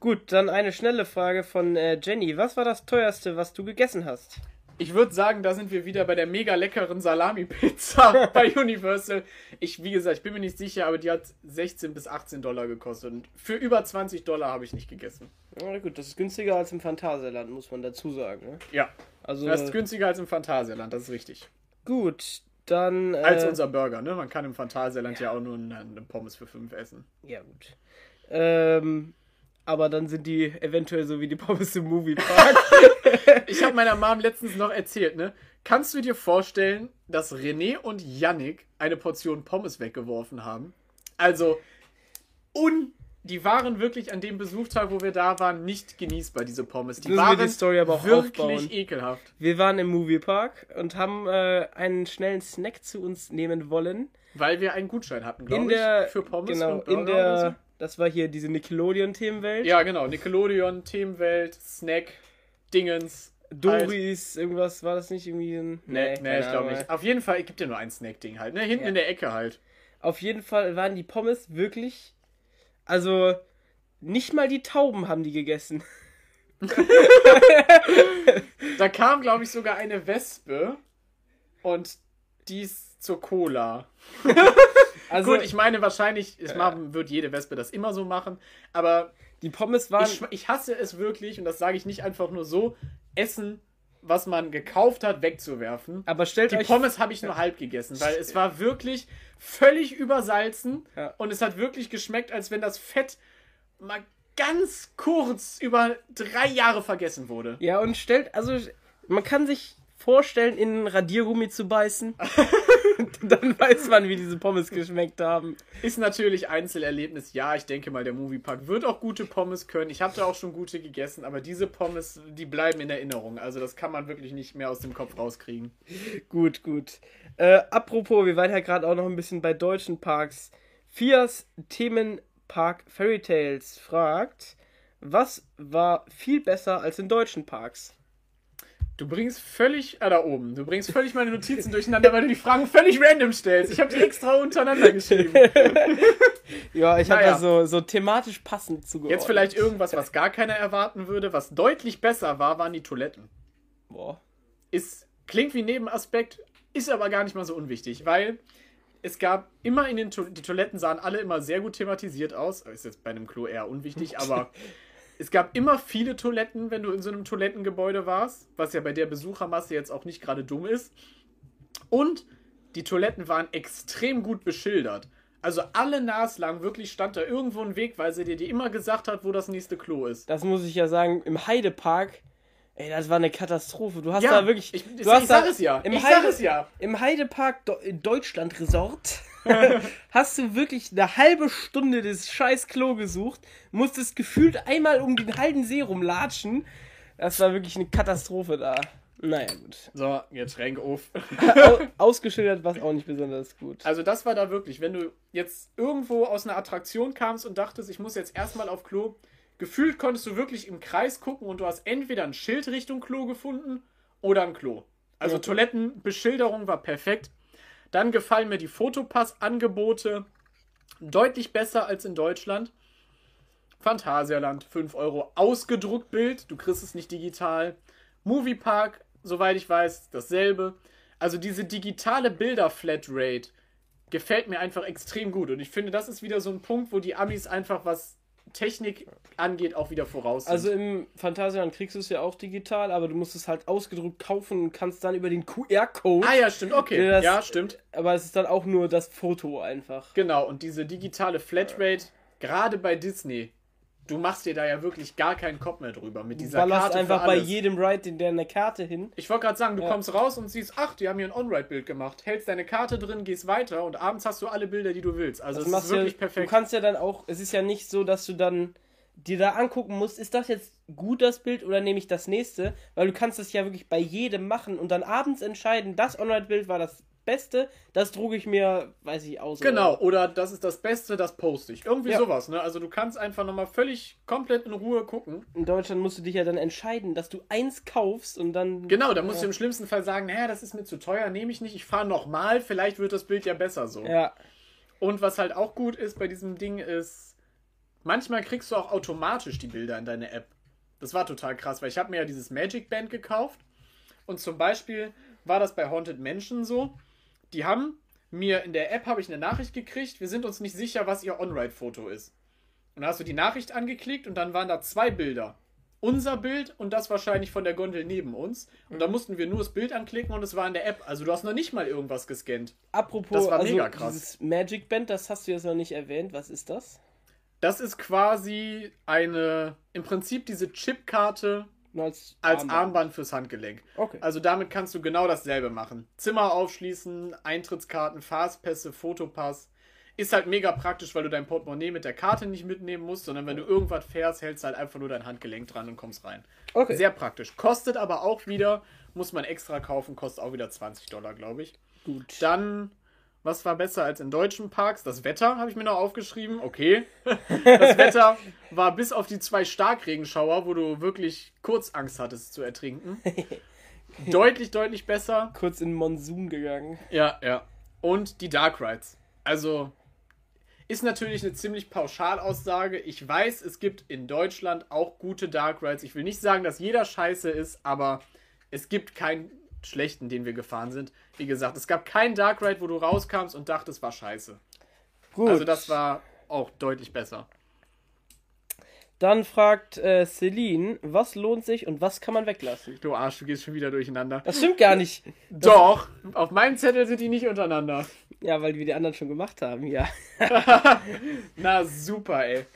Speaker 2: Gut, dann eine schnelle Frage von äh, Jenny. Was war das teuerste, was du gegessen hast?
Speaker 1: Ich würde sagen, da sind wir wieder bei der mega leckeren Salami-Pizza bei Universal. Ich, wie gesagt, ich bin mir nicht sicher, aber die hat 16 bis 18 Dollar gekostet. Und für über 20 Dollar habe ich nicht gegessen.
Speaker 2: Ja, gut, das ist günstiger als im Phantasialand, muss man dazu sagen. Ne?
Speaker 1: Ja. Also, das ist günstiger als im Phantasialand, das ist richtig.
Speaker 2: Gut, dann.
Speaker 1: Äh, als unser Burger, ne? Man kann im Phantasialand ja, ja auch nur eine, eine Pommes für 5 essen.
Speaker 2: Ja, gut. Ähm, aber dann sind die eventuell so wie die Pommes im Moviepark.
Speaker 1: ich habe meiner Mom letztens noch erzählt, ne? Kannst du dir vorstellen, dass René und Yannick eine Portion Pommes weggeworfen haben? Also, un die waren wirklich an dem Besuchtag, wo wir da waren, nicht genießbar, diese Pommes. Die
Speaker 2: Müssen wir
Speaker 1: waren
Speaker 2: die Story aber auch
Speaker 1: wirklich
Speaker 2: aufbauen.
Speaker 1: ekelhaft.
Speaker 2: Wir waren im Moviepark und haben äh, einen schnellen Snack zu uns nehmen wollen.
Speaker 1: Weil wir einen Gutschein hatten, glaube
Speaker 2: der,
Speaker 1: ich, für Pommes
Speaker 2: genau,
Speaker 1: und Burger
Speaker 2: in der, das war hier diese Nickelodeon-Themenwelt.
Speaker 1: Ja, genau. Nickelodeon, Themenwelt, Snack, Dingens. halt.
Speaker 2: Doris, irgendwas, war das nicht irgendwie ein...
Speaker 1: Nee, nee,
Speaker 2: keine
Speaker 1: ich glaube nicht. Auf jeden Fall gibt ja nur ein Snack-Ding halt, ne? Hinten
Speaker 2: Ja.
Speaker 1: in der Ecke halt.
Speaker 2: Auf jeden Fall waren die Pommes wirklich, also nicht mal die Tauben haben die gegessen.
Speaker 1: Da kam, glaube ich, sogar eine Wespe und die ist zur Cola.
Speaker 2: Also
Speaker 1: Gut, ich meine, wahrscheinlich es machen, wird jede Wespe das immer so machen, aber
Speaker 2: die Pommes waren,
Speaker 1: ich, ich hasse es wirklich, und das sage ich nicht einfach nur so, Essen, was man gekauft hat, wegzuwerfen.
Speaker 2: aber stellt
Speaker 1: Die
Speaker 2: euch
Speaker 1: Pommes habe ich nur halb gegessen, weil es war wirklich völlig übersalzen
Speaker 2: Ja.
Speaker 1: und es hat wirklich geschmeckt, als wenn das Fett mal ganz kurz über drei Jahre vergessen wurde.
Speaker 2: Ja, und stellt, also man kann sich vorstellen, in einen Radiergummi zu beißen. Dann weiß man, wie diese Pommes geschmeckt haben.
Speaker 1: Ist natürlich Einzelerlebnis. Ja, ich denke mal, der Moviepark wird auch gute Pommes können. Ich habe da auch schon gute gegessen, aber diese Pommes, die bleiben in Erinnerung. Also das kann man wirklich nicht mehr aus dem Kopf rauskriegen.
Speaker 2: Gut, gut. Äh, apropos, wir waren ja gerade auch noch ein bisschen bei deutschen Parks. Fias Themenpark Fairy Tales fragt, was war viel besser als in deutschen Parks?
Speaker 1: Du bringst völlig, ah, da oben, du bringst völlig meine Notizen durcheinander, weil du die Fragen völlig random stellst. Ich habe die extra untereinander geschrieben.
Speaker 2: Ja, ich habe
Speaker 1: Naja.
Speaker 2: da so, so thematisch passend zugeordnet.
Speaker 1: Jetzt vielleicht irgendwas, was gar keiner erwarten würde. Was deutlich besser war, waren die Toiletten.
Speaker 2: Boah.
Speaker 1: Ist, klingt wie Nebenaspekt, ist aber gar nicht mal so unwichtig, weil es gab immer in den to die Toiletten sahen alle immer sehr gut thematisiert aus. Ist jetzt bei einem Klo eher unwichtig, aber es gab immer viele Toiletten, wenn du in so einem Toilettengebäude warst, was ja bei der Besuchermasse jetzt auch nicht gerade dumm ist. Und die Toiletten waren extrem gut beschildert. Also alle naslang wirklich stand da irgendwo ein Wegweiser, der dir immer gesagt hat, wo das nächste Klo ist.
Speaker 2: Das muss ich ja sagen, im Heidepark, ey, das war eine Katastrophe. Du hast
Speaker 1: Ja,
Speaker 2: da wirklich.
Speaker 1: ich-
Speaker 2: du
Speaker 1: ich
Speaker 2: hast
Speaker 1: sag
Speaker 2: da
Speaker 1: es ja.
Speaker 2: Im
Speaker 1: Ich
Speaker 2: Heide,
Speaker 1: sag es ja.
Speaker 2: Im Heidepark Deutschland Resort hast du wirklich eine halbe Stunde das scheiß Klo gesucht, musstest gefühlt einmal um den Heidensee rumlatschen. Das war wirklich eine Katastrophe da. Naja, gut.
Speaker 1: So, Getränk auf.
Speaker 2: Au ausgeschildert war es auch nicht besonders gut.
Speaker 1: Also das war da wirklich, wenn du jetzt irgendwo aus einer Attraktion kamst und dachtest, ich muss jetzt erstmal auf Klo, gefühlt konntest du wirklich im Kreis gucken und du hast entweder ein Schild Richtung Klo gefunden oder ein Klo. Also
Speaker 2: Ja.
Speaker 1: Toilettenbeschilderung war perfekt. Dann gefallen mir die Fotopass-Angebote deutlich besser als in Deutschland. Phantasialand, 5 Euro ausgedruckt Bild, du kriegst es nicht digital. Moviepark, soweit ich weiß, dasselbe. Also diese digitale Bilder-Flatrate gefällt mir einfach extrem gut. Und ich finde, das ist wieder so ein Punkt, wo die Amis einfach, was Technik angeht, auch wieder voraus sind.
Speaker 2: Also im Phantasialand kriegst du es ja auch digital, aber du musst es halt ausgedruckt kaufen und kannst dann über den QR-Code.
Speaker 1: ah ja, stimmt, okay.
Speaker 2: Das-
Speaker 1: ja, stimmt.
Speaker 2: Aber es ist dann auch nur das Foto einfach.
Speaker 1: Genau, und diese digitale Flatrate, gerade bei Disney, du machst dir da ja wirklich gar keinen Kopf mehr drüber mit dieser
Speaker 2: Ballerst
Speaker 1: Karte
Speaker 2: einfach bei jedem Ride in der eine Karte hin.
Speaker 1: Ich wollte gerade sagen, du
Speaker 2: Ja.
Speaker 1: kommst raus und siehst, ach, die haben hier ein On-Ride-Bild gemacht. Hältst deine Karte drin, gehst weiter und abends hast du alle Bilder, die du willst. Also
Speaker 2: Das
Speaker 1: es ist wirklich
Speaker 2: ja,
Speaker 1: perfekt.
Speaker 2: Du kannst ja dann auch, es ist ja nicht so, dass du dann dir da angucken musst, ist das jetzt gut das Bild oder nehme ich das nächste? Weil du kannst das ja wirklich bei jedem machen und dann abends entscheiden, das On-Ride-Bild war das Beste, das drucke ich mir, weiß ich, aus.
Speaker 1: Genau,
Speaker 2: Oder?
Speaker 1: oder das ist das Beste, das poste ich. Irgendwie
Speaker 2: Ja.
Speaker 1: sowas, ne? Also du kannst einfach nochmal völlig komplett in Ruhe gucken.
Speaker 2: In Deutschland musst du dich ja dann entscheiden, dass du eins kaufst und dann.
Speaker 1: Genau, da musst
Speaker 2: Ja.
Speaker 1: du im schlimmsten Fall sagen, naja, das ist mir zu teuer, nehme ich nicht, ich fahre nochmal, vielleicht wird das Bild ja besser so.
Speaker 2: Ja,
Speaker 1: Und was halt auch gut ist bei diesem Ding ist, manchmal kriegst du auch automatisch die Bilder in deine App. Das war total krass, weil ich habe mir ja dieses Magic Band gekauft und zum Beispiel war das bei Haunted Mansion so, die haben mir in der App habe ich eine Nachricht gekriegt, wir sind uns nicht sicher, was ihr On-Ride-Foto ist. Und da hast du die Nachricht angeklickt und dann waren da zwei Bilder. Unser Bild und das wahrscheinlich von der Gondel neben uns. Und da mussten wir nur das Bild anklicken und es war in der App. Also du hast noch nicht mal irgendwas gescannt.
Speaker 2: apropos,
Speaker 1: Das war
Speaker 2: also
Speaker 1: mega krass.
Speaker 2: dieses Magic Band, das hast du jetzt noch nicht erwähnt. Was ist das?
Speaker 1: Das ist quasi eine, im Prinzip diese Chipkarte
Speaker 2: als,
Speaker 1: als Armband. fürs Handgelenk.
Speaker 2: Okay.
Speaker 1: Also damit kannst du genau dasselbe machen. Zimmer aufschließen, Eintrittskarten, Fastpässe, Fotopass. Ist halt mega praktisch, weil du dein Portemonnaie mit der Karte nicht mitnehmen musst, sondern wenn du irgendwas fährst, hältst du halt einfach nur dein Handgelenk dran und kommst rein.
Speaker 2: Okay.
Speaker 1: Sehr praktisch. Kostet aber auch wieder, muss man extra kaufen, kostet auch wieder 20 Dollar, glaube ich.
Speaker 2: Gut.
Speaker 1: Dann, was war besser als in deutschen Parks? Das Wetter habe ich mir noch aufgeschrieben. Okay. Das Wetter war bis auf die zwei Starkregenschauer, wo du wirklich kurz Angst hattest zu ertrinken. Deutlich, deutlich besser.
Speaker 2: Kurz in den Monsun gegangen.
Speaker 1: Ja, ja. Und die Dark Rides. Also ist natürlich eine ziemlich Pauschalaussage. Ich weiß, es gibt in Deutschland auch gute Dark Rides. Ich will nicht sagen, dass jeder scheiße ist, aber es gibt keinen schlechten, den wir gefahren sind. Wie gesagt, es gab keinen Dark Ride, wo du rauskamst und dachtest, es war scheiße.
Speaker 2: Gut.
Speaker 1: Also das war auch deutlich besser.
Speaker 2: Dann fragt äh, Celine, was lohnt sich und was kann man weglassen?
Speaker 1: Du Arsch, du gehst schon wieder durcheinander.
Speaker 2: Das stimmt gar nicht.
Speaker 1: Doch, auf meinem Zettel sind die nicht untereinander.
Speaker 2: Ja, weil wir die anderen schon gemacht haben, ja.
Speaker 1: Na super, ey.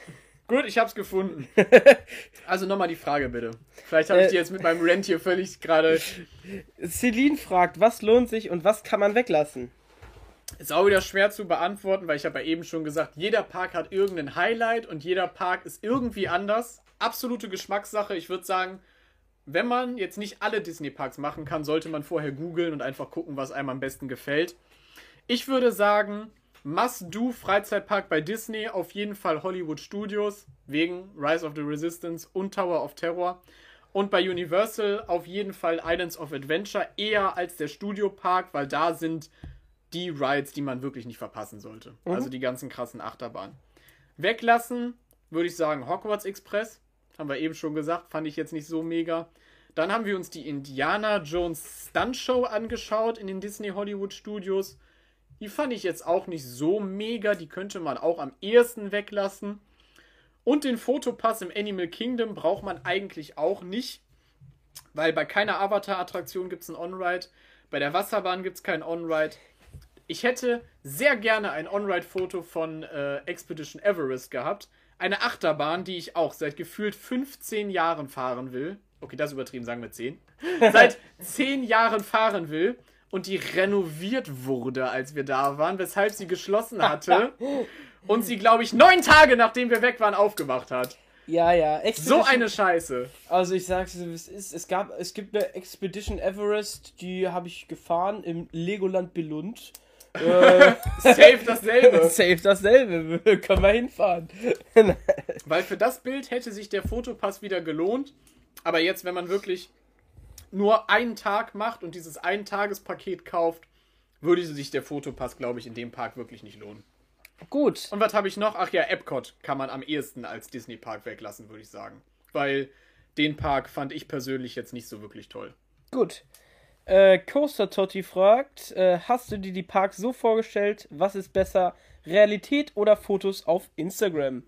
Speaker 1: Gut, ich hab's gefunden. Also nochmal die Frage bitte. Vielleicht habe ich
Speaker 2: Äh,
Speaker 1: die jetzt mit meinem Rant hier völlig gerade.
Speaker 2: Celine fragt, was lohnt sich und was kann man weglassen?
Speaker 1: Ist auch wieder schwer zu beantworten, weil ich habe ja eben schon gesagt, jeder Park hat irgendein Highlight und jeder Park ist irgendwie anders. Absolute Geschmackssache. Ich würde sagen, wenn man jetzt nicht alle Disney-Parks machen kann, sollte man vorher googeln und einfach gucken, was einem am besten gefällt. Ich würde sagen, Must-Do Freizeitpark bei Disney auf jeden Fall Hollywood Studios wegen Rise of the Resistance und Tower of Terror. Und bei Universal auf jeden Fall Islands of Adventure eher als der Studiopark, weil da sind die Rides, die man wirklich nicht verpassen sollte. Also die ganzen krassen Achterbahnen. Weglassen würde ich sagen Hogwarts Express. Haben wir eben schon gesagt, fand ich jetzt nicht so mega. Dann haben wir uns die Indiana Jones Stunt Show angeschaut in den Disney Hollywood Studios. Die fand ich jetzt auch nicht so mega. Die könnte man auch am ehesten weglassen. Und den Fotopass im Animal Kingdom braucht man eigentlich auch nicht. Weil bei keiner Avatar-Attraktion gibt es einen On-Ride. Bei der Wasserbahn gibt es keinen On-Ride. Ich hätte sehr gerne ein On-Ride-Foto von äh, Expedition Everest gehabt. Eine Achterbahn, die ich auch seit gefühlt 15 Jahren fahren will. Okay, das ist übertrieben, sagen wir 10. Seit 10 Jahren fahren will und die renoviert wurde, als wir da waren, weshalb sie geschlossen hatte. und sie, glaube ich, neun Tage nachdem wir weg waren, aufgemacht hat.
Speaker 2: Ja, ja.
Speaker 1: So
Speaker 2: Expedition-
Speaker 1: eine Scheiße.
Speaker 2: Also ich sag's dir, es ist. Es gab, es gibt eine Expedition Everest, die habe ich gefahren im Legoland Belund. Äh,
Speaker 1: Safe dasselbe.
Speaker 2: safe dasselbe. Können wir hinfahren.
Speaker 1: Weil für das Bild hätte sich der Fotopass wieder gelohnt. Aber jetzt, wenn man wirklich nur einen Tag macht und dieses Ein-Tages-Paket kauft, würde sich der Fotopass, glaube ich, in dem Park wirklich nicht lohnen.
Speaker 2: Gut.
Speaker 1: Und was habe ich noch? Ach ja, Epcot kann man am ehesten als Disney-Park weglassen, würde ich sagen. Weil den Park fand ich persönlich jetzt nicht so wirklich toll.
Speaker 2: Gut. Äh, Coaster Totti fragt, äh, hast du dir die Parks so vorgestellt, was ist besser, Realität oder Fotos auf Instagram?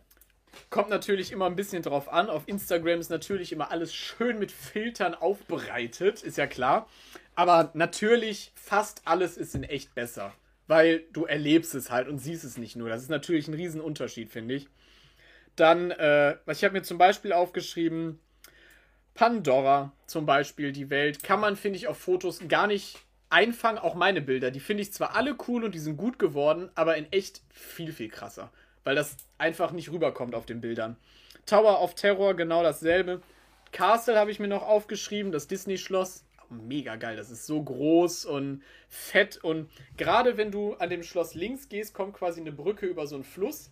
Speaker 1: Kommt natürlich immer ein bisschen drauf an. Auf Instagram ist natürlich immer alles schön mit Filtern aufbereitet, ist ja klar. Aber natürlich, fast alles ist in echt besser. Weil du erlebst es halt und siehst es nicht nur. Das ist natürlich ein Riesenunterschied, finde ich. Dann, äh, ich habe mir zum Beispiel aufgeschrieben, Pandora zum Beispiel, die Welt, kann man, finde ich, auf Fotos gar nicht einfangen. Auch meine Bilder, die finde ich zwar alle cool und die sind gut geworden, aber in echt viel, viel krasser. Weil das einfach nicht rüberkommt auf den Bildern. Tower of Terror, genau dasselbe. Castle habe ich mir noch aufgeschrieben, das Disney-Schloss. Mega geil, das ist so groß und fett. Und gerade wenn du an dem Schloss links gehst, kommt quasi eine Brücke über so einen Fluss.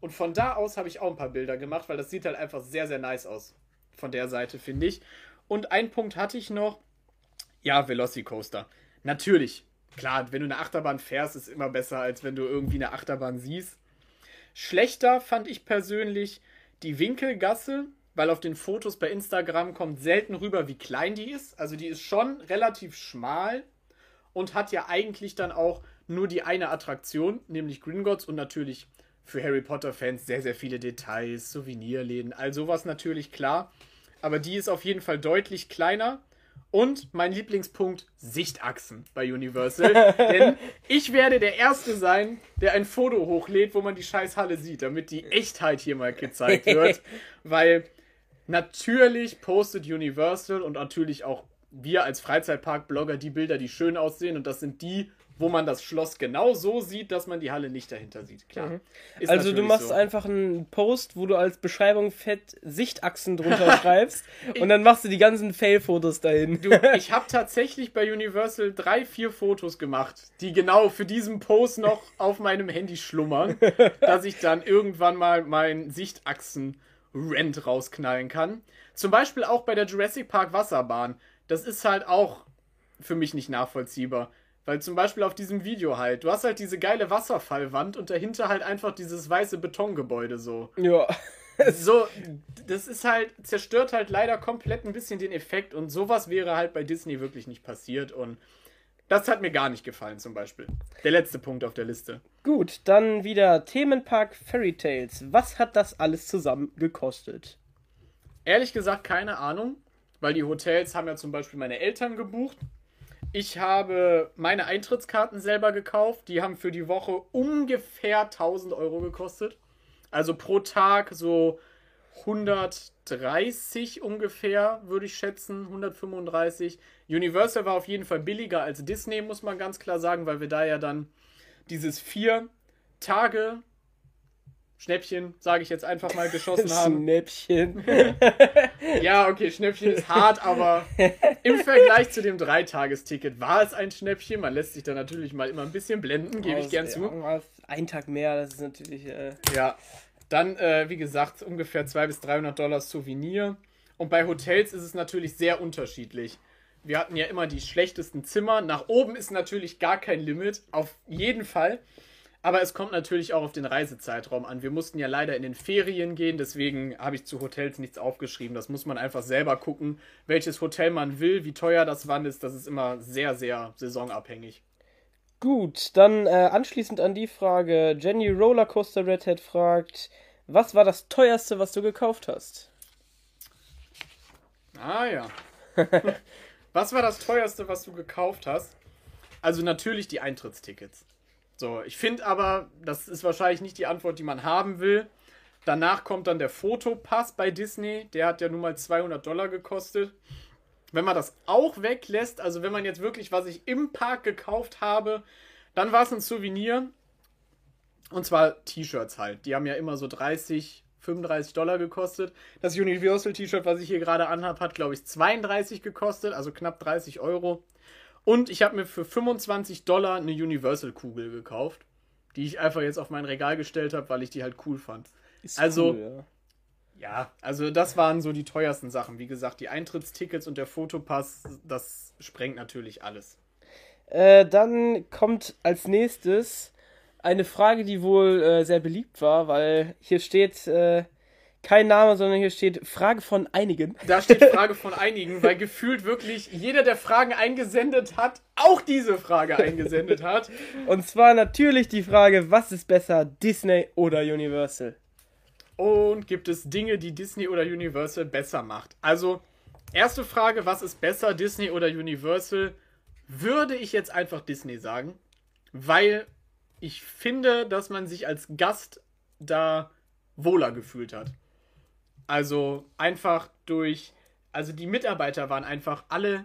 Speaker 1: Und von da aus habe ich auch ein paar Bilder gemacht, weil das sieht halt einfach sehr, sehr nice aus. Von der Seite, finde ich. Und einen Punkt hatte ich noch. Ja, Velocicoaster. Natürlich. Klar, wenn du eine Achterbahn fährst, ist immer besser, als wenn du irgendwie eine Achterbahn siehst. Schlechter fand ich persönlich die Winkelgasse, weil auf den Fotos bei Instagram kommt selten rüber, wie klein die ist. Also die ist schon relativ schmal und hat ja eigentlich dann auch nur die eine Attraktion, nämlich Gringotts und natürlich für Harry Potter-Fans sehr, sehr viele Details, Souvenirläden, all sowas natürlich klar. Aber die ist auf jeden Fall deutlich kleiner. Und mein Lieblingspunkt, Sichtachsen bei Universal. Denn ich werde der Erste sein, der ein Foto hochlädt, wo man die Scheißhalle sieht, damit die Echtheit hier mal gezeigt wird. Weil natürlich postet Universal und natürlich auch wir als Freizeitpark-Blogger die Bilder, die schön aussehen. Und das sind die, wo man das Schloss genau so sieht, dass man die Halle nicht dahinter sieht. Klar. Mhm.
Speaker 2: Also du machst so. einfach einen Post, wo du als Beschreibung fett Sichtachsen drunter schreibst und dann machst du die ganzen Fail-Fotos dahin.
Speaker 1: Du, ich habe tatsächlich bei Universal drei, vier Fotos gemacht, die genau für diesen Post noch auf meinem Handy schlummern, dass ich dann irgendwann mal meinen Sichtachsen-Rent rausknallen kann. Zum Beispiel auch bei der Jurassic Park Wasserbahn. Das ist halt auch für mich nicht nachvollziehbar. Weil zum Beispiel auf diesem Video halt, du hast halt diese geile Wasserfallwand und dahinter halt einfach dieses weiße Betongebäude so.
Speaker 2: Ja.
Speaker 1: so, das ist halt, zerstört halt leider komplett ein bisschen den Effekt und sowas wäre halt bei Disney wirklich nicht passiert und das hat mir gar nicht gefallen zum Beispiel. Der letzte Punkt auf der Liste.
Speaker 2: Gut, dann wieder Themenpark Fairy Tales. Was hat das alles zusammen gekostet?
Speaker 1: Ehrlich gesagt keine Ahnung, weil die Hotels haben ja zum Beispiel meine Eltern gebucht ich habe meine Eintrittskarten selber gekauft. Die haben für die Woche ungefähr 1000 Euro gekostet. Also pro Tag so 130 ungefähr, würde ich schätzen. 135. Universal war auf jeden Fall billiger als Disney, muss man ganz klar sagen, weil wir da ja dann dieses vier Tage Schnäppchen, sage ich jetzt einfach mal, geschossen haben.
Speaker 2: Schnäppchen.
Speaker 1: ja, okay, Schnäppchen ist hart, aber im Vergleich zu dem Dreitagesticket war es ein Schnäppchen. Man lässt sich da natürlich mal immer ein bisschen blenden, gebe ich gern ja, zu.
Speaker 2: Ein Tag mehr, das ist natürlich. Äh...
Speaker 1: Ja, dann, äh, wie gesagt, ungefähr 200 bis 300 Dollar Souvenir. Und bei Hotels ist es natürlich sehr unterschiedlich. Wir hatten ja immer die schlechtesten Zimmer. Nach oben ist natürlich gar kein Limit, auf jeden Fall. Aber es kommt natürlich auch auf den Reisezeitraum an. Wir mussten ja leider in den Ferien gehen, deswegen habe ich zu Hotels nichts aufgeschrieben. Das muss man einfach selber gucken, welches Hotel man will, wie teuer das wann ist. Das ist immer sehr, sehr saisonabhängig.
Speaker 2: Gut, dann äh, anschließend an die Frage: Jenny Rollercoaster Redhead fragt, was war das teuerste, was du gekauft hast?
Speaker 1: Ah ja. was war das teuerste, was du gekauft hast? Also natürlich die Eintrittstickets. So, ich finde aber, das ist wahrscheinlich nicht die Antwort, die man haben will. Danach kommt dann der Fotopass bei Disney. Der hat ja nun mal 200 Dollar gekostet. Wenn man das auch weglässt, also wenn man jetzt wirklich, was ich im Park gekauft habe, dann war es ein Souvenir. Und zwar T-Shirts halt. Die haben ja immer so 30, 35 Dollar gekostet. Das Universal T-Shirt, was ich hier gerade anhabe, hat, glaube ich, 32 gekostet, also knapp 30 Euro. Und ich habe mir für 25 Dollar eine Universal-Kugel gekauft, die ich einfach jetzt auf mein Regal gestellt habe, weil ich die halt cool fand. Ist also, cool, ja. ja, also das waren so die teuersten Sachen. Wie gesagt, die Eintrittstickets und der Fotopass, das sprengt natürlich alles.
Speaker 2: Äh, dann kommt als nächstes eine Frage, die wohl äh, sehr beliebt war, weil hier steht, äh, kein Name, sondern hier steht Frage von einigen.
Speaker 1: Da steht Frage von einigen, weil gefühlt wirklich jeder, der Fragen eingesendet hat, auch diese Frage eingesendet hat.
Speaker 2: Und zwar natürlich die Frage, was ist besser, Disney oder Universal?
Speaker 1: Und gibt es Dinge, die Disney oder Universal besser macht? Also, erste Frage, was ist besser, Disney oder Universal? Würde ich jetzt einfach Disney sagen, weil ich finde, dass man sich als Gast da wohler gefühlt hat. Also einfach durch, also die Mitarbeiter waren einfach alle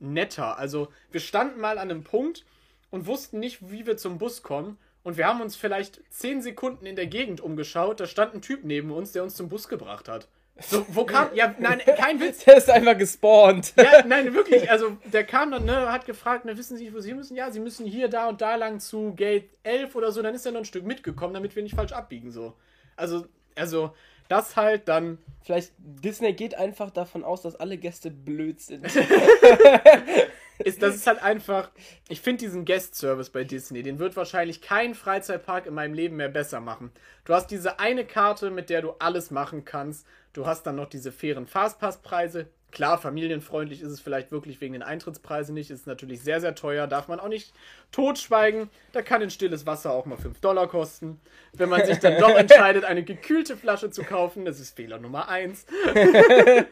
Speaker 1: netter. Also wir standen mal an einem Punkt und wussten nicht, wie wir zum Bus kommen. Und wir haben uns vielleicht zehn Sekunden in der Gegend umgeschaut. Da stand ein Typ neben uns, der uns zum Bus gebracht hat. So, wo kam. Ja, nein, kein Witz.
Speaker 2: Der ist einfach gespawnt.
Speaker 1: Ja, nein, wirklich. Also, der kam dann, ne, hat gefragt, ne, wissen Sie, wo Sie müssen? Ja, Sie müssen hier, da und da lang zu Gate 11 oder so. Dann ist er noch ein Stück mitgekommen, damit wir nicht falsch abbiegen, so. Also, also, das halt dann.
Speaker 2: Vielleicht Disney geht einfach davon aus, dass alle Gäste blöd sind.
Speaker 1: ist, das ist halt einfach. Ich finde diesen Guest-Service bei Disney, den wird wahrscheinlich kein Freizeitpark in meinem Leben mehr besser machen. Du hast diese eine Karte, mit der du alles machen kannst. Du hast dann noch diese fairen Fastpass-Preise. Klar, familienfreundlich ist es vielleicht wirklich wegen den Eintrittspreisen nicht. Ist natürlich sehr, sehr teuer. Darf man auch nicht totschweigen. Da kann ein stilles Wasser auch mal 5 Dollar kosten. Wenn man sich dann doch entscheidet, eine gekühlte Flasche zu kaufen, das ist Fehler Nummer 1.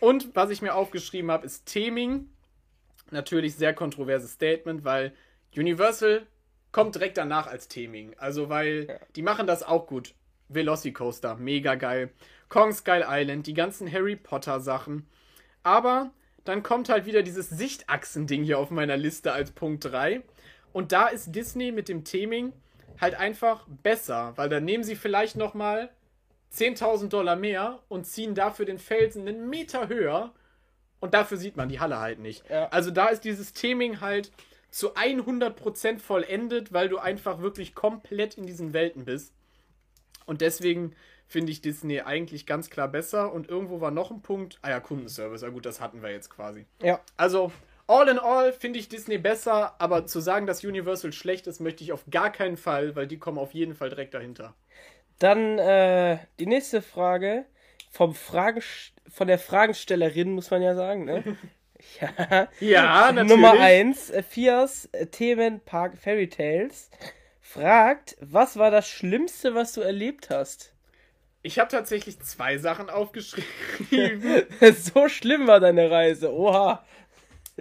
Speaker 1: Und was ich mir aufgeschrieben habe, ist Theming. Natürlich sehr kontroverses Statement, weil Universal kommt direkt danach als Theming. Also, weil die machen das auch gut. Velocicoaster, mega geil. Kong Skull Island, die ganzen Harry Potter Sachen. Aber dann kommt halt wieder dieses Sichtachsen-Ding hier auf meiner Liste als Punkt 3. Und da ist Disney mit dem Theming halt einfach besser, weil dann nehmen sie vielleicht nochmal 10.000 Dollar mehr und ziehen dafür den Felsen einen Meter höher und dafür sieht man die Halle halt nicht.
Speaker 2: Ja.
Speaker 1: Also da ist dieses Theming halt zu 100% vollendet, weil du einfach wirklich komplett in diesen Welten bist. Und deswegen finde ich Disney eigentlich ganz klar besser. Und irgendwo war noch ein Punkt. Ah ja, Kundenservice. Ja gut, das hatten wir jetzt quasi.
Speaker 2: Ja.
Speaker 1: Also, all in all finde ich Disney besser, aber zu sagen, dass Universal schlecht ist, möchte ich auf gar keinen Fall, weil die kommen auf jeden Fall direkt dahinter.
Speaker 2: Dann äh, die nächste Frage vom Fragen von der Fragenstellerin, muss man ja sagen, ne? ja.
Speaker 1: Ja, natürlich.
Speaker 2: Nummer 1, Fias äh, Themenpark Fairy Tales fragt, was war das Schlimmste, was du erlebt hast?
Speaker 1: Ich habe tatsächlich zwei Sachen aufgeschrieben.
Speaker 2: so schlimm war deine Reise, oha.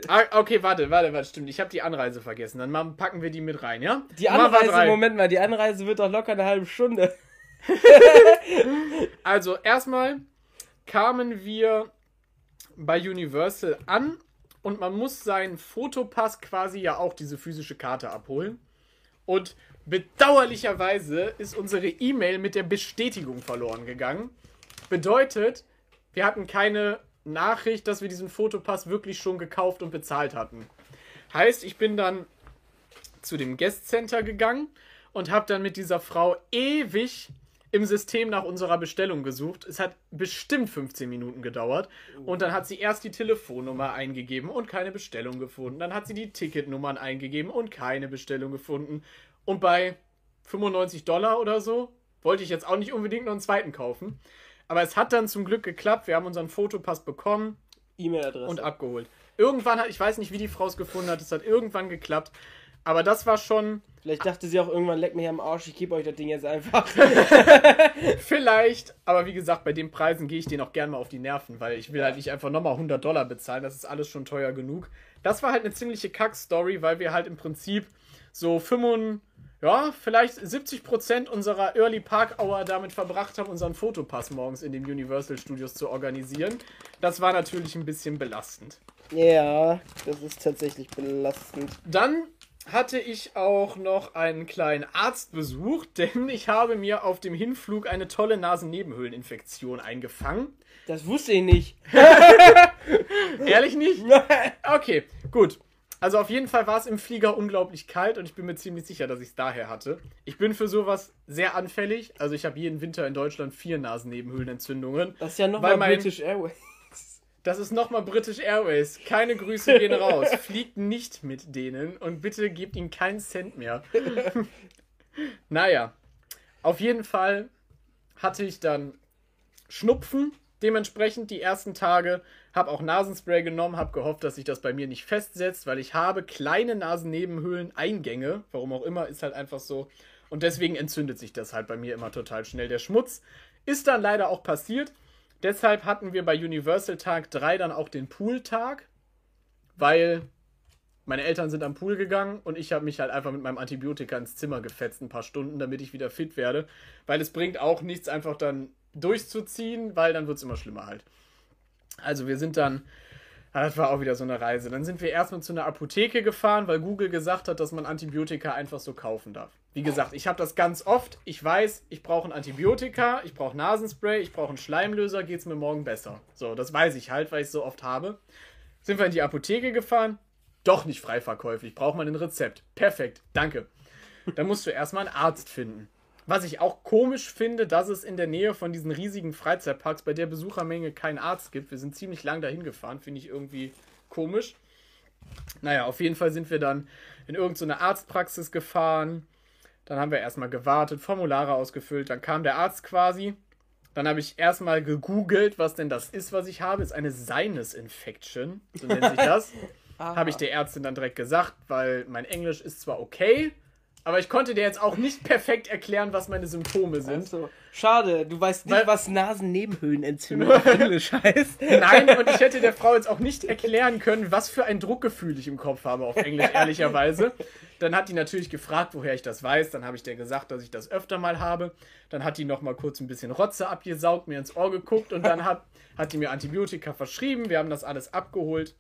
Speaker 1: ah, okay, warte, warte, warte, stimmt. Ich habe die Anreise vergessen. Dann packen wir die mit rein, ja?
Speaker 2: Die Anreise,
Speaker 1: drei.
Speaker 2: Moment mal, die Anreise wird doch locker eine halbe Stunde.
Speaker 1: Also, erstmal kamen wir bei Universal an und man muss seinen Fotopass quasi ja auch diese physische Karte abholen. Und bedauerlicherweise ist unsere E-Mail mit der Bestätigung verloren gegangen. Bedeutet, wir hatten keine Nachricht, dass wir diesen Fotopass wirklich schon gekauft und bezahlt hatten. Heißt, ich bin dann zu dem Guest Center gegangen und habe dann mit dieser Frau ewig im System nach unserer Bestellung gesucht. Es hat bestimmt 15 Minuten gedauert. Und dann hat sie erst die Telefonnummer eingegeben und keine Bestellung gefunden. Dann hat sie die Ticketnummern eingegeben und keine Bestellung gefunden. Und bei 95 Dollar oder so wollte ich jetzt auch nicht unbedingt noch einen zweiten kaufen. Aber es hat dann zum Glück geklappt. Wir haben unseren Fotopass bekommen
Speaker 2: E-Mail-Adresse.
Speaker 1: und abgeholt. Irgendwann hat, ich weiß nicht, wie die Frau es gefunden hat, es hat irgendwann geklappt. Aber das war schon
Speaker 2: Vielleicht dachte sie auch irgendwann, leck mich am Arsch, ich gebe euch das Ding jetzt einfach.
Speaker 1: vielleicht, aber wie gesagt, bei den Preisen gehe ich denen auch gerne mal auf die Nerven, weil ich will halt nicht einfach nochmal 100 Dollar bezahlen, das ist alles schon teuer genug. Das war halt eine ziemliche Kack-Story, weil wir halt im Prinzip so 5, ja, vielleicht 70 Prozent unserer Early Park Hour damit verbracht haben, unseren Fotopass morgens in den Universal Studios zu organisieren. Das war natürlich ein bisschen belastend.
Speaker 2: ja, das ist tatsächlich belastend.
Speaker 1: Dann hatte ich auch noch einen kleinen Arztbesuch, denn ich habe mir auf dem Hinflug eine tolle Nasennebenhöhleninfektion eingefangen.
Speaker 2: Das wusste ich nicht.
Speaker 1: Ehrlich nicht? Okay, gut. Also auf jeden Fall war es im Flieger unglaublich kalt und ich bin mir ziemlich sicher, dass ich es daher hatte. Ich bin für sowas sehr anfällig. Also ich habe jeden Winter in Deutschland vier Nasennebenhöhlenentzündungen.
Speaker 2: Das ist ja nochmal
Speaker 1: mein-
Speaker 2: British Airways.
Speaker 1: Das ist nochmal British Airways. Keine Grüße gehen raus. Fliegt nicht mit denen und bitte gebt ihnen keinen Cent mehr. naja, auf jeden Fall hatte ich dann Schnupfen. Dementsprechend die ersten Tage habe auch Nasenspray genommen, habe gehofft, dass sich das bei mir nicht festsetzt, weil ich habe kleine Nasennebenhöhlen-Eingänge. Warum auch immer, ist halt einfach so. Und deswegen entzündet sich das halt bei mir immer total schnell. Der Schmutz ist dann leider auch passiert. Deshalb hatten wir bei Universal Tag 3 dann auch den Pool-Tag, weil meine Eltern sind am Pool gegangen und ich habe mich halt einfach mit meinem Antibiotika ins Zimmer gefetzt, ein paar Stunden, damit ich wieder fit werde. Weil es bringt auch nichts, einfach dann durchzuziehen, weil dann wird es immer schlimmer halt. Also wir sind dann, ah, das war auch wieder so eine Reise. Dann sind wir erstmal zu einer Apotheke gefahren, weil Google gesagt hat, dass man Antibiotika einfach so kaufen darf. Wie gesagt, ich habe das ganz oft. Ich weiß, ich brauche ein Antibiotika, ich brauche Nasenspray, ich brauche einen Schleimlöser, geht es mir morgen besser. So, das weiß ich halt, weil ich es so oft habe. Sind wir in die Apotheke gefahren? Doch nicht frei verkäuflich. Braucht man ein Rezept. Perfekt, danke. Da musst du erstmal einen Arzt finden. Was ich auch komisch finde, dass es in der Nähe von diesen riesigen Freizeitparks bei der Besuchermenge keinen Arzt gibt. Wir sind ziemlich lang dahin gefahren, finde ich irgendwie komisch. Naja, auf jeden Fall sind wir dann in irgendeine Arztpraxis gefahren. Dann haben wir erstmal gewartet, Formulare ausgefüllt. Dann kam der Arzt quasi. Dann habe ich erstmal gegoogelt, was denn das ist, was ich habe. Ist eine Sinus Infection, so nennt sich das. Habe ich der Ärztin dann direkt gesagt, weil mein Englisch ist zwar okay, aber ich konnte dir jetzt auch nicht perfekt erklären, was meine Symptome sind.
Speaker 2: Also, schade, du weißt nicht,
Speaker 1: Weil-
Speaker 2: was Nasennebenhöhlenentzündung auf Englisch heißt.
Speaker 1: Nein, und ich hätte der Frau jetzt auch nicht erklären können, was für ein Druckgefühl ich im Kopf habe auf Englisch, ehrlicherweise. Dann hat die natürlich gefragt, woher ich das weiß. Dann habe ich der gesagt, dass ich das öfter mal habe. Dann hat die noch mal kurz ein bisschen Rotze abgesaugt, mir ins Ohr geguckt und dann hat, hat die mir Antibiotika verschrieben. Wir haben das alles abgeholt.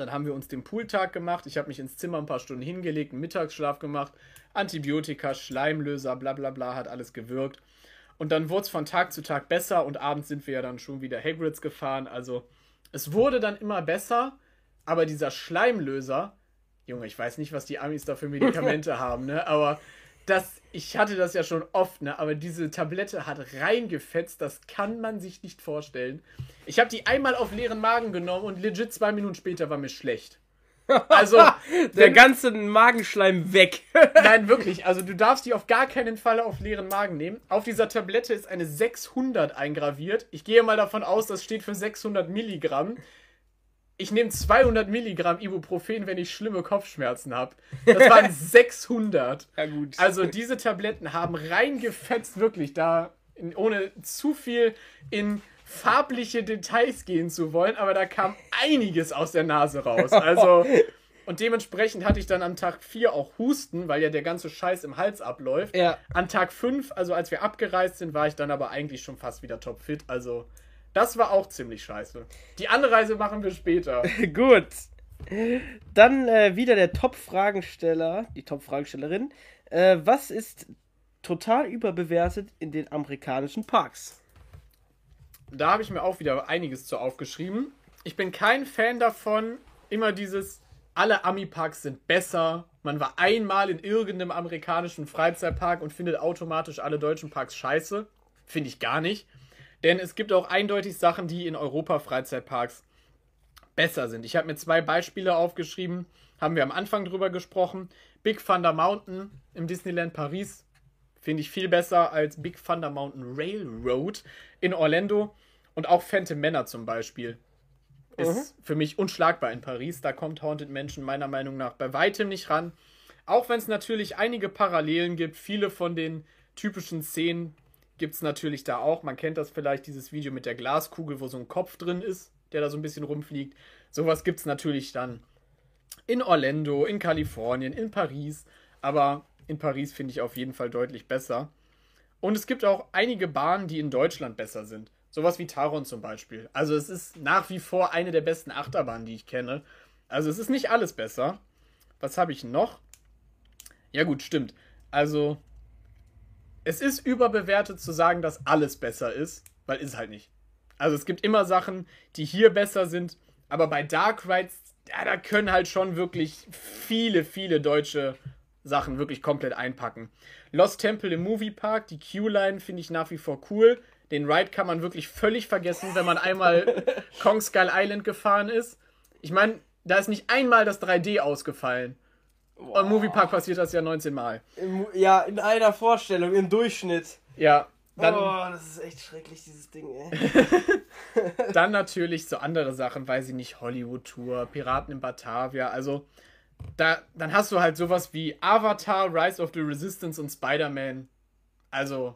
Speaker 1: Dann haben wir uns den Pooltag gemacht. Ich habe mich ins Zimmer ein paar Stunden hingelegt, einen Mittagsschlaf gemacht. Antibiotika, Schleimlöser, bla bla bla, hat alles gewirkt. Und dann wurde es von Tag zu Tag besser und abends sind wir ja dann schon wieder Hagrids gefahren. Also es wurde dann immer besser, aber dieser Schleimlöser, Junge, ich weiß nicht, was die Amis da für Medikamente haben, ne? Aber das, ich hatte das ja schon oft, ne? Aber diese Tablette hat reingefetzt, das kann man sich nicht vorstellen. Ich habe die einmal auf leeren Magen genommen und legit zwei Minuten später war mir schlecht.
Speaker 2: Also der ganze Magenschleim weg.
Speaker 1: Nein, wirklich. Also du darfst die auf gar keinen Fall auf leeren Magen nehmen. Auf dieser Tablette ist eine 600 eingraviert. Ich gehe mal davon aus, das steht für 600 Milligramm. Ich nehme 200 Milligramm Ibuprofen, wenn ich schlimme Kopfschmerzen habe. Das waren 600.
Speaker 2: Ja gut.
Speaker 1: Also diese Tabletten haben reingefetzt, wirklich, da in, ohne zu viel in farbliche Details gehen zu wollen, aber da kam einiges aus der Nase raus. Also, und dementsprechend hatte ich dann am Tag 4 auch Husten, weil ja der ganze Scheiß im Hals abläuft.
Speaker 2: Ja.
Speaker 1: An Tag 5, also als wir abgereist sind, war ich dann aber eigentlich schon fast wieder topfit. Also, das war auch ziemlich scheiße. Die Anreise machen wir später.
Speaker 2: Gut. Dann äh, wieder der Top-Fragensteller, die Top-Fragenstellerin. Äh, was ist total überbewertet in den amerikanischen Parks?
Speaker 1: Da habe ich mir auch wieder einiges zu aufgeschrieben. Ich bin kein Fan davon, immer dieses, alle Ami-Parks sind besser. Man war einmal in irgendeinem amerikanischen Freizeitpark und findet automatisch alle deutschen Parks scheiße. Finde ich gar nicht. Denn es gibt auch eindeutig Sachen, die in Europa Freizeitparks besser sind. Ich habe mir zwei Beispiele aufgeschrieben, haben wir am Anfang drüber gesprochen. Big Thunder Mountain im Disneyland Paris finde ich viel besser als Big Thunder Mountain Railroad in Orlando. Und auch Phantom Männer zum Beispiel ist für mich unschlagbar in Paris. Da kommt Haunted Mansion meiner Meinung nach bei weitem nicht ran. Auch wenn es natürlich einige Parallelen gibt, viele von den typischen Szenen gibt es natürlich da auch. Man kennt das vielleicht, dieses Video mit der Glaskugel, wo so ein Kopf drin ist, der da so ein bisschen rumfliegt. Sowas gibt es natürlich dann in Orlando, in Kalifornien, in Paris. Aber in Paris finde ich auf jeden Fall deutlich besser. Und es gibt auch einige Bahnen, die in Deutschland besser sind. Sowas wie Taron zum Beispiel. Also es ist nach wie vor eine der besten Achterbahnen, die ich kenne. Also es ist nicht alles besser. Was habe ich noch? Ja gut, stimmt. Also es ist überbewertet zu sagen, dass alles besser ist, weil ist halt nicht. Also es gibt immer Sachen, die hier besser sind, aber bei Dark Rides, ja, da können halt schon wirklich viele, viele deutsche Sachen wirklich komplett einpacken. Lost Temple im Moviepark, die Q-Line finde ich nach wie vor cool. Den Ride kann man wirklich völlig vergessen, wenn man einmal Kong Skull Island gefahren ist. Ich meine, da ist nicht einmal das 3D ausgefallen. Boah. Im Moviepark passiert das ja 19 Mal.
Speaker 2: Im, ja, in einer Vorstellung, im Durchschnitt.
Speaker 1: Ja.
Speaker 2: Dann, oh, das ist echt schrecklich, dieses Ding, ey.
Speaker 1: dann natürlich so andere Sachen, weiß ich nicht, Hollywood-Tour, Piraten in Batavia, also da, dann hast du halt sowas wie Avatar, Rise of the Resistance und Spider-Man. Also,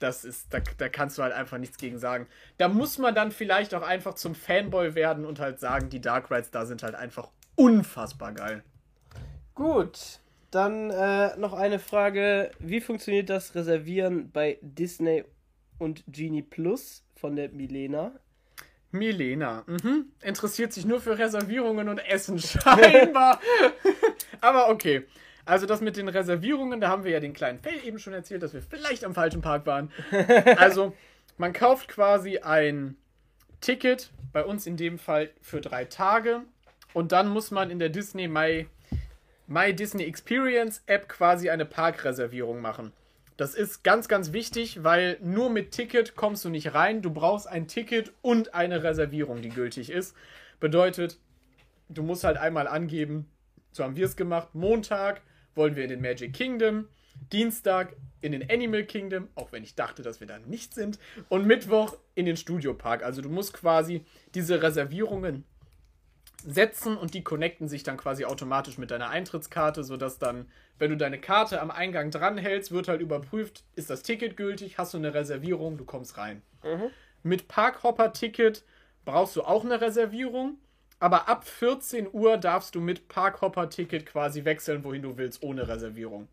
Speaker 1: das ist, da, da kannst du halt einfach nichts gegen sagen. Da muss man dann vielleicht auch einfach zum Fanboy werden und halt sagen, die Dark Rides da sind halt einfach unfassbar geil.
Speaker 2: Gut, dann äh, noch eine Frage. Wie funktioniert das Reservieren bei Disney und Genie Plus von der Milena?
Speaker 1: Milena, mhm. interessiert sich nur für Reservierungen und Essen scheinbar. Aber okay. Also das mit den Reservierungen, da haben wir ja den kleinen Fell eben schon erzählt, dass wir vielleicht am falschen Park waren. Also man kauft quasi ein Ticket, bei uns in dem Fall für drei Tage. Und dann muss man in der Disney My, My Disney Experience App quasi eine Parkreservierung machen. Das ist ganz, ganz wichtig, weil nur mit Ticket kommst du nicht rein. Du brauchst ein Ticket und eine Reservierung, die gültig ist. Bedeutet, du musst halt einmal angeben, so haben wir es gemacht. Montag wollen wir in den Magic Kingdom, Dienstag in den Animal Kingdom, auch wenn ich dachte, dass wir da nicht sind, und Mittwoch in den Studio Park. Also du musst quasi diese Reservierungen setzen und die connecten sich dann quasi automatisch mit deiner Eintrittskarte, sodass dann, wenn du deine Karte am Eingang dranhältst, wird halt überprüft, ist das Ticket gültig, hast du eine Reservierung, du kommst rein. Mhm. Mit Parkhopper-Ticket brauchst du auch eine Reservierung, aber ab 14 Uhr darfst du mit Parkhopper-Ticket quasi wechseln, wohin du willst, ohne Reservierung.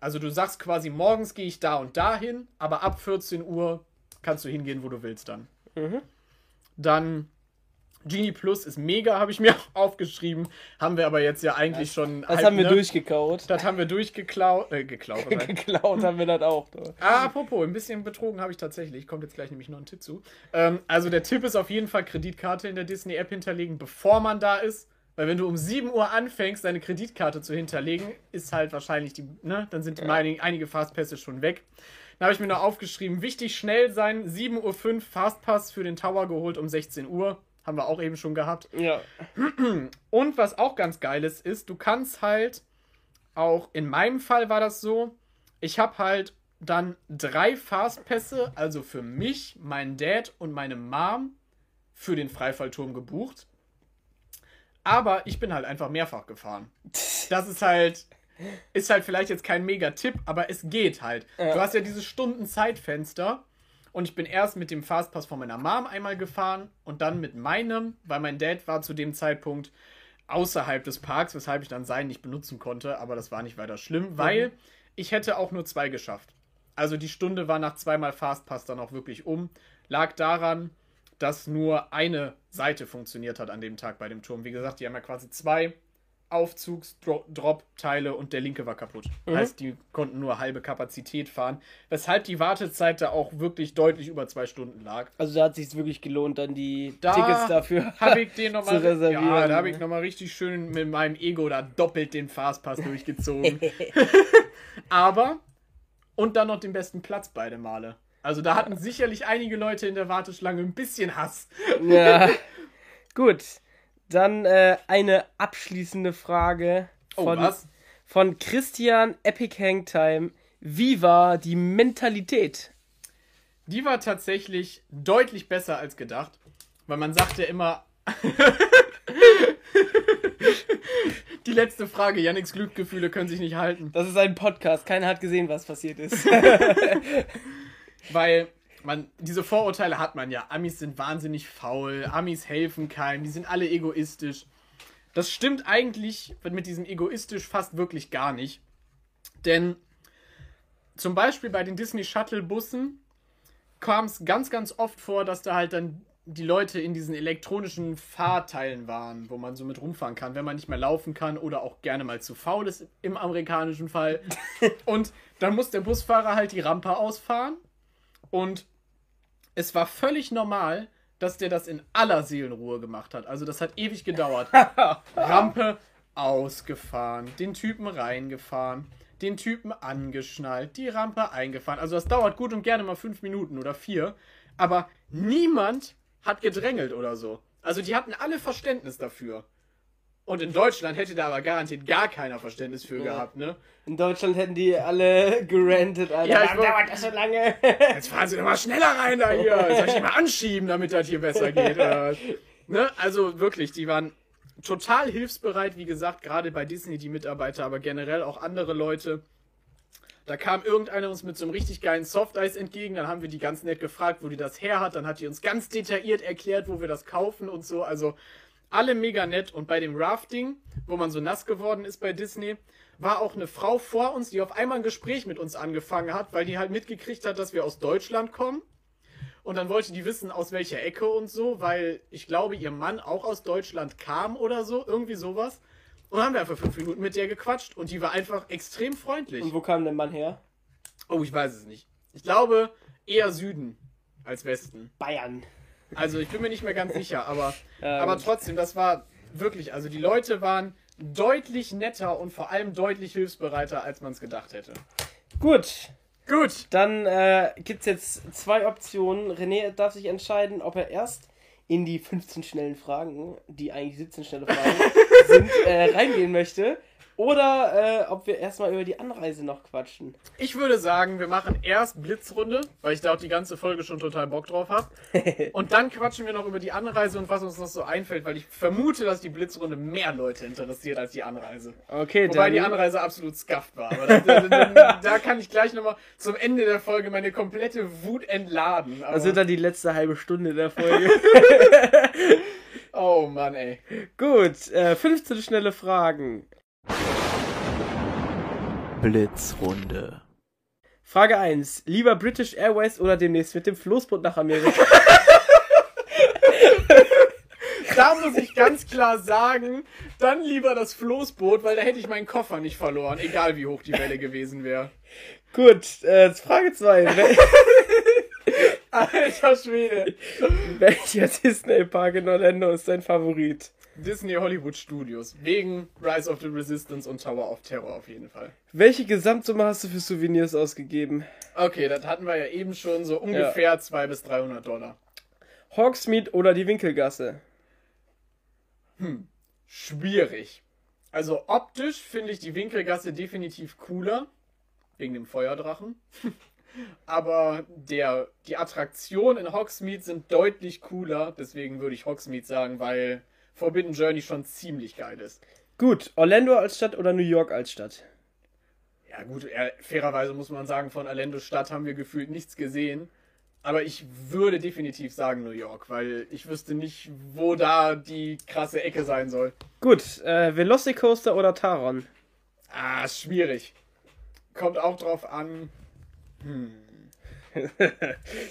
Speaker 1: Also du sagst quasi, morgens gehe ich da und dahin, aber ab 14 Uhr kannst du hingehen, wo du willst dann. Mhm. Dann Genie Plus ist mega, habe ich mir aufgeschrieben. Haben wir aber jetzt ja eigentlich schon.
Speaker 2: Das
Speaker 1: halt,
Speaker 2: haben wir
Speaker 1: ne?
Speaker 2: durchgekaut.
Speaker 1: Das haben wir durchgeklaut. Äh, geklaut.
Speaker 2: Geklaut haben wir das auch. ne?
Speaker 1: Ah, apropos, ein bisschen betrogen habe ich tatsächlich. Kommt jetzt gleich nämlich noch ein Tipp zu. Ähm, also der Tipp ist auf jeden Fall Kreditkarte in der Disney-App hinterlegen, bevor man da ist. Weil wenn du um 7 Uhr anfängst, deine Kreditkarte zu hinterlegen, ist halt wahrscheinlich die, ne, dann sind die meining- einige Fastpässe schon weg. Dann habe ich mir noch aufgeschrieben, wichtig schnell sein, 7.05 Uhr Fastpass für den Tower geholt um 16 Uhr. Haben wir auch eben schon gehabt.
Speaker 2: Ja.
Speaker 1: Und was auch ganz geil ist, ist, du kannst halt auch, in meinem Fall war das so, ich habe halt dann drei Fastpässe, also für mich, meinen Dad und meine Mom, für den Freifallturm gebucht. Aber ich bin halt einfach mehrfach gefahren. Das ist halt, ist halt vielleicht jetzt kein Mega-Tipp, aber es geht halt.
Speaker 2: Ja.
Speaker 1: Du hast ja dieses Stunden-Zeitfenster. Und ich bin erst mit dem Fastpass von meiner Mom einmal gefahren und dann mit meinem, weil mein Dad war zu dem Zeitpunkt außerhalb des Parks, weshalb ich dann seinen nicht benutzen konnte, aber das war nicht weiter schlimm, weil ich hätte auch nur zwei geschafft. Also die Stunde war nach zweimal Fastpass dann auch wirklich um. Lag daran, dass nur eine Seite funktioniert hat an dem Tag bei dem Turm. Wie gesagt, die haben ja quasi zwei Aufzugs-Drop-Teile und der linke war kaputt. Heißt, die konnten nur halbe Kapazität fahren, weshalb die Wartezeit da auch wirklich deutlich über zwei Stunden lag.
Speaker 2: Also da hat sich wirklich gelohnt, dann die
Speaker 1: Da
Speaker 2: Tickets dafür.
Speaker 1: Habe ich den nochmal
Speaker 2: Zu reservieren.
Speaker 1: Ja, da habe ich nochmal richtig schön mit meinem Ego da doppelt den Fastpass durchgezogen. Aber und dann noch den besten Platz beide Male. Also da hatten sicherlich einige Leute in der Warteschlange ein bisschen Hass.
Speaker 2: Ja. Gut. Dann äh, eine abschließende Frage
Speaker 1: Oh,
Speaker 2: von,
Speaker 1: was?
Speaker 2: von Christian Epic Hangtime. Wie war die Mentalität?
Speaker 1: Die war tatsächlich deutlich besser als gedacht. Weil man sagt ja immer. Die letzte Frage, Yannicks Glückgefühle können sich nicht halten.
Speaker 2: Das ist ein Podcast. Keiner hat gesehen, was passiert ist.
Speaker 1: Weil man, diese Vorurteile hat man ja. Amis sind wahnsinnig faul, Amis helfen keinem, die sind alle egoistisch. Das stimmt eigentlich mit diesem egoistisch fast wirklich gar nicht. Denn zum Beispiel bei den Disney Shuttle Bussen kam es ganz, ganz oft vor, dass da halt dann die Leute in diesen elektronischen Fahrteilen waren, wo man so mit rumfahren kann, wenn man nicht mehr laufen kann oder auch gerne mal zu faul ist im amerikanischen Fall. Und dann muss der Busfahrer halt die Rampe ausfahren und es war völlig normal, dass der das in aller Seelenruhe gemacht hat. Also das hat ewig gedauert. Rampe ausgefahren, den Typen reingefahren, den Typen angeschnallt, die Rampe eingefahren. Also das dauert gut und gerne mal fünf Minuten oder vier. Aber niemand hat gedrängelt oder so. Also die hatten alle Verständnis dafür. Und in Deutschland hätte da aber garantiert gar keiner Verständnis für gehabt, ne?
Speaker 2: In Deutschland hätten die alle gerantet, Alter.
Speaker 1: Ja,
Speaker 2: Warum dauert das so lange?
Speaker 1: Jetzt fahren Sie doch mal schneller rein da hier. Soll ich die mal anschieben, damit das hier besser geht? Ne? Also wirklich, die waren total hilfsbereit, wie gesagt, gerade bei Disney die Mitarbeiter, aber generell auch andere Leute. Da kam irgendeiner uns mit so einem richtig geilen Softeis entgegen, dann haben wir die ganz nett gefragt, wo die das her hat, dann hat die uns ganz detailliert erklärt, wo wir das kaufen und so, also alle mega nett und bei dem Rafting, wo man so nass geworden ist bei Disney, war auch eine Frau vor uns, die auf einmal ein Gespräch mit uns angefangen hat, weil die halt mitgekriegt hat, dass wir aus Deutschland kommen. Und dann wollte die wissen, aus welcher Ecke und so, weil ich glaube, ihr Mann auch aus Deutschland kam oder so, irgendwie sowas. Und dann haben wir einfach fünf Minuten mit der gequatscht und die war einfach extrem freundlich.
Speaker 2: Und wo kam der Mann her?
Speaker 1: Oh, ich weiß es nicht. Ich glaube eher Süden als Westen.
Speaker 2: Bayern.
Speaker 1: Also ich bin mir nicht mehr ganz sicher, aber,
Speaker 2: Ja,
Speaker 1: aber
Speaker 2: gut.
Speaker 1: trotzdem, das war wirklich, also die Leute waren deutlich netter und vor allem deutlich hilfsbereiter, als man es gedacht hätte.
Speaker 2: Gut,
Speaker 1: Gut.
Speaker 2: dann äh, gibt es jetzt zwei Optionen. René darf sich entscheiden, ob er erst in die 15 schnellen Fragen, die eigentlich 17 schnelle Fragen sind, äh, reingehen möchte. Oder äh, ob wir erstmal über die Anreise noch quatschen.
Speaker 1: Ich würde sagen, wir machen erst Blitzrunde, weil ich da auch die ganze Folge schon total Bock drauf habe. Und dann quatschen wir noch über die Anreise und was uns noch so einfällt, weil ich vermute, dass die Blitzrunde mehr Leute interessiert als die Anreise.
Speaker 2: Okay,
Speaker 1: Wobei
Speaker 2: dann.
Speaker 1: die Anreise absolut scuffed war. Aber da, da, da, da kann ich gleich nochmal zum Ende der Folge meine komplette Wut entladen. Aber,
Speaker 2: Das wird dann die letzte halbe Stunde der Folge.
Speaker 1: oh Mann, ey.
Speaker 2: Gut, äh, 15 schnelle Fragen.
Speaker 3: Blitzrunde.
Speaker 2: Frage 1. Lieber British Airways oder demnächst mit dem Floßboot nach Amerika?
Speaker 1: muss ich ganz klar sagen, dann lieber das Floßboot, weil da hätte ich meinen Koffer nicht verloren, egal wie hoch die Welle gewesen wäre.
Speaker 2: Gut, äh, Frage 2.
Speaker 1: Alter Schwede.
Speaker 2: Welcher Disney-Park in Orlando ist dein Favorit?
Speaker 1: Disney Hollywood Studios. Wegen Rise of the Resistance und Tower of Terror auf jeden Fall.
Speaker 2: Welche Gesamtsumme hast du für Souvenirs ausgegeben?
Speaker 1: Okay, das hatten wir ja eben schon so ungefähr 200 bis 300 Dollar.
Speaker 2: Hawksmead oder die Winkelgasse?
Speaker 1: Schwierig. Also optisch finde ich die Winkelgasse definitiv cooler. Wegen dem Feuerdrachen. Aber der, die Attraktionen in Hogsmeade sind deutlich cooler. Deswegen würde ich Hogsmeade sagen, weil Forbidden Journey schon ziemlich geil ist.
Speaker 2: Gut, Orlando als Stadt oder New York als Stadt?
Speaker 1: Ja gut, fairerweise muss man sagen, von Orlando Stadt haben wir gefühlt nichts gesehen. Aber ich würde definitiv sagen New York, weil ich wüsste nicht, wo da die krasse Ecke sein soll.
Speaker 2: Gut, äh, Velocicoaster oder Taron?
Speaker 1: Ah, schwierig. Kommt auch drauf an. Hm.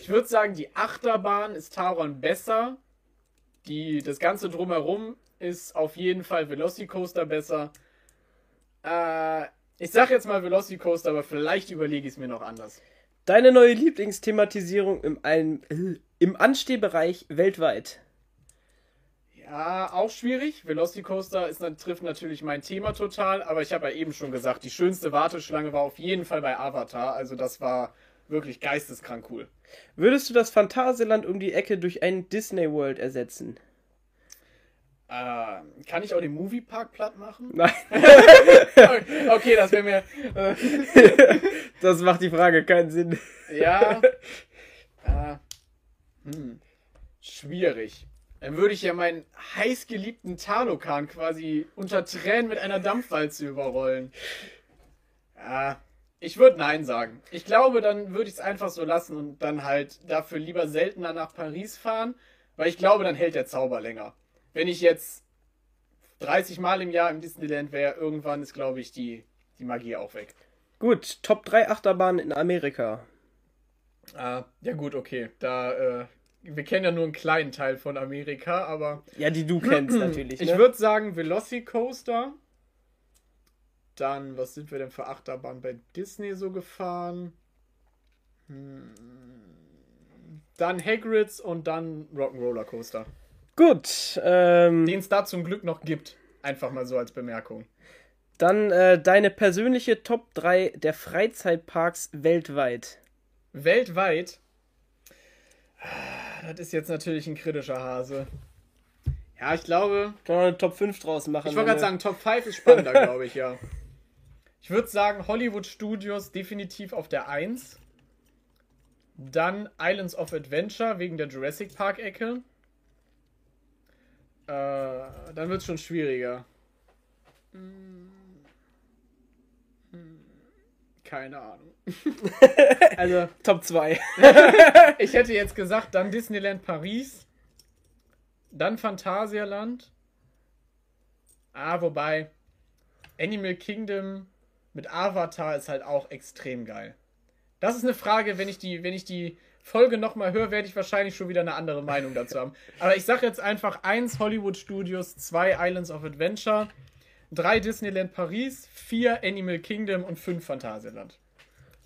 Speaker 1: ich würde sagen, die Achterbahn ist Taron besser. Die, das Ganze drumherum ist auf jeden Fall Velocicoaster besser. Äh, ich sag jetzt mal Velocicoaster, aber vielleicht überlege ich es mir noch anders.
Speaker 2: Deine neue Lieblingsthematisierung im, ein, äh, im Anstehbereich weltweit?
Speaker 1: Ja, auch schwierig. Velocicoaster ist, trifft natürlich mein Thema total, aber ich habe ja eben schon gesagt, die schönste Warteschlange war auf jeden Fall bei Avatar. Also das war wirklich geisteskrank cool.
Speaker 2: Würdest du das Phantasialand um die Ecke durch ein Disney World ersetzen?
Speaker 1: Äh, kann ich auch den Moviepark platt machen?
Speaker 2: Nein,
Speaker 1: okay, das wäre mir. Äh,
Speaker 2: das macht die Frage keinen Sinn.
Speaker 1: ja. Äh, hm, schwierig. Dann würde ich ja meinen heißgeliebten Talokan quasi unter Tränen mit einer Dampfwalze überrollen. Ja, ich würde Nein sagen. Ich glaube, dann würde ich es einfach so lassen und dann halt dafür lieber seltener nach Paris fahren, weil ich glaube, dann hält der Zauber länger. Wenn ich jetzt 30 Mal im Jahr im Disneyland wäre, irgendwann ist, glaube ich, die, die Magie auch weg.
Speaker 2: Gut, Top 3 Achterbahnen in Amerika.
Speaker 1: Ah, ja gut, okay. Da, äh, wir kennen ja nur einen kleinen Teil von Amerika, aber
Speaker 2: Ja, die du kennst natürlich.
Speaker 1: ich
Speaker 2: Ne?
Speaker 1: würde sagen Velocicoaster. Dann, was sind wir denn für Achterbahn bei Disney so gefahren? Hm. Dann Hagrids und dann Rock'n'Roller Coaster.
Speaker 2: Gut, ähm,
Speaker 1: Den es da zum Glück noch gibt. Einfach mal so als Bemerkung.
Speaker 2: dann äh, deine persönliche Top 3 der Freizeitparks weltweit.
Speaker 1: Weltweit. Ah, Das ist jetzt natürlich ein kritischer Hase. Ja, ich glaube,
Speaker 2: Kann man eine Top 5 draus machen.
Speaker 1: Ich wollte gerade sagen, Top 5 ist spannender, glaube ich, ja. Ich würde sagen, Hollywood Studios definitiv auf der 1. Dann Islands of Adventure wegen der Jurassic Park-Ecke. Äh, dann wird es schon schwieriger. Keine Ahnung. also,
Speaker 2: Top 2.
Speaker 1: ich hätte jetzt gesagt, dann Disneyland Paris. Dann Phantasialand. Ah, wobei Animal Kingdom mit Avatar ist halt auch extrem geil. Das ist eine Frage, wenn ich die, wenn ich die Folge nochmal höre, werde ich wahrscheinlich schon wieder eine andere Meinung dazu haben. Aber ich sage jetzt einfach 1 Hollywood Studios, 2 Islands of Adventure, 3 Disneyland Paris, 4 Animal Kingdom und 5 Phantasialand.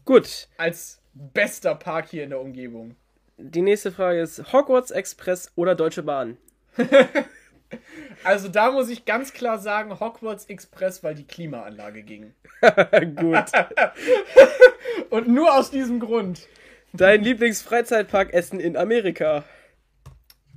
Speaker 2: Gut,
Speaker 1: Als bester Park hier in der Umgebung.
Speaker 2: die nächste Frage ist Hogwarts Express oder Deutsche Bahn?
Speaker 1: Also da muss ich ganz klar sagen, Hogwarts Express, weil die Klimaanlage ging.
Speaker 2: Gut.
Speaker 1: Und nur aus diesem Grund.
Speaker 2: Dein Lieblingsfreizeitpark-Essen in Amerika?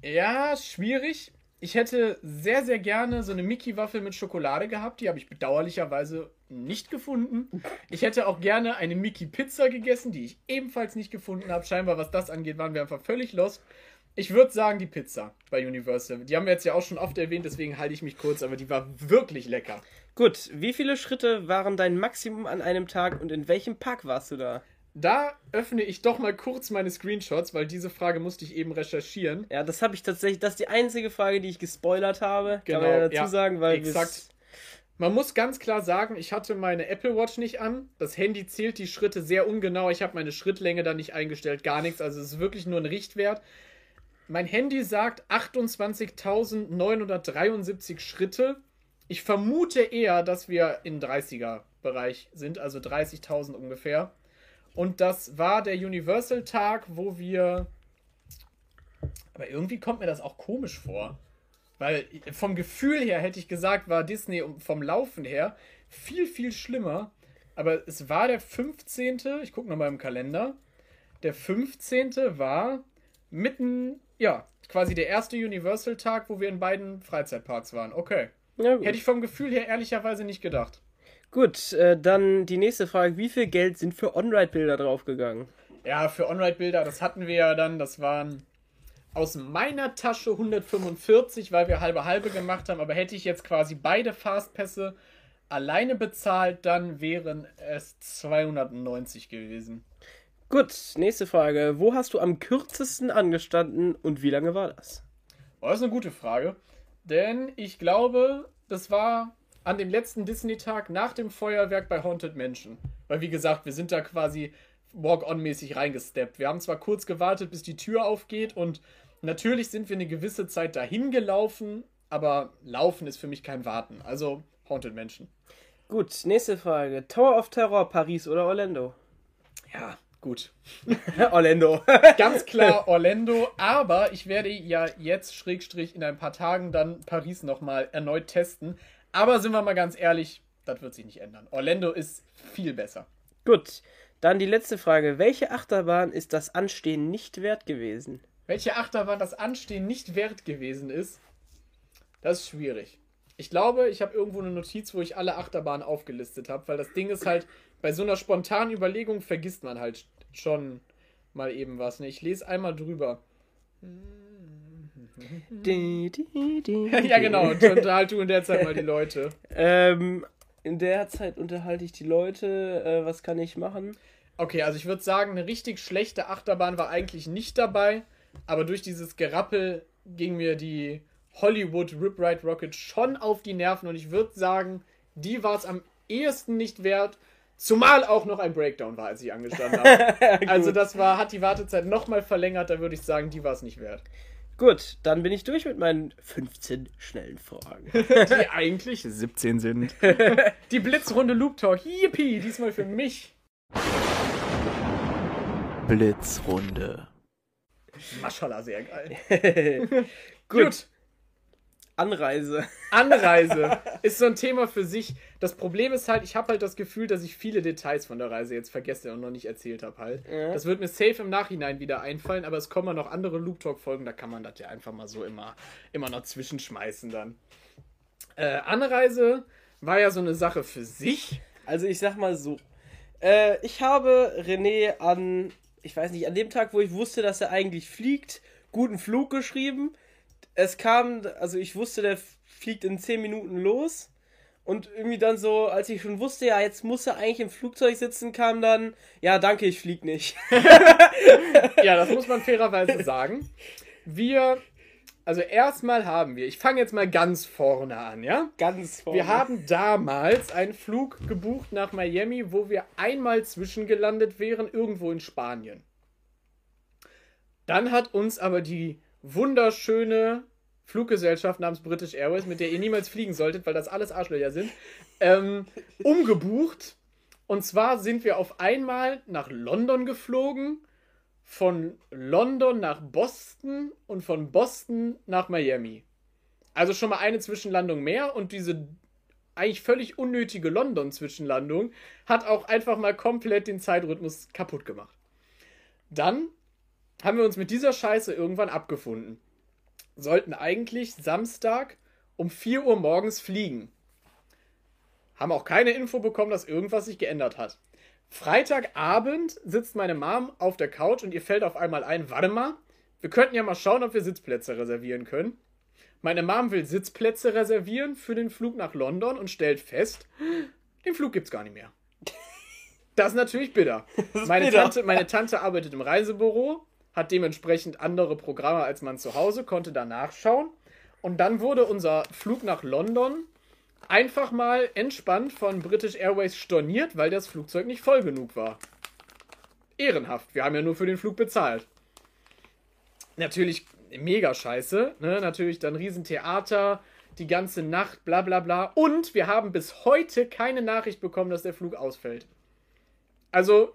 Speaker 1: Ja, schwierig. Ich hätte sehr, sehr gerne so eine Mickey-Waffel mit Schokolade gehabt. Die habe ich bedauerlicherweise nicht gefunden. Ich hätte auch gerne eine Mickey-Pizza gegessen, die ich ebenfalls nicht gefunden habe. Scheinbar, was das angeht, waren wir einfach völlig lost. Ich würde sagen, die Pizza bei Universal. Die haben wir jetzt ja auch schon oft erwähnt, deswegen halte ich mich kurz, aber die war wirklich lecker.
Speaker 2: Gut, wie viele Schritte waren dein Maximum an einem Tag und in welchem Park warst du da?
Speaker 1: Da öffne ich doch mal kurz meine Screenshots, weil diese Frage musste ich eben recherchieren.
Speaker 2: Ja, das habe ich tatsächlich, das ist die einzige Frage, die ich gespoilert habe.
Speaker 1: Genau,
Speaker 2: Kann man ja dazu
Speaker 1: ja,
Speaker 2: sagen, weil
Speaker 1: exakt. Man muss ganz klar sagen, ich hatte meine Apple Watch nicht an. Das Handy zählt die Schritte sehr ungenau. Ich habe meine Schrittlänge da nicht eingestellt, gar nichts. Also es ist wirklich nur ein Richtwert. Mein Handy sagt 28.973 Schritte. Ich vermute eher, dass wir im 30er-Bereich sind, also 30.000 ungefähr. Und das war der Universal-Tag, wo wir. Aber irgendwie kommt mir das auch komisch vor. Weil vom Gefühl her hätte ich gesagt, war Disney vom Laufen her viel, viel schlimmer. Aber es war der 15. Ich gucke nochmal im Kalender. Der 15. war mitten, ja, quasi der erste Universal-Tag, wo wir in beiden Freizeitparks waren. Okay. Hätte ich vom Gefühl her ehrlicherweise nicht gedacht.
Speaker 2: Gut, äh, dann die nächste Frage. Wie viel Geld sind für On-Ride-Bilder draufgegangen?
Speaker 1: Ja, für On-Ride-Bilder, das hatten wir ja dann. Das waren aus meiner Tasche 145, weil wir halbe halbe gemacht haben. Aber hätte ich jetzt quasi beide Fastpässe alleine bezahlt, dann wären es 290 gewesen.
Speaker 2: Gut, nächste Frage. Wo hast du am kürzesten angestanden und wie lange war das?
Speaker 1: Oh, das ist eine gute Frage. Denn ich glaube, das war an dem letzten Disney-Tag nach dem Feuerwerk bei Haunted Mansion. Weil, wie gesagt, wir sind da quasi Walk-on-mäßig reingesteppt. Wir haben zwar kurz gewartet, bis die Tür aufgeht und natürlich sind wir eine gewisse Zeit dahin gelaufen, aber Laufen ist für mich kein Warten. Also Haunted Mansion.
Speaker 2: Gut, nächste Frage. Tower of Terror, Paris oder Orlando?
Speaker 1: Ja, gut.
Speaker 2: Orlando.
Speaker 1: Ganz klar Orlando, aber ich werde ja jetzt, Schrägstrich, in ein paar Tagen dann Paris nochmal erneut testen. Aber sind wir mal ganz ehrlich, das wird sich nicht ändern. Orlando ist viel besser.
Speaker 2: Gut, dann die letzte Frage. Welche Achterbahn ist das Anstehen nicht wert gewesen?
Speaker 1: Welche Achterbahn das Anstehen nicht wert gewesen ist, das ist schwierig. Ich glaube, ich habe irgendwo eine Notiz, wo ich alle Achterbahnen aufgelistet habe, weil das Ding ist halt, bei so einer spontanen Überlegung vergisst man halt schon mal eben was. Ne? Ich lese einmal drüber. Ja, genau. Unterhalt du in der Zeit mal die Leute.
Speaker 2: Ähm, in der Zeit unterhalte ich die Leute. Äh, was kann ich machen?
Speaker 1: Okay, also ich würde sagen, eine richtig schlechte Achterbahn war eigentlich nicht dabei, aber durch dieses Gerappel ging mir die Hollywood Rip Ride Rocket schon auf die Nerven und ich würde sagen, die war es am ehesten nicht wert, zumal auch noch ein Breakdown war, als ich angestanden habe. also das war, hat die Wartezeit nochmal verlängert, da würde ich sagen, die war es nicht wert.
Speaker 2: Gut, dann bin ich durch mit meinen 15 schnellen Fragen.
Speaker 1: Die eigentlich 17 sind. Die Blitzrunde Loop Talk, yippie, diesmal für mich.
Speaker 3: Blitzrunde.
Speaker 1: Maschallah, sehr geil.
Speaker 2: Gut.
Speaker 1: Gut.
Speaker 2: Anreise.
Speaker 1: Anreise ist so ein Thema für sich. Das Problem ist halt, ich habe halt das Gefühl, dass ich viele Details von der Reise jetzt vergesse und noch nicht erzählt habe halt.
Speaker 2: Ja.
Speaker 1: Das wird mir safe im Nachhinein wieder einfallen, aber es kommen noch andere Loop Talk Folgen, da kann man das ja einfach mal so immer, immer noch zwischenschmeißen dann. Äh, Anreise war ja so eine Sache für sich.
Speaker 2: Also ich sag mal so. Äh, ich habe René an, ich weiß nicht, an dem Tag, wo ich wusste, dass er eigentlich fliegt, guten Flug geschrieben. Es kam, also ich wusste, der fliegt in 10 Minuten los. Und irgendwie dann so, als ich schon wusste, ja, jetzt muss er eigentlich im Flugzeug sitzen, kam dann, ja, danke, ich flieg nicht.
Speaker 1: Ja, das muss man fairerweise sagen. Wir, also erstmal haben wir, ich fange jetzt mal ganz vorne an, ja?
Speaker 2: Ganz vorne.
Speaker 1: Wir haben damals einen Flug gebucht nach Miami, wo wir einmal zwischengelandet wären, irgendwo in Spanien. Dann hat uns aber die wunderschöne Fluggesellschaft namens British Airways, mit der ihr niemals fliegen solltet, weil das alles Arschlöcher sind, ähm, umgebucht. Und zwar sind wir auf einmal nach London geflogen, von London nach Boston und von Boston nach Miami. Also schon mal eine Zwischenlandung mehr und diese eigentlich völlig unnötige London-Zwischenlandung hat auch einfach mal komplett den Zeitrhythmus kaputt gemacht. Dann haben wir uns mit dieser Scheiße irgendwann abgefunden. Sollten eigentlich Samstag um 4 Uhr morgens fliegen. Haben auch keine Info bekommen, dass irgendwas sich geändert hat. Freitagabend sitzt meine Mom auf der Couch und ihr fällt auf einmal ein, warte mal, wir könnten ja mal schauen, ob wir Sitzplätze reservieren können. Meine Mom will Sitzplätze reservieren für den Flug nach London und stellt fest, den Flug gibt's gar nicht mehr. Das ist natürlich bitter. meine,
Speaker 2: bitter.
Speaker 1: Tante, meine Tante arbeitet im Reisebüro, hat dementsprechend andere Programme als man zu Hause, konnte da nachschauen. Und dann wurde unser Flug nach London einfach mal entspannt von British Airways storniert, weil das Flugzeug nicht voll genug war. Ehrenhaft. Wir haben ja nur für den Flug bezahlt. Natürlich mega scheiße. Ne? Natürlich dann Riesentheater, die ganze Nacht, bla bla bla. Und wir haben bis heute keine Nachricht bekommen, dass der Flug ausfällt. Also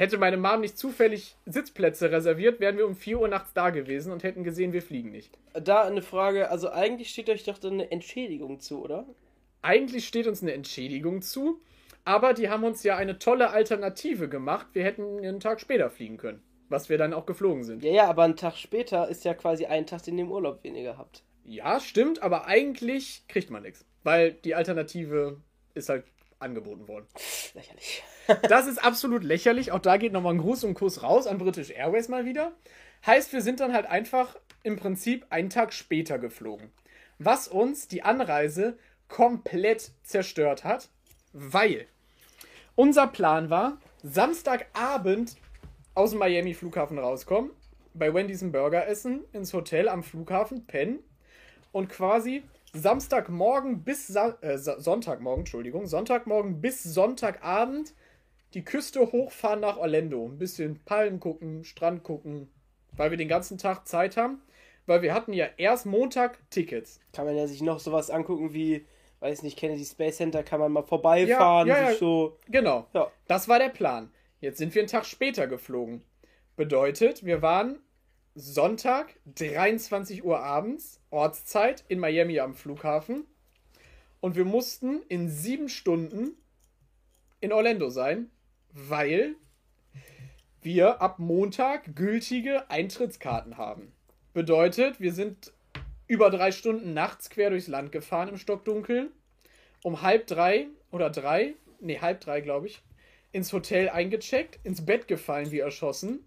Speaker 1: hätte meine Mom nicht zufällig Sitzplätze reserviert, wären wir um 4 Uhr nachts da gewesen und hätten gesehen, wir fliegen nicht.
Speaker 2: Da eine Frage, also eigentlich steht euch doch dann eine Entschädigung zu, oder?
Speaker 1: Eigentlich steht uns eine Entschädigung zu, aber die haben uns ja eine tolle Alternative gemacht. Wir hätten einen Tag später fliegen können, was wir dann auch geflogen sind.
Speaker 2: Ja, ja, aber ein Tag später ist ja quasi ein Tag, den ihr im Urlaub weniger habt.
Speaker 1: Ja, stimmt, aber eigentlich kriegt man nichts, weil die Alternative ist halt angeboten worden.
Speaker 2: Lächerlich.
Speaker 1: Das ist absolut lächerlich. Auch da geht nochmal ein Gruß und Kuss raus an British Airways mal wieder. Heißt, wir sind dann halt einfach im Prinzip einen Tag später geflogen. Was uns die Anreise komplett zerstört hat, weil unser Plan war, Samstagabend aus dem Miami Flughafen rauskommen, bei Wendy's einen Burger essen, ins Hotel am Flughafen pennen und quasi Samstagmorgen bis Sa äh, Sonntagmorgen, Entschuldigung, Sonntagmorgen bis Sonntagabend die Küste hochfahren nach Orlando. Ein bisschen Palmen gucken, Strand gucken, weil wir den ganzen Tag Zeit haben. Weil wir hatten ja erst Montag Tickets.
Speaker 2: Kann man ja sich noch sowas angucken wie, weiß nicht, Kennedy Space Center, kann man mal vorbeifahren,
Speaker 1: Ja, ja,
Speaker 2: sich
Speaker 1: ja.
Speaker 2: so.
Speaker 1: Genau. Das war der Plan. Jetzt sind wir einen Tag später geflogen. Bedeutet, wir waren Sonntag, 23 Uhr abends, Ortszeit, in Miami am Flughafen. Und wir mussten in sieben Stunden in Orlando sein, weil wir ab Montag gültige Eintrittskarten haben. Bedeutet, wir sind über drei Stunden nachts quer durchs Land gefahren im Stockdunkeln. Um halb drei oder drei, nee, halb drei, glaube ich, ins Hotel eingecheckt, ins Bett gefallen wie erschossen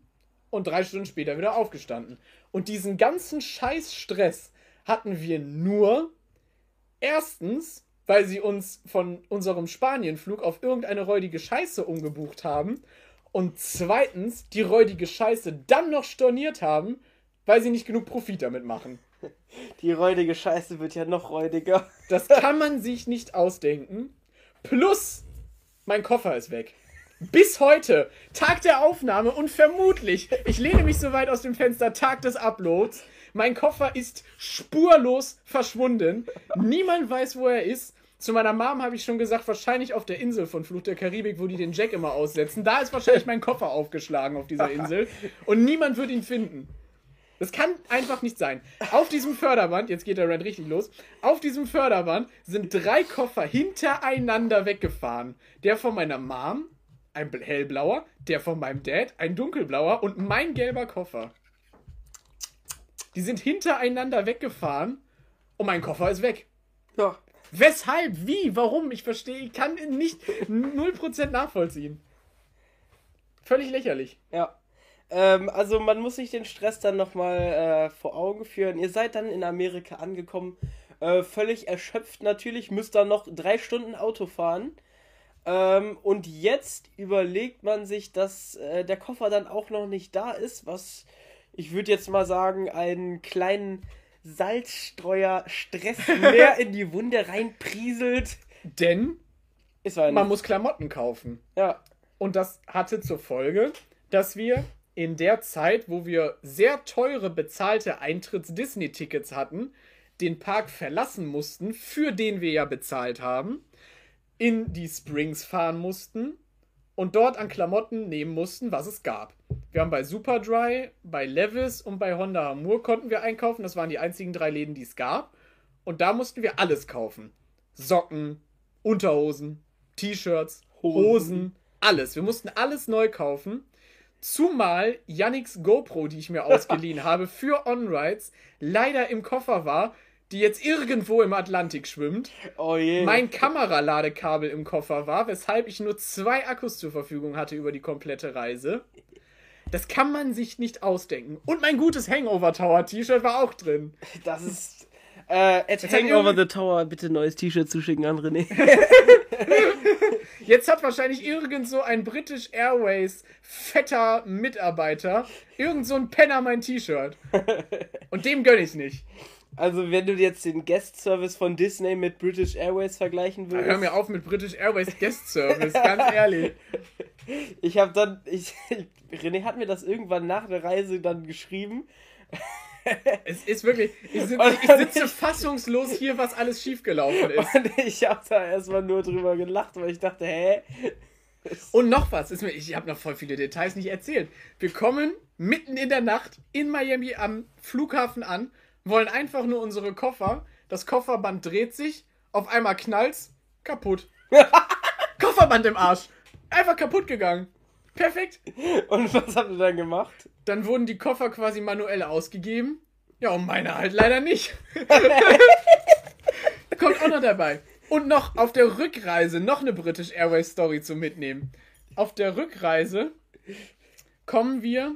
Speaker 1: und drei Stunden später wieder aufgestanden. Und diesen ganzen Scheiß-Stress hatten wir nur erstens, weil sie uns von unserem Spanienflug auf irgendeine räudige Scheiße umgebucht haben und zweitens die räudige Scheiße dann noch storniert haben, weil sie nicht genug Profit damit machen.
Speaker 2: Die räudige Scheiße wird ja noch räudiger.
Speaker 1: Das kann man sich nicht ausdenken. Plus, mein Koffer ist weg. Bis heute, Tag der Aufnahme und vermutlich, ich lehne mich so weit aus dem Fenster, Tag des Uploads. Mein Koffer ist spurlos verschwunden. Niemand weiß, wo er ist. Zu meiner Mom habe ich schon gesagt, wahrscheinlich auf der Insel von Fluch der Karibik, wo die den Jack immer aussetzen. Da ist wahrscheinlich mein Koffer aufgeschlagen auf dieser Insel. Und niemand wird ihn finden. Das kann einfach nicht sein. Auf diesem Förderband, jetzt geht der Rand richtig los, auf diesem Förderband sind drei Koffer hintereinander weggefahren. Der von meiner Mom, ein bl- hellblauer, der von meinem Dad, ein dunkelblauer und mein gelber Koffer. Die sind hintereinander weggefahren und mein Koffer ist weg.
Speaker 2: Ja.
Speaker 1: Weshalb? Wie? Warum? Ich verstehe, ich kann nicht 0% nachvollziehen. Völlig lächerlich.
Speaker 2: Ja. Ähm, also man muss sich den Stress dann nochmal äh, vor Augen führen. Ihr seid dann in Amerika angekommen, äh, völlig erschöpft natürlich, müsst dann noch drei Stunden Auto fahren. Ähm, und jetzt überlegt man sich, dass äh, der Koffer dann auch noch nicht da ist, was ich würde jetzt mal sagen, einen kleinen Salzstreuer-Stress mehr in die Wunde reinprieselt.
Speaker 1: Denn man muss Klamotten kaufen.
Speaker 2: Ja,
Speaker 1: Und das hatte zur Folge, dass wir in der Zeit, wo wir sehr teure bezahlte Eintritts-Disney-Tickets hatten, den Park verlassen mussten, für den wir ja bezahlt haben, in die Springs fahren mussten und dort an Klamotten nehmen mussten, was es gab. Wir haben bei Superdry, bei Levis und bei Honda Hamur konnten wir einkaufen. Das waren die einzigen drei Läden, die es gab. Und da mussten wir alles kaufen. Socken, Unterhosen, T-Shirts,
Speaker 2: Hosen.
Speaker 1: Hosen, alles. Wir mussten alles neu kaufen. Zumal Yannicks GoPro, die ich mir ausgeliehen habe für On-Rides, leider im Koffer war, die jetzt irgendwo im Atlantik schwimmt.
Speaker 2: oh je.
Speaker 1: Mein Kameraladekabel im Koffer war, weshalb ich nur zwei Akkus zur Verfügung hatte über die komplette Reise. Das kann man sich nicht ausdenken. Und mein gutes Hangover Tower T-Shirt war auch drin.
Speaker 2: Das ist. Äh, at
Speaker 1: hat
Speaker 2: Hangover the Tower, bitte neues T-Shirt zuschicken an René.
Speaker 1: Jetzt hat wahrscheinlich irgend so ein British Airways fetter Mitarbeiter, irgend so ein Penner mein T-Shirt. Und dem gönn ich's nicht.
Speaker 2: Also, wenn du jetzt den Guest-Service von Disney mit British Airways vergleichen würdest.
Speaker 1: Hör mir auf mit British Airways Guest Service, ganz ehrlich.
Speaker 2: Ich habe dann. Ich, René hat mir das irgendwann nach der Reise dann geschrieben.
Speaker 1: Es ist wirklich. Ich sitze,
Speaker 2: Und
Speaker 1: ich sitze fassungslos hier, was alles schiefgelaufen ist.
Speaker 2: Und ich habe da erstmal nur drüber gelacht, weil ich dachte, hä?
Speaker 1: Und noch was, ist mir, ich habe noch voll viele Details nicht erzählt. Wir kommen mitten in der Nacht in Miami am Flughafen an, wollen einfach nur unsere Koffer. Das Kofferband dreht sich, auf einmal knallt's, kaputt. Kofferband im Arsch. Einfach kaputt gegangen. Perfekt.
Speaker 2: Und was habt ihr dann gemacht?
Speaker 1: Dann wurden die Koffer quasi manuell ausgegeben. Ja, und meine halt leider nicht. Kommt auch noch dabei. Und noch auf der Rückreise noch eine British Airways Story zum Mitnehmen. Auf der Rückreise kommen wir.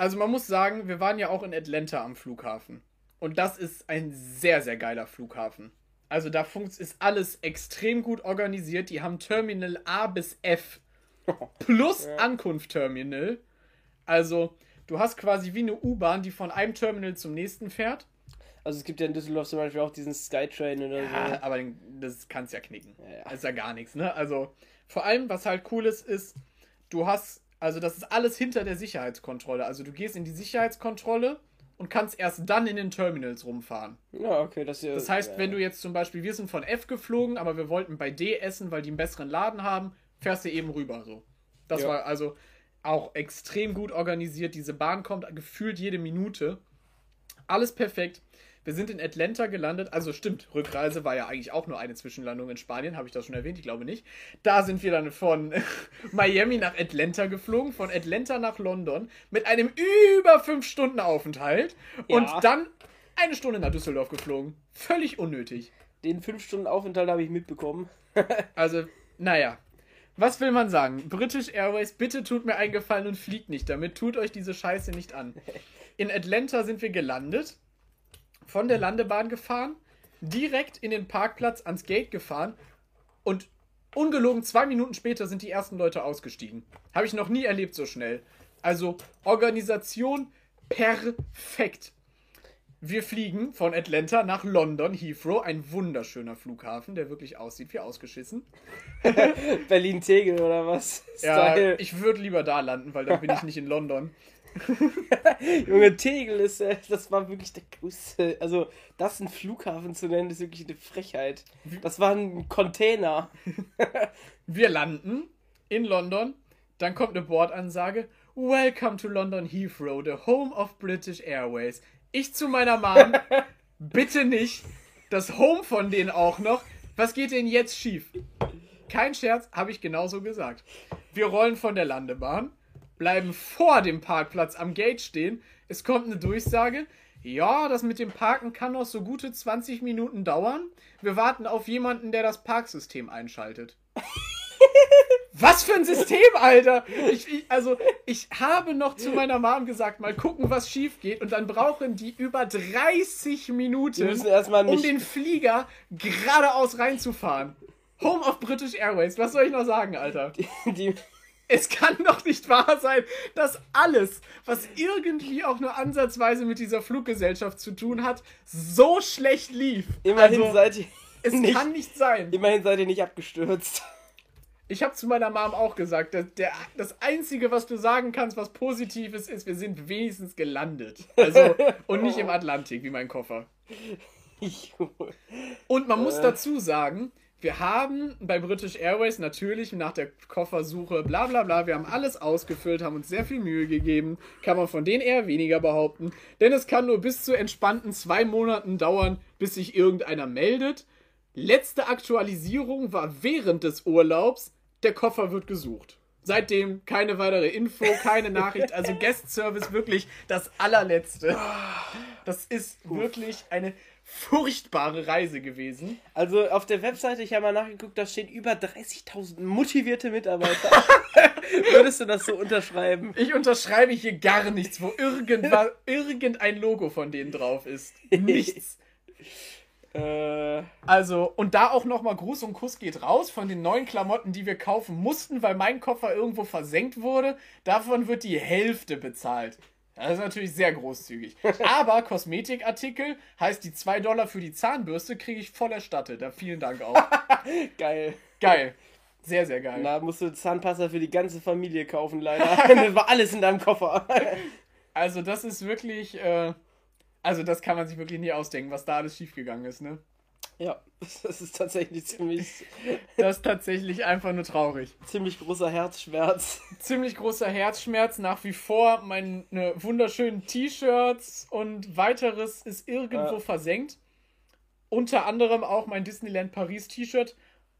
Speaker 1: Also man muss sagen, wir waren ja auch in Atlanta am Flughafen. Und das ist ein sehr, sehr geiler Flughafen. Also da ist alles extrem gut organisiert. Die haben Terminal A bis F plus Ankunft-Terminal. Also du hast quasi wie eine U-Bahn, die von einem Terminal zum nächsten fährt.
Speaker 2: Also es gibt ja in Düsseldorf zum Beispiel auch diesen Skytrain oder
Speaker 1: Ja,
Speaker 2: so.
Speaker 1: aber das kannst ja knicken.
Speaker 2: Ja.
Speaker 1: Das ist ja gar nichts, ne? Also, vor allem, was halt cool ist, ist, du hast, also das ist alles hinter der Sicherheitskontrolle. Also du gehst in die Sicherheitskontrolle und kannst erst dann in den Terminals rumfahren.
Speaker 2: Ja, okay, das ist ja.
Speaker 1: Das heißt,
Speaker 2: ja.
Speaker 1: wenn du jetzt zum Beispiel, wir sind von F geflogen, aber wir wollten bei D essen, weil die einen besseren Laden haben, fährst du eben rüber so. Das
Speaker 2: Ja.
Speaker 1: war also auch extrem gut organisiert. Diese Bahn kommt gefühlt jede Minute. Alles perfekt. Wir sind in Atlanta gelandet. Also stimmt, Rückreise war ja eigentlich auch nur eine Zwischenlandung in Spanien. Habe ich das schon erwähnt? Ich glaube nicht. Da sind wir dann von Miami nach Atlanta geflogen, von Atlanta nach London mit einem über 5 Stunden Aufenthalt und
Speaker 2: Ja.
Speaker 1: dann eine Stunde nach Düsseldorf geflogen. Völlig unnötig.
Speaker 2: Den 5 Stunden Aufenthalt habe ich mitbekommen.
Speaker 1: Also, naja. Was will man sagen? British Airways, bitte tut mir einen Gefallen und fliegt nicht damit. Tut euch diese Scheiße nicht an. In Atlanta sind wir gelandet, von der Landebahn gefahren, direkt in den Parkplatz ans Gate gefahren und ungelogen zwei Minuten später sind die ersten Leute ausgestiegen. Habe ich noch nie erlebt so schnell. Also Organisation perfekt. Wir fliegen von Atlanta nach London, Heathrow, ein wunderschöner Flughafen, der wirklich aussieht wie ausgeschissen.
Speaker 2: Berlin-Tegel oder was?
Speaker 1: Ja,
Speaker 2: Style.
Speaker 1: ich würde lieber da landen, weil dann bin ich nicht in London.
Speaker 2: Junge, Tegel ist, äh, das war wirklich der größte. Also, das ein Flughafen zu nennen, ist wirklich eine Frechheit. Das war ein Container.
Speaker 1: Wir landen in London, dann kommt eine Bordansage. Welcome to London Heathrow, the home of British Airways. Ich zu meiner Mom, bitte nicht. Das Home von denen auch noch. Was geht denn jetzt schief? Kein Scherz, habe ich genauso gesagt. Wir rollen von der Landebahn, bleiben vor dem Parkplatz am Gate stehen. Es kommt eine Durchsage. Ja, das mit dem Parken kann noch so gute 20 Minuten dauern. Wir warten auf jemanden, der das Parksystem einschaltet. Was für ein System, Alter! Ich, ich, also, ich habe noch zu meiner Mom gesagt, mal gucken, was schief geht. Und dann brauchen die über 30
Speaker 2: Wir
Speaker 1: Minuten, um den Flieger geradeaus reinzufahren. Home of British Airways, was soll ich noch sagen, Alter?
Speaker 2: die,
Speaker 1: Es kann doch nicht wahr sein, dass alles, was irgendwie auch nur ansatzweise mit dieser Fluggesellschaft zu tun hat, so schlecht lief.
Speaker 2: immerhin
Speaker 1: also,
Speaker 2: seid ihr.
Speaker 1: es
Speaker 2: nicht,
Speaker 1: kann nicht sein.
Speaker 2: immerhin seid ihr nicht abgestürzt.
Speaker 1: Ich habe zu meiner Mom auch gesagt, dass der, das Einzige, was du sagen kannst, was Positives ist, wir sind wenigstens gelandet. Also, und nicht im Atlantik, wie mein Koffer. Und man muss
Speaker 2: Äh.
Speaker 1: dazu sagen, wir haben bei British Airways natürlich nach der Koffersuche bla bla bla, wir haben alles ausgefüllt, haben uns sehr viel Mühe gegeben. Kann man von denen eher weniger behaupten. Denn es kann nur bis zu entspannten zwei Monaten dauern, bis sich irgendeiner meldet. Letzte Aktualisierung war während des Urlaubs, der Koffer wird gesucht. Seitdem keine weitere Info, keine Nachricht, also Guest Service wirklich das allerletzte. Das ist wirklich eine furchtbare Reise gewesen.
Speaker 2: Also auf der Webseite, ich habe mal nachgeguckt, da stehen über 30.000 motivierte Mitarbeiter. Würdest du das so unterschreiben?
Speaker 1: Ich unterschreibe hier gar nichts, wo irgendwas, irgendein Logo von denen drauf ist. Nichts.
Speaker 2: Äh,
Speaker 1: Also, und da auch nochmal Gruß und Kuss geht raus von den neuen Klamotten, die wir kaufen mussten, weil mein Koffer irgendwo versenkt wurde. Davon wird die Hälfte bezahlt. Das ist natürlich sehr großzügig. Aber Kosmetikartikel heißt, die 2 Dollar für die Zahnbürste kriege ich voll erstattet. Da vielen Dank auch.
Speaker 2: geil.
Speaker 1: Geil. Sehr, sehr geil.
Speaker 2: Da musst du Zahnpasta für die ganze Familie kaufen, leider. das war alles in deinem Koffer.
Speaker 1: Also, das ist wirklich, äh, Also, das kann man sich wirklich nie ausdenken, was da alles schiefgegangen ist, ne?
Speaker 2: Ja, das ist tatsächlich ziemlich,
Speaker 1: Das ist tatsächlich einfach nur traurig.
Speaker 2: ziemlich großer Herzschmerz.
Speaker 1: Ziemlich großer Herzschmerz nach wie vor. Meine wunderschönen T-Shirts und weiteres ist irgendwo
Speaker 2: Ja.
Speaker 1: versenkt. Unter anderem auch mein Disneyland Paris T-Shirt.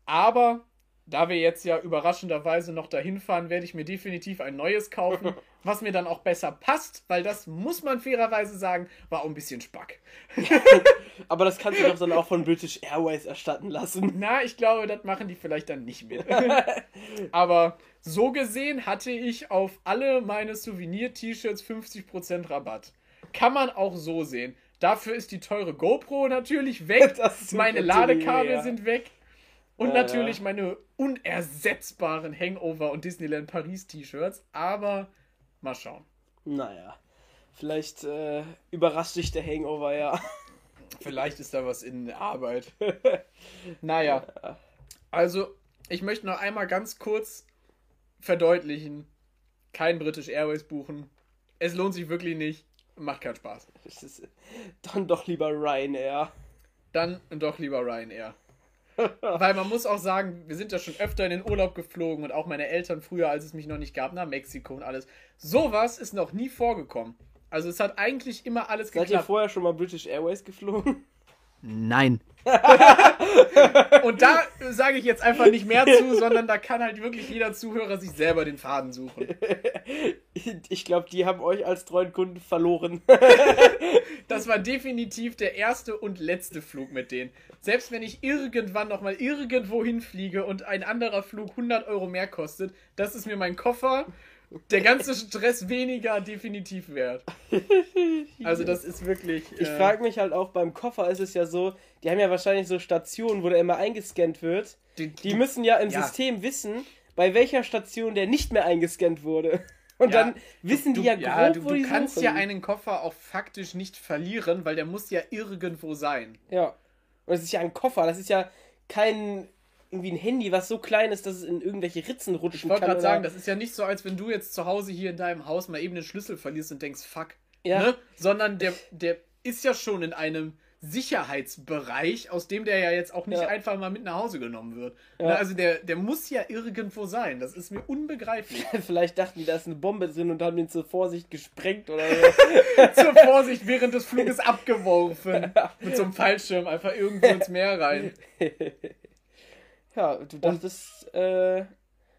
Speaker 1: Aber da wir jetzt ja überraschenderweise noch dahin fahren, werde ich mir definitiv ein neues kaufen, was mir dann auch besser passt, weil das muss man fairerweise sagen, war auch ein bisschen Spack.
Speaker 2: Aber das kannst du doch dann auch von British Airways erstatten lassen.
Speaker 1: Na, ich glaube, das machen die vielleicht dann nicht mehr. Aber so gesehen hatte ich auf alle meine Souvenir-T-Shirts 50% Rabatt. Kann man auch so sehen. Dafür ist die teure GoPro natürlich weg. Meine Ladekabel
Speaker 2: mehr.
Speaker 1: sind weg. Und
Speaker 2: Ja,
Speaker 1: natürlich
Speaker 2: ja.
Speaker 1: meine unersetzbaren Hangover und Disneyland Paris T-Shirts. Aber mal schauen.
Speaker 2: Naja, vielleicht äh, überrascht dich der Hangover, ja.
Speaker 1: Vielleicht ist da was in der Arbeit. naja. Also, ich möchte noch einmal ganz kurz verdeutlichen: kein British Airways buchen. Es lohnt sich wirklich nicht. Macht keinen Spaß.
Speaker 2: Ist, dann doch lieber Ryanair.
Speaker 1: Dann doch lieber Ryanair. Weil man muss auch sagen, wir sind ja schon öfter in den Urlaub geflogen und auch meine Eltern früher, als es mich noch nicht gab, nach Mexiko und alles. Sowas ist noch nie vorgekommen. Also es hat eigentlich immer alles
Speaker 2: Seid ihr
Speaker 1: geklappt.
Speaker 2: vorher schon mal British Airways geflogen?
Speaker 3: Nein.
Speaker 1: Und da sage ich jetzt einfach nicht mehr zu, sondern da kann halt wirklich jeder Zuhörer sich selber den Faden suchen.
Speaker 2: Ich glaube, die haben euch als treuen Kunden verloren.
Speaker 1: Das war definitiv der erste und letzte Flug mit denen. Selbst wenn ich irgendwann nochmal irgendwo hinfliege und ein anderer Flug 100 Euro mehr kostet, das ist mir mein Koffer, der ganze Stress weniger definitiv wert. Also das ist wirklich...
Speaker 2: Ich
Speaker 1: äh,
Speaker 2: frage mich halt auch, beim Koffer ist es ja so, die haben ja wahrscheinlich so Stationen, wo der immer eingescannt wird.
Speaker 1: die,
Speaker 2: Die müssen ja im
Speaker 1: Ja.
Speaker 2: System wissen, bei welcher Station der nicht mehr eingescannt wurde. Und
Speaker 1: Ja,
Speaker 2: dann wissen
Speaker 1: du,
Speaker 2: die ja
Speaker 1: ja,
Speaker 2: grob,
Speaker 1: du,
Speaker 2: wo
Speaker 1: du
Speaker 2: die
Speaker 1: kannst
Speaker 2: suchen.
Speaker 1: ja einen Koffer auch faktisch nicht verlieren, weil der muss ja irgendwo sein.
Speaker 2: Ja. Und es ist ja ein Koffer, das ist ja kein irgendwie ein Handy, was so klein ist, dass es in irgendwelche Ritzen rutschen
Speaker 1: Ich wollte
Speaker 2: kann.
Speaker 1: gerade
Speaker 2: oder-
Speaker 1: sagen, das ist ja nicht so, als wenn du jetzt zu Hause hier in deinem Haus mal eben den Schlüssel verlierst und denkst, fuck.
Speaker 2: Ja.
Speaker 1: Ne? Sondern der, der ist ja schon in einem Sicherheitsbereich, aus dem der ja jetzt auch nicht
Speaker 2: Ja.
Speaker 1: einfach mal mit nach Hause genommen wird.
Speaker 2: Ja.
Speaker 1: Ne? Also der, der muss ja irgendwo sein. Das ist mir unbegreiflich.
Speaker 2: Vielleicht dachten die, da ist eine Bombe drin und haben ihn zur Vorsicht gesprengt oder so.
Speaker 1: Zur Vorsicht während des Fluges abgeworfen. Mit so einem Fallschirm einfach irgendwo ins Meer rein.
Speaker 2: Ja, du dachtest, äh,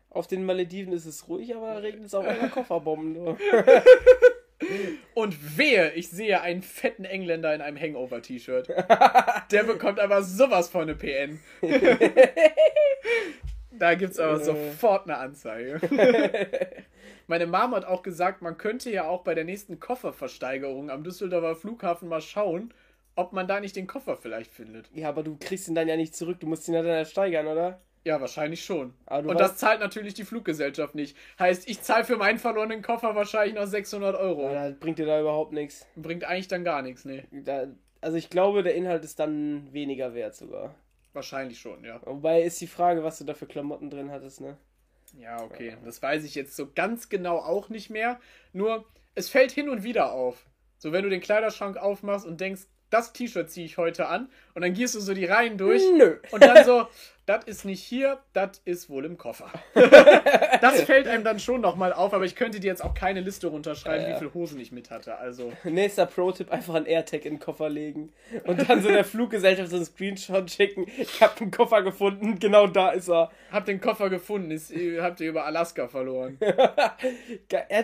Speaker 2: auf den Malediven ist es ruhig, aber da regnet es auch immer Kofferbomben.
Speaker 1: Und wehe, ich sehe einen fetten Engländer in einem Hangover-T-Shirt. Der bekommt aber sowas von eine PN. da gibt's aber sofort eine Anzeige. Meine Mom hat auch gesagt, man könnte ja auch bei der nächsten Kofferversteigerung am Düsseldorfer Flughafen mal schauen, ob man da nicht den Koffer vielleicht findet.
Speaker 2: Ja, aber du kriegst ihn dann ja nicht zurück, du musst ihn ja dann ersteigern, oder?
Speaker 1: Ja, wahrscheinlich schon. Und das zahlt natürlich die Fluggesellschaft nicht. Heißt, ich zahle für meinen verlorenen Koffer wahrscheinlich noch 600 Euro.
Speaker 2: Ja, das bringt dir da überhaupt nichts.
Speaker 1: Bringt eigentlich dann gar nichts, ne?
Speaker 2: Da, also ich glaube, der Inhalt ist dann weniger wert sogar.
Speaker 1: Wahrscheinlich schon, ja.
Speaker 2: Wobei ist die Frage, was du da für Klamotten drin hattest, ne?
Speaker 1: Ja, okay. Das weiß ich jetzt so ganz genau auch nicht mehr. Nur, es fällt hin und wieder auf. So, wenn du den Kleiderschrank aufmachst und denkst, das T-Shirt ziehe ich heute an. Und dann gehst du so die Reihen durch.
Speaker 2: Nö.
Speaker 1: Und dann so, das ist nicht hier, das ist wohl im Koffer. das fällt einem dann schon nochmal auf, aber ich könnte dir jetzt auch keine Liste runterschreiben,
Speaker 2: Ja, ja.
Speaker 1: wie viele Hosen ich mit hatte. Also,
Speaker 2: Nächster Pro-Tipp, einfach einen AirTag in den Koffer legen. Und dann so der Fluggesellschaft so einen Screenshot schicken. Ich habe einen Koffer gefunden, genau da ist er.
Speaker 1: hab den Koffer gefunden, ist, habt ihr über Alaska verloren.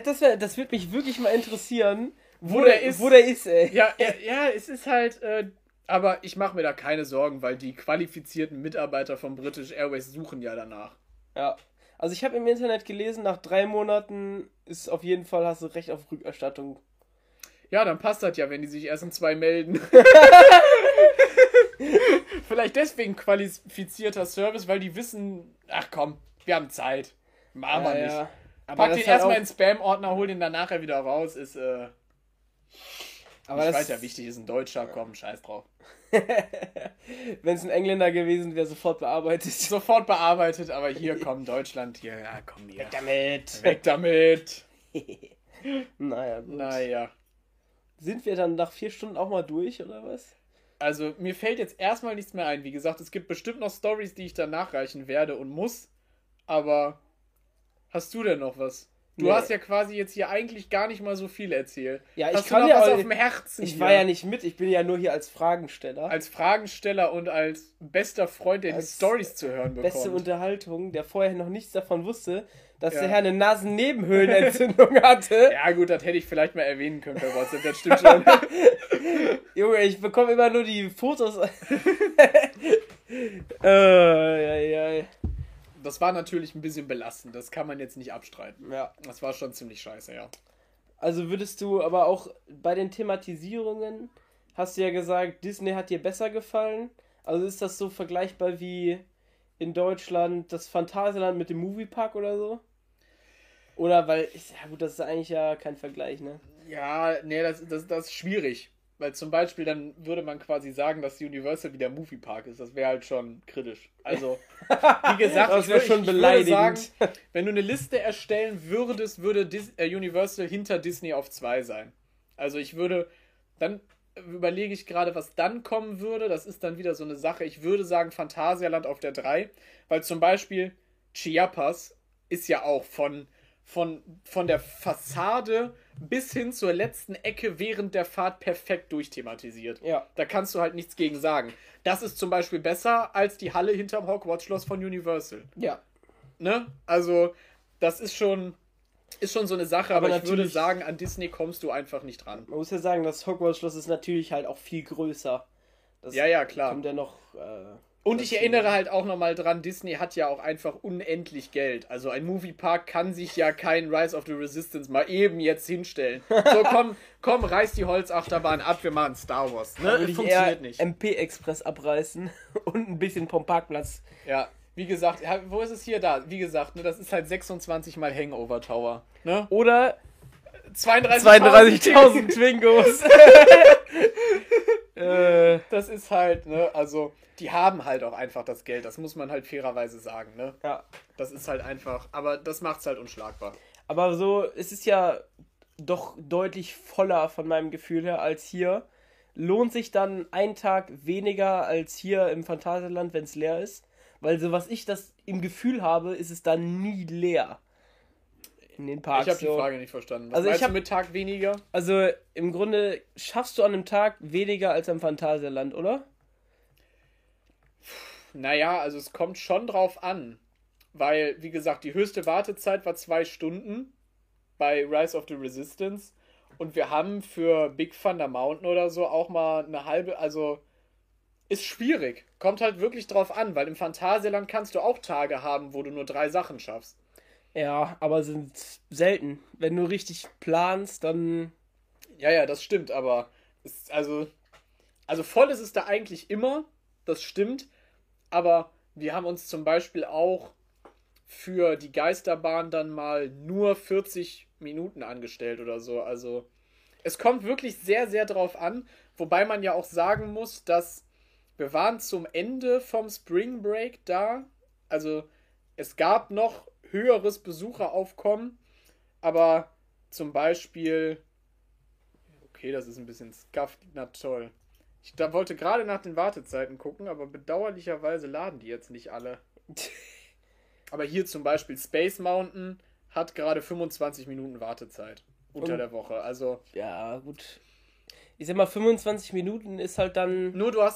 Speaker 2: Das, wär, das würde mich wirklich mal interessieren,
Speaker 1: Wo der ist.
Speaker 2: Wo der ist, ey.
Speaker 1: Ja, ja, ja, es ist halt, äh, aber ich mache mir da keine Sorgen, weil die qualifizierten Mitarbeiter von British Airways suchen ja danach.
Speaker 2: Ja. Also ich habe im Internet gelesen, nach drei Monaten ist auf jeden Fall, hast du Recht auf Rückerstattung.
Speaker 1: Ja, dann passt das ja, wenn die sich erst in zwei melden. Vielleicht deswegen qualifizierter Service, weil die wissen, ach komm, wir haben Zeit. Machen wir
Speaker 2: Ja,
Speaker 1: nicht.
Speaker 2: ja. Aber
Speaker 1: Pack den
Speaker 2: halt
Speaker 1: erstmal in den Spam-Ordner, hol den dann nachher wieder raus. Ist, äh,
Speaker 2: Aber
Speaker 1: ich
Speaker 2: das,
Speaker 1: weiß ja, wichtig ist ein Deutscher, komm, scheiß drauf.
Speaker 2: Wenn es ein Engländer gewesen wäre, sofort bearbeitet.
Speaker 1: Sofort bearbeitet, aber hier, komm, Deutschland, hier, ja, komm hier.
Speaker 2: damit.
Speaker 1: Weg damit.
Speaker 2: Naja, gut.
Speaker 1: Naja.
Speaker 2: Sind wir dann nach vier Stunden auch mal durch, oder was?
Speaker 1: Also, mir fällt jetzt erstmal nichts mehr ein. Wie gesagt, es gibt bestimmt noch Stories, die ich dann nachreichen werde und muss. Aber hast du denn noch was? Du
Speaker 2: Nee.
Speaker 1: hast ja quasi jetzt hier eigentlich gar nicht mal so viel erzählt.
Speaker 2: Ja, ich
Speaker 1: hast
Speaker 2: kann
Speaker 1: du noch
Speaker 2: ja
Speaker 1: was auf dem Herzen?
Speaker 2: Ich
Speaker 1: hier?
Speaker 2: war ja nicht mit, ich bin ja nur hier als Fragensteller.
Speaker 1: als Fragensteller und als bester Freund, der die
Speaker 2: Als
Speaker 1: Stories zu hören
Speaker 2: Beste
Speaker 1: bekommt.
Speaker 2: Unterhaltung, der vorher noch nichts davon wusste, dass
Speaker 1: Ja.
Speaker 2: der Herr eine Nasennebenhöhlenentzündung hatte.
Speaker 1: Ja, gut, das hätte ich vielleicht mal erwähnen können bei WhatsApp, das stimmt schon.
Speaker 2: Junge, ich bekomme immer nur die Fotos. äh, ja, ja.
Speaker 1: Das war natürlich ein bisschen belastend, das kann man jetzt nicht abstreiten.
Speaker 2: ja.
Speaker 1: Das war schon ziemlich scheiße, ja.
Speaker 2: Also würdest du aber auch bei den Thematisierungen, hast du ja gesagt, Disney hat dir besser gefallen. Also ist das so vergleichbar wie in Deutschland das Phantasialand mit dem Moviepark oder so? Oder weil, ja gut, das ist eigentlich ja kein Vergleich, ne?
Speaker 1: Ja, nee, das, das, das ist schwierig. Weil zum Beispiel dann würde man quasi sagen, dass Universal wie der Moviepark ist. Das wäre halt schon kritisch. Also, wie gesagt,
Speaker 2: Das
Speaker 1: ich
Speaker 2: wär
Speaker 1: wür-
Speaker 2: schon
Speaker 1: würde sagen,
Speaker 2: beleidigend.
Speaker 1: wenn du eine Liste erstellen würdest, würde Dis äh, Universal hinter Disney auf 2 sein. Also ich würde, dann überlege ich gerade, was dann kommen würde. Das ist dann wieder so eine Sache. Ich würde sagen Phantasialand auf der 3, weil zum Beispiel Chiapas ist ja auch von, von, von der Fassade bis hin zur letzten Ecke während der Fahrt perfekt durchthematisiert.
Speaker 2: Ja.
Speaker 1: Da kannst du halt nichts gegen sagen. Das ist zum Beispiel besser als die Halle hinterm Hogwarts-Schloss von Universal.
Speaker 2: Ja.
Speaker 1: Ne? Also, das ist schon, ist schon so eine Sache,
Speaker 2: Aber
Speaker 1: aber, ich würde sagen, an Disney kommst du einfach nicht dran.
Speaker 2: Man muss ja sagen, das Hogwarts-Schloss ist natürlich halt auch viel größer. Das
Speaker 1: Ja, ja, klar.
Speaker 2: kommt ja noch. Äh,
Speaker 1: Und ich erinnere halt auch nochmal dran, Disney hat ja auch einfach unendlich Geld. Also ein Moviepark kann sich ja kein Rise of the Resistance mal eben jetzt hinstellen. So, komm, komm, reiß die Holzachterbahn ab, wir machen Star Wars. Ne?
Speaker 2: würde ich
Speaker 1: Funktioniert nicht.
Speaker 2: MP-Express abreißen und ein bisschen vom Parkplatz.
Speaker 1: Ja, wie gesagt, wo ist es hier da? Wie gesagt, ne, das ist halt 26 mal Hangover Tower. Ne?
Speaker 2: Oder
Speaker 1: 32.000
Speaker 2: 32.000 Twingos. äh,
Speaker 1: Das ist halt, ne, also die haben halt auch einfach das Geld, das muss man halt fairerweise sagen, ne?
Speaker 2: ja.
Speaker 1: Das ist halt einfach, aber das macht's halt unschlagbar.
Speaker 2: Aber so, es ist ja doch deutlich voller von meinem Gefühl her als hier. Lohnt sich dann ein Tag weniger als hier im Phantasialand, wenn es leer ist? Weil so was ich das im Gefühl habe, ist es dann nie leer. In den Parks.
Speaker 1: ich habe die
Speaker 2: so.
Speaker 1: Frage nicht verstanden. Was
Speaker 2: Also ich
Speaker 1: meinst
Speaker 2: hab-
Speaker 1: du mit Tag weniger?
Speaker 2: Also im Grunde schaffst du an einem Tag weniger als am Phantasialand, oder?
Speaker 1: Naja, also es kommt schon drauf an. Weil, wie gesagt, die höchste Wartezeit war zwei Stunden bei Rise of the Resistance. Und wir haben für Big Thunder Mountain oder so auch mal eine halbe, also ist schwierig. Kommt halt wirklich drauf an, weil im Phantasialand kannst du auch Tage haben, wo du nur drei Sachen schaffst.
Speaker 2: Ja, aber sind selten. Wenn du richtig planst, dann.
Speaker 1: Ja, ja, das stimmt, aber es, also, also voll ist es da eigentlich immer, das stimmt, aber wir haben uns zum Beispiel auch für die Geisterbahn dann mal nur 40 Minuten angestellt oder so. Also es kommt wirklich sehr, sehr drauf an, wobei man ja auch sagen muss, dass wir waren zum Ende vom Spring Break da. Also es gab noch höheres Besucheraufkommen, aber zum Beispiel Okay, das ist ein bisschen scuffed. Na toll. Ich da wollte gerade nach den Wartezeiten gucken, aber bedauerlicherweise laden die jetzt nicht alle. Aber hier zum Beispiel Space Mountain hat gerade 25 Minuten Wartezeit unter
Speaker 2: Und-
Speaker 1: der Woche. Also
Speaker 2: Ja, gut. Ich sag mal, 25 Minuten ist halt dann.
Speaker 1: nur du hast